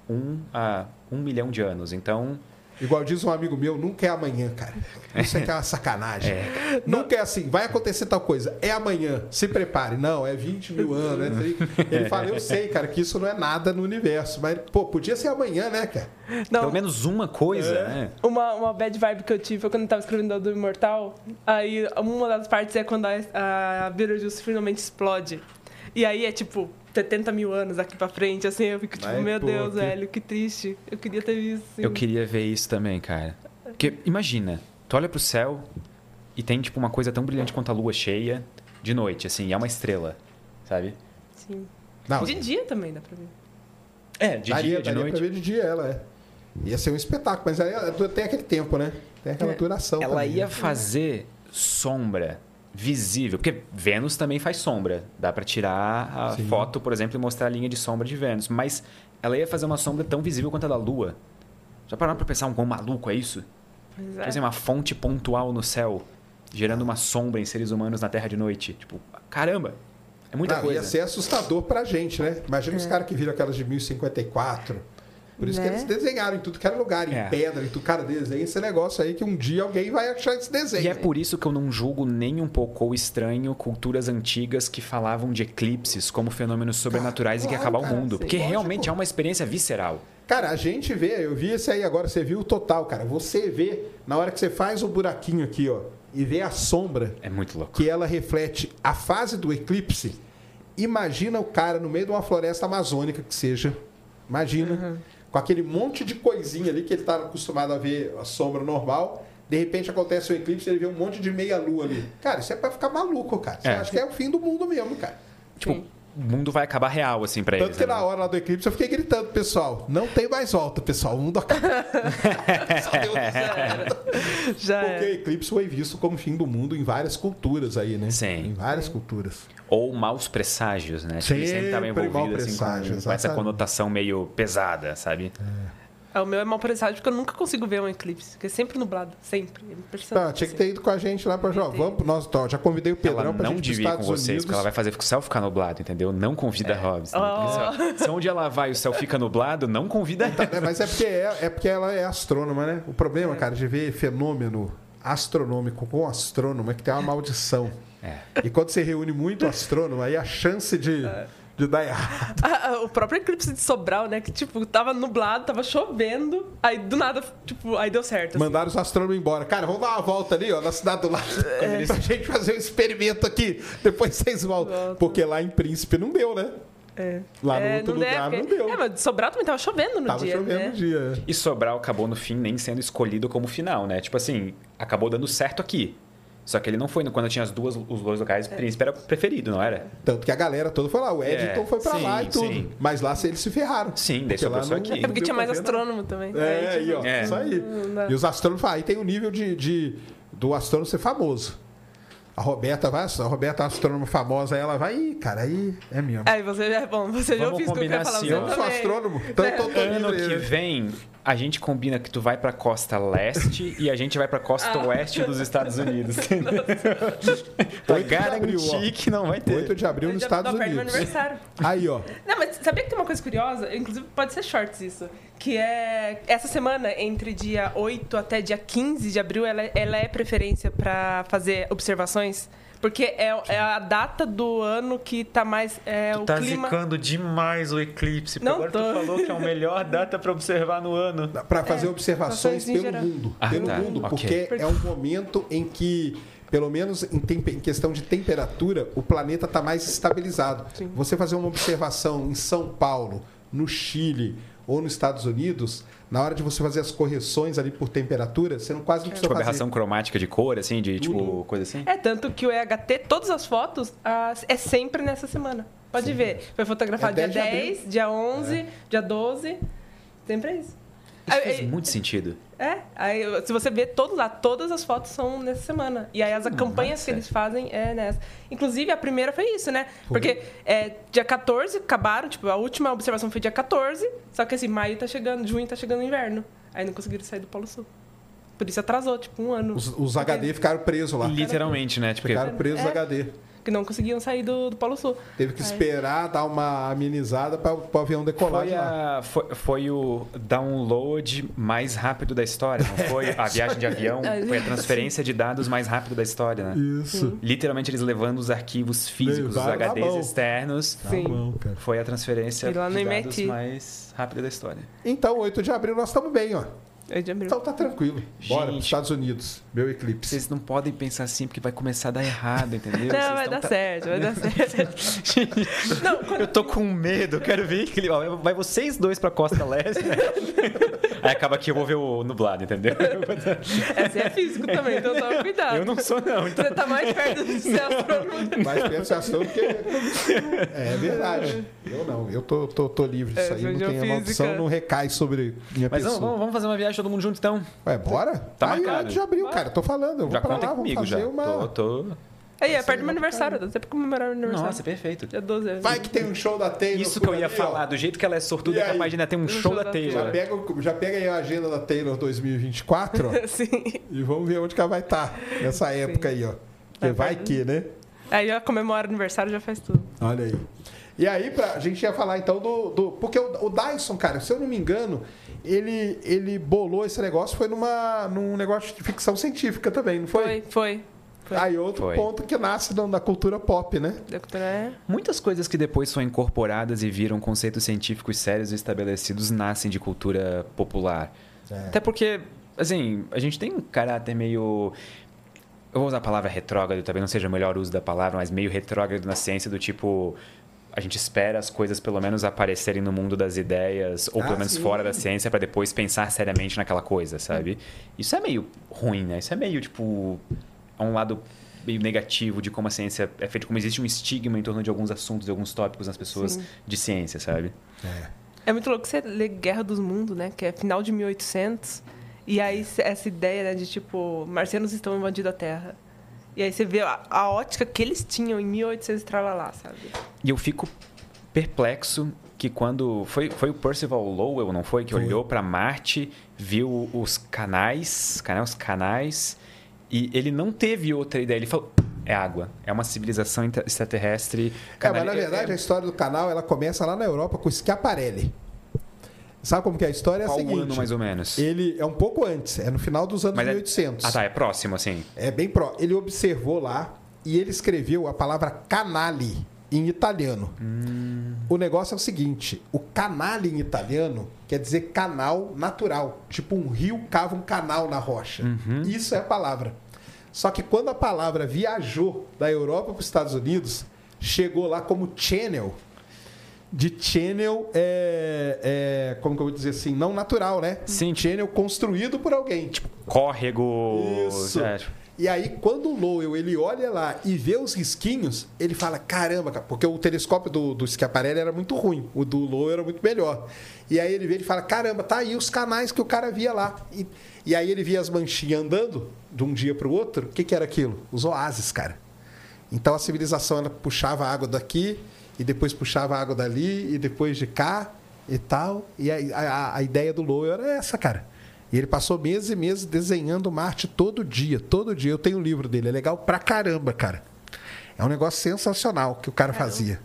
Speaker 2: um a um milhão de anos. Então,
Speaker 1: Igual diz um amigo meu, nunca é amanhã, cara. Isso aqui é uma sacanagem.
Speaker 2: É.
Speaker 1: Nunca é assim, vai acontecer tal coisa. É amanhã, se prepare. Não, é 20 mil anos. É 30. Ele fala, eu sei, cara, que isso não é nada no universo. Mas, pô, podia ser amanhã, né, cara?
Speaker 11: Não,
Speaker 2: pelo menos uma coisa,
Speaker 1: É.
Speaker 2: né?
Speaker 11: Uma, uma bad vibe que eu tive foi quando eu tava escrevendo do Imortal. Aí uma das partes é quando a, a Beetlejuice finalmente explode. E aí é tipo 70 mil anos daqui pra frente, assim, eu fico tipo, meu
Speaker 1: pô,
Speaker 11: Deus,
Speaker 1: que-
Speaker 11: velho, que triste. Eu queria ter visto. Assim.
Speaker 2: Eu queria ver isso também, cara. Porque imagina, tu olha pro céu e tem tipo uma coisa tão brilhante quanto a lua cheia de noite, assim, e é uma estrela, sabe?
Speaker 11: Sim.
Speaker 1: Não,
Speaker 11: De dia também dá pra ver.
Speaker 2: É, de
Speaker 1: daria,
Speaker 2: dia, de
Speaker 1: daria
Speaker 2: noite.
Speaker 1: pra ver de dia ela, é. Ia ser um espetáculo, mas aí ela- tem aquele tempo, né? Tem aquela
Speaker 11: É.
Speaker 1: duração
Speaker 2: Ela
Speaker 1: também,
Speaker 2: ia
Speaker 1: né?
Speaker 2: fazer sombra visível, porque Vênus também faz sombra. Dá pra tirar a
Speaker 1: Sim.
Speaker 2: foto, por exemplo, e mostrar a linha de sombra de Vênus, mas ela ia fazer uma sombra tão visível quanto a da Lua. Já pararam pra pensar um quão maluco é isso?
Speaker 11: Pois
Speaker 2: Quer
Speaker 11: é.
Speaker 2: dizer, uma fonte pontual no céu, gerando uma sombra em seres humanos na Terra de noite. Tipo, caramba! É muita
Speaker 1: Não,
Speaker 2: coisa.
Speaker 1: Ia ser assustador pra gente, né? Imagina
Speaker 11: É.
Speaker 1: os caras que viram aquelas de 1054. Por isso que
Speaker 11: Né?
Speaker 1: eles desenharam em tudo que era lugar, em
Speaker 2: É.
Speaker 1: pedra, em tudo. Cara, desenha esse negócio aí que um dia alguém vai achar esse desenho.
Speaker 2: E é por isso que eu não julgo nem um pouco ou estranho culturas antigas que falavam de eclipses como fenômenos sobrenaturais e que
Speaker 1: claro,
Speaker 2: acabar
Speaker 1: cara,
Speaker 2: o mundo.
Speaker 1: sim,
Speaker 2: Porque
Speaker 1: lógico.
Speaker 2: realmente é uma experiência visceral.
Speaker 1: Cara, a gente vê, eu vi esse aí agora, você viu o total, cara. Você vê, na hora que você faz o buraquinho aqui, ó, e vê a sombra
Speaker 2: É muito louco.
Speaker 1: que ela reflete a fase do eclipse, imagina o cara no meio de uma floresta amazônica que seja. Imagina. Com aquele monte de coisinha ali que ele está acostumado a ver a sombra normal. De repente acontece um eclipse e ele vê um monte de meia-lua ali. Cara, isso é pra ficar maluco, cara. Você
Speaker 2: É.
Speaker 1: acha que é o fim do mundo mesmo, cara.
Speaker 2: Tipo, o mundo vai acabar real, assim, pra
Speaker 1: Tanto
Speaker 2: eles.
Speaker 1: que
Speaker 2: né?
Speaker 1: na hora lá do eclipse eu fiquei gritando, pessoal, não tem mais volta, pessoal. O mundo (laughs) Deus céu.
Speaker 11: Já
Speaker 1: Porque o eclipse foi visto como fim do mundo em várias culturas aí, né?
Speaker 2: Sim.
Speaker 1: Em várias culturas.
Speaker 2: Ou maus presságios, né? Tipo, sempre tava
Speaker 1: Sempre mau
Speaker 2: envolvido assim, com, com essa conotação meio pesada, sabe?
Speaker 11: É, O meu é mal presságio porque eu nunca consigo ver um eclipse. Porque é sempre nublado. Sempre. É.
Speaker 1: Tá, tinha que ter ido com a gente lá pra jogar. Vamos, nós, ó, já convidei o Pedrão
Speaker 2: ela
Speaker 1: pra
Speaker 2: não
Speaker 1: gente
Speaker 2: devia ir com vocês,
Speaker 1: Unidos.
Speaker 2: porque ela vai fazer o céu ficar nublado, entendeu? Não convida a Hobbs. né?
Speaker 11: Oh.
Speaker 2: Porque Se, onde ela vai e o céu fica nublado, não convida ela.
Speaker 1: É, mas é porque, é, é porque ela é astrônoma, né? O problema, cara, de ver fenômeno astronômico com astrônomo é que tem uma maldição.
Speaker 2: É.
Speaker 1: E quando você reúne muito astrônomo, aí a chance de, de dar errado. (laughs)
Speaker 11: Ah, ah, o próprio eclipse de Sobral, né? Que, tipo, tava nublado, tava chovendo. Aí, do nada, tipo, aí deu certo. assim.
Speaker 1: Mandaram os astrônomos embora. Cara, vamos dar uma volta ali, ó, na cidade do lado. (laughs) Pra gente fazer um experimento aqui. Depois vocês voltam.
Speaker 11: Volta.
Speaker 1: Porque lá em Príncipe não deu, né?
Speaker 11: É.
Speaker 1: Lá no
Speaker 11: É,
Speaker 1: outro lugar
Speaker 11: porque-
Speaker 1: não deu.
Speaker 11: É, mas de Sobral também tava chovendo no
Speaker 1: Tava
Speaker 11: dia,
Speaker 1: chovendo
Speaker 11: né?
Speaker 1: no dia.
Speaker 2: E Sobral acabou no fim nem sendo escolhido como final, né? Tipo assim, acabou dando certo aqui. Só que ele não foi no- quando tinha as duas, os dois locais, o príncipe era o preferido, não era?
Speaker 1: Tanto que a galera toda foi lá. O Edson
Speaker 2: É,
Speaker 1: foi pra
Speaker 2: sim,
Speaker 1: lá e tudo.
Speaker 2: sim.
Speaker 1: Mas lá eles se ferraram.
Speaker 2: Sim,
Speaker 1: Porque
Speaker 2: sobrou
Speaker 1: lá não-
Speaker 2: aqui.
Speaker 11: É porque
Speaker 1: deu
Speaker 11: tinha mais astrônomo também.
Speaker 1: É,
Speaker 11: Aí,
Speaker 1: aí, ó.
Speaker 2: É.
Speaker 1: Isso aí. E os astrônomos, aí tem o nível de, de- do astrônomo ser famoso. A Roberta vai, a Roberta é astrônoma famosa, ela vai, Ih, cara, aí é mesmo.
Speaker 11: Aí você já é bom, você já fiz o que eu queria
Speaker 2: combinar
Speaker 11: falar.
Speaker 2: assim.
Speaker 1: Eu não sou astrônomo, então eu tô, tô
Speaker 2: Ano que vem, a gente combina que tu vai pra costa leste e a gente vai pra costa
Speaker 11: Ah.
Speaker 2: oeste dos Estados Unidos. (laughs) pra
Speaker 1: 8 de abril, ó.
Speaker 2: garantir que não vai ter.
Speaker 1: 8 de abril nos Estados Unidos.
Speaker 11: aniversário.
Speaker 1: Aí, ó.
Speaker 11: Não, mas sabia que tem uma coisa curiosa? Inclusive, pode ser shorts isso. Que é essa semana, entre dia 8 até dia 15 de abril, ela, ela é preferência pra fazer observações. Porque é, é a data do ano que tá mais. É, o
Speaker 2: tá
Speaker 11: clima.
Speaker 2: zicando demais o eclipse.
Speaker 11: Não
Speaker 2: agora
Speaker 11: tô.
Speaker 2: tu falou que é a melhor (laughs) data pra observar no ano.
Speaker 1: Para fazer observações
Speaker 11: observações
Speaker 1: pelo
Speaker 11: geral.
Speaker 1: mundo.
Speaker 2: Ah,
Speaker 1: pelo
Speaker 2: tá,
Speaker 1: mundo,
Speaker 2: ok.
Speaker 1: porque é um momento em que, pelo menos em, em questão de temperatura, o planeta está mais estabilizado.
Speaker 11: Sim.
Speaker 1: Você fazer uma observação em São Paulo, no Chile ou nos Estados Unidos, na hora de você fazer as correções ali por temperatura, você não quase não precisa
Speaker 2: Tipo,
Speaker 1: fazer.
Speaker 2: aberração cromática de cor, assim, de tipo, coisa assim?
Speaker 11: É, tanto que o EHT, todas as fotos, ah, é sempre nessa semana. Pode ver. Foi fotografado
Speaker 1: É
Speaker 11: dia
Speaker 1: 10 de
Speaker 11: 10, dia 11, dia 12. Sempre é isso.
Speaker 2: Isso faz
Speaker 11: aí-
Speaker 2: muito sentido.
Speaker 11: É, aí se você ver todos lá, todas as fotos são nessa semana. E aí as campanhas que eles fazem é nessa. Inclusive, a primeira foi isso, né? Porque é, dia 14 acabaram, tipo, a última observação foi dia 14, só que assim, maio tá chegando, junho tá chegando o inverno. Aí não conseguiram sair do Polo Sul. Por isso atrasou, tipo, um ano.
Speaker 1: Os, os HD ficaram presos lá.
Speaker 2: Literalmente, né? Tipo,
Speaker 1: Ficaram presos
Speaker 11: É.
Speaker 1: HD.
Speaker 11: Que não conseguiam sair do, do Polo Sul.
Speaker 1: Teve que
Speaker 11: Aí-
Speaker 1: esperar dar uma amenizada para o avião decolar de
Speaker 2: Foi,
Speaker 1: lá.
Speaker 2: a, foi, foi o download mais rápido da história, não foi (laughs) a viagem de avião, (laughs) foi a transferência de dados mais rápido da história, né?
Speaker 1: Isso.
Speaker 2: Literalmente eles levando os arquivos físicos, os HDs
Speaker 1: mão.
Speaker 2: externos,
Speaker 1: Tá bom, cara.
Speaker 2: foi a transferência de dados mais rápida da história.
Speaker 1: Então, 8 de abril nós estamos bem, ó.
Speaker 11: É de abril.
Speaker 1: Então tá tranquilo. Bora
Speaker 2: Gente.
Speaker 1: pros Estados Unidos. Meu eclipse.
Speaker 2: Vocês não podem pensar assim, porque vai começar a dar errado, entendeu?
Speaker 11: Não,
Speaker 2: Vocês
Speaker 11: vai dar
Speaker 2: tá-
Speaker 11: certo, vai dar (laughs) certo. Não, quando-
Speaker 2: Eu tô com medo, quero ver que ó, vai vocês dois pra Costa Leste. né? Aí acaba que eu vou ver o nublado, entendeu?
Speaker 11: Essa é físico também, então toma cuidado.
Speaker 2: Eu não sou não, então.
Speaker 11: Você tá mais perto do céu
Speaker 1: Mais pensação do que. É verdade. Eu não. Eu tô, tô, tô livre disso
Speaker 11: É,
Speaker 1: aí. Não tem a maldição, não recai sobre minha
Speaker 2: Mas
Speaker 1: pessoa.
Speaker 2: vamos, vamos fazer uma viagem todo mundo junto então.
Speaker 1: Ué, bora?
Speaker 2: Tá
Speaker 1: aí,
Speaker 2: marcado.
Speaker 1: 8 de abril, cara. Tô falando. Eu vou
Speaker 2: Já
Speaker 1: pra
Speaker 2: contem
Speaker 1: lá,
Speaker 2: comigo
Speaker 1: fazer
Speaker 2: já.
Speaker 1: uma.
Speaker 2: Tô, tô...
Speaker 11: Aí, é perto do meu aniversário, dá pra comemorar o aniversário.
Speaker 2: Nossa, perfeito.
Speaker 11: Dia 12 é.
Speaker 1: Vai que tem um show da Taylor.
Speaker 2: Isso que eu ia
Speaker 1: ali,
Speaker 2: falar,
Speaker 1: ó.
Speaker 2: do jeito que ela é sortuda, é capaz de ainda ter um show da Taylor.
Speaker 1: Já pega, já pega aí a agenda da Taylor 2024, ó. (laughs)
Speaker 11: Sim.
Speaker 1: e vamos ver onde que ela vai estar nessa época aí, ó. Porque vai que, né?
Speaker 11: Aí eu comemoro o aniversário já faz tudo.
Speaker 1: Olha aí. E aí, pra, a gente ia falar então do. do- porque o, o Dyson, cara, se eu não me engano, ele, ele bolou esse negócio, foi numa, num negócio de ficção científica também, não foi?
Speaker 11: Foi, foi. foi.
Speaker 1: Aí outro
Speaker 2: Foi.
Speaker 1: ponto que nasce da, cultura pop, né?
Speaker 11: Doutora, é.
Speaker 2: Muitas coisas que depois são incorporadas e viram conceitos científicos sérios e estabelecidos nascem de cultura popular.
Speaker 1: É.
Speaker 2: Até porque, assim, a gente tem um caráter meio. Eu vou usar a palavra retrógrado, talvez não seja o melhor uso da palavra, mas meio retrógrado na ciência, do tipo. A gente espera as coisas pelo menos aparecerem no mundo das ideias, ou
Speaker 1: Ah,
Speaker 2: pelo menos
Speaker 1: sim.
Speaker 2: fora da ciência, para depois pensar seriamente naquela coisa, sabe? Isso é meio ruim, né? Isso é meio, tipo, é um lado meio negativo de como a ciência é feita, como existe um estigma em torno de alguns assuntos, de alguns tópicos nas pessoas
Speaker 11: Sim.
Speaker 2: de ciência, sabe?
Speaker 11: É muito louco você ler Guerra dos Mundos, né? Que é final de 1800. E aí c- essa ideia né, de, tipo, marcianos estão invadindo a Terra. E aí você vê a, a ótica que eles tinham em 1800 e lá, sabe?
Speaker 2: E eu fico perplexo que quando foi, foi o Percival Lowell, não foi, que olhou para Marte, viu os canais, canais, canais, e ele não teve outra ideia. Ele falou: é água, é uma civilização extraterrestre.
Speaker 1: É,
Speaker 2: canal-
Speaker 1: mas na verdade a história do canal ela começa lá na Europa com o Schiaparelli. Sabe como que é a história? É a
Speaker 2: Qual
Speaker 1: seguinte,
Speaker 2: ano mais ou menos?
Speaker 1: Ele é um pouco antes, é no final dos anos
Speaker 2: Mas é-
Speaker 1: 1800.
Speaker 2: Ah, tá, é próximo assim.
Speaker 1: É bem pró. Ele observou lá e ele escreveu a palavra canale em italiano. O negócio é o seguinte: o canale em italiano quer dizer canal natural. Tipo um rio cava um canal na rocha. Isso é a palavra. Só que quando a palavra viajou da Europa para os Estados Unidos, chegou lá como channel. De channel é, é. Como que eu vou dizer assim? Não natural, né?
Speaker 2: Sim.
Speaker 1: Channel construído por alguém. Tipo,
Speaker 2: Córrego.
Speaker 1: isso.
Speaker 2: é, tipo,
Speaker 1: E aí, quando o Lowell ele olha lá e vê os risquinhos, ele fala: caramba, cara, porque o telescópio do, do Schiaparelli era muito ruim, o do Lowell era muito melhor. E aí ele vê e fala: caramba, tá aí os canais que o cara via lá. E, e aí ele via as manchinhas andando de um dia para o outro. O que, que era aquilo? Os oásis, cara. Então a civilização ela puxava a água daqui, e depois puxava a água dali, e depois de cá e tal. E a, a, a ideia do Lowell era essa, cara. E ele passou meses e meses desenhando Marte todo dia, todo dia. Eu tenho o livro dele, é legal pra caramba, cara. É um negócio sensacional que o cara fazia.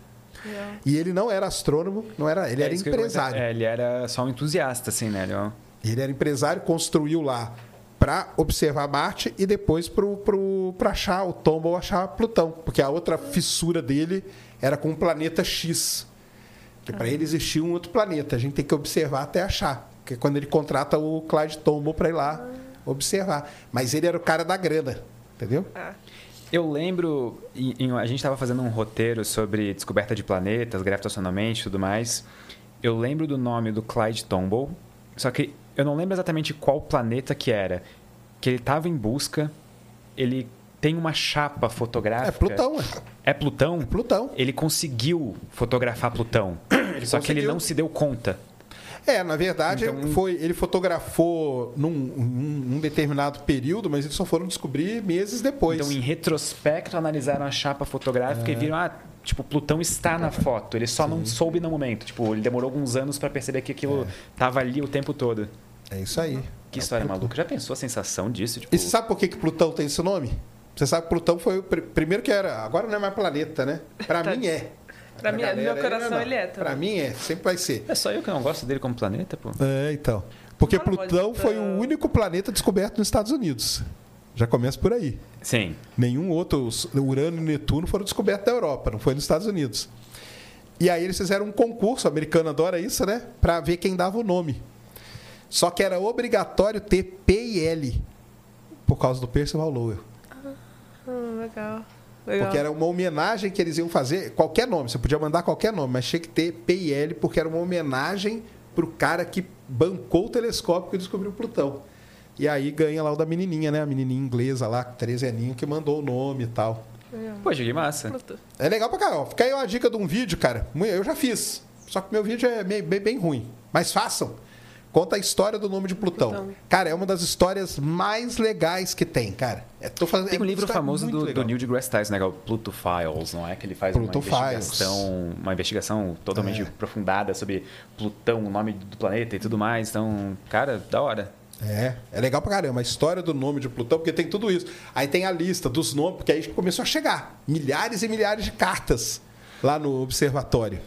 Speaker 1: E ele não era astrônomo, não era, ele
Speaker 2: é
Speaker 1: era empresário.
Speaker 2: É, ele era só um entusiasta, assim, né? Ele, ó,
Speaker 1: Ele era empresário, construiu lá para observar Marte e depois para achar o tombo ou achar Plutão. Porque a outra fissura dele era com o planeta X. Que para ele existia um outro planeta. A gente tem que observar até achar. Que é quando ele contrata o Clyde Tombaugh para ir lá observar. Mas ele era o cara da grana, entendeu?
Speaker 2: Eu lembro, em- em- a gente estava fazendo um roteiro sobre descoberta de planetas, gravitacionalmente e tudo mais. Eu lembro do nome do Clyde Tombaugh, só que eu não lembro exatamente qual planeta que era. Que ele estava em busca, ele tem uma chapa fotográfica.
Speaker 1: É Plutão, é.
Speaker 2: É Plutão?
Speaker 1: Plutão.
Speaker 2: Ele conseguiu fotografar Plutão. só que ele
Speaker 1: conseguiu.
Speaker 2: não se deu conta.
Speaker 1: É, na verdade,
Speaker 2: Então-
Speaker 1: foi, ele fotografou num, num- num determinado período, mas eles só foram descobrir meses depois.
Speaker 2: Então, em retrospecto, analisaram a chapa fotográfica e viram, ah, tipo, Plutão está na foto. Ele só não soube no momento. Tipo, ele demorou alguns anos para perceber que aquilo tava ali o tempo todo.
Speaker 1: É isso aí.
Speaker 2: Que história maluca. Já pensou a sensação disso? Tipo,
Speaker 1: E sabe por que, que Plutão tem esse nome? Você sabe que Plutão foi o pr- primeiro que era. Agora não é mais planeta, né? Pra mim é.
Speaker 11: Pra mim, no meu
Speaker 1: galera,
Speaker 11: coração,
Speaker 1: não.
Speaker 11: ele é também.
Speaker 1: Pra mim é, sempre vai ser.
Speaker 2: é só eu que não gosto dele como planeta, pô.
Speaker 1: É, então. Porque
Speaker 11: Fala,
Speaker 1: Plutão foi o único planeta descoberto nos Estados Unidos. Já começa por aí.
Speaker 2: Sim.
Speaker 1: Nenhum outro, Urano e Netuno foram descobertos na Europa, não foi nos Estados Unidos. E aí eles fizeram um concurso, o americano adora isso, né? Pra ver quem dava o nome. Só que era obrigatório ter P e L, por causa do Percival Lowell.
Speaker 11: Hum, legal. legal.
Speaker 1: Porque era uma homenagem que eles iam fazer, qualquer nome, você podia mandar qualquer nome, mas tinha que ter P e L, porque era uma homenagem pro cara que bancou o telescópio que descobriu Plutão. E aí ganha lá o da menininha, né? A menininha inglesa lá, 13 aninhos, que mandou o nome e tal.
Speaker 2: Poxa, que massa.
Speaker 11: Plutão.
Speaker 1: É legal pra caramba. Fica aí uma dica de um vídeo, cara. Eu já fiz. Só que meu vídeo é bem, bem ruim. Mas façam. Conta a história do nome de Plutão.
Speaker 11: Plutão.
Speaker 1: Cara, é uma das histórias mais legais que tem, cara. É, tô fazendo,
Speaker 2: Tem um
Speaker 1: é
Speaker 2: livro famoso do, do Neil deGrasse Tyson, né? Que é o Pluto Files, não é? Que ele faz
Speaker 1: Pluto
Speaker 2: uma investigação, uma investigação totalmente
Speaker 1: É.
Speaker 2: aprofundada sobre Plutão, o nome do planeta e tudo mais. Então, cara, da hora.
Speaker 1: É, é legal pra caramba. A história do nome de Plutão, porque tem tudo isso. Aí tem a lista dos nomes, porque aí começou a chegar milhares e milhares de cartas lá no observatório.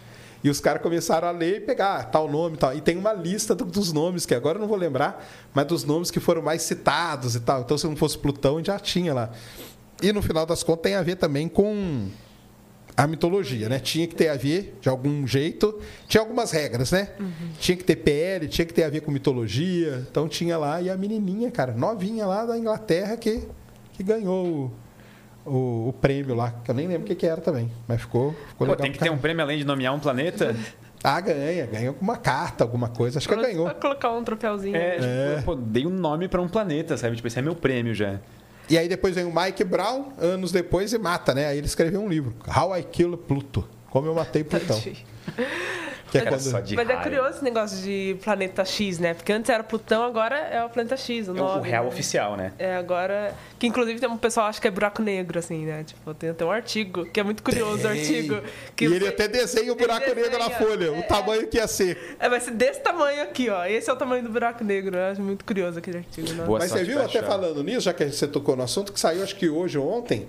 Speaker 1: E os caras começaram a ler e pegar ah, tal nome e tal. E tem uma lista do- dos nomes, que agora eu não vou lembrar, mas dos nomes que foram mais citados e tal. Então, se não fosse Plutão, já tinha lá. E no final das contas tem a ver também com a mitologia, né? Tinha que ter a ver de algum jeito. Tinha algumas regras, né? Tinha que ter PL, tinha que ter a ver com mitologia. Então tinha lá e a menininha, cara, novinha lá da Inglaterra que, que ganhou o, o, prêmio lá, que eu nem lembro o que, que era também, mas ficou, ficou
Speaker 2: Pô,
Speaker 1: legal.
Speaker 2: tem que
Speaker 1: pra
Speaker 2: ter um prêmio além de nomear um planeta? (laughs)
Speaker 1: Ah, ganha, ganha alguma carta, alguma coisa, acho que ganhou.
Speaker 11: Vai colocar um troféuzinho.
Speaker 2: É,
Speaker 1: É.
Speaker 2: tipo, pô, dei um nome pra um planeta, sabe? Tipo, esse é meu prêmio já.
Speaker 1: E aí depois vem o Mike Brown, anos depois, e mata, né? Aí ele escreveu um livro, How I Kill Pluto. Como eu matei Plutão. Que é quando...
Speaker 2: só de
Speaker 11: Mas é curioso esse negócio de planeta X, né? Porque antes era Plutão, agora é o planeta X, o
Speaker 2: É o real
Speaker 11: né?
Speaker 2: oficial, né?
Speaker 11: É, agora. Que inclusive tem um pessoal que acha que é buraco negro, assim, né? Tipo, tem até um artigo, que é muito curioso o artigo. Que
Speaker 1: E ele
Speaker 11: foi-
Speaker 1: até desenha o buraco
Speaker 11: Ele
Speaker 1: negro na
Speaker 11: desenha,
Speaker 1: folha, o
Speaker 11: é.
Speaker 1: tamanho que ia ser.
Speaker 11: É, vai ser desse tamanho aqui, ó. Esse é o tamanho do buraco negro. Eu acho muito curioso aquele artigo, né?
Speaker 2: Boa
Speaker 1: Mas você viu, até
Speaker 2: achar.
Speaker 1: falando nisso, já que você tocou no assunto, que saiu acho que hoje ou ontem,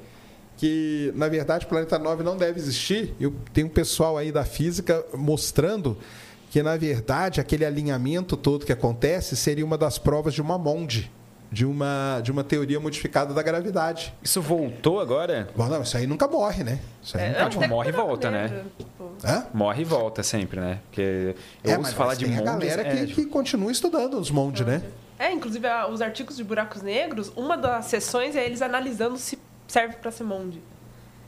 Speaker 1: que na verdade o planeta 9 não deve existir. E tem um pessoal aí da física mostrando que na verdade aquele alinhamento todo que acontece seria uma das provas de uma monde, de uma, de uma teoria modificada da gravidade.
Speaker 2: Isso voltou agora?
Speaker 1: Bom, não, isso aí nunca morre, né? Isso aí
Speaker 11: É,
Speaker 1: nunca
Speaker 2: tipo, morre e volta, né?
Speaker 11: tipo.
Speaker 1: Hã?
Speaker 2: Morre e volta sempre, né? Porque eu
Speaker 1: É,
Speaker 2: ouço
Speaker 1: mas
Speaker 2: falar
Speaker 1: tem
Speaker 2: de
Speaker 1: a
Speaker 2: mundos...
Speaker 1: galera
Speaker 2: é,
Speaker 1: que,
Speaker 2: tipo,
Speaker 1: que continua estudando os mondes, né?
Speaker 11: É, inclusive a- os artigos de buracos negros, uma das sessões é eles analisando se serve pra ser monde.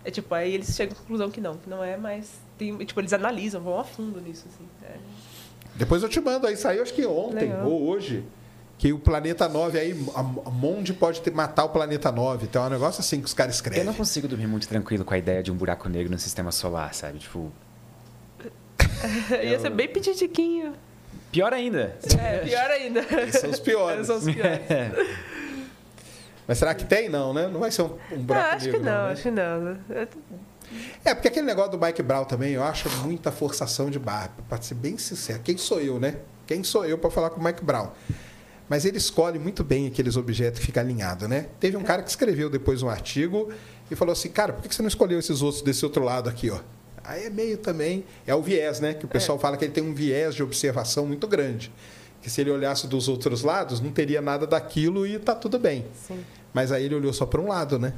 Speaker 11: É tipo, aí eles chegam à conclusão que não, que não é, mas tem, tipo, eles analisam, vão a fundo nisso, assim. É.
Speaker 1: Depois eu te mando aí, saiu acho que ontem
Speaker 11: Legal.
Speaker 1: ou hoje, que o planeta 9 aí, a Monde pode ter, matar o planeta 9. Então é um negócio assim que os caras
Speaker 2: Eu
Speaker 1: escrevem.
Speaker 2: não consigo dormir muito tranquilo com a ideia de um buraco negro no sistema solar, sabe? Tipo, (laughs)
Speaker 11: Ia ser bem petitiquinho.
Speaker 2: pior ainda.
Speaker 11: É, pior ainda.
Speaker 1: Eles são os piores.
Speaker 11: Eles são os piores. (laughs)
Speaker 1: Mas será que tem? Não, né? Não vai ser um, um
Speaker 11: Ah,
Speaker 1: buraco
Speaker 11: acho que
Speaker 1: negro,
Speaker 11: não,
Speaker 1: né?
Speaker 11: acho que não. É,
Speaker 1: É, porque aquele negócio do Mike Brown também, eu acho muita forçação de barra. Pra ser bem sincero, quem sou eu, né? Quem sou eu para falar com o Mike Brown? Mas ele escolhe muito bem aqueles objetos que ficam alinhados, né? Teve um cara que escreveu depois um artigo e falou assim, cara, por que você não escolheu esses outros desse outro lado aqui, ó? Aí é meio também, é o viés, né? Que o pessoal fala que ele tem um viés de observação muito grande. Que se ele olhasse dos outros lados, não teria nada daquilo e tá tudo bem.
Speaker 11: sim.
Speaker 1: Mas aí ele olhou só para um lado, né?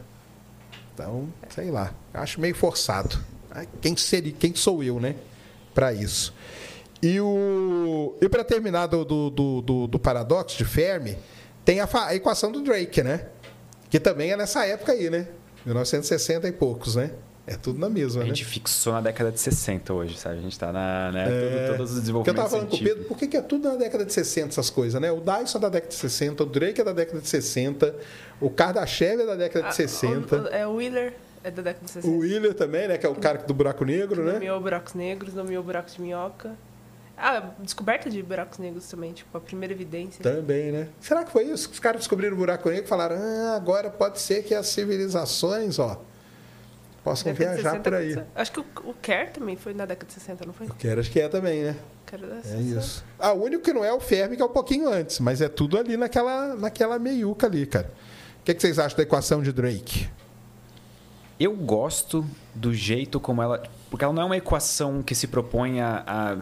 Speaker 1: Então, sei lá, acho meio forçado. Quem seria, quem sou eu, né, para isso? E o e para terminar do, do, do, do- do paradoxo de Fermi, tem a, a equação do Drake, né? Que também é nessa época aí, né? 1960 e poucos, né? É tudo na mesma,
Speaker 2: A
Speaker 1: né?
Speaker 2: gente fixou na década de 60 hoje, sabe? A gente tá na, né,
Speaker 1: É,
Speaker 2: todo- todos os
Speaker 1: Porque eu tava
Speaker 2: desenvolvimentos
Speaker 1: falando com o Pedro, por que, que é tudo na década de 60 essas coisas, né? O Dyson é da década de 60, o Drake é da década de 60, o Kardashev é da década de
Speaker 11: Ah,
Speaker 1: 60.
Speaker 11: o- o- é o Wheeler, é da década de 60.
Speaker 1: O Wheeler também, né? Que é o cara do buraco negro, né?
Speaker 11: Nomeou buracos negros, nomeou buracos de minhoca. Ah, descoberta de buracos negros também, tipo, a primeira evidência.
Speaker 1: Também, né? Será que foi isso? Os caras descobriram o buraco negro e falaram: ah, agora pode ser que as civilizações, ó, possam
Speaker 11: Década
Speaker 1: viajar
Speaker 11: 60,
Speaker 1: por aí.
Speaker 11: Acho que o, o Kerr também foi na década de 60, não foi?
Speaker 1: Eu quero, acho que é também, né? É
Speaker 11: 60.
Speaker 1: isso. Ah, o único que não é o Fermi, que é um pouquinho antes, mas é tudo ali naquela, naquela meiuca ali, cara. O que, que vocês acham da equação de Drake?
Speaker 2: Eu gosto do jeito como ela. Porque ela não é uma equação que se propõe a. a,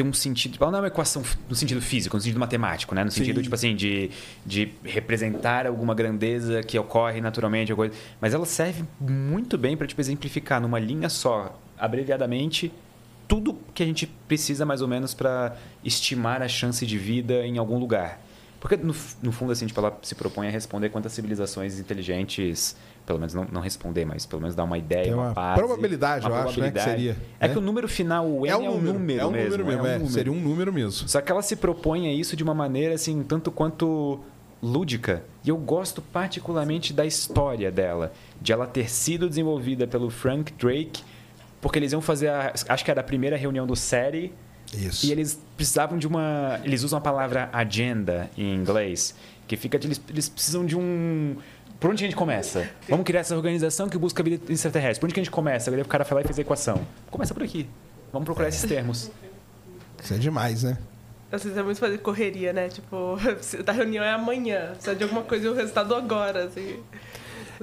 Speaker 2: ter um sentido. Ela não é uma equação no sentido físico, no sentido matemático, né? No sentido,
Speaker 1: Sim.
Speaker 2: tipo assim, de, de representar alguma grandeza que ocorre naturalmente, alguma coisa. Mas ela serve muito bem para tipo, exemplificar numa linha só, abreviadamente, tudo que a gente precisa mais ou menos para estimar a chance de vida em algum lugar. Porque, no, no fundo, assim, tipo, ela se propõe a responder quantas civilizações inteligentes, pelo menos não, não responder, mas pelo menos dar uma ideia,
Speaker 1: Tem
Speaker 2: uma,
Speaker 1: uma
Speaker 2: base.
Speaker 1: probabilidade, eu acho, né, que seria,
Speaker 2: É
Speaker 1: né?
Speaker 2: que o número final, o N é um número,
Speaker 1: é um
Speaker 2: mesmo.
Speaker 1: número mesmo,
Speaker 2: é um
Speaker 1: é,
Speaker 2: número.
Speaker 1: seria um número mesmo.
Speaker 2: Só que ela se propõe a isso de uma maneira, assim, tanto quanto lúdica. E eu gosto particularmente da história dela, de ela ter sido desenvolvida pelo Frank Drake, porque eles iam fazer, a, acho que era a primeira reunião do série,
Speaker 1: Isso.
Speaker 2: e eles precisavam de uma. Eles usam a palavra agenda em inglês, que fica de. Eles, eles precisam de um. Por onde a gente começa? Vamos criar essa organização que busca a vida extraterrestre. Por onde que a gente começa? Aí o cara foi lá e fez a equação. Começa por aqui. Vamos procurar esses termos.
Speaker 1: Isso é demais, né?
Speaker 11: Vezes é muito fazer correria, né? Tipo, (laughs) a reunião é amanhã, precisa de alguma coisa e o resultado agora, assim.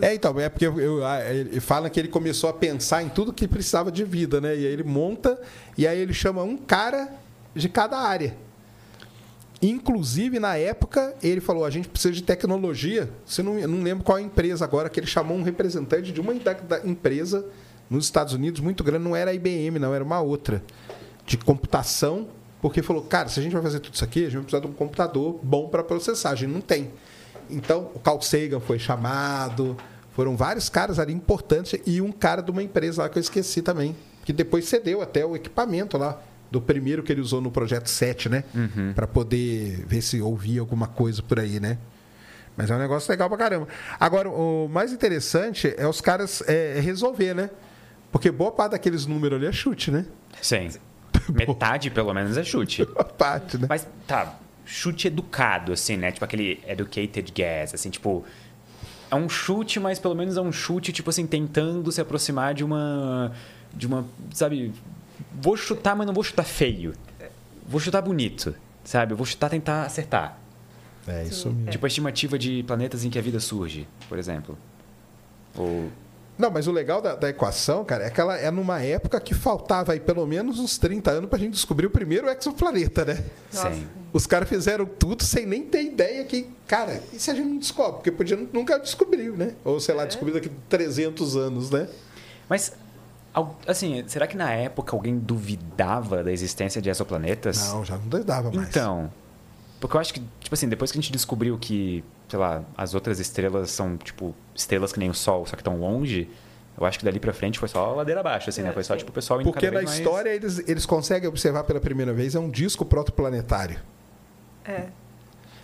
Speaker 1: É, então, é porque eu, eu, ele fala que ele começou a pensar em tudo que precisava de vida, né? E aí ele monta e aí ele chama um cara de cada área. Inclusive, na época, ele falou: a gente precisa de tecnologia. Você não, não lembro qual a empresa agora, que ele chamou um representante de uma da- da empresa nos Estados Unidos muito grande, não era a IBM, não, era uma outra, de computação, porque falou: cara, se a gente vai fazer tudo isso aqui, a gente vai precisar de um computador bom para processar. A gente não tem. Então, o Carl Sagan foi chamado, Foram vários caras ali importantes e um cara de uma empresa lá que eu esqueci também, que depois cedeu até o equipamento lá do primeiro que ele usou no projeto 7, né?
Speaker 2: Uhum.
Speaker 1: Pra poder ver se ouvia alguma coisa por aí, né? Mas é um negócio legal pra caramba. Agora, o mais interessante é os caras é, resolver, né? Porque boa parte daqueles números ali é chute, né?
Speaker 2: Sim. (laughs) Metade, pelo menos, é chute.
Speaker 1: Boa parte, né?
Speaker 2: Mas, tá, chute educado, assim, né? Tipo aquele educated guess, assim, tipo... É um chute, mas pelo menos é um chute, tipo assim, tentando se aproximar de uma... De uma, sabe... Vou chutar, mas não vou chutar feio. Vou chutar bonito, sabe? Eu vou chutar, tentar acertar.
Speaker 1: É isso mesmo.
Speaker 2: Tipo a estimativa de planetas em que a vida surge, por exemplo. Ou...
Speaker 1: Não, mas o legal da, da equação, cara, é que ela é numa época que faltava aí pelo menos uns 30 anos pra gente descobrir o primeiro exoplaneta, né?
Speaker 2: Sim.
Speaker 1: Os caras fizeram tudo sem nem ter ideia que, cara, e se a gente não descobre? Porque podia nunca descobriu, né? Ou sei lá, descobriu daqui 300 anos, né?
Speaker 2: Mas, assim, será que na época alguém duvidava da existência de exoplanetas?
Speaker 1: Não, já não dava mais.
Speaker 2: Então, porque eu acho que, tipo assim, depois que a gente descobriu que, sei lá, as outras estrelas são, tipo, estrelas que nem o Sol, só que estão longe, eu acho que dali pra frente foi só ladeira abaixo, assim, né? Foi só, tipo, o pessoal indo
Speaker 1: Porque
Speaker 2: cada
Speaker 1: na
Speaker 2: mais-
Speaker 1: história eles, eles conseguem observar pela primeira vez, é um disco protoplanetário.
Speaker 11: É.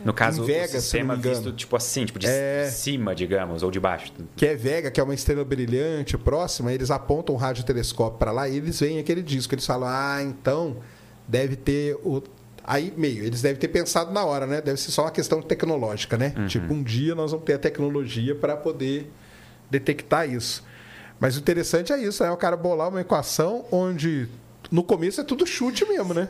Speaker 2: No caso,
Speaker 1: Em Vegas,
Speaker 2: o sistema visto, tipo assim, tipo, de
Speaker 1: É.
Speaker 2: cima, digamos, ou de baixo.
Speaker 1: que é Vega, que é uma estrela brilhante próxima, eles apontam um radiotelescópio para lá e eles veem aquele disco. Eles falam, ah, então deve ter o. Aí, meio, eles devem ter pensado na hora, né? Deve ser só uma questão tecnológica, né? Tipo, um dia nós vamos ter a tecnologia para poder detectar isso. Mas o interessante é isso, é o cara bolar uma equação onde no começo é tudo chute mesmo, né?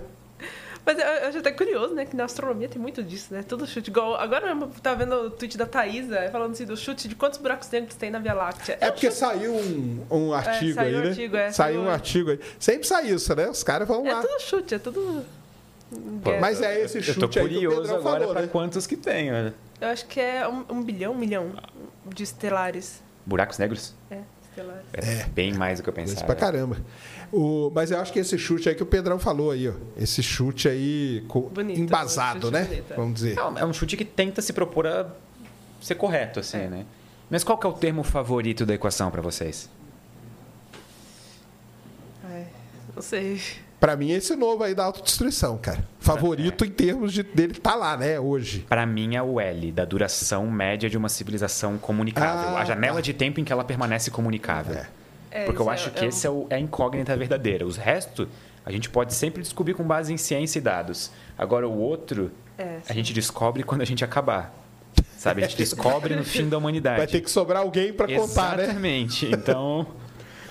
Speaker 11: Mas eu, eu acho até curioso, né? Que na astronomia tem muito disso, né? Tudo chute. Igual, agora mesmo, eu tava vendo o tweet da Thaisa falando assim do chute de quantos buracos negros tem na Via Láctea.
Speaker 1: É
Speaker 11: um
Speaker 1: porque
Speaker 11: chute-
Speaker 1: saiu um, um artigo
Speaker 11: saiu
Speaker 1: aí,
Speaker 11: um
Speaker 1: né?
Speaker 11: artigo, é,
Speaker 1: saiu um artigo aí. Sempre sai isso, né? Os caras vão
Speaker 11: É
Speaker 1: lá.
Speaker 11: tudo chute, é tudo. guerra.
Speaker 1: Mas é esse
Speaker 2: Eu
Speaker 1: chute
Speaker 2: tô
Speaker 1: aí que o
Speaker 2: curioso agora
Speaker 1: falou,
Speaker 2: pra
Speaker 1: né?
Speaker 2: quantos que tem, olha.
Speaker 11: Eu acho que é um, um bilhão, um milhão de estelares.
Speaker 2: Buracos negros?
Speaker 11: É, estelares.
Speaker 2: É, bem mais do que eu pensava.
Speaker 1: pra caramba. O, mas eu acho que esse chute aí que o Pedrão falou aí, ó. Esse chute aí co-
Speaker 11: Bonito,
Speaker 1: embasado,
Speaker 11: chute
Speaker 1: né?
Speaker 11: bonito, é.
Speaker 1: Vamos dizer.
Speaker 2: Não, é um chute que tenta se propor a ser correto, assim, né? Mas qual que é o termo favorito da equação pra vocês?
Speaker 11: Ai, não sei.
Speaker 1: Pra mim, esse novo aí da autodestruição, cara. Favorito em termos de dele tá lá, né? Hoje.
Speaker 2: Pra mim é o L, da duração média de uma civilização comunicável.
Speaker 1: Ah,
Speaker 2: a janela
Speaker 1: tá.
Speaker 2: de tempo em que ela permanece comunicável.
Speaker 1: É.
Speaker 11: É,
Speaker 2: Porque eu
Speaker 11: isso
Speaker 2: acho
Speaker 11: é-
Speaker 2: que
Speaker 11: é um-
Speaker 2: esse é, o- é a incógnita verdadeira. Os restos, a gente pode sempre descobrir com base em ciência e dados. Agora, o outro,
Speaker 11: É,
Speaker 2: a gente descobre quando a gente acabar. Sabe? A gente descobre no fim da humanidade.
Speaker 1: Vai ter que sobrar alguém pra contar, né?
Speaker 2: Exatamente. Então, (laughs)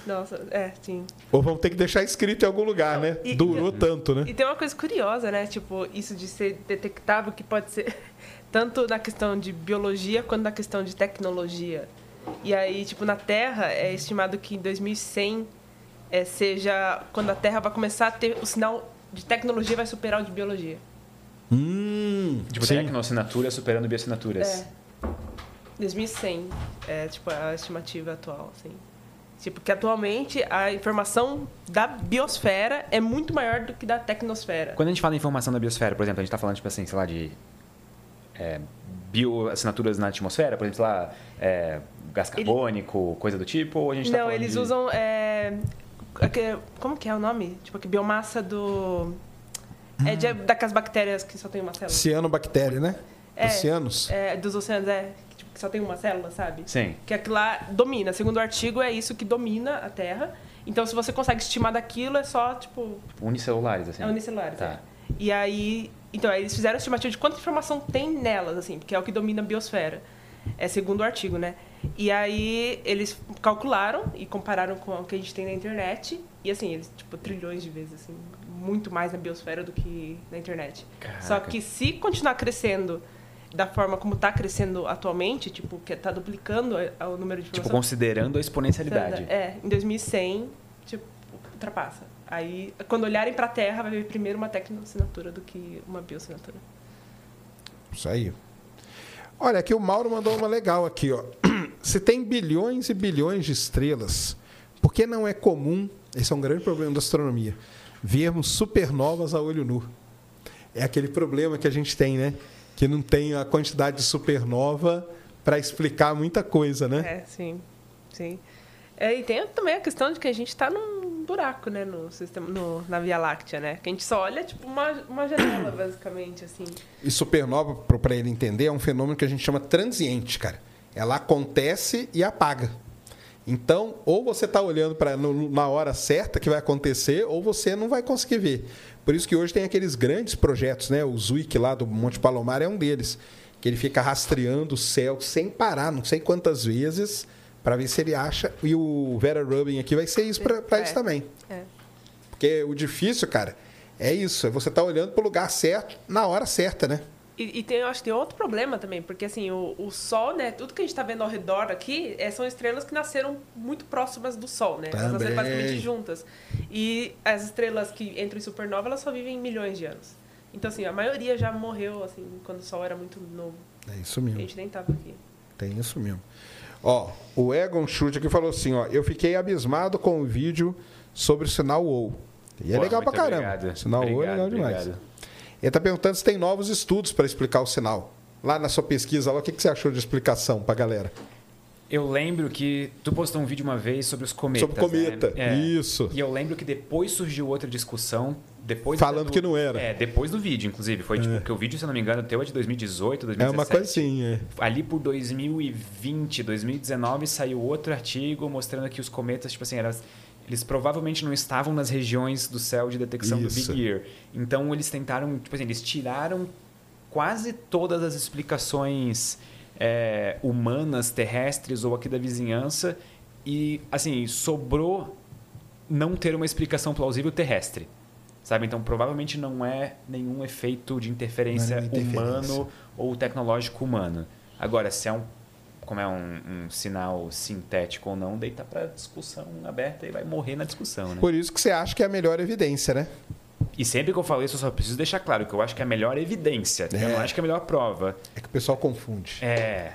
Speaker 11: Nossa, é, sim.
Speaker 1: Ou vamos ter que deixar escrito em algum lugar, né?
Speaker 11: E-
Speaker 1: Durou tanto, né?
Speaker 11: E tem uma coisa curiosa, né? Tipo, isso de ser detectável que pode ser (laughs) tanto na questão de biologia quanto na questão de tecnologia. E aí, tipo, na Terra é estimado que em 2100 é, seja quando a Terra vai começar a ter o sinal de tecnologia vai superar o de biologia.
Speaker 1: Hum,
Speaker 2: tipo,
Speaker 1: sim.
Speaker 2: tecnoassinatura superando bioassinaturas.
Speaker 11: É. 2100 é tipo a estimativa atual, assim. Tipo, que atualmente a informação da biosfera é muito maior do que da tecnosfera.
Speaker 2: Quando a gente fala em informação da biosfera, por exemplo, a gente está falando, tipo assim, sei lá, de é, bioassinaturas na atmosfera, por exemplo, lá, é, gás carbônico, coisa do tipo, ou a gente tá
Speaker 11: Não, eles
Speaker 2: de-
Speaker 11: usam. é, aque- como que é o nome? Tipo, que biomassa do. É de, daquelas bactérias que só tem uma célula.
Speaker 1: Cianobactéria, né?
Speaker 11: É,
Speaker 1: Oceanos.
Speaker 11: É, dos oceanos, é. Que, tipo, que só tem uma célula, sabe?
Speaker 2: Sim.
Speaker 11: Que aquilo lá domina. Segundo o artigo, é isso que domina a Terra. Então, se você consegue estimar daquilo, é só, tipo,
Speaker 2: Unicelulares, assim.
Speaker 11: é unicelulares.
Speaker 2: Tá.
Speaker 11: é. E aí, então, aí eles fizeram a estimativa de quanta informação tem nelas, assim, porque é o que domina a biosfera. É segundo o artigo, né? E aí eles calcularam e compararam com o que a gente tem na internet. E assim, eles, tipo, trilhões de vezes, assim, muito mais na biosfera do que na internet. Só
Speaker 2: Caraca.
Speaker 11: que se continuar crescendo da forma como está crescendo atualmente, tipo, que tá duplicando a- o número de
Speaker 2: Tipo, considerando a exponencialidade.
Speaker 11: É, em 2100, tipo, ultrapassa. Aí, quando olharem para a Terra, vai ver primeiro uma tecnoassinatura do que uma bioassinatura.
Speaker 1: Isso aí. Olha, aqui o Mauro mandou uma legal aqui, ó. (clears throat) Se tem bilhões e bilhões de estrelas, por que não é comum, esse é um grande problema da astronomia, vermos supernovas a olho nu? É aquele problema que a gente tem, né? Que não tem a quantidade de supernova para explicar muita coisa, né?
Speaker 11: É, sim. Sim. É, e tem também a questão de que a gente está num buraco, né, no sistema, no, na Via Láctea, né? Que a gente só olha, tipo, uma, uma janela, (clears throat) basicamente, assim.
Speaker 1: E supernova, para ele entender, é um fenômeno que a gente chama transiente, cara. Ela acontece e apaga. Então, ou você está olhando para na hora certa que vai acontecer, ou você não vai conseguir ver. Por isso que hoje tem aqueles grandes projetos, né? O Zwick lá do Monte Palomar é um deles, que ele fica rastreando o céu sem parar, não sei quantas vezes, para ver se ele acha. E o Vera Rubin aqui vai ser isso para
Speaker 11: É.
Speaker 1: eles também.
Speaker 11: É.
Speaker 1: Porque o difícil, cara, é isso. É você estar olhando para o lugar certo na hora certa, né?
Speaker 11: E, e tem, eu acho que tem outro problema também, porque assim, o, o Sol, né? Tudo que a gente está vendo ao redor aqui é, são estrelas que nasceram muito próximas do Sol, né? Elas nasceram
Speaker 1: Também.
Speaker 11: basicamente juntas. E as estrelas que entram em supernova, elas só vivem milhões de anos. Então, assim, a maioria já morreu, assim, quando o Sol era muito novo.
Speaker 1: É isso
Speaker 11: A
Speaker 1: mesmo.
Speaker 11: gente nem tava aqui.
Speaker 1: Tem isso mesmo. Ó, o Egon Chute aqui falou assim, ó, eu fiquei abismado com o vídeo sobre o sinal WoW. E é
Speaker 2: Pô,
Speaker 1: legal pra caramba.
Speaker 2: obrigado.
Speaker 1: Sinal é
Speaker 2: Obrigado,
Speaker 1: legal demais.
Speaker 2: obrigado.
Speaker 1: Ele tá perguntando se tem novos estudos para explicar o sinal. Lá na sua pesquisa, lá, o que, que você achou de explicação pra galera?
Speaker 2: Eu lembro que tu postou um vídeo uma vez sobre os cometas.
Speaker 1: Sobre cometa,
Speaker 2: né? É.
Speaker 1: isso.
Speaker 2: E eu lembro que depois surgiu outra discussão. Depois
Speaker 1: Falando
Speaker 2: do-
Speaker 1: que não era.
Speaker 2: É, depois do vídeo, inclusive. Foi tipo, porque o vídeo, se não me engano, teu é de 2018,
Speaker 1: É
Speaker 2: 2017.
Speaker 1: uma coisa assim, é.
Speaker 2: Ali por 2020, 2019, saiu outro artigo mostrando que os cometas, tipo assim, eras, eles provavelmente não estavam nas regiões do céu de detecção
Speaker 1: Isso.
Speaker 2: do Big Ear. Então eles tentaram, tipo assim, eles tiraram quase todas as explicações é, humanas, terrestres ou aqui da vizinhança e, assim, sobrou não ter uma explicação plausível terrestre. Sabe? Então, provavelmente não é nenhum efeito de interferência,
Speaker 1: é interferência.
Speaker 2: humano ou tecnológico humano. Agora, se é um como é um, um sinal sintético ou não, daí tá para discussão aberta e vai morrer na discussão, né?
Speaker 1: Por isso que você acha que é a melhor evidência, né?
Speaker 2: E sempre que eu falo isso, eu só preciso deixar claro que eu acho que é a melhor evidência, eu
Speaker 1: É.
Speaker 2: não acho que é a melhor prova.
Speaker 1: É que o pessoal confunde.
Speaker 2: É.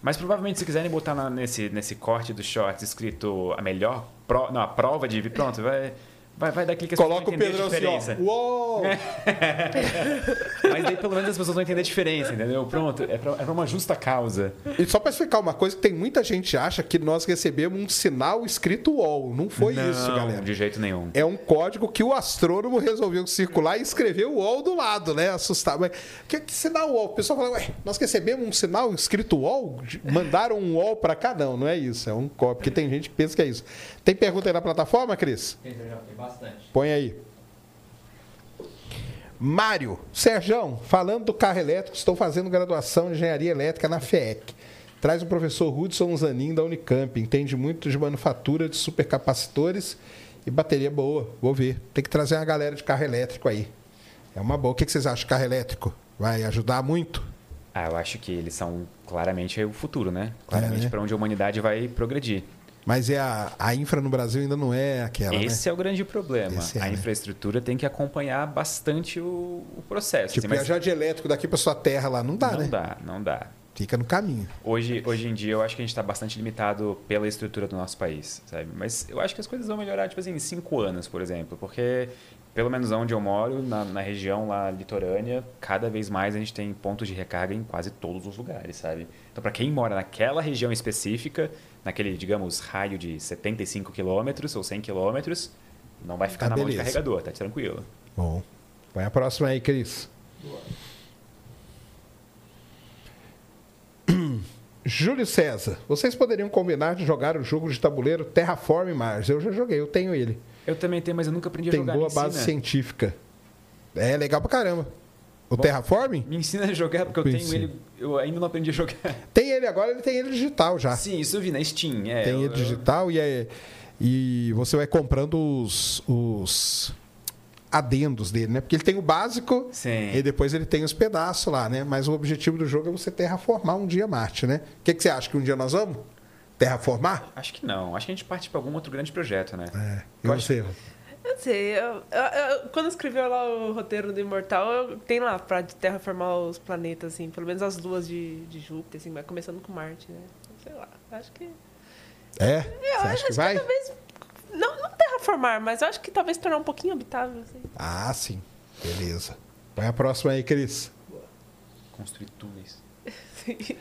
Speaker 2: Mas provavelmente se quiserem botar na- nesse, nesse corte do shorts escrito a melhor prova, não, a prova de pronto, vai vai, vai dar clique as
Speaker 1: Coloca o Pedrão
Speaker 2: entender a
Speaker 1: assim, ó.
Speaker 2: diferença.
Speaker 1: Uou! (laughs)
Speaker 2: Mas daí pelo menos as pessoas vão entender a diferença, entendeu? Pronto, é pra, é pra uma justa causa.
Speaker 1: E só para explicar uma coisa, que tem muita gente que acha que nós recebemos um sinal escrito UOL. Não foi
Speaker 2: não,
Speaker 1: isso, galera.
Speaker 2: de jeito nenhum.
Speaker 1: É um código que o astrônomo resolveu circular e escreveu o UOL do lado, né? Assustado. Mas que, que sinal UOL? O pessoal fala, ué, nós recebemos um sinal escrito UOL? Mandaram um UOL para cá? Não, não é isso. É um código. Porque tem gente que pensa que é isso. Tem pergunta aí na plataforma, Cris?
Speaker 4: Tem, tem bastante.
Speaker 1: Põe aí. Mário, Serjão, falando do carro elétrico, estou fazendo graduação em engenharia elétrica na FEEC. Traz o professor Hudson Zanin da Unicamp, entende muito de manufatura de supercapacitores e bateria boa. Vou ver. Tem que trazer uma galera de carro elétrico aí. É uma boa. O que vocês acham de carro elétrico? Vai ajudar muito?
Speaker 2: Ah, eu acho que eles são claramente o futuro, né? Claramente
Speaker 1: né?
Speaker 2: para onde a humanidade vai progredir.
Speaker 1: Mas é a, a infra no Brasil ainda não é aquela,
Speaker 2: Esse
Speaker 1: né?
Speaker 2: é o grande problema.
Speaker 1: É,
Speaker 2: a
Speaker 1: né?
Speaker 2: infraestrutura tem que acompanhar bastante o, o processo.
Speaker 1: Tipo,
Speaker 2: assim, mas
Speaker 1: viajar de elétrico daqui para sua terra lá, não dá,
Speaker 2: não
Speaker 1: né?
Speaker 2: dá, não dá.
Speaker 1: Fica no caminho.
Speaker 2: Hoje, hoje em dia, eu acho que a gente está bastante limitado pela estrutura do nosso país, sabe? Mas eu acho que as coisas vão melhorar, tipo assim, em cinco anos, por exemplo. Porque, pelo menos onde eu moro, na, na região lá litorânea, cada vez mais a gente tem pontos de recarga em quase todos os lugares, sabe? Então, para quem mora naquela região específica, naquele, digamos, raio de 75 quilômetros ou 100 quilômetros, não vai ficar
Speaker 1: Tá
Speaker 2: na mão de
Speaker 1: beleza.
Speaker 2: carregador, tá tranquilo.
Speaker 1: Bom. Põe a próxima aí, Cris. (clears throat) Júlio César, vocês poderiam combinar de jogar o jogo de tabuleiro Terraform Mars? Eu já joguei, eu tenho ele.
Speaker 2: Eu também tenho, mas eu nunca aprendi a
Speaker 1: Tem
Speaker 2: jogar.
Speaker 1: boa
Speaker 2: me
Speaker 1: base
Speaker 2: ensina.
Speaker 1: científica. É legal pra caramba. O Terraform?
Speaker 2: Me ensina a jogar, porque eu
Speaker 1: Me
Speaker 2: tenho ele. Eu ainda não aprendi a jogar. (laughs)
Speaker 1: Tem ele agora, ele tem ele digital já.
Speaker 2: Sim, isso eu vi na Steam. É,
Speaker 1: tem
Speaker 2: eu-
Speaker 1: ele digital e, é, e você vai comprando os, os adendos dele, né? Porque ele tem o básico
Speaker 2: Sim.
Speaker 1: e depois ele tem os pedaços lá, né? Mas o objetivo do jogo é você terraformar um dia Marte, né? O que, que você acha? Que um dia nós vamos terraformar?
Speaker 2: Acho que não. Acho que a gente parte para algum outro grande projeto, né?
Speaker 1: É. E
Speaker 2: Eu acho-
Speaker 1: você?
Speaker 11: Eu não sei, eu, eu- eu- quando escreveu lá o roteiro do Imortal, eu, tem lá pra terraformar os planetas, assim, pelo menos as luas de, de Júpiter, assim, vai começando com Marte, né? Sei lá, acho que.
Speaker 1: É?
Speaker 11: Eu
Speaker 1: Você acha que vai?
Speaker 11: talvez. Não, não terraformar, mas eu acho que talvez tornar um pouquinho habitável, assim.
Speaker 1: Ah, sim. Beleza. Põe a próxima aí, Cris.
Speaker 2: Construir túneis. (laughs)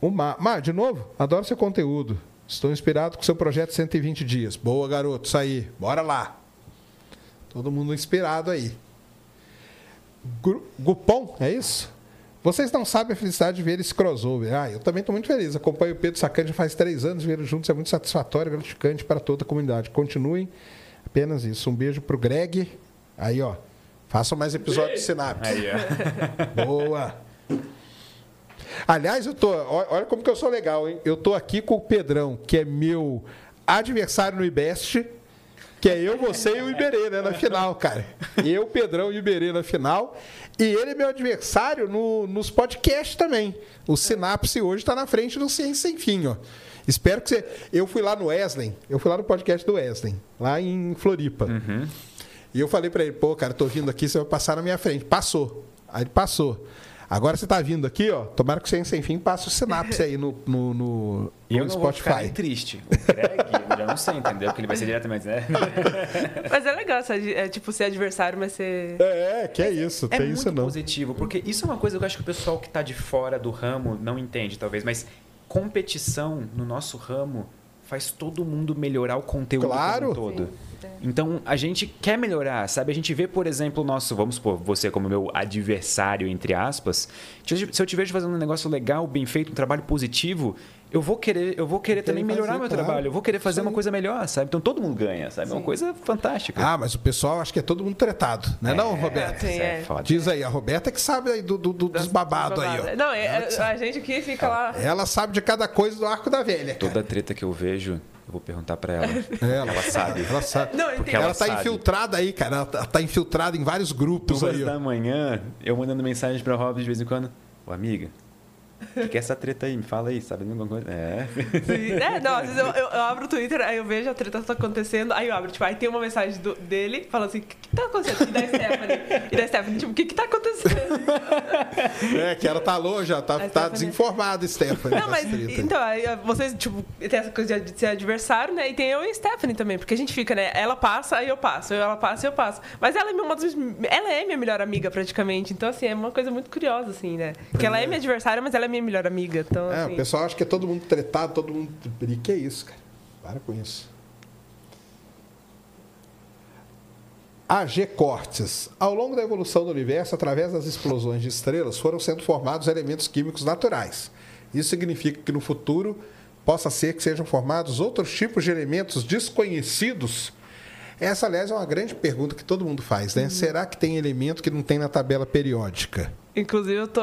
Speaker 1: O Mar, Mar, de novo, adoro seu conteúdo. Estou inspirado com seu projeto 120 dias. Boa, garoto, isso aí. Bora lá. Todo mundo inspirado aí. Gupom, é isso? Vocês não sabem a felicidade de ver esse crossover. Ah, eu também estou muito feliz. Acompanho o Pedro Sacani já faz três anos. Ver juntos é muito satisfatório e gratificante para toda a comunidade. Continuem. Apenas isso. Um beijo pro Greg. Aí, ó. Façam mais episódios de Sinapse.
Speaker 2: Aí, ó. (laughs)
Speaker 1: Boa. Aliás, eu tô. Olha como que eu sou legal, hein? Eu tô aqui com o Pedrão, que é meu adversário no IBEST, que é eu, você e o Iberê, né? Na final, cara. Eu, Pedrão e o Iberê na final. E ele é meu adversário no- nos podcasts também. O Sinapse hoje tá na frente do Ciência Sem Fim, ó. Espero que você. Eu fui lá no Wesley, eu fui lá no podcast do Wesley, lá em Floripa. E eu falei pra ele, pô, cara, tô vindo aqui, você vai passar na minha frente. Passou. Aí ele passou. Agora você tá vindo aqui, ó. Tomara que o Ciência Sem Fim passe o sinapse aí no, no, no,
Speaker 2: E eu
Speaker 1: no
Speaker 2: não vou ficar nem
Speaker 1: Spotify.
Speaker 2: triste. O Greg, eu já não sei, entendeu? Porque ele vai ser diretamente, né? (laughs)
Speaker 11: Mas é legal, essa- é, tipo, ser adversário, mas ser.
Speaker 1: É, que é isso,
Speaker 2: É
Speaker 1: tem
Speaker 2: muito
Speaker 1: isso não.
Speaker 2: positivo, porque isso é uma coisa que eu acho que o pessoal que está de fora do ramo não entende, talvez, mas competição no nosso ramo faz todo mundo melhorar o conteúdo
Speaker 1: Claro.
Speaker 2: como um Então, a gente quer melhorar, sabe? A gente vê, por exemplo, o nosso, vamos supor, você como meu adversário, entre aspas. Se eu te vejo fazendo um negócio legal, bem feito, um trabalho positivo, eu vou querer, eu vou querer também
Speaker 1: fazer,
Speaker 2: melhorar meu
Speaker 1: claro.
Speaker 2: trabalho, eu vou querer fazer uma coisa melhor, sabe? Então todo mundo ganha, sabe? É uma coisa fantástica.
Speaker 1: Ah, mas o pessoal acho que é todo mundo tretado, né não, Roberto?
Speaker 11: Sim,
Speaker 2: Isso é
Speaker 11: é.
Speaker 2: foda.
Speaker 1: Diz aí, a Roberta é que sabe aí do, do- do- dos babados aí, ó.
Speaker 11: Não, é-
Speaker 1: Ela que
Speaker 11: a gente aqui fica lá.
Speaker 1: Ela sabe de cada coisa do arco da velha, cara.
Speaker 2: Toda treta que eu vejo, eu vou perguntar pra ela. (laughs)
Speaker 1: Ela,
Speaker 2: Ela sabe.
Speaker 1: Ela sabe.
Speaker 11: Não,
Speaker 2: Porque.
Speaker 1: Ela,
Speaker 2: ela
Speaker 1: tá
Speaker 2: sabe.
Speaker 1: infiltrada aí, cara. Ela tá, ela tá infiltrada em vários grupos
Speaker 2: Duas
Speaker 1: aí,
Speaker 2: da
Speaker 1: ó.
Speaker 2: manhã, eu mandando mensagem pra Rob de vez em quando. Ô, amiga, o que, é essa treta aí? Me fala aí, sabe alguma coisa? É.
Speaker 11: Sim. É, (laughs) não, às vezes eu, eu- eu abro o Twitter, aí eu vejo a treta tá acontecendo, aí eu abro, tipo, aí tem uma mensagem do- dele falando assim, o que, que tá acontecendo? E da Stephanie. E da Stephanie, tipo, o que que tá acontecendo?
Speaker 1: É, que ela tá longe, já tá,
Speaker 11: A
Speaker 1: tá desinformada, Stephanie.
Speaker 11: Não, mas
Speaker 1: tretas.
Speaker 11: então, aí vocês, tipo, tem essa coisa de ser adversário, né? E tem eu e a Stephanie também, porque a gente fica, né? Ela passa, aí eu passo, ela passa, eu passo. Mas ela é uma das, ela é minha melhor amiga praticamente, então assim, é uma coisa muito curiosa assim, né? Que ela é minha adversária, mas ela é minha melhor amiga, então
Speaker 1: É,
Speaker 11: assim.
Speaker 1: o pessoal acha que é todo mundo tretado, todo mundo. E que é isso, cara? Para com isso. AG Cortes. Ao longo da evolução do universo, através das explosões de estrelas, foram sendo formados elementos químicos naturais. Isso significa que no futuro possa ser que sejam formados outros tipos de elementos desconhecidos. Essa, aliás, é uma grande pergunta que todo mundo faz,
Speaker 11: Uhum.
Speaker 1: né? Será que tem elemento que não tem na tabela periódica?
Speaker 11: Inclusive, eu tô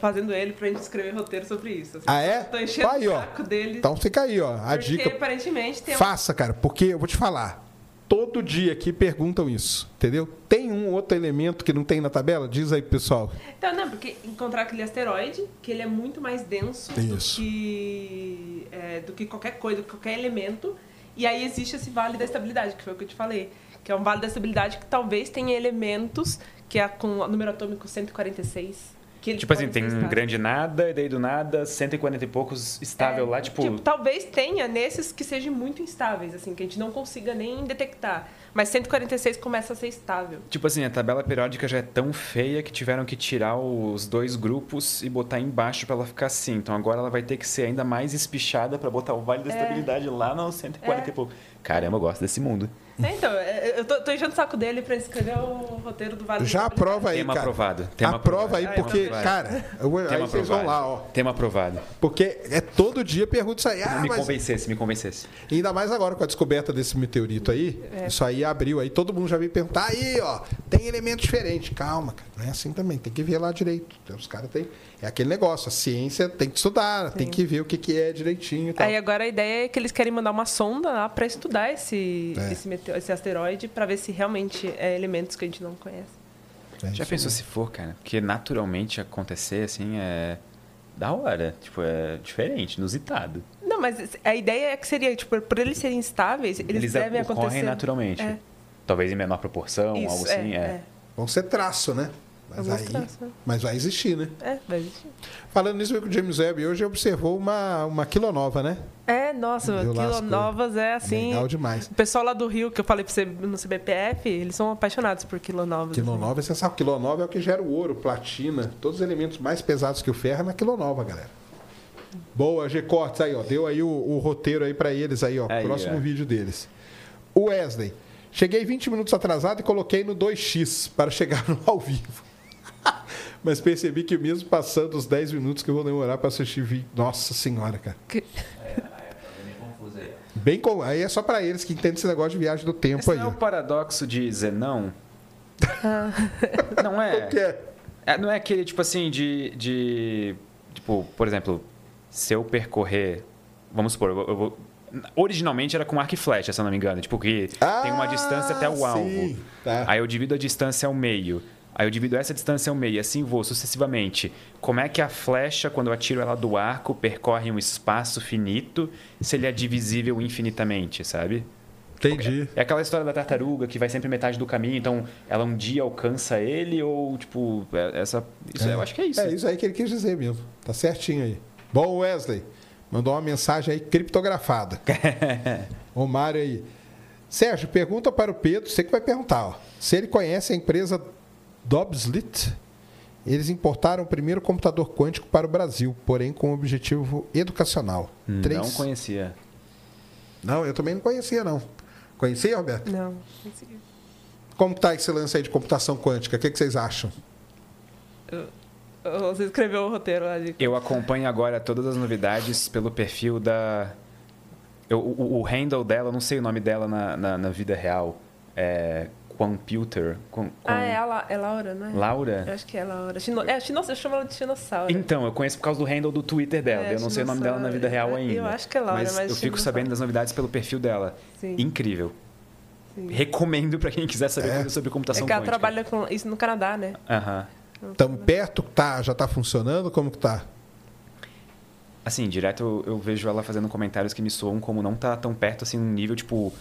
Speaker 11: fazendo ele pra gente escrever roteiro sobre isso. assim.
Speaker 1: Ah, é?
Speaker 11: Tô enchendo
Speaker 1: Aí,
Speaker 11: o
Speaker 1: ó.
Speaker 11: saco dele.
Speaker 1: Então fica aí, ó. A
Speaker 11: porque
Speaker 1: dica
Speaker 11: aparentemente tem um-
Speaker 1: Faça, cara, porque eu vou te falar. Todo dia aqui perguntam isso, entendeu? Tem um outro elemento que não tem na tabela? Diz aí, pessoal.
Speaker 11: Então, não, porque encontrar aquele asteroide, que ele é muito mais denso
Speaker 1: Isso.
Speaker 11: do que, é, do que qualquer coisa, do que qualquer elemento. E aí existe esse vale da estabilidade, que foi o que eu te falei. Que é um vale da estabilidade que talvez tenha elementos que é com o número atômico 146. Que
Speaker 2: Tipo assim, tem um grande nada, e daí do nada, 140 e poucos estável
Speaker 11: É,
Speaker 2: lá, tipo.
Speaker 11: talvez tenha nesses que sejam muito instáveis, assim, que a gente não consiga nem detectar. Mas 146 começa a ser estável.
Speaker 2: Tipo assim, a tabela periódica já é tão feia que tiveram que tirar os dois grupos e botar embaixo pra ela ficar assim. Então agora ela vai ter que ser ainda mais espichada pra botar o Vale da
Speaker 11: É.
Speaker 2: Estabilidade lá no 140 e pouco. Caramba, eu gosto desse mundo.
Speaker 11: É, então, é, eu tô, tô enchendo o saco dele pra escrever o roteiro do Vale
Speaker 1: Já aprova aí,
Speaker 2: Tema
Speaker 1: cara.
Speaker 2: aprovado. Tema
Speaker 1: Aprova aí,
Speaker 2: aprovado.
Speaker 1: porque,
Speaker 2: Tema aprovado.
Speaker 1: cara, eu vou, aí
Speaker 2: Tema
Speaker 1: vocês vão lá, ó.
Speaker 2: Tema aprovado.
Speaker 1: Porque é todo dia pergunta isso aí. Ah,
Speaker 2: me
Speaker 1: mas...
Speaker 2: convencesse, me convencesse.
Speaker 1: Ainda mais agora com a descoberta desse meteorito aí.
Speaker 11: É.
Speaker 1: Isso aí abriu aí. Todo mundo já veio perguntar. Aí, ó, tem elemento diferente. Calma, cara. Não é assim também. Tem que ver lá direito. Então, Os caras têm. É aquele negócio. A ciência tem que estudar, tem que ver o que, que é direitinho e tal.
Speaker 11: Aí agora a ideia é que eles querem mandar uma sonda lá pra estudar esse,
Speaker 1: É.
Speaker 11: esse, meteo- esse asteroide pra ver se realmente é elementos que a gente não conhece.
Speaker 1: É
Speaker 2: Já pensou
Speaker 1: aí.
Speaker 2: se for, cara? Porque naturalmente acontecer assim é. Da hora. Tipo, é diferente, inusitado.
Speaker 11: Não, mas a ideia é que seria, tipo, por eles serem instáveis, eles,
Speaker 2: Eles,
Speaker 11: devem
Speaker 2: ocorrem
Speaker 11: acontecer.
Speaker 2: naturalmente.
Speaker 11: É.
Speaker 2: Talvez em menor proporção,
Speaker 11: Isso,
Speaker 2: algo assim. É.
Speaker 1: Vão ser traço, né? Mas, aí, mas vai existir, né?
Speaker 11: É, vai existir.
Speaker 1: Falando nisso, o James Webb hoje observou uma, uma quilonova, né?
Speaker 11: É, nossa, quilonovas é assim.
Speaker 1: Legal demais.
Speaker 11: O pessoal lá do Rio, que eu falei pra você no CBPF, eles são apaixonados por quilonovas. assim.
Speaker 1: Quilonova é sensacional. Quilonova é o que gera o ouro, platina, todos os elementos mais pesados que o ferro é na quilonova, galera. Boa, G Cortes aí, ó. Deu aí o, o roteiro aí pra eles aí, ó.
Speaker 2: Aí,
Speaker 1: próximo
Speaker 2: ó.
Speaker 1: vídeo deles. O Wesley. Cheguei 20 minutos atrasado e coloquei no 2x para chegar (laughs) no ao vivo. Mas percebi que mesmo passando os 10 minutos que eu vou demorar para assistir vídeo. Nossa senhora, cara.
Speaker 11: Que-
Speaker 4: meio confuso aí.
Speaker 1: Bem com... Aí é só para eles que entendem esse negócio de viagem do tempo
Speaker 2: Esse
Speaker 1: aí.
Speaker 2: não é o paradoxo de Zenão? não é?
Speaker 1: É?
Speaker 2: É, Não é aquele tipo assim de, de. Tipo, por exemplo, se eu percorrer. Vamos supor, eu vou. eu vou- originalmente era com arco e flecha, se eu não me engano. Tipo, que tem uma
Speaker 1: Ah,
Speaker 2: distância até o alvo.
Speaker 1: sim, tá.
Speaker 2: Aí eu divido a distância ao meio. Aí eu divido essa distância ao meio, e assim vou sucessivamente. Como é que a flecha, quando eu atiro ela do arco, percorre um espaço finito se ele é divisível infinitamente, sabe?
Speaker 1: Entendi.
Speaker 2: É aquela história da tartaruga que vai sempre metade do caminho, então ela um dia alcança ele ou, tipo, é- essa. Isso, Eu acho que é isso.
Speaker 1: É isso aí que ele quis dizer mesmo. Tá certinho aí. Bom, Wesley, mandou uma mensagem aí criptografada. (laughs) o Mário aí. Sérgio, pergunta para o Pedro, você que vai perguntar, ó. Se ele conhece a empresa Dobslit. Eles importaram o primeiro computador quântico para o Brasil, porém com objetivo educacional.
Speaker 2: Não
Speaker 1: Três-
Speaker 2: conhecia.
Speaker 1: Não, eu também não conhecia, não. Conhecia, Roberto?
Speaker 11: Não, não consegui.
Speaker 1: Como está esse lance aí de computação quântica? O que, que vocês acham?
Speaker 11: Você escreveu o roteiro lá de.
Speaker 2: Eu acompanho agora todas as novidades pelo perfil da. eu- o, o handle dela, eu não sei o nome dela na, na, na vida real. É. Computer. Com, com-
Speaker 11: Ah, é a La- é Laura, não é?
Speaker 2: Laura?
Speaker 11: Eu acho que é Laura. Chino... É, chino... eu chamo ela de Chinossauro.
Speaker 2: Então, eu conheço por causa do handle do Twitter dela.
Speaker 11: É,
Speaker 2: eu não sei o nome dela na vida real
Speaker 11: dinossauro.
Speaker 2: ainda.
Speaker 11: Eu acho que é Laura,
Speaker 2: mas,
Speaker 11: mas
Speaker 2: eu fico
Speaker 11: dinossauro.
Speaker 2: sabendo das novidades pelo perfil dela.
Speaker 11: Sim.
Speaker 2: Incrível.
Speaker 11: Sim.
Speaker 2: Recomendo pra quem quiser saber
Speaker 1: É.
Speaker 2: sobre
Speaker 11: É
Speaker 2: computação
Speaker 11: que ela
Speaker 2: quântica.
Speaker 11: trabalha com isso no Canadá, né?
Speaker 2: Aham.
Speaker 1: Estamos perto? Tá, já está funcionando? Como que tá?
Speaker 2: Assim, direto eu, eu vejo ela fazendo comentários que me soam como não tá tão perto assim, num nível tipo.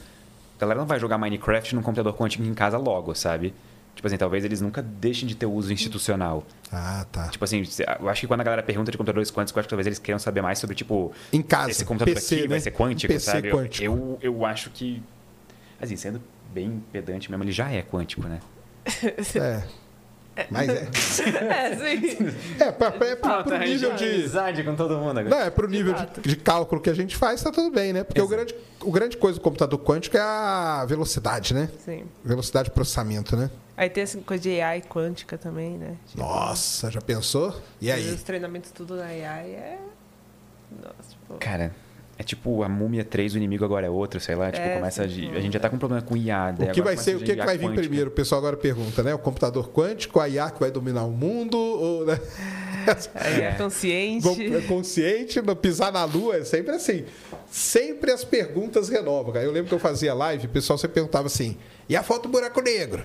Speaker 2: A galera não vai jogar Minecraft num computador quântico em casa logo, sabe? Tipo assim, talvez eles nunca deixem de ter uso institucional.
Speaker 1: Ah, tá.
Speaker 2: Tipo assim, eu acho que quando a galera pergunta de computadores quânticos, eu acho que talvez eles queiram saber mais sobre, tipo,
Speaker 1: Em casa,
Speaker 2: esse computador
Speaker 1: PC,
Speaker 2: aqui vai
Speaker 1: né?
Speaker 2: ser quântico,
Speaker 1: PC
Speaker 2: sabe? Eu-
Speaker 1: quântico.
Speaker 2: Eu, eu acho que. Assim, sendo bem pedante mesmo, ele já é quântico, né? (laughs)
Speaker 1: É. Mas é. (laughs)
Speaker 11: É, sim.
Speaker 1: É, pra, pra, é pro, pro nível de.
Speaker 2: amizade com todo mundo agora.
Speaker 1: Não, é pro nível de, de cálculo que a gente faz, tá tudo bem, né? Porque o grande, o grande coisa do computador quântico é a velocidade, né?
Speaker 11: sim.
Speaker 1: Velocidade de processamento, né?
Speaker 11: Aí tem essa coisa de AI quântica também, né? Tipo,
Speaker 1: Nossa, já pensou? E aí?
Speaker 11: Os treinamentos tudo da AI é. Nossa, tipo.
Speaker 2: Cara, é tipo a Múmia 3, o inimigo agora é outro, sei lá. Tipo,
Speaker 11: É,
Speaker 2: começa a,
Speaker 11: sim.
Speaker 2: a gente já tá com um problema com IA. daí
Speaker 1: O que
Speaker 2: agora
Speaker 1: vai ser, o que, que vai vir
Speaker 2: quântica.
Speaker 1: primeiro? O pessoal agora pergunta, né? O computador quântico, a IA que vai dominar o mundo, ou, né? (laughs)
Speaker 11: É,
Speaker 2: É.
Speaker 11: consciente.
Speaker 1: É consciente, pisar na lua, é sempre assim. Sempre as perguntas renovam. cara. Eu lembro que eu fazia live, o pessoal sempre perguntava assim: e a foto do buraco negro?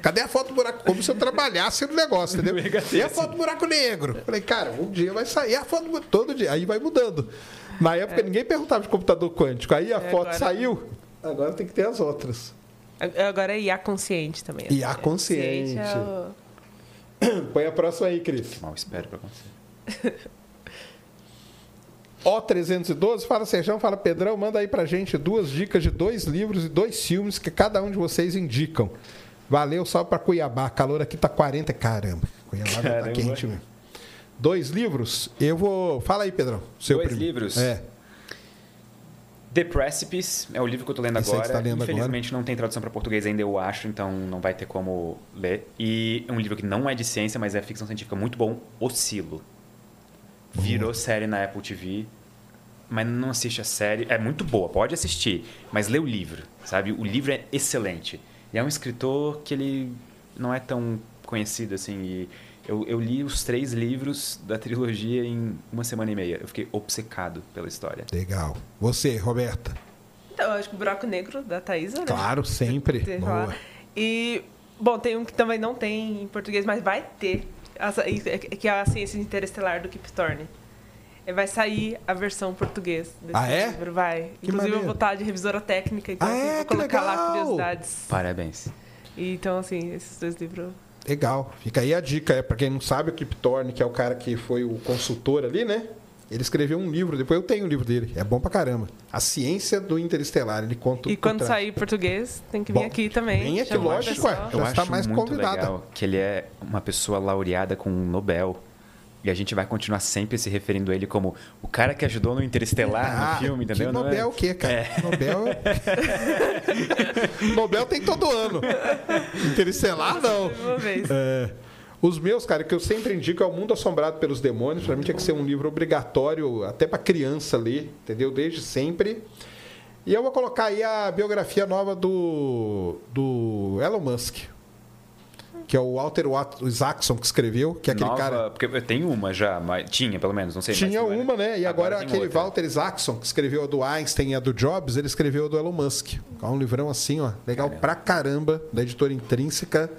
Speaker 1: Cadê a foto do buraco? Como se eu trabalhasse no negócio, entendeu? (laughs) E a foto do buraco negro? Falei, cara, um dia vai sair a foto do todo dia. Aí vai mudando. Na época ninguém perguntava de computador quântico. Aí a
Speaker 11: É,
Speaker 1: foto
Speaker 11: agora-
Speaker 1: saiu. Agora tem que ter as outras.
Speaker 11: Agora é IA consciente também.
Speaker 1: IA consciente.
Speaker 11: é o- (coughs)
Speaker 1: Põe a próxima aí, Cris.
Speaker 2: Mal espero pra acontecer.
Speaker 1: O312, fala Sérgio, fala Pedrão, manda aí pra gente duas dicas de dois livros e dois filmes que cada um de vocês indicam. Valeu, só pra Cuiabá. Calor aqui tá 40, caramba. Cuiabá tá
Speaker 2: Caramba.
Speaker 1: quente mesmo. Dois livros, eu vou. Fala aí, Pedrão. Seu
Speaker 2: Dois
Speaker 1: primeiro.
Speaker 2: livros?
Speaker 1: É.
Speaker 2: The Precipice é o livro que eu tô lendo
Speaker 1: Esse
Speaker 2: agora.
Speaker 1: tá lendo
Speaker 2: Infelizmente não tem tradução para português ainda, eu acho, então não vai ter como ler. E é um livro que não é de ciência, mas é ficção científica muito bom, Oscilo. Virou série na Apple TV, mas não assiste a série. É muito boa, pode assistir, mas lê o livro, sabe? O livro é excelente. E é um escritor que ele não é tão conhecido assim. E eu, eu li os três livros da trilogia em uma semana e meia. Eu fiquei obcecado pela história.
Speaker 1: Legal. Você, Roberta.
Speaker 11: Então, eu acho que o Buraco Negro, da Thaisa, né?
Speaker 1: Claro, sempre.
Speaker 11: Lá.
Speaker 1: Boa.
Speaker 11: E, bom, tem um que também não tem em português, mas vai ter. Essa- Que é a Ciência Interestelar do Kip Thorne. E Vai sair a versão português desse
Speaker 1: Ah, é?
Speaker 11: livro, vai.
Speaker 1: Que
Speaker 11: Inclusive, eu
Speaker 1: maneiro.
Speaker 11: vou estar de revisora técnica, então
Speaker 1: Ah,
Speaker 11: assim,
Speaker 1: é?
Speaker 11: vou colocar lá
Speaker 1: legal!
Speaker 11: curiosidades.
Speaker 2: Parabéns.
Speaker 11: E, então, assim, esses dois livros.
Speaker 1: Legal. Fica aí a dica. É, pra quem não sabe, o Kip Thorne, que é o cara que foi o consultor ali, né? Ele escreveu um livro, depois eu tenho o livro dele. É bom pra caramba. A Ciência do Interestelar. Ele conta
Speaker 11: E quando sair português, tem que vir
Speaker 1: Bom,
Speaker 11: aqui também.
Speaker 1: vem aqui, lógico, ué.
Speaker 2: Eu
Speaker 1: Já está
Speaker 2: acho
Speaker 1: mais
Speaker 2: muito
Speaker 1: convidada.
Speaker 2: legal que ele é uma pessoa laureada com um Nobel. E a gente vai continuar sempre se referindo a ele como o cara que ajudou no Interestelar, no filme, entendeu?
Speaker 1: Que
Speaker 2: Não é?
Speaker 1: Nobel o quê, cara? Nobel... (laughs) Nobel tem todo ano. Interestelar, não.
Speaker 11: Uma vez.
Speaker 1: É, os meus, cara, que eu sempre indico é O Mundo Assombrado pelos Demônios. Pra mim tinha que ser um livro obrigatório, até pra criança ler, entendeu? Desde sempre. E eu vou colocar aí a biografia nova do, do Elon Musk. Que é o Walter Isaacson que escreveu, que é aquele
Speaker 2: Nova-
Speaker 1: cara.
Speaker 2: Porque tenho uma já, mas tinha pelo menos, não sei mais
Speaker 1: Tinha
Speaker 2: agora-
Speaker 1: uma, né? E agora,
Speaker 2: tem
Speaker 1: aquele
Speaker 2: outra.
Speaker 1: Walter Isaacson, que escreveu a do Einstein e a do Jobs, ele escreveu a do Elon Musk. É um livrão assim, ó, legal
Speaker 2: Caramba.
Speaker 1: pra caramba, da editora Intrínseca.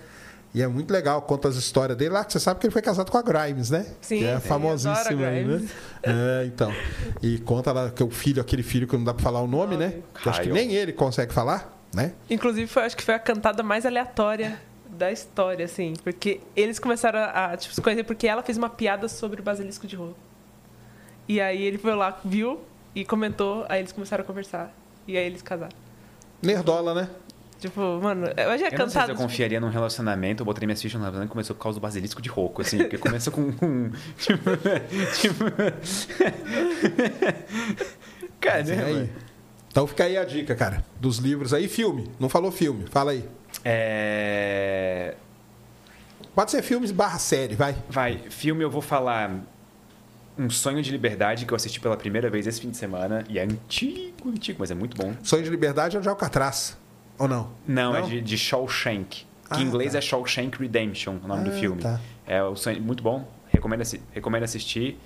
Speaker 1: E é muito legal, conta as histórias dele lá, que você sabe que ele foi casado com a Grimes, né?
Speaker 11: Sim,
Speaker 1: que é
Speaker 11: sim,
Speaker 1: famosíssima aí, né? É, então. E conta lá que o filho, aquele filho que não dá pra falar o nome, né? Que acho que nem ele consegue falar, né?
Speaker 11: Inclusive, foi, acho que foi a cantada mais aleatória da história, assim. Porque eles começaram a, a, tipo, se conhecer porque ela fez uma piada sobre o basilisco de rolo. E aí ele foi lá, viu e comentou, aí eles começaram a conversar. E aí eles casaram.
Speaker 1: Nerdola, né?
Speaker 11: Tipo, mano, eu já
Speaker 2: Eu não sei
Speaker 11: é
Speaker 2: se eu confiaria num relacionamento, eu botaria minhas fichas no relacionamento e começou por causa do basilisco de rouco, assim, porque começa com um. (laughs) Tipo. tipo (laughs) Caramba.
Speaker 1: Aí. Então fica aí a dica, cara, dos livros aí. Filme, não falou filme, fala aí.
Speaker 2: É.
Speaker 1: Pode ser filmes barra série, vai.
Speaker 2: Vai, filme eu vou falar Um Sonho de Liberdade, que eu assisti pela primeira vez esse fim de semana. E é antigo, antigo, mas é muito bom.
Speaker 1: Sonho de Liberdade é o de Alcatraz. Ou não?
Speaker 2: Não, é
Speaker 1: Não?
Speaker 2: de, de Shawshank. Que
Speaker 1: Ah,
Speaker 2: em inglês
Speaker 1: tá.
Speaker 2: é Shawshank Redemption, o nome do
Speaker 1: Ah,
Speaker 2: filme.
Speaker 1: tá.
Speaker 2: É o sonho, muito bom. Recomendo, recomendo assistir.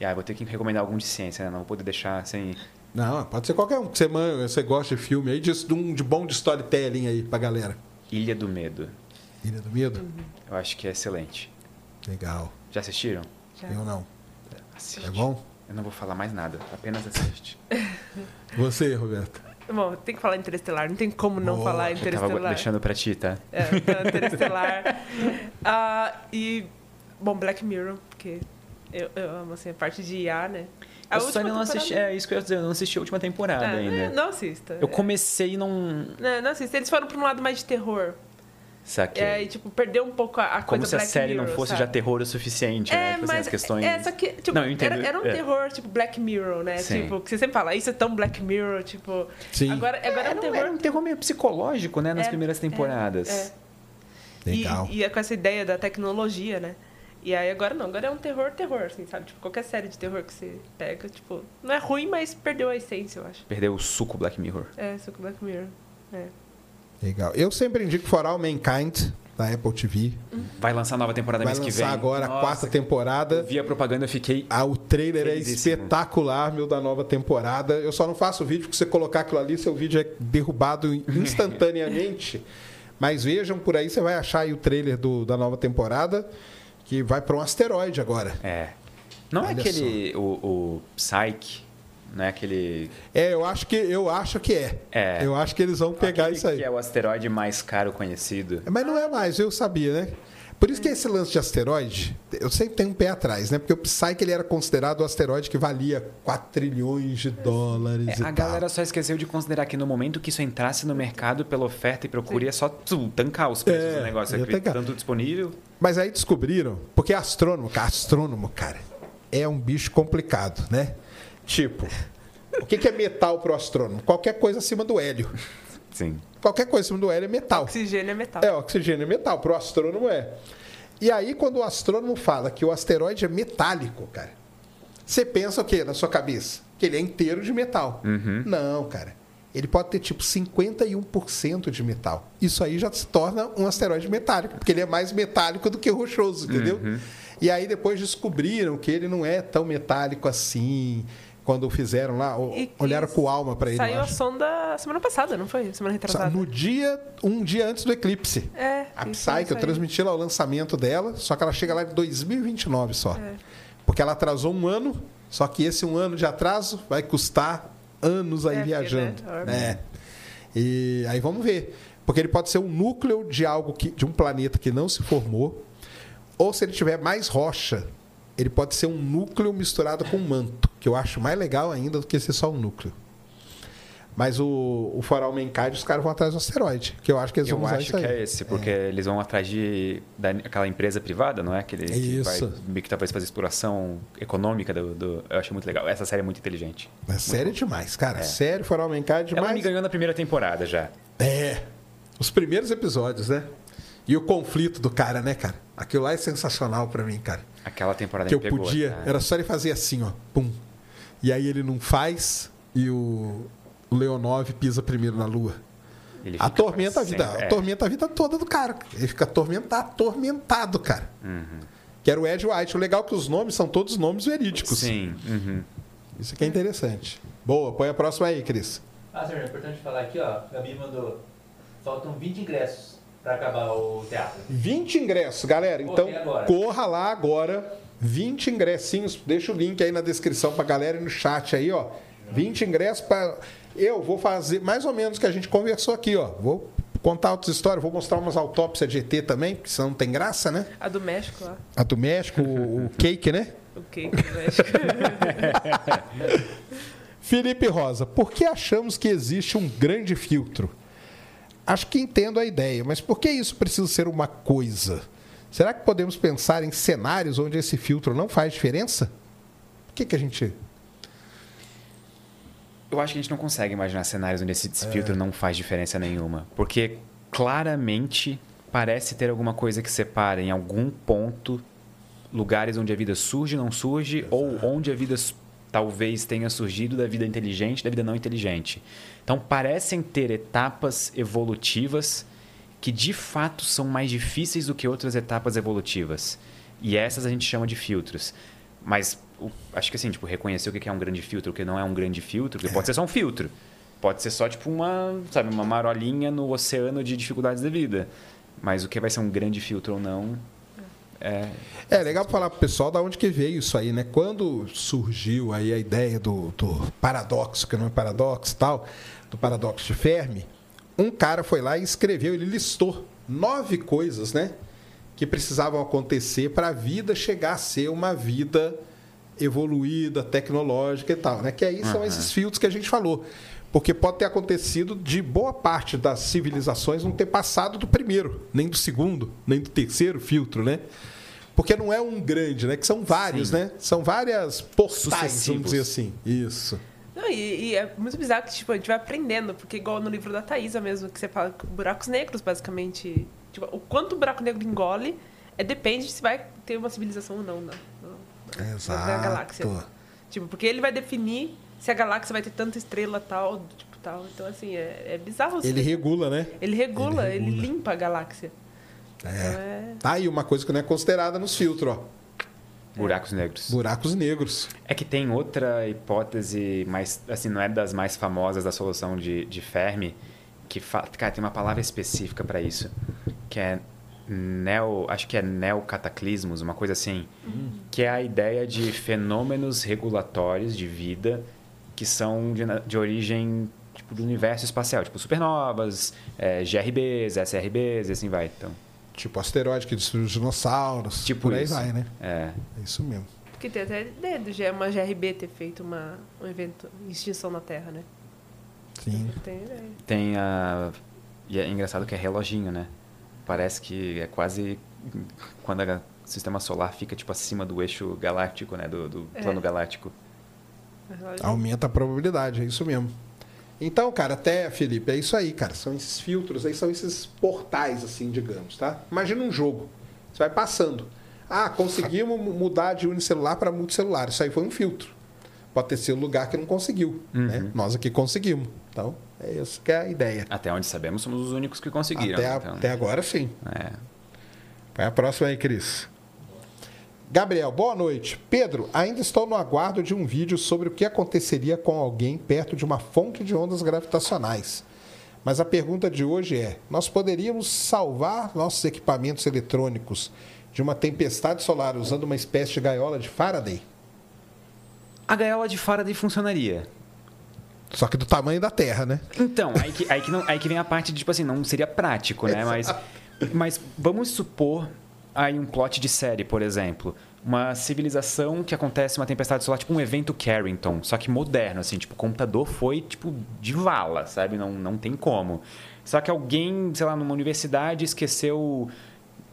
Speaker 2: E aí, vou ter que recomendar algum de ciência, né? Não vou poder deixar sem.
Speaker 1: Não, pode ser qualquer um que você, você gosta de filme aí, de, de um de bom de storytelling aí pra galera.
Speaker 2: Ilha do Medo.
Speaker 1: Ilha do Medo?
Speaker 2: Eu acho que é excelente.
Speaker 1: Legal.
Speaker 2: Já assistiram?
Speaker 11: Já.
Speaker 1: Eu não.
Speaker 2: Assiste.
Speaker 1: É bom?
Speaker 2: Eu não vou falar mais nada, apenas assiste. (laughs)
Speaker 1: Você, Roberto.
Speaker 11: Bom, tem que falar Interestelar, não tem como não
Speaker 1: Boa.
Speaker 11: falar
Speaker 2: Eu tava
Speaker 11: Interestelar.
Speaker 2: deixando pra ti, tá?
Speaker 11: É, então, Interestelar. (laughs) Ah, e, bom, Black Mirror, porque eu, eu amo, assim, a parte de IA, né? A
Speaker 2: eu só ainda não assisti. É isso que eu ia dizer, eu não assisti a última temporada
Speaker 11: É,
Speaker 2: ainda.
Speaker 11: Não assista.
Speaker 2: Eu comecei e não.
Speaker 11: Não, não assista. Eles foram pra um lado mais de terror.
Speaker 2: Saquei.
Speaker 11: É, e, tipo, perdeu um pouco a, a
Speaker 2: Como
Speaker 11: coisa
Speaker 2: se a
Speaker 11: Black
Speaker 2: série
Speaker 11: Mirror,
Speaker 2: não fosse
Speaker 11: sabe?
Speaker 2: já terror o suficiente, né?
Speaker 11: É,
Speaker 2: assim,
Speaker 11: mas
Speaker 2: as questões.
Speaker 11: é, só que, tipo,
Speaker 2: Não, entendo,
Speaker 11: era, era um
Speaker 2: é.
Speaker 11: terror, tipo, Black Mirror, né?
Speaker 2: Sim.
Speaker 11: Tipo, que você sempre fala, isso é tão Black Mirror, tipo...
Speaker 1: Sim.
Speaker 11: Agora, agora é, um
Speaker 2: Era um-
Speaker 11: terror...
Speaker 2: era um terror meio psicológico, né? Nas
Speaker 11: É,
Speaker 2: primeiras temporadas.
Speaker 11: é.
Speaker 1: Legal.
Speaker 11: E, e é com essa ideia da tecnologia, né? E aí agora não, agora é um terror, terror, assim, sabe? Tipo, qualquer série de terror que você pega, tipo, não é ruim, mas perdeu a essência, eu acho.
Speaker 2: Perdeu o suco Black Mirror.
Speaker 11: É, com Black Mirror. É.
Speaker 1: Legal. Eu sempre indico For All Mankind, da Apple TV.
Speaker 2: Vai lançar nova temporada
Speaker 1: Vai
Speaker 2: mês que vem.
Speaker 1: lançar agora a
Speaker 2: Nossa,
Speaker 1: quarta temporada.
Speaker 2: Vi a propaganda, eu fiquei.
Speaker 1: Ah, o trailer é espetacular, meu, da nova temporada. Eu só não faço vídeo, porque você colocar aquilo ali, seu vídeo é derrubado (laughs) instantaneamente. Mas vejam por aí, você vai achar aí o trailer do- da nova temporada, que vai para um asteroide agora.
Speaker 2: É. Não é
Speaker 1: Olha
Speaker 2: aquele. O, o Psyche. Não é aquele.
Speaker 1: É, eu acho que, eu acho que é.
Speaker 2: É.
Speaker 1: Eu acho que eles vão pegar
Speaker 2: aquele
Speaker 1: isso aí.
Speaker 2: Que é o asteroide mais caro conhecido.
Speaker 1: Mas não é mais, eu sabia, né? Por isso que esse lance de asteroide, eu sempre tenho um pé atrás, né? Porque o Psyche ele era considerado o asteroide que valia 4 trilhões de dólares
Speaker 2: É,
Speaker 1: e
Speaker 2: a
Speaker 1: tal.
Speaker 2: galera só esqueceu de considerar que no momento que isso entrasse no mercado pela oferta e procura, ia só tu, tancar os preços
Speaker 1: É,
Speaker 2: do negócio.
Speaker 1: tancar.
Speaker 2: Tanto disponível.
Speaker 1: Mas aí descobriram, porque astrônomo, cara, astrônomo, cara, é um bicho complicado, né? Tipo, o que que é metal pro astrônomo? Qualquer coisa acima do hélio.
Speaker 2: Sim.
Speaker 1: Qualquer coisa acima do hélio é metal.
Speaker 11: Oxigênio é metal.
Speaker 1: É, oxigênio é metal, pro astrônomo é. E aí, quando o astrônomo fala que o asteroide é metálico, cara, você pensa o quê na sua cabeça? Que ele é inteiro de metal. Não, cara. Ele pode ter tipo 51% de metal. Isso aí já se torna um asteroide metálico, porque ele é mais metálico do que rochoso, entendeu? E aí depois descobriram que ele não é tão metálico assim. Quando fizeram lá,
Speaker 11: E-
Speaker 1: olharam com alma para ele.
Speaker 11: Saiu a sonda semana passada, não foi? Semana retrasada.
Speaker 1: No dia, um dia antes do eclipse.
Speaker 11: É.
Speaker 1: A
Speaker 11: isso
Speaker 1: Psyche, eu transmiti lá o lançamento dela, só que ela chega lá em 2029 só.
Speaker 11: É.
Speaker 1: Porque ela atrasou um ano, só que esse um ano de atraso vai custar anos aí
Speaker 11: É,
Speaker 1: viajando.
Speaker 11: né, órbita.
Speaker 1: É. E aí vamos ver. Porque ele pode ser um núcleo de algo que, de um planeta que não se formou, ou se ele tiver mais rocha, ele pode ser um núcleo misturado com um manto, que eu acho mais legal ainda do que ser só um núcleo. Mas o, o Foral Mankind, os caras vão atrás do asteroide, que eu acho que eles
Speaker 2: Eu
Speaker 1: vão usar
Speaker 2: acho
Speaker 1: isso aí.
Speaker 2: que é esse, porque eles vão atrás de daquela empresa privada, não é? Que, ele, que vai
Speaker 1: Isso.
Speaker 2: que talvez fazer exploração econômica do, do- Eu acho muito legal. Essa série é muito inteligente.
Speaker 1: É sério demais, cara.
Speaker 2: É.
Speaker 1: Sério, Foral
Speaker 2: Ela
Speaker 1: demais.
Speaker 2: me ganhou na primeira temporada já.
Speaker 1: É. Os primeiros episódios, né? E o conflito do cara, né, cara? Aquilo lá é sensacional pra mim, cara.
Speaker 2: Aquela temporada
Speaker 1: que
Speaker 2: me
Speaker 1: eu
Speaker 2: pegou.
Speaker 1: podia,
Speaker 2: cara.
Speaker 1: era só ele fazer assim, ó, pum. E aí ele não faz e o, Leonov pisa primeiro na lua.
Speaker 2: Ele fica
Speaker 1: Atormenta a vida,
Speaker 2: sempre- é.
Speaker 1: atormenta a vida toda do cara. Ele fica atormentado, atormentado, cara.
Speaker 2: Uhum.
Speaker 1: Que era o Ed White. O legal é que os nomes são todos nomes verídicos.
Speaker 2: Sim. uhum.
Speaker 1: Isso aqui é interessante. Boa, põe a próxima aí, Cris.
Speaker 4: Ah, senhor, é importante falar aqui, ó. A Gabi mandou. Faltam 20 ingressos pra acabar o teatro.
Speaker 1: 20 ingressos, galera. Então, corra lá agora. 20 ingressinhos. Deixa o link aí na descrição pra galera e no chat aí, ó. 20 ingressos para Eu vou fazer mais ou menos o que a gente conversou aqui, ó. Vou contar outras histórias, vou mostrar umas autópsias de ET também, porque senão não tem graça, né?
Speaker 11: A do México lá.
Speaker 1: A do México, o, o cake, né?
Speaker 11: O cake do México. (laughs)
Speaker 1: Felipe Rosa, por que achamos que existe um grande filtro? Acho que entendo a ideia, mas por que isso precisa ser uma coisa? Será que podemos pensar em cenários onde esse filtro não faz diferença? Por que, que a gente.
Speaker 2: Eu acho que a gente não consegue imaginar cenários onde esse
Speaker 1: É.
Speaker 2: filtro não faz diferença nenhuma. Porque claramente parece ter alguma coisa que separa em algum ponto lugares onde a vida surge, não surge, ou onde a vida talvez tenha surgido da vida inteligente, da vida não inteligente. Então parecem ter etapas evolutivas que de fato são mais difíceis do que outras etapas evolutivas. E essas a gente chama de filtros. Mas o- acho que assim, tipo, reconhecer o que é um grande filtro, o que não é um grande filtro, porque pode ser só um filtro. Pode ser só tipo uma, sabe, uma marolinha no oceano de dificuldades da vida. Mas o que vai ser um grande filtro ou não é
Speaker 1: É legal falar pro pessoal da onde que veio isso aí, né? Quando surgiu aí a ideia do, do paradoxo, que não é paradoxo e tal, do paradoxo de Fermi, um cara foi lá e escreveu, ele listou nove coisas, né? Que precisavam acontecer para a vida chegar a ser uma vida evoluída, tecnológica e tal, né? Que aí são
Speaker 2: Aham.
Speaker 1: esses filtros que a gente falou. Porque pode ter acontecido de boa parte das civilizações não ter passado do primeiro, nem do segundo, nem do terceiro filtro, né? Porque não é um grande, né? Que são vários,
Speaker 2: Sim.
Speaker 1: né? São várias portais, vamos
Speaker 2: Sucessivos.
Speaker 1: dizer assim. Isso.
Speaker 11: Não, e, e é muito bizarro que tipo, a gente vai aprendendo, porque igual no livro da Thaisa mesmo, que você fala que buracos negros, basicamente. Tipo, o quanto o buraco negro engole é, depende de se vai ter uma civilização ou não na, na- na
Speaker 1: Exato.
Speaker 11: galáxia. Tipo, porque ele vai definir se a galáxia vai ter tanta estrela tal, tipo tal. Então, assim, é, é bizarro. assim.
Speaker 1: Ele regula, né?
Speaker 11: Ele regula,
Speaker 1: ele
Speaker 11: ele,
Speaker 1: regula.
Speaker 11: limpa a galáxia.
Speaker 1: É.
Speaker 11: Então, é...
Speaker 1: Tá aí uma coisa que não é considerada nos filtros, ó.
Speaker 2: buracos negros.
Speaker 1: Buracos negros.
Speaker 2: É que tem outra hipótese, mais, assim, não é das mais famosas da solução de, de Fermi, que fa... cara, tem uma palavra específica para isso, que é neo, acho que é neocataclismos, uma coisa assim, que é a ideia de fenômenos regulatórios de vida que são de, de origem tipo, do universo espacial, tipo supernovas, é, GRBs, SRBs e assim vai. Então,
Speaker 1: Tipo asteroide que destruiu os dinossauros.
Speaker 2: Tipo
Speaker 1: por aí
Speaker 2: isso.
Speaker 1: vai, né?
Speaker 2: é,
Speaker 1: É isso mesmo.
Speaker 11: Porque tem até ideia do G- uma GRB ter feito uma, um evento de extinção na Terra, né?
Speaker 1: Sim.
Speaker 11: Tem ideia.
Speaker 2: Tem a. E é engraçado que é reloginho, né? Parece que é quase. Quando o sistema solar fica tipo acima do eixo galáctico, né? Do, do
Speaker 11: É.
Speaker 2: plano galáctico.
Speaker 1: Aumenta a probabilidade, é isso mesmo. Então, cara, até, Felipe, é isso aí, cara. São esses filtros aí, são esses portais, assim, digamos, tá? Imagina um jogo. Você vai passando. Ah, conseguimos mu- mudar de unicelular para multicelular. Isso aí foi um filtro. Pode ter sido lugar que não conseguiu. Né? Nós aqui conseguimos. Então, é isso que é a ideia.
Speaker 2: Até onde sabemos, somos os únicos que conseguiram.
Speaker 1: Até, a-
Speaker 2: então,
Speaker 1: até agora, sim.
Speaker 2: é.
Speaker 1: Vai a próxima aí, Cris. Gabriel, boa noite. Pedro, ainda estou no aguardo de um vídeo sobre o que aconteceria com alguém perto de uma fonte de ondas gravitacionais. Mas a pergunta de hoje é: nós poderíamos salvar nossos equipamentos eletrônicos de uma tempestade solar usando uma espécie de gaiola de Faraday?
Speaker 2: A gaiola de Faraday funcionaria.
Speaker 1: Só que do tamanho da Terra, né?
Speaker 2: Então, aí que, aí que, não, aí que vem a parte de, tipo assim, não seria prático, né? (laughs) Mas, mas vamos supor aí um plot de série, por exemplo. uma civilização que acontece uma tempestade solar, tipo um evento Carrington, só que moderno, assim, tipo, o computador foi, tipo, de vala, sabe? Não, não tem como. Só que alguém, sei lá, numa universidade esqueceu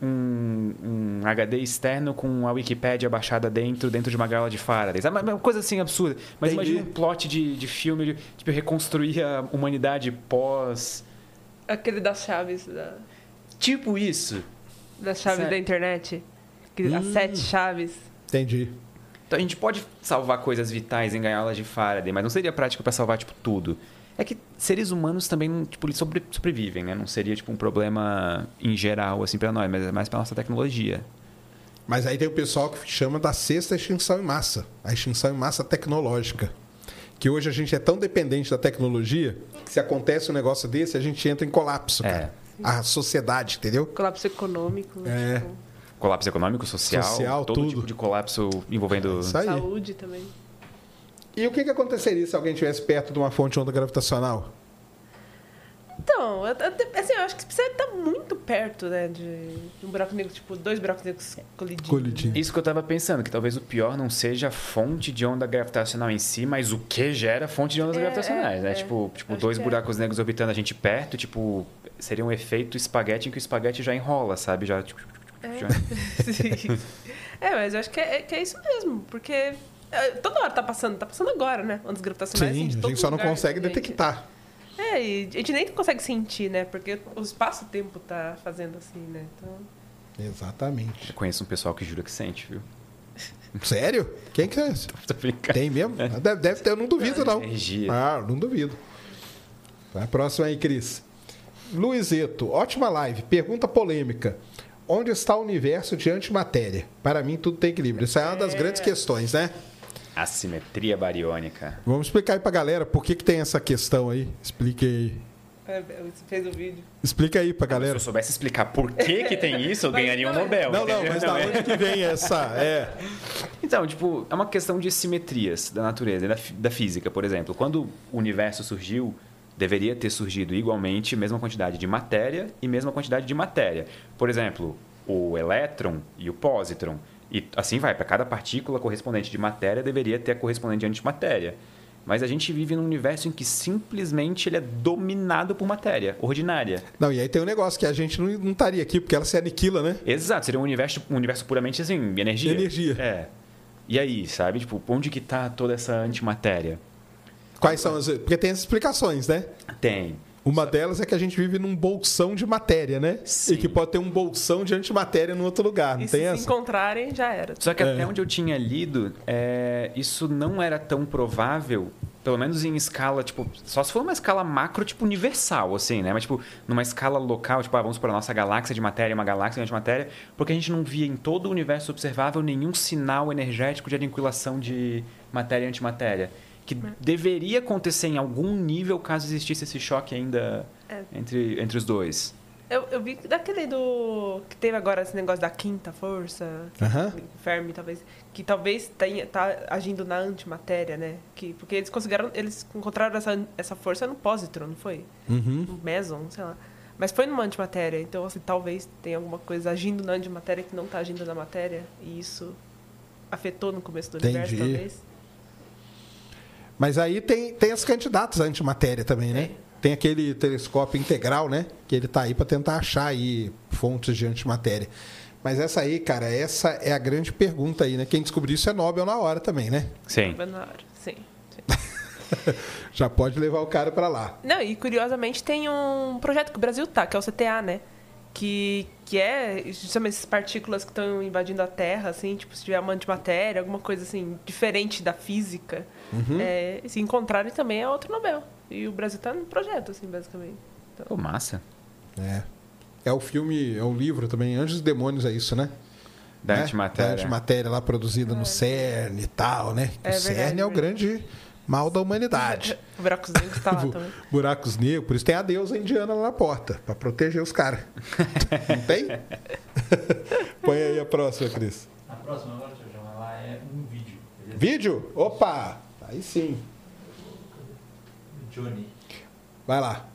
Speaker 2: um, um HD externo com a Wikipédia baixada dentro, dentro de uma gaiola de Faraday. Sabe? Uma coisa assim absurda. Mas
Speaker 1: Entendi.
Speaker 2: imagina um plot de, de filme, de, tipo, reconstruir a humanidade pós...
Speaker 11: Aquele das chaves, da,
Speaker 2: Tipo isso.
Speaker 11: Das chaves da internet. Que- As
Speaker 1: Hum.
Speaker 11: sete chaves.
Speaker 1: Entendi.
Speaker 2: Então a gente pode salvar coisas vitais em gaiolas de Faraday, mas não seria prático para salvar tipo tudo. É que seres humanos também tipo eles sobre- sobrevivem, né? Não seria tipo um problema em geral assim para nós, mas é mais para nossa tecnologia.
Speaker 1: Mas aí tem o pessoal que chama da sexta extinção em massa, a extinção em massa tecnológica. Que hoje a gente é tão dependente da tecnologia que se acontece um negócio desse, a gente entra em colapso,
Speaker 2: É.
Speaker 1: cara. A sociedade, entendeu?
Speaker 11: Colapso econômico.
Speaker 1: É.
Speaker 11: tipo,
Speaker 2: Colapso econômico, social,
Speaker 1: Social,
Speaker 2: todo
Speaker 1: tudo.
Speaker 2: tipo de colapso envolvendo
Speaker 1: aí.
Speaker 11: saúde também.
Speaker 1: E o que, que aconteceria se alguém estivesse perto de uma fonte de onda gravitacional?
Speaker 11: Então, assim, eu acho que precisa estar muito perto, né? De, um buraco negro, tipo, dois buracos negros colidindo.
Speaker 1: Colidindo.
Speaker 2: Isso que eu tava pensando, que talvez o pior não seja a fonte de onda gravitacional em si, mas o que gera fonte de ondas
Speaker 11: É,
Speaker 2: gravitacionais,
Speaker 11: é,
Speaker 2: né?
Speaker 11: é.
Speaker 2: Tipo, tipo
Speaker 11: Acho
Speaker 2: dois
Speaker 11: é.
Speaker 2: buracos negros orbitando a gente perto, tipo, seria um efeito espaguete em que o espaguete já enrola, sabe? Já, tipo, já- (laughs)
Speaker 11: Sim. É, mas eu acho que é, que é isso mesmo, porque é, toda hora tá passando, tá passando agora, né? Ondas gravitacionais.
Speaker 1: Sim,
Speaker 11: assim, de
Speaker 1: a gente só não consegue
Speaker 11: gente.
Speaker 1: detectar.
Speaker 11: É, e a gente nem consegue sentir, né? Porque o espaço-tempo tá fazendo assim, né? Então.
Speaker 1: Exatamente.
Speaker 2: Eu conheço um pessoal que jura que sente, viu?
Speaker 1: Sério? Quem que é esse? (laughs)
Speaker 2: Tô brincando.
Speaker 1: Tem mesmo? Deve, deve ter, eu não duvido, não.
Speaker 2: Energia.
Speaker 1: Ah, não duvido. Vai a próxima aí, Cris. Luizeto, ótima live. Pergunta polêmica. Onde está o universo de antimatéria? Para mim, tudo tem equilíbrio. Isso é uma das grandes questões, né?
Speaker 2: Assimetria bariônica.
Speaker 1: Vamos explicar aí pra galera por que, que tem essa questão aí. Explique aí.
Speaker 11: É, você fez o vídeo.
Speaker 1: Explica aí pra
Speaker 2: Se
Speaker 1: galera.
Speaker 2: eu soubesse explicar por que, que tem (laughs) isso, eu ganharia um
Speaker 11: é-
Speaker 2: Nobel.
Speaker 1: Não, não, mas da
Speaker 2: é-
Speaker 1: onde que vem essa? (laughs) É.
Speaker 2: Então, tipo, é uma questão de simetrias da natureza, da, da física, por exemplo. Quando o universo surgiu, deveria ter surgido igualmente mesma quantidade de matéria e mesma quantidade de matéria. Por exemplo, o elétron e o pósitron. E assim vai, para cada partícula correspondente de matéria deveria ter a correspondente de antimatéria. Mas a gente vive num universo em que simplesmente ele é dominado por matéria ordinária.
Speaker 1: Não, e aí tem um negócio que a gente não, não estaria aqui, porque ela se aniquila, né?
Speaker 2: Exato, seria um universo, um universo puramente assim, energia.
Speaker 1: Energia.
Speaker 2: É. E aí, sabe? Tipo, onde que tá toda essa antimatéria?
Speaker 1: Quais são as. Porque tem as explicações, né?
Speaker 2: Tem.
Speaker 1: Uma delas é que a gente vive num bolsão de matéria, né?
Speaker 2: Sim.
Speaker 1: E que pode ter um bolsão de antimatéria no outro lugar, não
Speaker 11: E se
Speaker 1: tem
Speaker 11: se
Speaker 1: essa?
Speaker 11: encontrarem, já era.
Speaker 2: Só que
Speaker 1: É.
Speaker 2: até onde eu tinha lido, é, isso não era tão provável, pelo menos em escala, tipo, só se for uma escala macro, tipo, universal, assim, né? Mas, tipo, numa escala local, tipo, ah, vamos para a nossa galáxia de matéria, uma galáxia de antimatéria, porque a gente não via em todo o universo observável nenhum sinal energético de aniquilação de matéria e antimatéria. Que deveria acontecer em algum nível caso existisse esse choque ainda
Speaker 11: É.
Speaker 2: entre, entre os dois.
Speaker 11: Eu, eu vi daquele do. que teve agora esse negócio da quinta força,
Speaker 1: Aham.
Speaker 11: Fermi, talvez, que talvez tenha, tá agindo na antimatéria, né? Que, porque eles conseguiram. Eles encontraram essa, essa força no positron, não foi?
Speaker 1: Uhum.
Speaker 11: No meson, sei lá. Mas foi numa antimatéria, então assim, talvez tenha alguma coisa agindo na antimatéria que não tá agindo na matéria, e isso afetou no começo do universo,
Speaker 1: Entendi.
Speaker 11: talvez.
Speaker 1: Mas aí tem, tem as candidatas à antimatéria também, né? Tem aquele telescópio integral, né? Que ele tá aí para tentar achar aí fontes de antimatéria. Mas essa aí, cara, essa é a grande pergunta aí, né? Quem descobrir isso é Nobel na hora também, né?
Speaker 2: Sim.
Speaker 11: Foi na hora, sim. sim. (laughs)
Speaker 1: Já pode levar o cara para lá.
Speaker 11: Não, e curiosamente tem um projeto que o Brasil tá, que é o CTA, né? Que, que é justamente essas partículas que estão invadindo a Terra, assim, tipo, se tiver uma antimatéria, alguma coisa assim, diferente da física. É, se encontrarem também é outro Nobel. E o Brasil tá no projeto, assim, basicamente.
Speaker 2: Pô, massa.
Speaker 1: É. É o filme, é o livro também, Anjos e Demônios, é isso, né?
Speaker 2: Da
Speaker 1: Né?
Speaker 2: antimatéria.
Speaker 1: Da antimatéria lá produzida no CERN e tal, né?
Speaker 11: É
Speaker 1: o
Speaker 11: verdade,
Speaker 1: CERN é o
Speaker 11: verdade.
Speaker 1: grande mal da humanidade.
Speaker 11: O (laughs) Buracos Negros tá lá (laughs) também.
Speaker 1: Buracos negros, por isso tem a deusa indiana lá na porta, pra proteger os caras. (laughs) Não tem? Põe aí a próxima, Cris.
Speaker 4: A próxima agora, deixa eu chamar lá, é um vídeo. beleza?
Speaker 1: Vídeo? Opa! Aí sim.
Speaker 4: Johnny.
Speaker 1: Vai lá.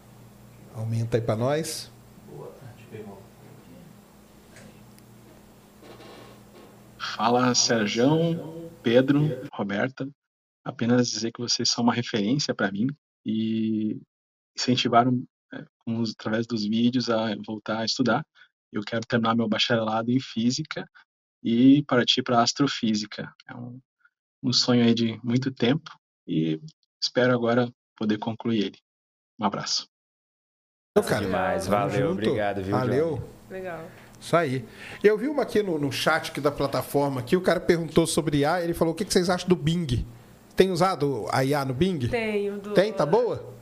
Speaker 1: Aumenta aí pra nós.
Speaker 4: Boa, deixa eu pegar o-
Speaker 9: Fala Serjão, Pedro, Roberta. Apenas dizer que vocês são uma referência para mim e incentivaram é, através dos vídeos a voltar a estudar. Eu quero terminar meu bacharelado em física e partir para astrofísica. É um, um sonho aí de muito tempo e espero agora poder concluir ele. Um abraço.
Speaker 1: cara.
Speaker 2: Demais, valeu,
Speaker 1: junto.
Speaker 2: obrigado, viu,
Speaker 1: Valeu.
Speaker 2: Johnny?
Speaker 11: Legal.
Speaker 1: Isso aí. Eu vi uma aqui no, no chat aqui da plataforma aqui, o cara perguntou sobre IA, ele falou: o que que vocês acham do Bing? Tem usado a IA no Bing?
Speaker 11: Tenho. Do...
Speaker 1: Tem? Tá boa?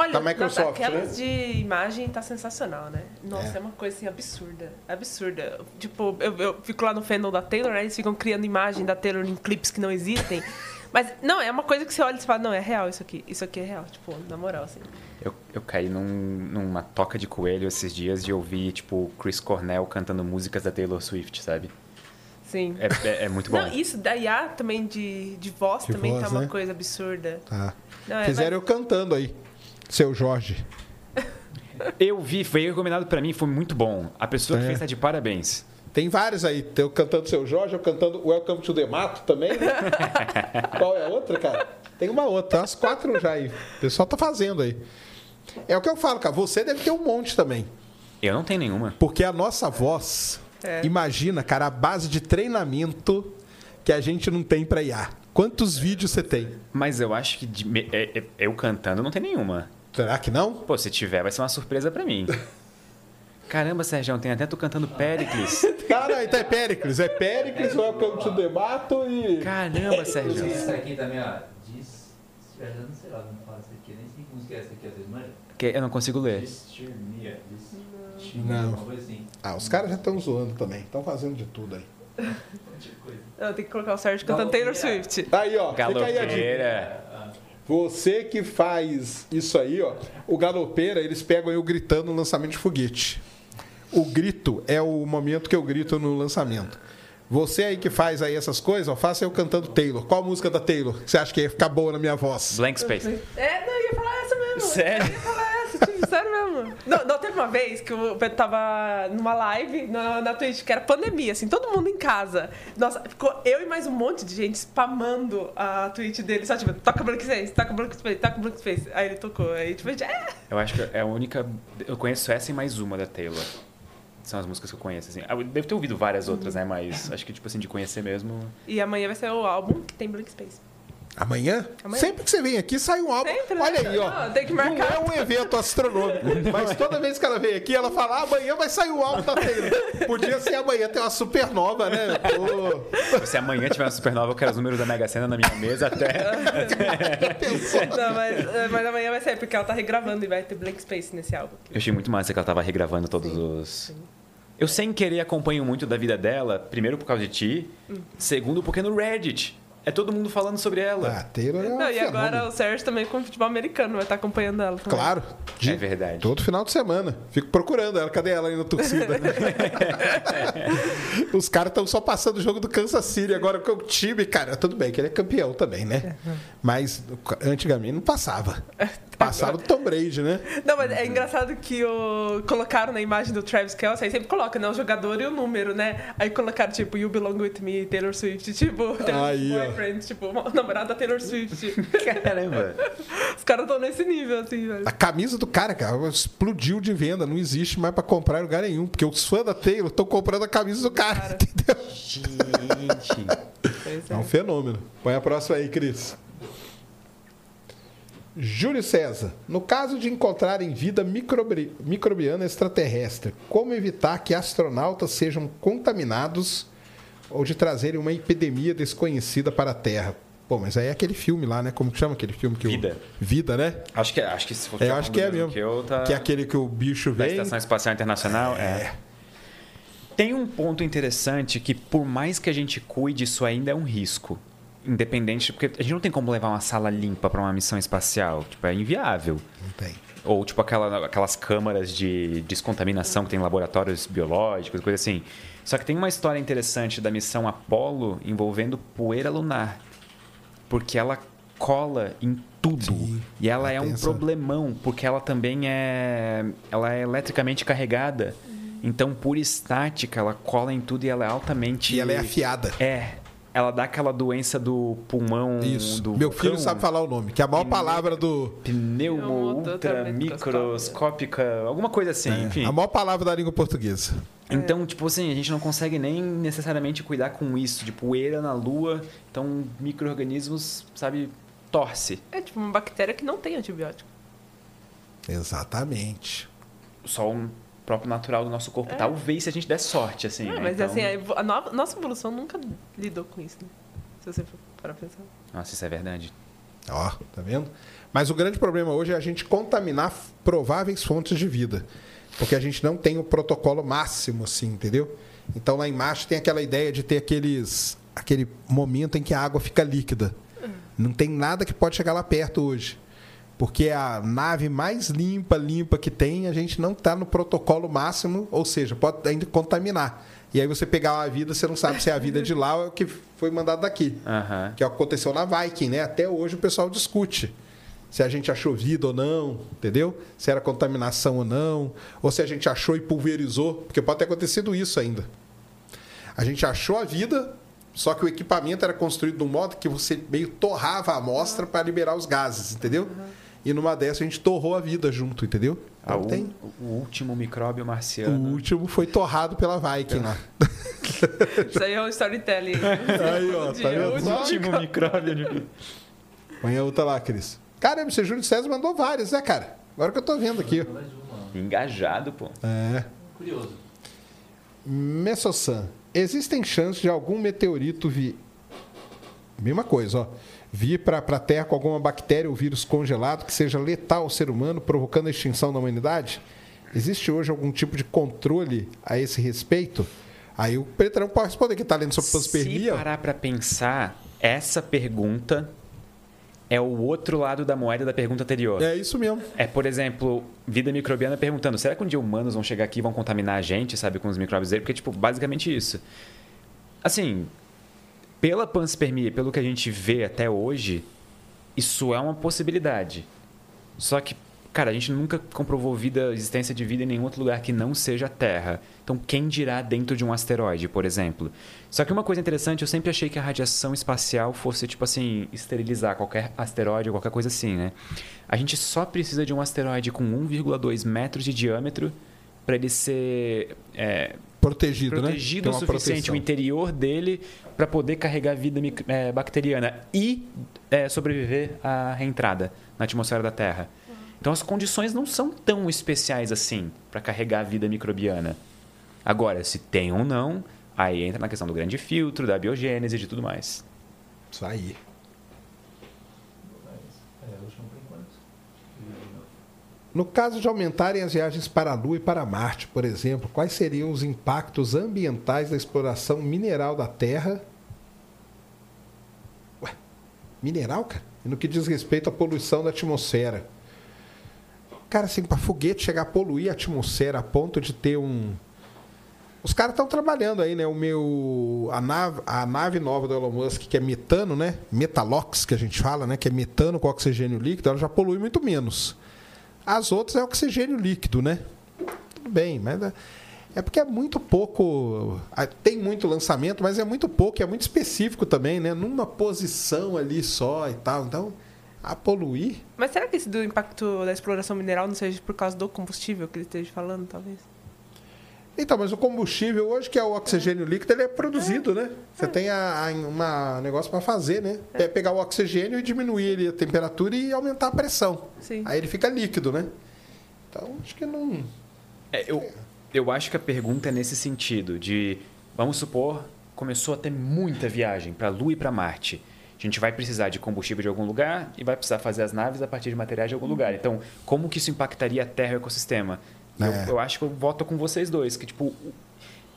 Speaker 11: Olha,
Speaker 1: Da Microsoft, né?
Speaker 11: aquelas de imagem tá sensacional, né? Nossa, é, uma coisa assim absurda. Absurda. Tipo, eu, eu fico lá no fandom da Taylor, né? Eles ficam criando imagem da Taylor em clipes que não existem. (laughs) Mas, não, é uma coisa que você olha e você fala, não, é real isso aqui. Isso aqui é real. Tipo, na moral, assim.
Speaker 2: Eu, eu caí num- numa toca de coelho esses dias de ouvir, tipo, Chris Cornell cantando músicas da Taylor Swift, sabe?
Speaker 11: Sim.
Speaker 2: É, é- é muito bom.
Speaker 11: Não, isso da IA também de, de voz
Speaker 1: De
Speaker 11: também
Speaker 1: voz,
Speaker 11: tá uma
Speaker 1: né?
Speaker 11: coisa absurda.
Speaker 1: Tá.
Speaker 11: Não, é,
Speaker 1: Fizeram eu cantando aí. Seu Jorge.
Speaker 2: Eu vi, foi recomendado pra mim, foi muito bom. A pessoa que
Speaker 1: É.
Speaker 2: fez tá de parabéns.
Speaker 1: Tem vários aí. Tem eu cantando Seu Jorge, eu cantando Welcome to the Mato também. né? (laughs) Qual é a outra, cara? Tem uma outra. Umas quatro já aí. O pessoal tá fazendo aí. É o que eu falo, cara. Você deve ter um monte também.
Speaker 2: Eu não tenho nenhuma.
Speaker 1: Porque a nossa voz,
Speaker 11: É.
Speaker 1: imagina, cara, a base de treinamento que a gente não tem pra IA. Quantos vídeos você tem?
Speaker 2: Mas eu acho que de é- é- eu cantando não tem nenhuma.
Speaker 1: Será que não?
Speaker 2: Pô, se tiver, vai ser uma surpresa pra mim. (laughs) Caramba, Sérgio, tem até tu cantando Pericles. (laughs)
Speaker 1: Cara, então é Péricles. É Péricles, Welcome to the Mato e.
Speaker 2: Caramba, Sérgio.
Speaker 4: Essa aqui também, ó. Diz. Eu não sei lá como fala isso aqui. Nem sei que música é essa aqui, às vezes, manja.
Speaker 2: Eu não consigo ler.
Speaker 1: Não.
Speaker 4: Uma coisa assim.
Speaker 1: Ah, os caras já estão zoando também. Estão fazendo de tudo aí. (laughs)
Speaker 11: Não, tem que colocar o Sérgio cantando Taylor Swift.
Speaker 1: Aí, ó. Fica aí a dica. Você que faz isso aí, ó. O galopeira, eles pegam eu gritando no lançamento de foguete. O grito é o momento que eu grito no lançamento. Você aí que faz aí essas coisas, ó, faça eu cantando Taylor. Qual a música da Taylor você acha que ia ficar boa na minha voz?
Speaker 2: Blank Space.
Speaker 11: É, não, eu ia falar essa mesmo.
Speaker 2: Sério?
Speaker 11: Eu ia falar essa, sério mesmo. Não, não, teve uma vez que o Pedro tava numa live na, na Twitch, que era pandemia, assim, todo mundo em casa. Nossa, ficou eu e mais um monte de gente spamando a Twitch dele, só tipo, toca Black Space, toca Black Space, toca Black Space. Aí ele tocou, aí tipo, é.
Speaker 2: Eu acho que é a única. Eu conheço essa e mais uma da Taylor. São as músicas que eu conheço, assim. Ah, Eu devo ter ouvido várias outras, né? Mas acho que, tipo assim, de conhecer mesmo.
Speaker 11: E amanhã vai ser o álbum que tem Black Space.
Speaker 1: Amanhã?
Speaker 11: Amanhã.
Speaker 1: Sempre que você vem aqui, sai um álbum.
Speaker 11: Sempre, né?
Speaker 1: Olha aí, ó.
Speaker 11: Não, tem que
Speaker 1: Não
Speaker 11: marcar.
Speaker 1: é um evento astronômico. mas toda vez que ela vem aqui, ela fala: ah, amanhã vai sair um álbum da Taylor. Podia ser amanhã, tem uma supernova, né? Pô.
Speaker 2: Se amanhã tiver uma supernova, eu quero os números da Mega Sena na minha mesa até.
Speaker 11: Não, mas, é, mas amanhã vai sair, porque ela tá regravando e vai ter Black Space nesse álbum.
Speaker 2: Eu achei muito massa que ela tava regravando todos os. Eu sem querer acompanho muito da vida dela, primeiro por causa de ti, segundo porque no Reddit. É todo mundo falando sobre ela.
Speaker 1: Ah, Taylor é um
Speaker 11: Não, e agora o Sérgio também com o futebol americano vai estar acompanhando ela também.
Speaker 1: Claro. de
Speaker 2: É verdade.
Speaker 1: Todo final de semana. Fico procurando ela. Cadê ela aí na torcida? (laughs) Os caras estão só passando o jogo do Kansas City. Agora com o time, cara, tudo bem que ele é campeão também, né? Mas antigamente não passava. Passava do Tom Brady, né?
Speaker 11: Não, mas é engraçado que o... colocaram na imagem do Travis Kelce, aí sempre coloca, né, o jogador e o número, né? Aí colocaram, tipo, You Belong With Me, Taylor Swift, tipo, Taylor
Speaker 1: Aí, ó.
Speaker 11: Boyfriend, tipo, o namorado da Taylor Swift. (laughs)
Speaker 2: Caramba.
Speaker 11: Os caras estão nesse nível, assim, velho.
Speaker 1: A camisa do cara, cara, explodiu de venda. Não existe mais pra comprar em lugar nenhum. Porque os fãs da Taylor estão comprando a camisa do cara, entendeu?
Speaker 2: Gente.
Speaker 1: É
Speaker 11: é.
Speaker 1: um fenômeno. Põe a próxima aí, Cris. Júlio César, no caso de encontrarem vida microbi- microbiana extraterrestre, como evitar que astronautas sejam contaminados ou de trazerem uma epidemia desconhecida para a Terra? Pô, mas aí é aquele filme lá, né? Como que chama aquele filme que o-
Speaker 2: Vida.
Speaker 1: Vida, né?
Speaker 2: Acho que, acho que se for
Speaker 1: É, acho que é mesmo.
Speaker 2: Que, eu, tá...
Speaker 1: Que é aquele que o bicho
Speaker 2: da
Speaker 1: vem.
Speaker 2: Estação Espacial Internacional. É. Tem um ponto interessante que, por mais que a gente cuide, isso ainda é um risco. Independente, porque a gente não tem como levar uma sala limpa para uma missão espacial. Tipo, é inviável.
Speaker 1: Não tem.
Speaker 2: Ou, tipo, aquela, aquelas câmaras de descontaminação que tem em laboratórios biológicos, coisa assim. Só que tem uma história interessante da missão Apollo envolvendo poeira lunar. Porque ela cola em tudo.
Speaker 1: Sim,
Speaker 2: e ela é
Speaker 1: tem
Speaker 2: um problemão, porque ela também é. Ela é eletricamente carregada. Então, por estática, ela cola em tudo e ela é altamente.
Speaker 1: E ela é afiada.
Speaker 2: É. Ela dá aquela doença do pulmão
Speaker 1: Isso.
Speaker 2: do
Speaker 1: Meu
Speaker 2: vulcão.
Speaker 1: filho sabe falar o nome, que é a maior
Speaker 2: Pneu-
Speaker 1: palavra do.
Speaker 2: Pneumo ultra
Speaker 11: Ultratratamento
Speaker 2: microscópica, alguma coisa assim,
Speaker 1: é,
Speaker 2: enfim.
Speaker 1: a maior palavra da língua portuguesa.
Speaker 2: Então, tipo assim, a gente não consegue nem necessariamente cuidar com isso, de poeira na lua. Então, micro-organismos, sabe, torce.
Speaker 11: É tipo uma bactéria que não tem antibiótico.
Speaker 1: Exatamente.
Speaker 2: Só um próprio natural do nosso corpo. Talvez se a gente der sorte, assim.
Speaker 11: É,
Speaker 2: né?
Speaker 11: mas
Speaker 2: Então-
Speaker 11: assim, a, a nova- nossa evolução nunca lidou com isso, né? Se você for para pensar.
Speaker 2: Nossa, isso é verdade.
Speaker 1: Ó, tá vendo? Mas o grande problema hoje é a gente contaminar prováveis fontes de vida. Porque a gente não tem o protocolo máximo, assim, entendeu? Então lá em Marte tem aquela ideia de ter aqueles. aquele momento em que a água fica líquida. Não tem nada que pode chegar lá perto hoje. Porque a nave mais limpa, limpa que tem, a gente não está no protocolo máximo, ou seja, pode ainda contaminar. E aí você pegar a vida, você não sabe se é a vida de lá ou é o que foi mandado daqui.
Speaker 2: Aham.
Speaker 1: Que é o que aconteceu na Viking, né? Até hoje o pessoal discute se a gente achou vida ou não, entendeu? Se era contaminação ou não, ou se a gente achou e pulverizou, porque pode ter acontecido isso ainda. A gente achou a vida, só que o equipamento era construído de um modo que você meio torrava a amostra para liberar os gases, entendeu? E numa dessas a gente torrou a vida junto, entendeu?
Speaker 2: Ah,
Speaker 1: Então
Speaker 2: o,
Speaker 1: tem.
Speaker 2: o último micróbio
Speaker 1: O
Speaker 2: marciano.
Speaker 1: último foi torrado pela Viking lá. (laughs)
Speaker 11: Isso aí é um storytelling.
Speaker 1: Aí, ó, tá vendo?
Speaker 11: O
Speaker 2: último micróbio de...
Speaker 1: Põe a outra lá, Cris. Caramba, esse Júlio César mandou vários, né, cara? Agora que eu tô vendo aqui.
Speaker 2: Engajado, pô.
Speaker 1: É.
Speaker 4: Curioso.
Speaker 1: Messosan. Existem chances de algum meteorito vir. Mesma coisa, ó. Vir para a Terra com alguma bactéria ou vírus congelado que seja letal ao ser humano, provocando a extinção da humanidade? Existe hoje algum tipo de controle a esse respeito? Aí o Petrão pode responder que está lendo sobre
Speaker 2: Se
Speaker 1: panspermia. ó.
Speaker 2: parar pra pensar, essa pergunta é o outro lado da moeda da pergunta anterior.
Speaker 1: É isso mesmo.
Speaker 2: É, por exemplo, vida microbiana perguntando: será que um dia humanos vão chegar aqui e vão contaminar a gente, sabe, com os micróbios dele? Porque, tipo, basicamente isso. Assim, pela panspermia, pelo que a gente vê até hoje, isso é uma possibilidade. Só que, cara, a gente nunca comprovou vida, existência de vida em nenhum outro lugar que não seja a Terra. Então, quem dirá dentro de um asteroide, por exemplo? Só que uma coisa interessante, eu sempre achei que a radiação espacial fosse, tipo assim, esterilizar qualquer asteroide ou qualquer coisa assim, né? A gente só precisa de um asteroide com 1,2 metros de diâmetro para ele ser é,
Speaker 1: Protegido, né?
Speaker 2: protegido
Speaker 1: Tem
Speaker 2: o suficiente,
Speaker 1: proteção.
Speaker 2: o interior dele, para poder carregar vida é, bacteriana e é, sobreviver à reentrada na atmosfera da Terra. Então as condições não são tão especiais assim para carregar a vida microbiana. Agora, se tem ou não, aí entra na questão do grande filtro, da biogênese e de tudo mais.
Speaker 1: Isso aí.
Speaker 4: É, o último por enquanto.
Speaker 1: No caso de aumentarem as viagens para a Lua e para Marte, por exemplo, quais seriam os impactos ambientais da exploração mineral da Terra? Ué, mineral, cara? E no que diz respeito à poluição da atmosfera? Cara, assim, para foguete chegar a poluir a atmosfera a ponto de ter um. Os caras estão trabalhando aí, né? O meu. A nave, a nave nova do Elon Musk, que é metano, né? Metalox, que a gente fala, né? Que é metano com oxigênio líquido, ela já polui muito menos. As outras é oxigênio líquido, né? Tudo bem, mas é- é porque é muito pouco. ah, Tem muito lançamento, mas é muito pouco, é muito específico também, né? Numa posição ali só e tal. Então, a poluir.
Speaker 11: Mas será que esse do impacto da exploração mineral não seja por causa do combustível que ele esteja falando, talvez?
Speaker 1: Então, mas o combustível hoje, que é o oxigênio líquido, ele é produzido, né? Você tem a, a, uma negócio para fazer, né? É pegar o oxigênio e diminuir ele a temperatura e aumentar a pressão.
Speaker 11: Sim.
Speaker 1: Aí ele fica líquido, né? Então, acho que não.
Speaker 2: É, eu, eu acho que a pergunta é nesse sentido, de, vamos supor, começou a ter muita viagem para a Lua e para Marte. A gente vai precisar de combustível de algum lugar e vai precisar fazer as naves a partir de materiais de algum lugar. Então, como que isso impactaria a Terra e o ecossistema? E Eu,
Speaker 1: É.
Speaker 2: eu acho que eu voto com vocês dois, que tipo,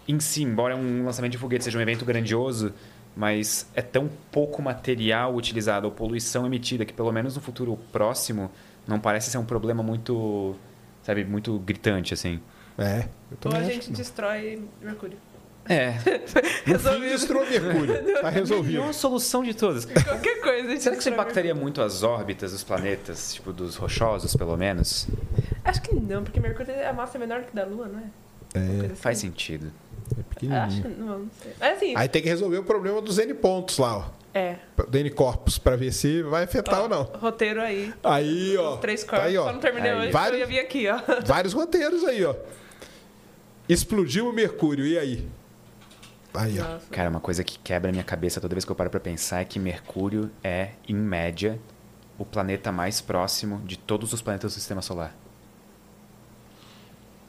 Speaker 2: em si, embora um lançamento de foguete seja um evento grandioso, mas é tão pouco material utilizado ou poluição emitida que pelo menos no futuro próximo não parece ser um problema muito, sabe, muito gritante assim.
Speaker 1: É. Eu
Speaker 11: Ou a gente
Speaker 1: não.
Speaker 11: destrói Mercúrio.
Speaker 2: É, (laughs)
Speaker 1: destruiu Mercúrio. (laughs) Tá resolvido.
Speaker 2: melhor solução de todas.
Speaker 11: Qualquer coisa.
Speaker 2: Será que isso impactaria muito as órbitas dos planetas, tipo dos rochosos, pelo menos?
Speaker 11: Acho que não, porque Mercúrio a massa é menor que da Lua, não é?
Speaker 1: É,
Speaker 2: Faz sentido.
Speaker 1: é
Speaker 11: Acho
Speaker 1: pequenininho.
Speaker 11: que não, não sei. Mas assim,
Speaker 1: Aí tem que resolver o problema dos N pontos lá, ó.
Speaker 11: é.
Speaker 1: Do N corpus, pra ver se vai afetar ou não.
Speaker 11: Roteiro aí.
Speaker 1: Aí, ó.
Speaker 11: Os três
Speaker 1: tá
Speaker 11: corpos.
Speaker 1: aí, ó.
Speaker 11: Só não terminei
Speaker 2: Aí.
Speaker 11: hoje,
Speaker 1: Vários-
Speaker 11: eu ia vir aqui, ó.
Speaker 1: Vários roteiros aí, ó. Explodiu o Mercúrio, e aí? Aí, ó.
Speaker 2: Cara, uma coisa que quebra a minha cabeça toda vez que eu paro pra pensar é que Mercúrio é, em média, o planeta mais próximo de todos os planetas do sistema solar.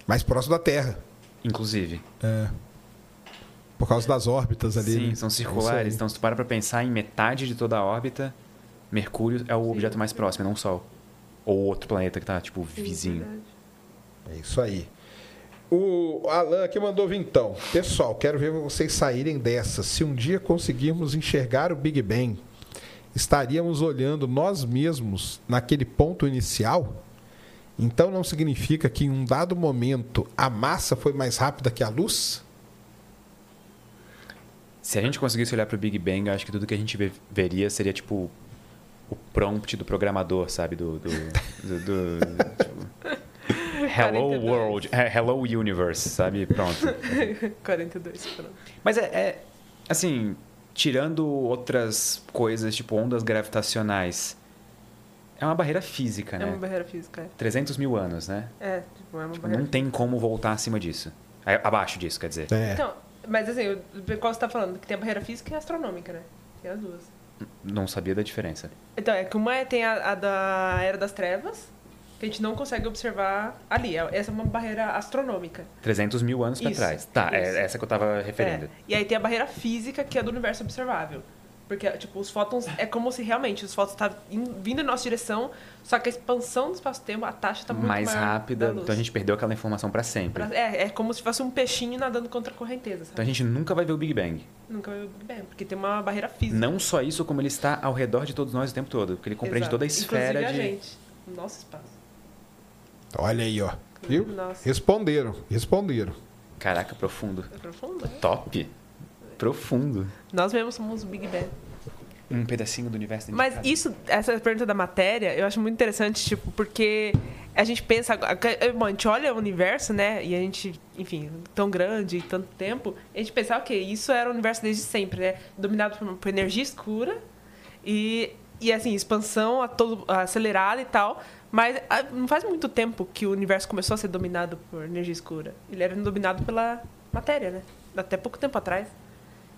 Speaker 1: Mais próximo da Terra.
Speaker 2: Inclusive.
Speaker 1: É. Por causa das órbitas ali.
Speaker 2: Sim,
Speaker 1: né?
Speaker 2: são
Speaker 1: É
Speaker 2: circulares. então, se tu para pra pensar em metade de toda a órbita, Mercúrio é o objeto mais próximo, não o Sol. Ou outro planeta que tá, tipo, vizinho.
Speaker 1: É isso aí. O Alan aqui mandou vintão. Pessoal, quero ver vocês saírem dessa. Se um dia conseguirmos enxergar o Big Bang, estaríamos olhando nós mesmos naquele ponto inicial? Então não significa que em um dado momento a massa foi mais rápida que a luz?
Speaker 2: Se a gente conseguisse olhar pro Big Bang, eu acho que tudo que a gente ve- veria seria, tipo, o prompt do programador, sabe? Do. do, do- do- (laughs) tipo, Hello
Speaker 11: 42.
Speaker 2: World, é, Hello Universe, sabe? Pronto. (laughs)
Speaker 11: 42, pronto.
Speaker 2: Mas é, é, assim, tirando outras coisas, tipo ondas gravitacionais, é uma barreira física,
Speaker 11: É
Speaker 2: né?
Speaker 11: uma barreira física, é.
Speaker 2: 300 mil anos, né?
Speaker 11: É, tipo, é uma
Speaker 2: Tipo,
Speaker 11: barreira
Speaker 2: não tem como voltar acima disso. É, Abaixo disso, quer dizer.
Speaker 1: É.
Speaker 11: Então, mas assim, o- qual você tá falando? Que tem a barreira física e a astronômica, né? Tem as duas.
Speaker 2: Não sabia da diferença.
Speaker 11: Então, é que uma é- tem a, a da Era das Trevas, que a gente não consegue observar ali. É- Essa é uma barreira astronômica.
Speaker 2: 300 mil anos pra
Speaker 11: Isso,
Speaker 2: trás. Tá,
Speaker 11: isso.
Speaker 2: é essa que eu tava referindo.
Speaker 11: É. E aí tem a barreira física, que é do universo observável. Porque, tipo, os fótons... É como se realmente os fótons estavam vindo em nossa direção, só que a expansão do espaço-tempo, a taxa tá muito
Speaker 2: Mais rápida, então a gente perdeu aquela informação pra sempre.
Speaker 11: É, é como se fosse um peixinho nadando contra a correnteza, sabe?
Speaker 2: Então a gente nunca vai ver o Big Bang.
Speaker 11: Nunca vai ver o Big Bang, porque tem uma barreira física.
Speaker 2: Não só isso, como ele está ao redor de todos nós o tempo todo. Porque ele compreende
Speaker 11: Exato.
Speaker 2: toda a esfera
Speaker 11: Inclusive
Speaker 2: de.
Speaker 11: a gente, no nosso espaço.
Speaker 1: Olha aí, ó. Viu?
Speaker 11: Nossa.
Speaker 1: Responderam, responderam.
Speaker 2: Caraca, profundo.
Speaker 11: É profundo?
Speaker 2: Top. Profundo.
Speaker 11: Nós mesmos somos o Big Bang.
Speaker 2: Um pedacinho do universo
Speaker 11: Mas isso, essa pergunta da matéria, eu acho muito interessante, tipo, porque a gente pensa. Bom, a gente olha o universo, né? E a gente, enfim, tão grande e tanto tempo, a gente pensa, ok, isso era o universo desde sempre, né? Dominado por, por energia escura e, e assim, expansão a todo, acelerada e tal. Mas ah, não faz muito tempo que o universo começou a ser dominado por energia escura. Ele era dominado pela matéria, né? Até pouco tempo atrás.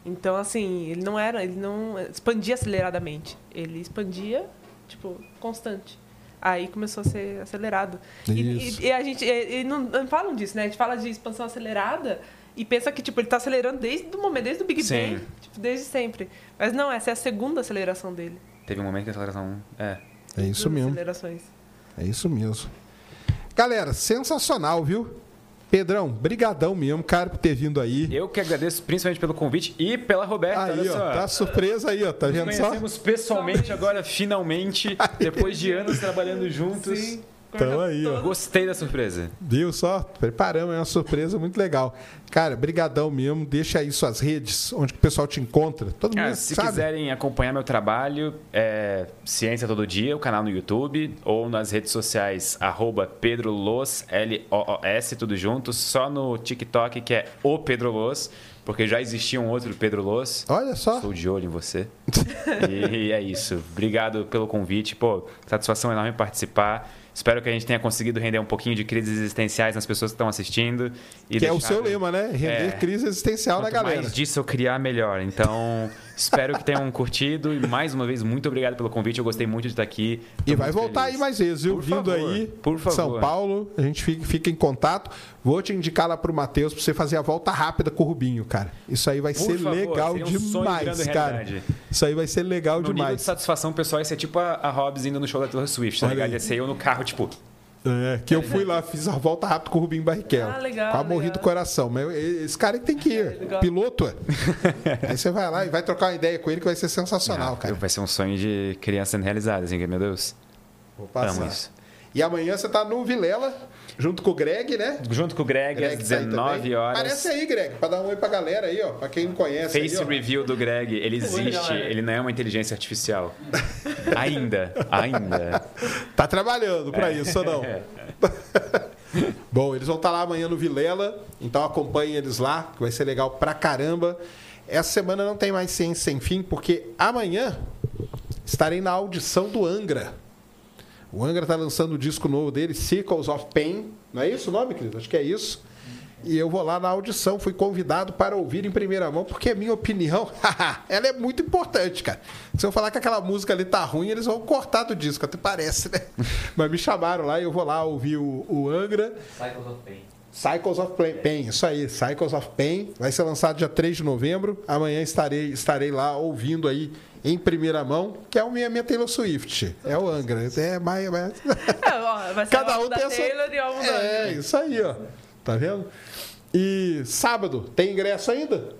Speaker 11: Então, assim, ele não era, ele não expandia aceleradamente. Ele expandia, tipo, constante. Aí começou a ser acelerado. E,
Speaker 1: Isso.
Speaker 11: e- e a gente e, não, não falam disso, né? A gente fala de expansão acelerada e pensa que, tipo, ele tá acelerando desde o momento, desde o Big
Speaker 2: Sim.
Speaker 11: Bang, tipo, desde sempre. Mas não, essa é a segunda aceleração dele.
Speaker 2: Teve um momento que a aceleração. É.
Speaker 1: É isso mesmo.
Speaker 11: Acelerações.
Speaker 1: É isso mesmo. Galera, sensacional, viu? Pedrão, brigadão mesmo, cara, por ter vindo aí.
Speaker 2: Eu que agradeço principalmente pelo convite e pela Roberta.
Speaker 1: Aí, ó,
Speaker 2: só.
Speaker 1: tá surpresa aí, ó, tá
Speaker 2: Nos
Speaker 1: vendo só?
Speaker 2: conhecemos pessoalmente agora, finalmente, (laughs) depois de anos trabalhando juntos.
Speaker 11: Sim.
Speaker 1: Então aí, ó.
Speaker 2: Gostei da surpresa.
Speaker 1: Viu só? Preparamos, é uma surpresa muito legal. Cara, brigadão mesmo. Deixa aí suas redes, onde o pessoal te encontra. Todo
Speaker 2: Ah,
Speaker 1: mundo
Speaker 2: se
Speaker 1: sabe.
Speaker 2: quiserem acompanhar meu trabalho, é Ciência Todo Dia, o canal no YouTube, ou nas redes sociais, arroba Pedro Los, L-O-O-S, tudo junto, só no TikTok, que é o Pedro Los, porque já existia um outro Pedro Los.
Speaker 1: Olha só.
Speaker 2: Estou de olho em você. (laughs) e é isso. Obrigado pelo convite. Pô, satisfação enorme participar. Espero que a gente tenha conseguido render um pouquinho de crises existenciais nas pessoas que estão assistindo. E
Speaker 1: Que é o
Speaker 2: deixar-
Speaker 1: seu lema, né? Render
Speaker 2: É.
Speaker 1: crise existencial na galera.
Speaker 2: mais disso eu criar, melhor. Então, espero que tenham curtido. E mais uma vez, muito obrigado pelo convite. Eu gostei muito de estar aqui. Tô
Speaker 1: E vai voltar
Speaker 2: feliz.
Speaker 1: aí mais vezes, viu?
Speaker 2: Por
Speaker 1: Vindo
Speaker 2: favor,
Speaker 1: aí,
Speaker 2: por favor.
Speaker 1: São Paulo, a gente fica, fica em contato. Vou te indicar lá pro Matheus pra você fazer a volta rápida com o Rubinho, cara. Isso aí vai
Speaker 2: Por
Speaker 1: ser
Speaker 2: favor,
Speaker 1: legal
Speaker 2: um
Speaker 1: demais, cara.
Speaker 2: realidade.
Speaker 1: Isso aí vai ser legal
Speaker 2: No nível de
Speaker 1: demais.
Speaker 2: satisfação pessoal, isso é tipo a, a Hobbs indo no show da Taylor Swift, tá ligado? Ia ser eu no carro, tipo...
Speaker 1: É, que eu fui lá, fiz a volta rápida com o Rubinho Barrichello.
Speaker 11: Ah, legal,
Speaker 1: Quase morri do coração. Mas esse cara que tem que ir. (laughs)
Speaker 11: legal.
Speaker 1: Piloto, é. Aí você vai lá e vai trocar uma ideia com ele que vai ser sensacional,
Speaker 2: ah,
Speaker 1: cara.
Speaker 2: Vai ser um sonho de criança sendo realizado, assim, que, meu Deus.
Speaker 1: Vou passar.
Speaker 2: Amo isso.
Speaker 1: E amanhã você tá no Vilela, junto com o Greg, né?
Speaker 2: Junto com o Greg,
Speaker 1: Greg
Speaker 2: às
Speaker 1: tá aí
Speaker 2: 19
Speaker 1: também.
Speaker 2: horas.
Speaker 1: Aparece aí, Greg, pra dar um oi pra galera aí, ó. Pra quem não conhece.
Speaker 2: Face
Speaker 1: aí,
Speaker 2: review do Greg, ele existe, ele não é uma inteligência artificial. (laughs) ainda, ainda.
Speaker 1: Tá trabalhando pra isso ou não? (laughs) Bom, eles vão estar lá amanhã no Vilela, então acompanhem eles lá, que vai ser legal pra caramba. Essa semana não tem mais Ciência Sem Fim, porque amanhã estarei na audição do Angra. O Angra está lançando o disco novo dele, Circles of Pain. Não é isso o nome, querido? Acho que é isso. E eu vou lá na audição, fui convidado para ouvir em primeira mão, porque a minha opinião, (laughs) ela é muito importante, cara. Se eu falar que aquela música ali tá ruim, eles vão cortar do disco, até parece, né? (laughs) Mas me chamaram lá e eu vou lá ouvir o, o Angra.
Speaker 4: Cycles of Pain.
Speaker 1: Cycles of Pain, isso aí, Cycles of Pain, vai ser lançado dia 3 de novembro. Amanhã estarei, estarei lá ouvindo aí em primeira mão, que é a minha, minha Taylor Swift. É o Angra. É mais. mais...
Speaker 11: É, ó, vai ser
Speaker 1: Cada
Speaker 11: o
Speaker 1: um
Speaker 11: da
Speaker 1: tem a sua-
Speaker 11: e o
Speaker 1: É, isso aí, ó. Tá vendo? E sábado, tem ingresso ainda?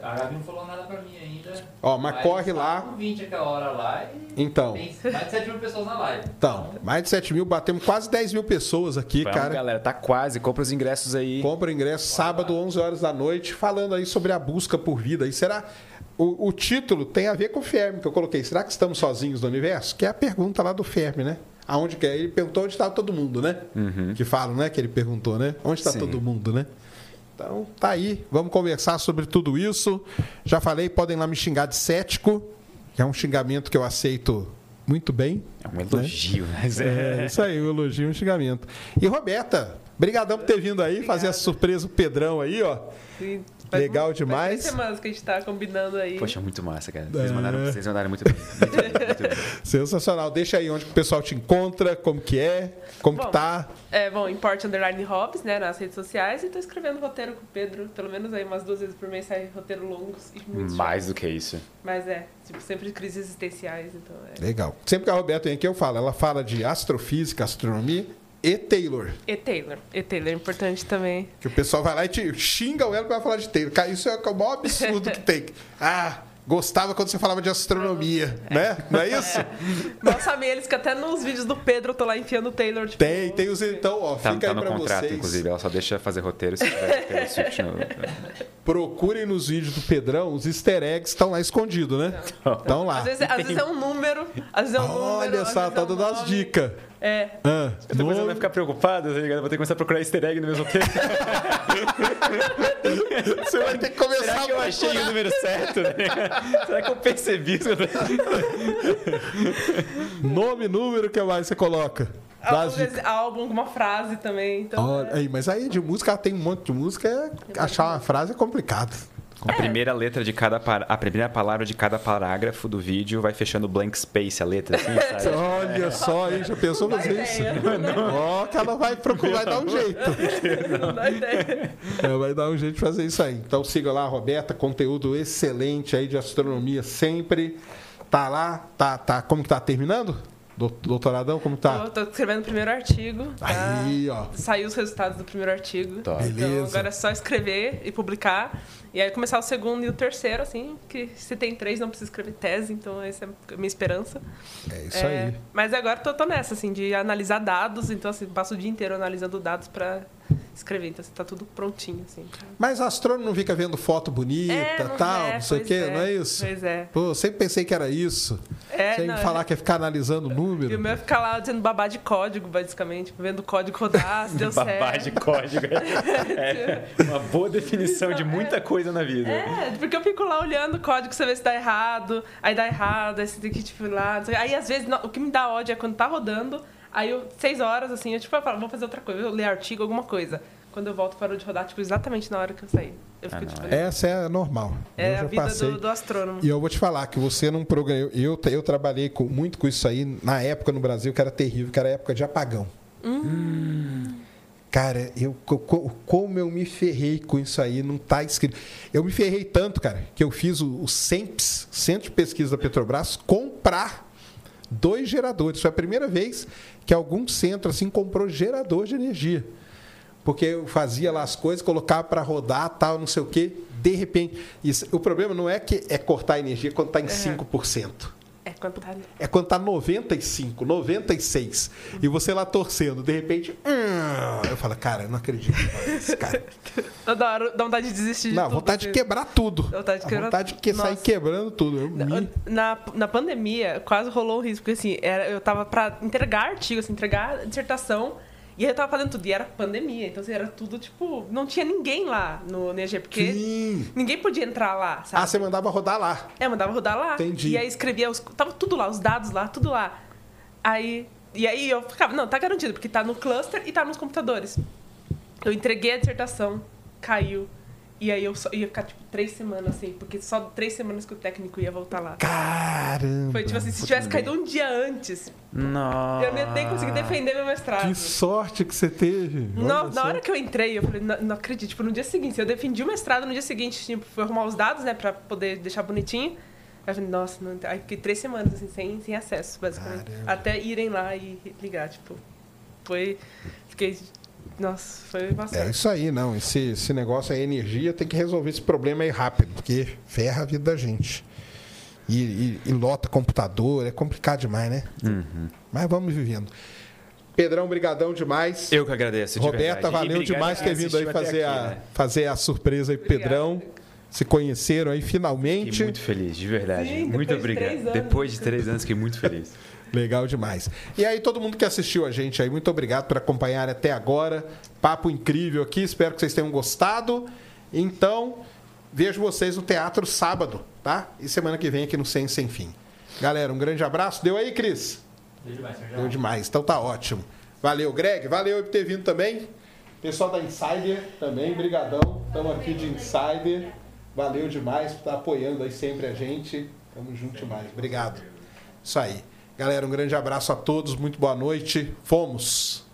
Speaker 4: A Gabi não falou nada pra mim ainda.
Speaker 1: Ó, mas corre
Speaker 4: tá
Speaker 1: lá.
Speaker 4: com 20 aquela hora lá e
Speaker 1: Então.
Speaker 4: tem mais de 7 mil pessoas na live.
Speaker 1: Então, mais de 7 mil, batemos quase 10 mil pessoas aqui,
Speaker 2: Vamos,
Speaker 1: cara.
Speaker 2: galera, tá quase. Compra os ingressos aí.
Speaker 1: Compra o ingresso sábado, 11 horas da noite, falando aí sobre a busca por vida. E será. O, o título tem a ver com o Fermi, que eu coloquei. Será que estamos sozinhos no universo? Que é a pergunta lá do Fermi, né? Aonde que é? Ele perguntou onde está todo mundo, né? Que falam, né? Que ele perguntou, né? Onde está todo mundo, né? Então, tá aí. Vamos conversar sobre tudo isso. Já falei, podem lá me xingar de cético, que é um xingamento que eu aceito muito bem.
Speaker 2: É um elogio, né?
Speaker 1: É, isso aí, um elogio um xingamento. E Roberta, brigadão por ter vindo aí, fazer essa surpresa o Pedrão aí, ó.
Speaker 11: Sim, faz
Speaker 1: Legal
Speaker 11: faz
Speaker 1: demais.
Speaker 11: três semanas que a gente tá combinando aí.
Speaker 2: Poxa, muito massa, cara. Vocês
Speaker 1: É.
Speaker 2: mandaram, vocês mandaram muito bem. Muito bem, muito bem. (laughs)
Speaker 1: Sensacional. Deixa aí onde o pessoal te encontra, como que é, como
Speaker 11: Bom,
Speaker 1: que tá.
Speaker 11: É, bom, Import Underline Hobbs, né, nas redes sociais. E tô escrevendo roteiro com o Pedro. Pelo menos aí umas duas vezes por mês sai roteiro longos e muitos
Speaker 2: Mais do que isso.
Speaker 11: Mas é, tipo, sempre crises existenciais, então é.
Speaker 1: Legal. Sempre que a Roberta vem aqui, eu falo. Ela fala de astrofísica, astronomia e Taylor.
Speaker 11: E Taylor. E Taylor é importante também.
Speaker 1: Que o pessoal vai lá e te xinga ela pra falar de Taylor. Cara, isso é o maior absurdo que tem. Ah, gostava quando você falava de astronomia, né? Não é isso? (laughs)
Speaker 11: Mal sabem eles que até nos vídeos do Pedro eu tô lá enfiando o Taylor, tipo.
Speaker 1: Tem, tem os. Então, ó,
Speaker 2: Tá,
Speaker 1: fica
Speaker 2: tá
Speaker 1: aí
Speaker 2: no
Speaker 1: pra
Speaker 2: contrato,
Speaker 1: vocês.
Speaker 2: inclusive. Ela só deixa fazer roteiro se tiver Swift no...
Speaker 1: Procurem nos vídeos do Pedrão, os easter eggs estão lá escondidos, né? Estão lá.
Speaker 11: Às vezes, às vezes é um número, às vezes é um número.
Speaker 1: Olha só, tá
Speaker 11: é
Speaker 1: dando as dicas.
Speaker 11: É.
Speaker 1: Ah,
Speaker 2: Depois ela vai ficar preocupada, tá ligado? Vou ter que começar a procurar easter egg no meu roteiro. (laughs)
Speaker 1: Você vai ter que começar
Speaker 2: Será que
Speaker 1: a
Speaker 2: eu achei o número certo? (laughs) Será que eu percebi isso? (laughs)
Speaker 1: Nome, número, que mais você coloca?
Speaker 11: Vezes álbum, alguma frase também. Então,
Speaker 1: Olha, aí, mas aí de música, ela tem um monte de música, é- achar uma frase é complicado.
Speaker 2: A primeira letra de cada par... a primeira palavra de cada parágrafo do vídeo vai fechando blank space a letra, assim, (laughs) sabe?
Speaker 1: Olha só, aí, já pensou fazer isso?
Speaker 11: ideia. (laughs)
Speaker 1: Ó, que ela vai procurar, vai dar um jeito. (laughs)
Speaker 11: não dá ideia.
Speaker 1: É, vai dar um jeito de fazer isso aí. Então siga lá, Roberta, conteúdo excelente aí de astronomia sempre. Tá lá, tá, tá. Como que tá terminando? Do- Doutoradão, como tá?
Speaker 11: Eu tô escrevendo o primeiro artigo. Tá?
Speaker 1: Aí, ó.
Speaker 11: Saiu os resultados do primeiro artigo.
Speaker 2: Top.
Speaker 11: Então
Speaker 1: Beleza.
Speaker 11: agora é só escrever e publicar. E aí começar o segundo e o terceiro, assim, que se tem três não precisa escrever tese, então essa é a minha esperança.
Speaker 1: É isso
Speaker 11: É,
Speaker 1: aí.
Speaker 11: Mas agora tô, tô nessa, assim, de analisar dados, então assim, passo o dia inteiro analisando dados pra escrever. Então assim, tá tudo prontinho, assim.
Speaker 1: Mas astrônomo não fica vendo foto bonita,
Speaker 11: É, não-
Speaker 1: tal,
Speaker 11: é,
Speaker 1: não sei o quê,
Speaker 11: é,
Speaker 1: não é isso?
Speaker 11: Pois é.
Speaker 1: Pô, sempre pensei que era isso.
Speaker 11: É,
Speaker 1: Sem
Speaker 11: não,
Speaker 1: falar que é ficar analisando o
Speaker 11: E
Speaker 1: número.
Speaker 11: o meu é ficar lá dizendo babá de código, basicamente. Vendo o código rodar, se deu (laughs)
Speaker 2: Babá
Speaker 11: certo.
Speaker 2: de código. (laughs) É uma boa definição de muita coisa na vida.
Speaker 11: É, porque eu fico lá olhando o código, você vê se dá errado, aí dá errado, aí você tem que, tipo, ir lá. Aí, às vezes, o que me dá ódio é quando tá rodando, aí eu, seis horas, assim, eu, tipo, eu falo, vou fazer outra coisa, eu ler artigo, alguma coisa. Quando eu volto, parou de rodar, tipo, exatamente na hora que eu saí. Eu fico,
Speaker 2: Ah,
Speaker 11: tipo,
Speaker 1: Essa é normal.
Speaker 11: é
Speaker 1: eu
Speaker 11: a vida
Speaker 1: passei.
Speaker 11: do, do astrônomo.
Speaker 1: E eu vou te falar que você não programou. Eu, eu trabalhei com- muito com isso aí na época no Brasil, que era terrível, que era época de apagão. Cara, eu, co- co- como eu me ferrei com isso aí, não tá escrito. Eu me ferrei tanto, cara, que eu fiz o, o CEMPS, Centro de Pesquisa da Petrobras, comprar dois geradores. Foi a primeira vez que algum centro assim comprou gerador de energia. Porque eu fazia lá as coisas, colocava para rodar, tal, não sei o quê. De repente, isso- o problema não é que é cortar a energia quando está em 5%.
Speaker 11: É, quando tá...
Speaker 1: É quando tá 95, 96. E você lá torcendo, de repente. hum, eu falo, cara, eu não acredito nisso, cara. (laughs)
Speaker 11: Hora- dá vontade de desistir de
Speaker 1: Não,
Speaker 11: tudo.
Speaker 1: vontade de
Speaker 11: assim.
Speaker 1: quebrar tudo.
Speaker 11: Vontade de quebrar
Speaker 1: vontade de que sair quebrando tudo. Eu me-
Speaker 11: Na, na pandemia, quase rolou um risco, porque assim, era, eu tava pra entregar artigo, assim, entregar dissertação, E aí eu tava fazendo tudo, e era pandemia, então assim, era tudo, tipo, não tinha ninguém lá no NG, porque
Speaker 1: Sim.
Speaker 11: ninguém podia entrar lá, sabe?
Speaker 1: Ah, você mandava rodar lá.
Speaker 11: É, mandava rodar lá.
Speaker 1: Entendi.
Speaker 11: E aí escrevia, os, tava tudo lá, os dados lá, tudo lá. Aí, e aí eu ficava, não, tá garantido, porque tá no cluster e tá nos computadores. Eu entreguei a dissertação, caiu. E aí eu só ia ficar, tipo, três semanas, assim, porque só três semanas que o técnico ia voltar lá.
Speaker 1: Caramba.
Speaker 11: Foi tipo assim, se tivesse caído um dia antes,
Speaker 2: Nossa.
Speaker 11: eu nem nem consegui defender meu mestrado.
Speaker 1: Que sorte que você teve.
Speaker 11: Na, na hora que eu entrei, eu falei, não, não acredito. Tipo, no dia seguinte, eu defendi o mestrado, no dia seguinte, tipo, fui arrumar os dados, né, pra poder deixar bonitinho. Aí eu falei, nossa, não... aí fiquei três semanas, assim, sem, sem acesso, basicamente.
Speaker 1: Caramba.
Speaker 11: Até irem lá e ligar, tipo, foi... Fiquei... Nossa, foi uma
Speaker 1: É isso aí, não. Esse, esse negócio aí, energia, tem que resolver esse problema aí rápido, porque ferra a vida da gente. E, e- e lota computador, é complicado demais, né?
Speaker 2: Uhum.
Speaker 1: Mas vamos vivendo. Pedrão, brigadão demais.
Speaker 2: Eu que agradeço, de
Speaker 1: Roberta,
Speaker 2: verdade.
Speaker 1: Valeu demais ter vindo aí fazer,
Speaker 2: aqui,
Speaker 1: a,
Speaker 2: né?
Speaker 1: fazer a surpresa aí, pro Pedrão. Se conheceram aí finalmente.
Speaker 2: Fiquei muito feliz, de verdade.
Speaker 11: Sim,
Speaker 2: muito
Speaker 11: de
Speaker 2: obrigado.
Speaker 11: anos.
Speaker 2: Depois de três anos, fiquei muito feliz. (laughs)
Speaker 1: Legal demais. E aí, todo mundo que assistiu a gente aí, muito obrigado por acompanhar até agora. Papo incrível aqui, espero que vocês tenham gostado. Então, vejo vocês no teatro sábado, tá? E semana que vem aqui no Sem Sem Fim. Galera, um grande abraço. Deu aí, Cris?
Speaker 4: Deu demais.
Speaker 1: Deu demais, então tá ótimo. Valeu, Greg. Valeu por ter vindo também. Pessoal da Insider também, brigadão. Estamos aqui de Insider. Valeu demais por estar apoiando aí sempre a gente. Tamo junto demais. Obrigado. Isso aí. Galera, um grande abraço a todos. Muito boa noite. Fomos.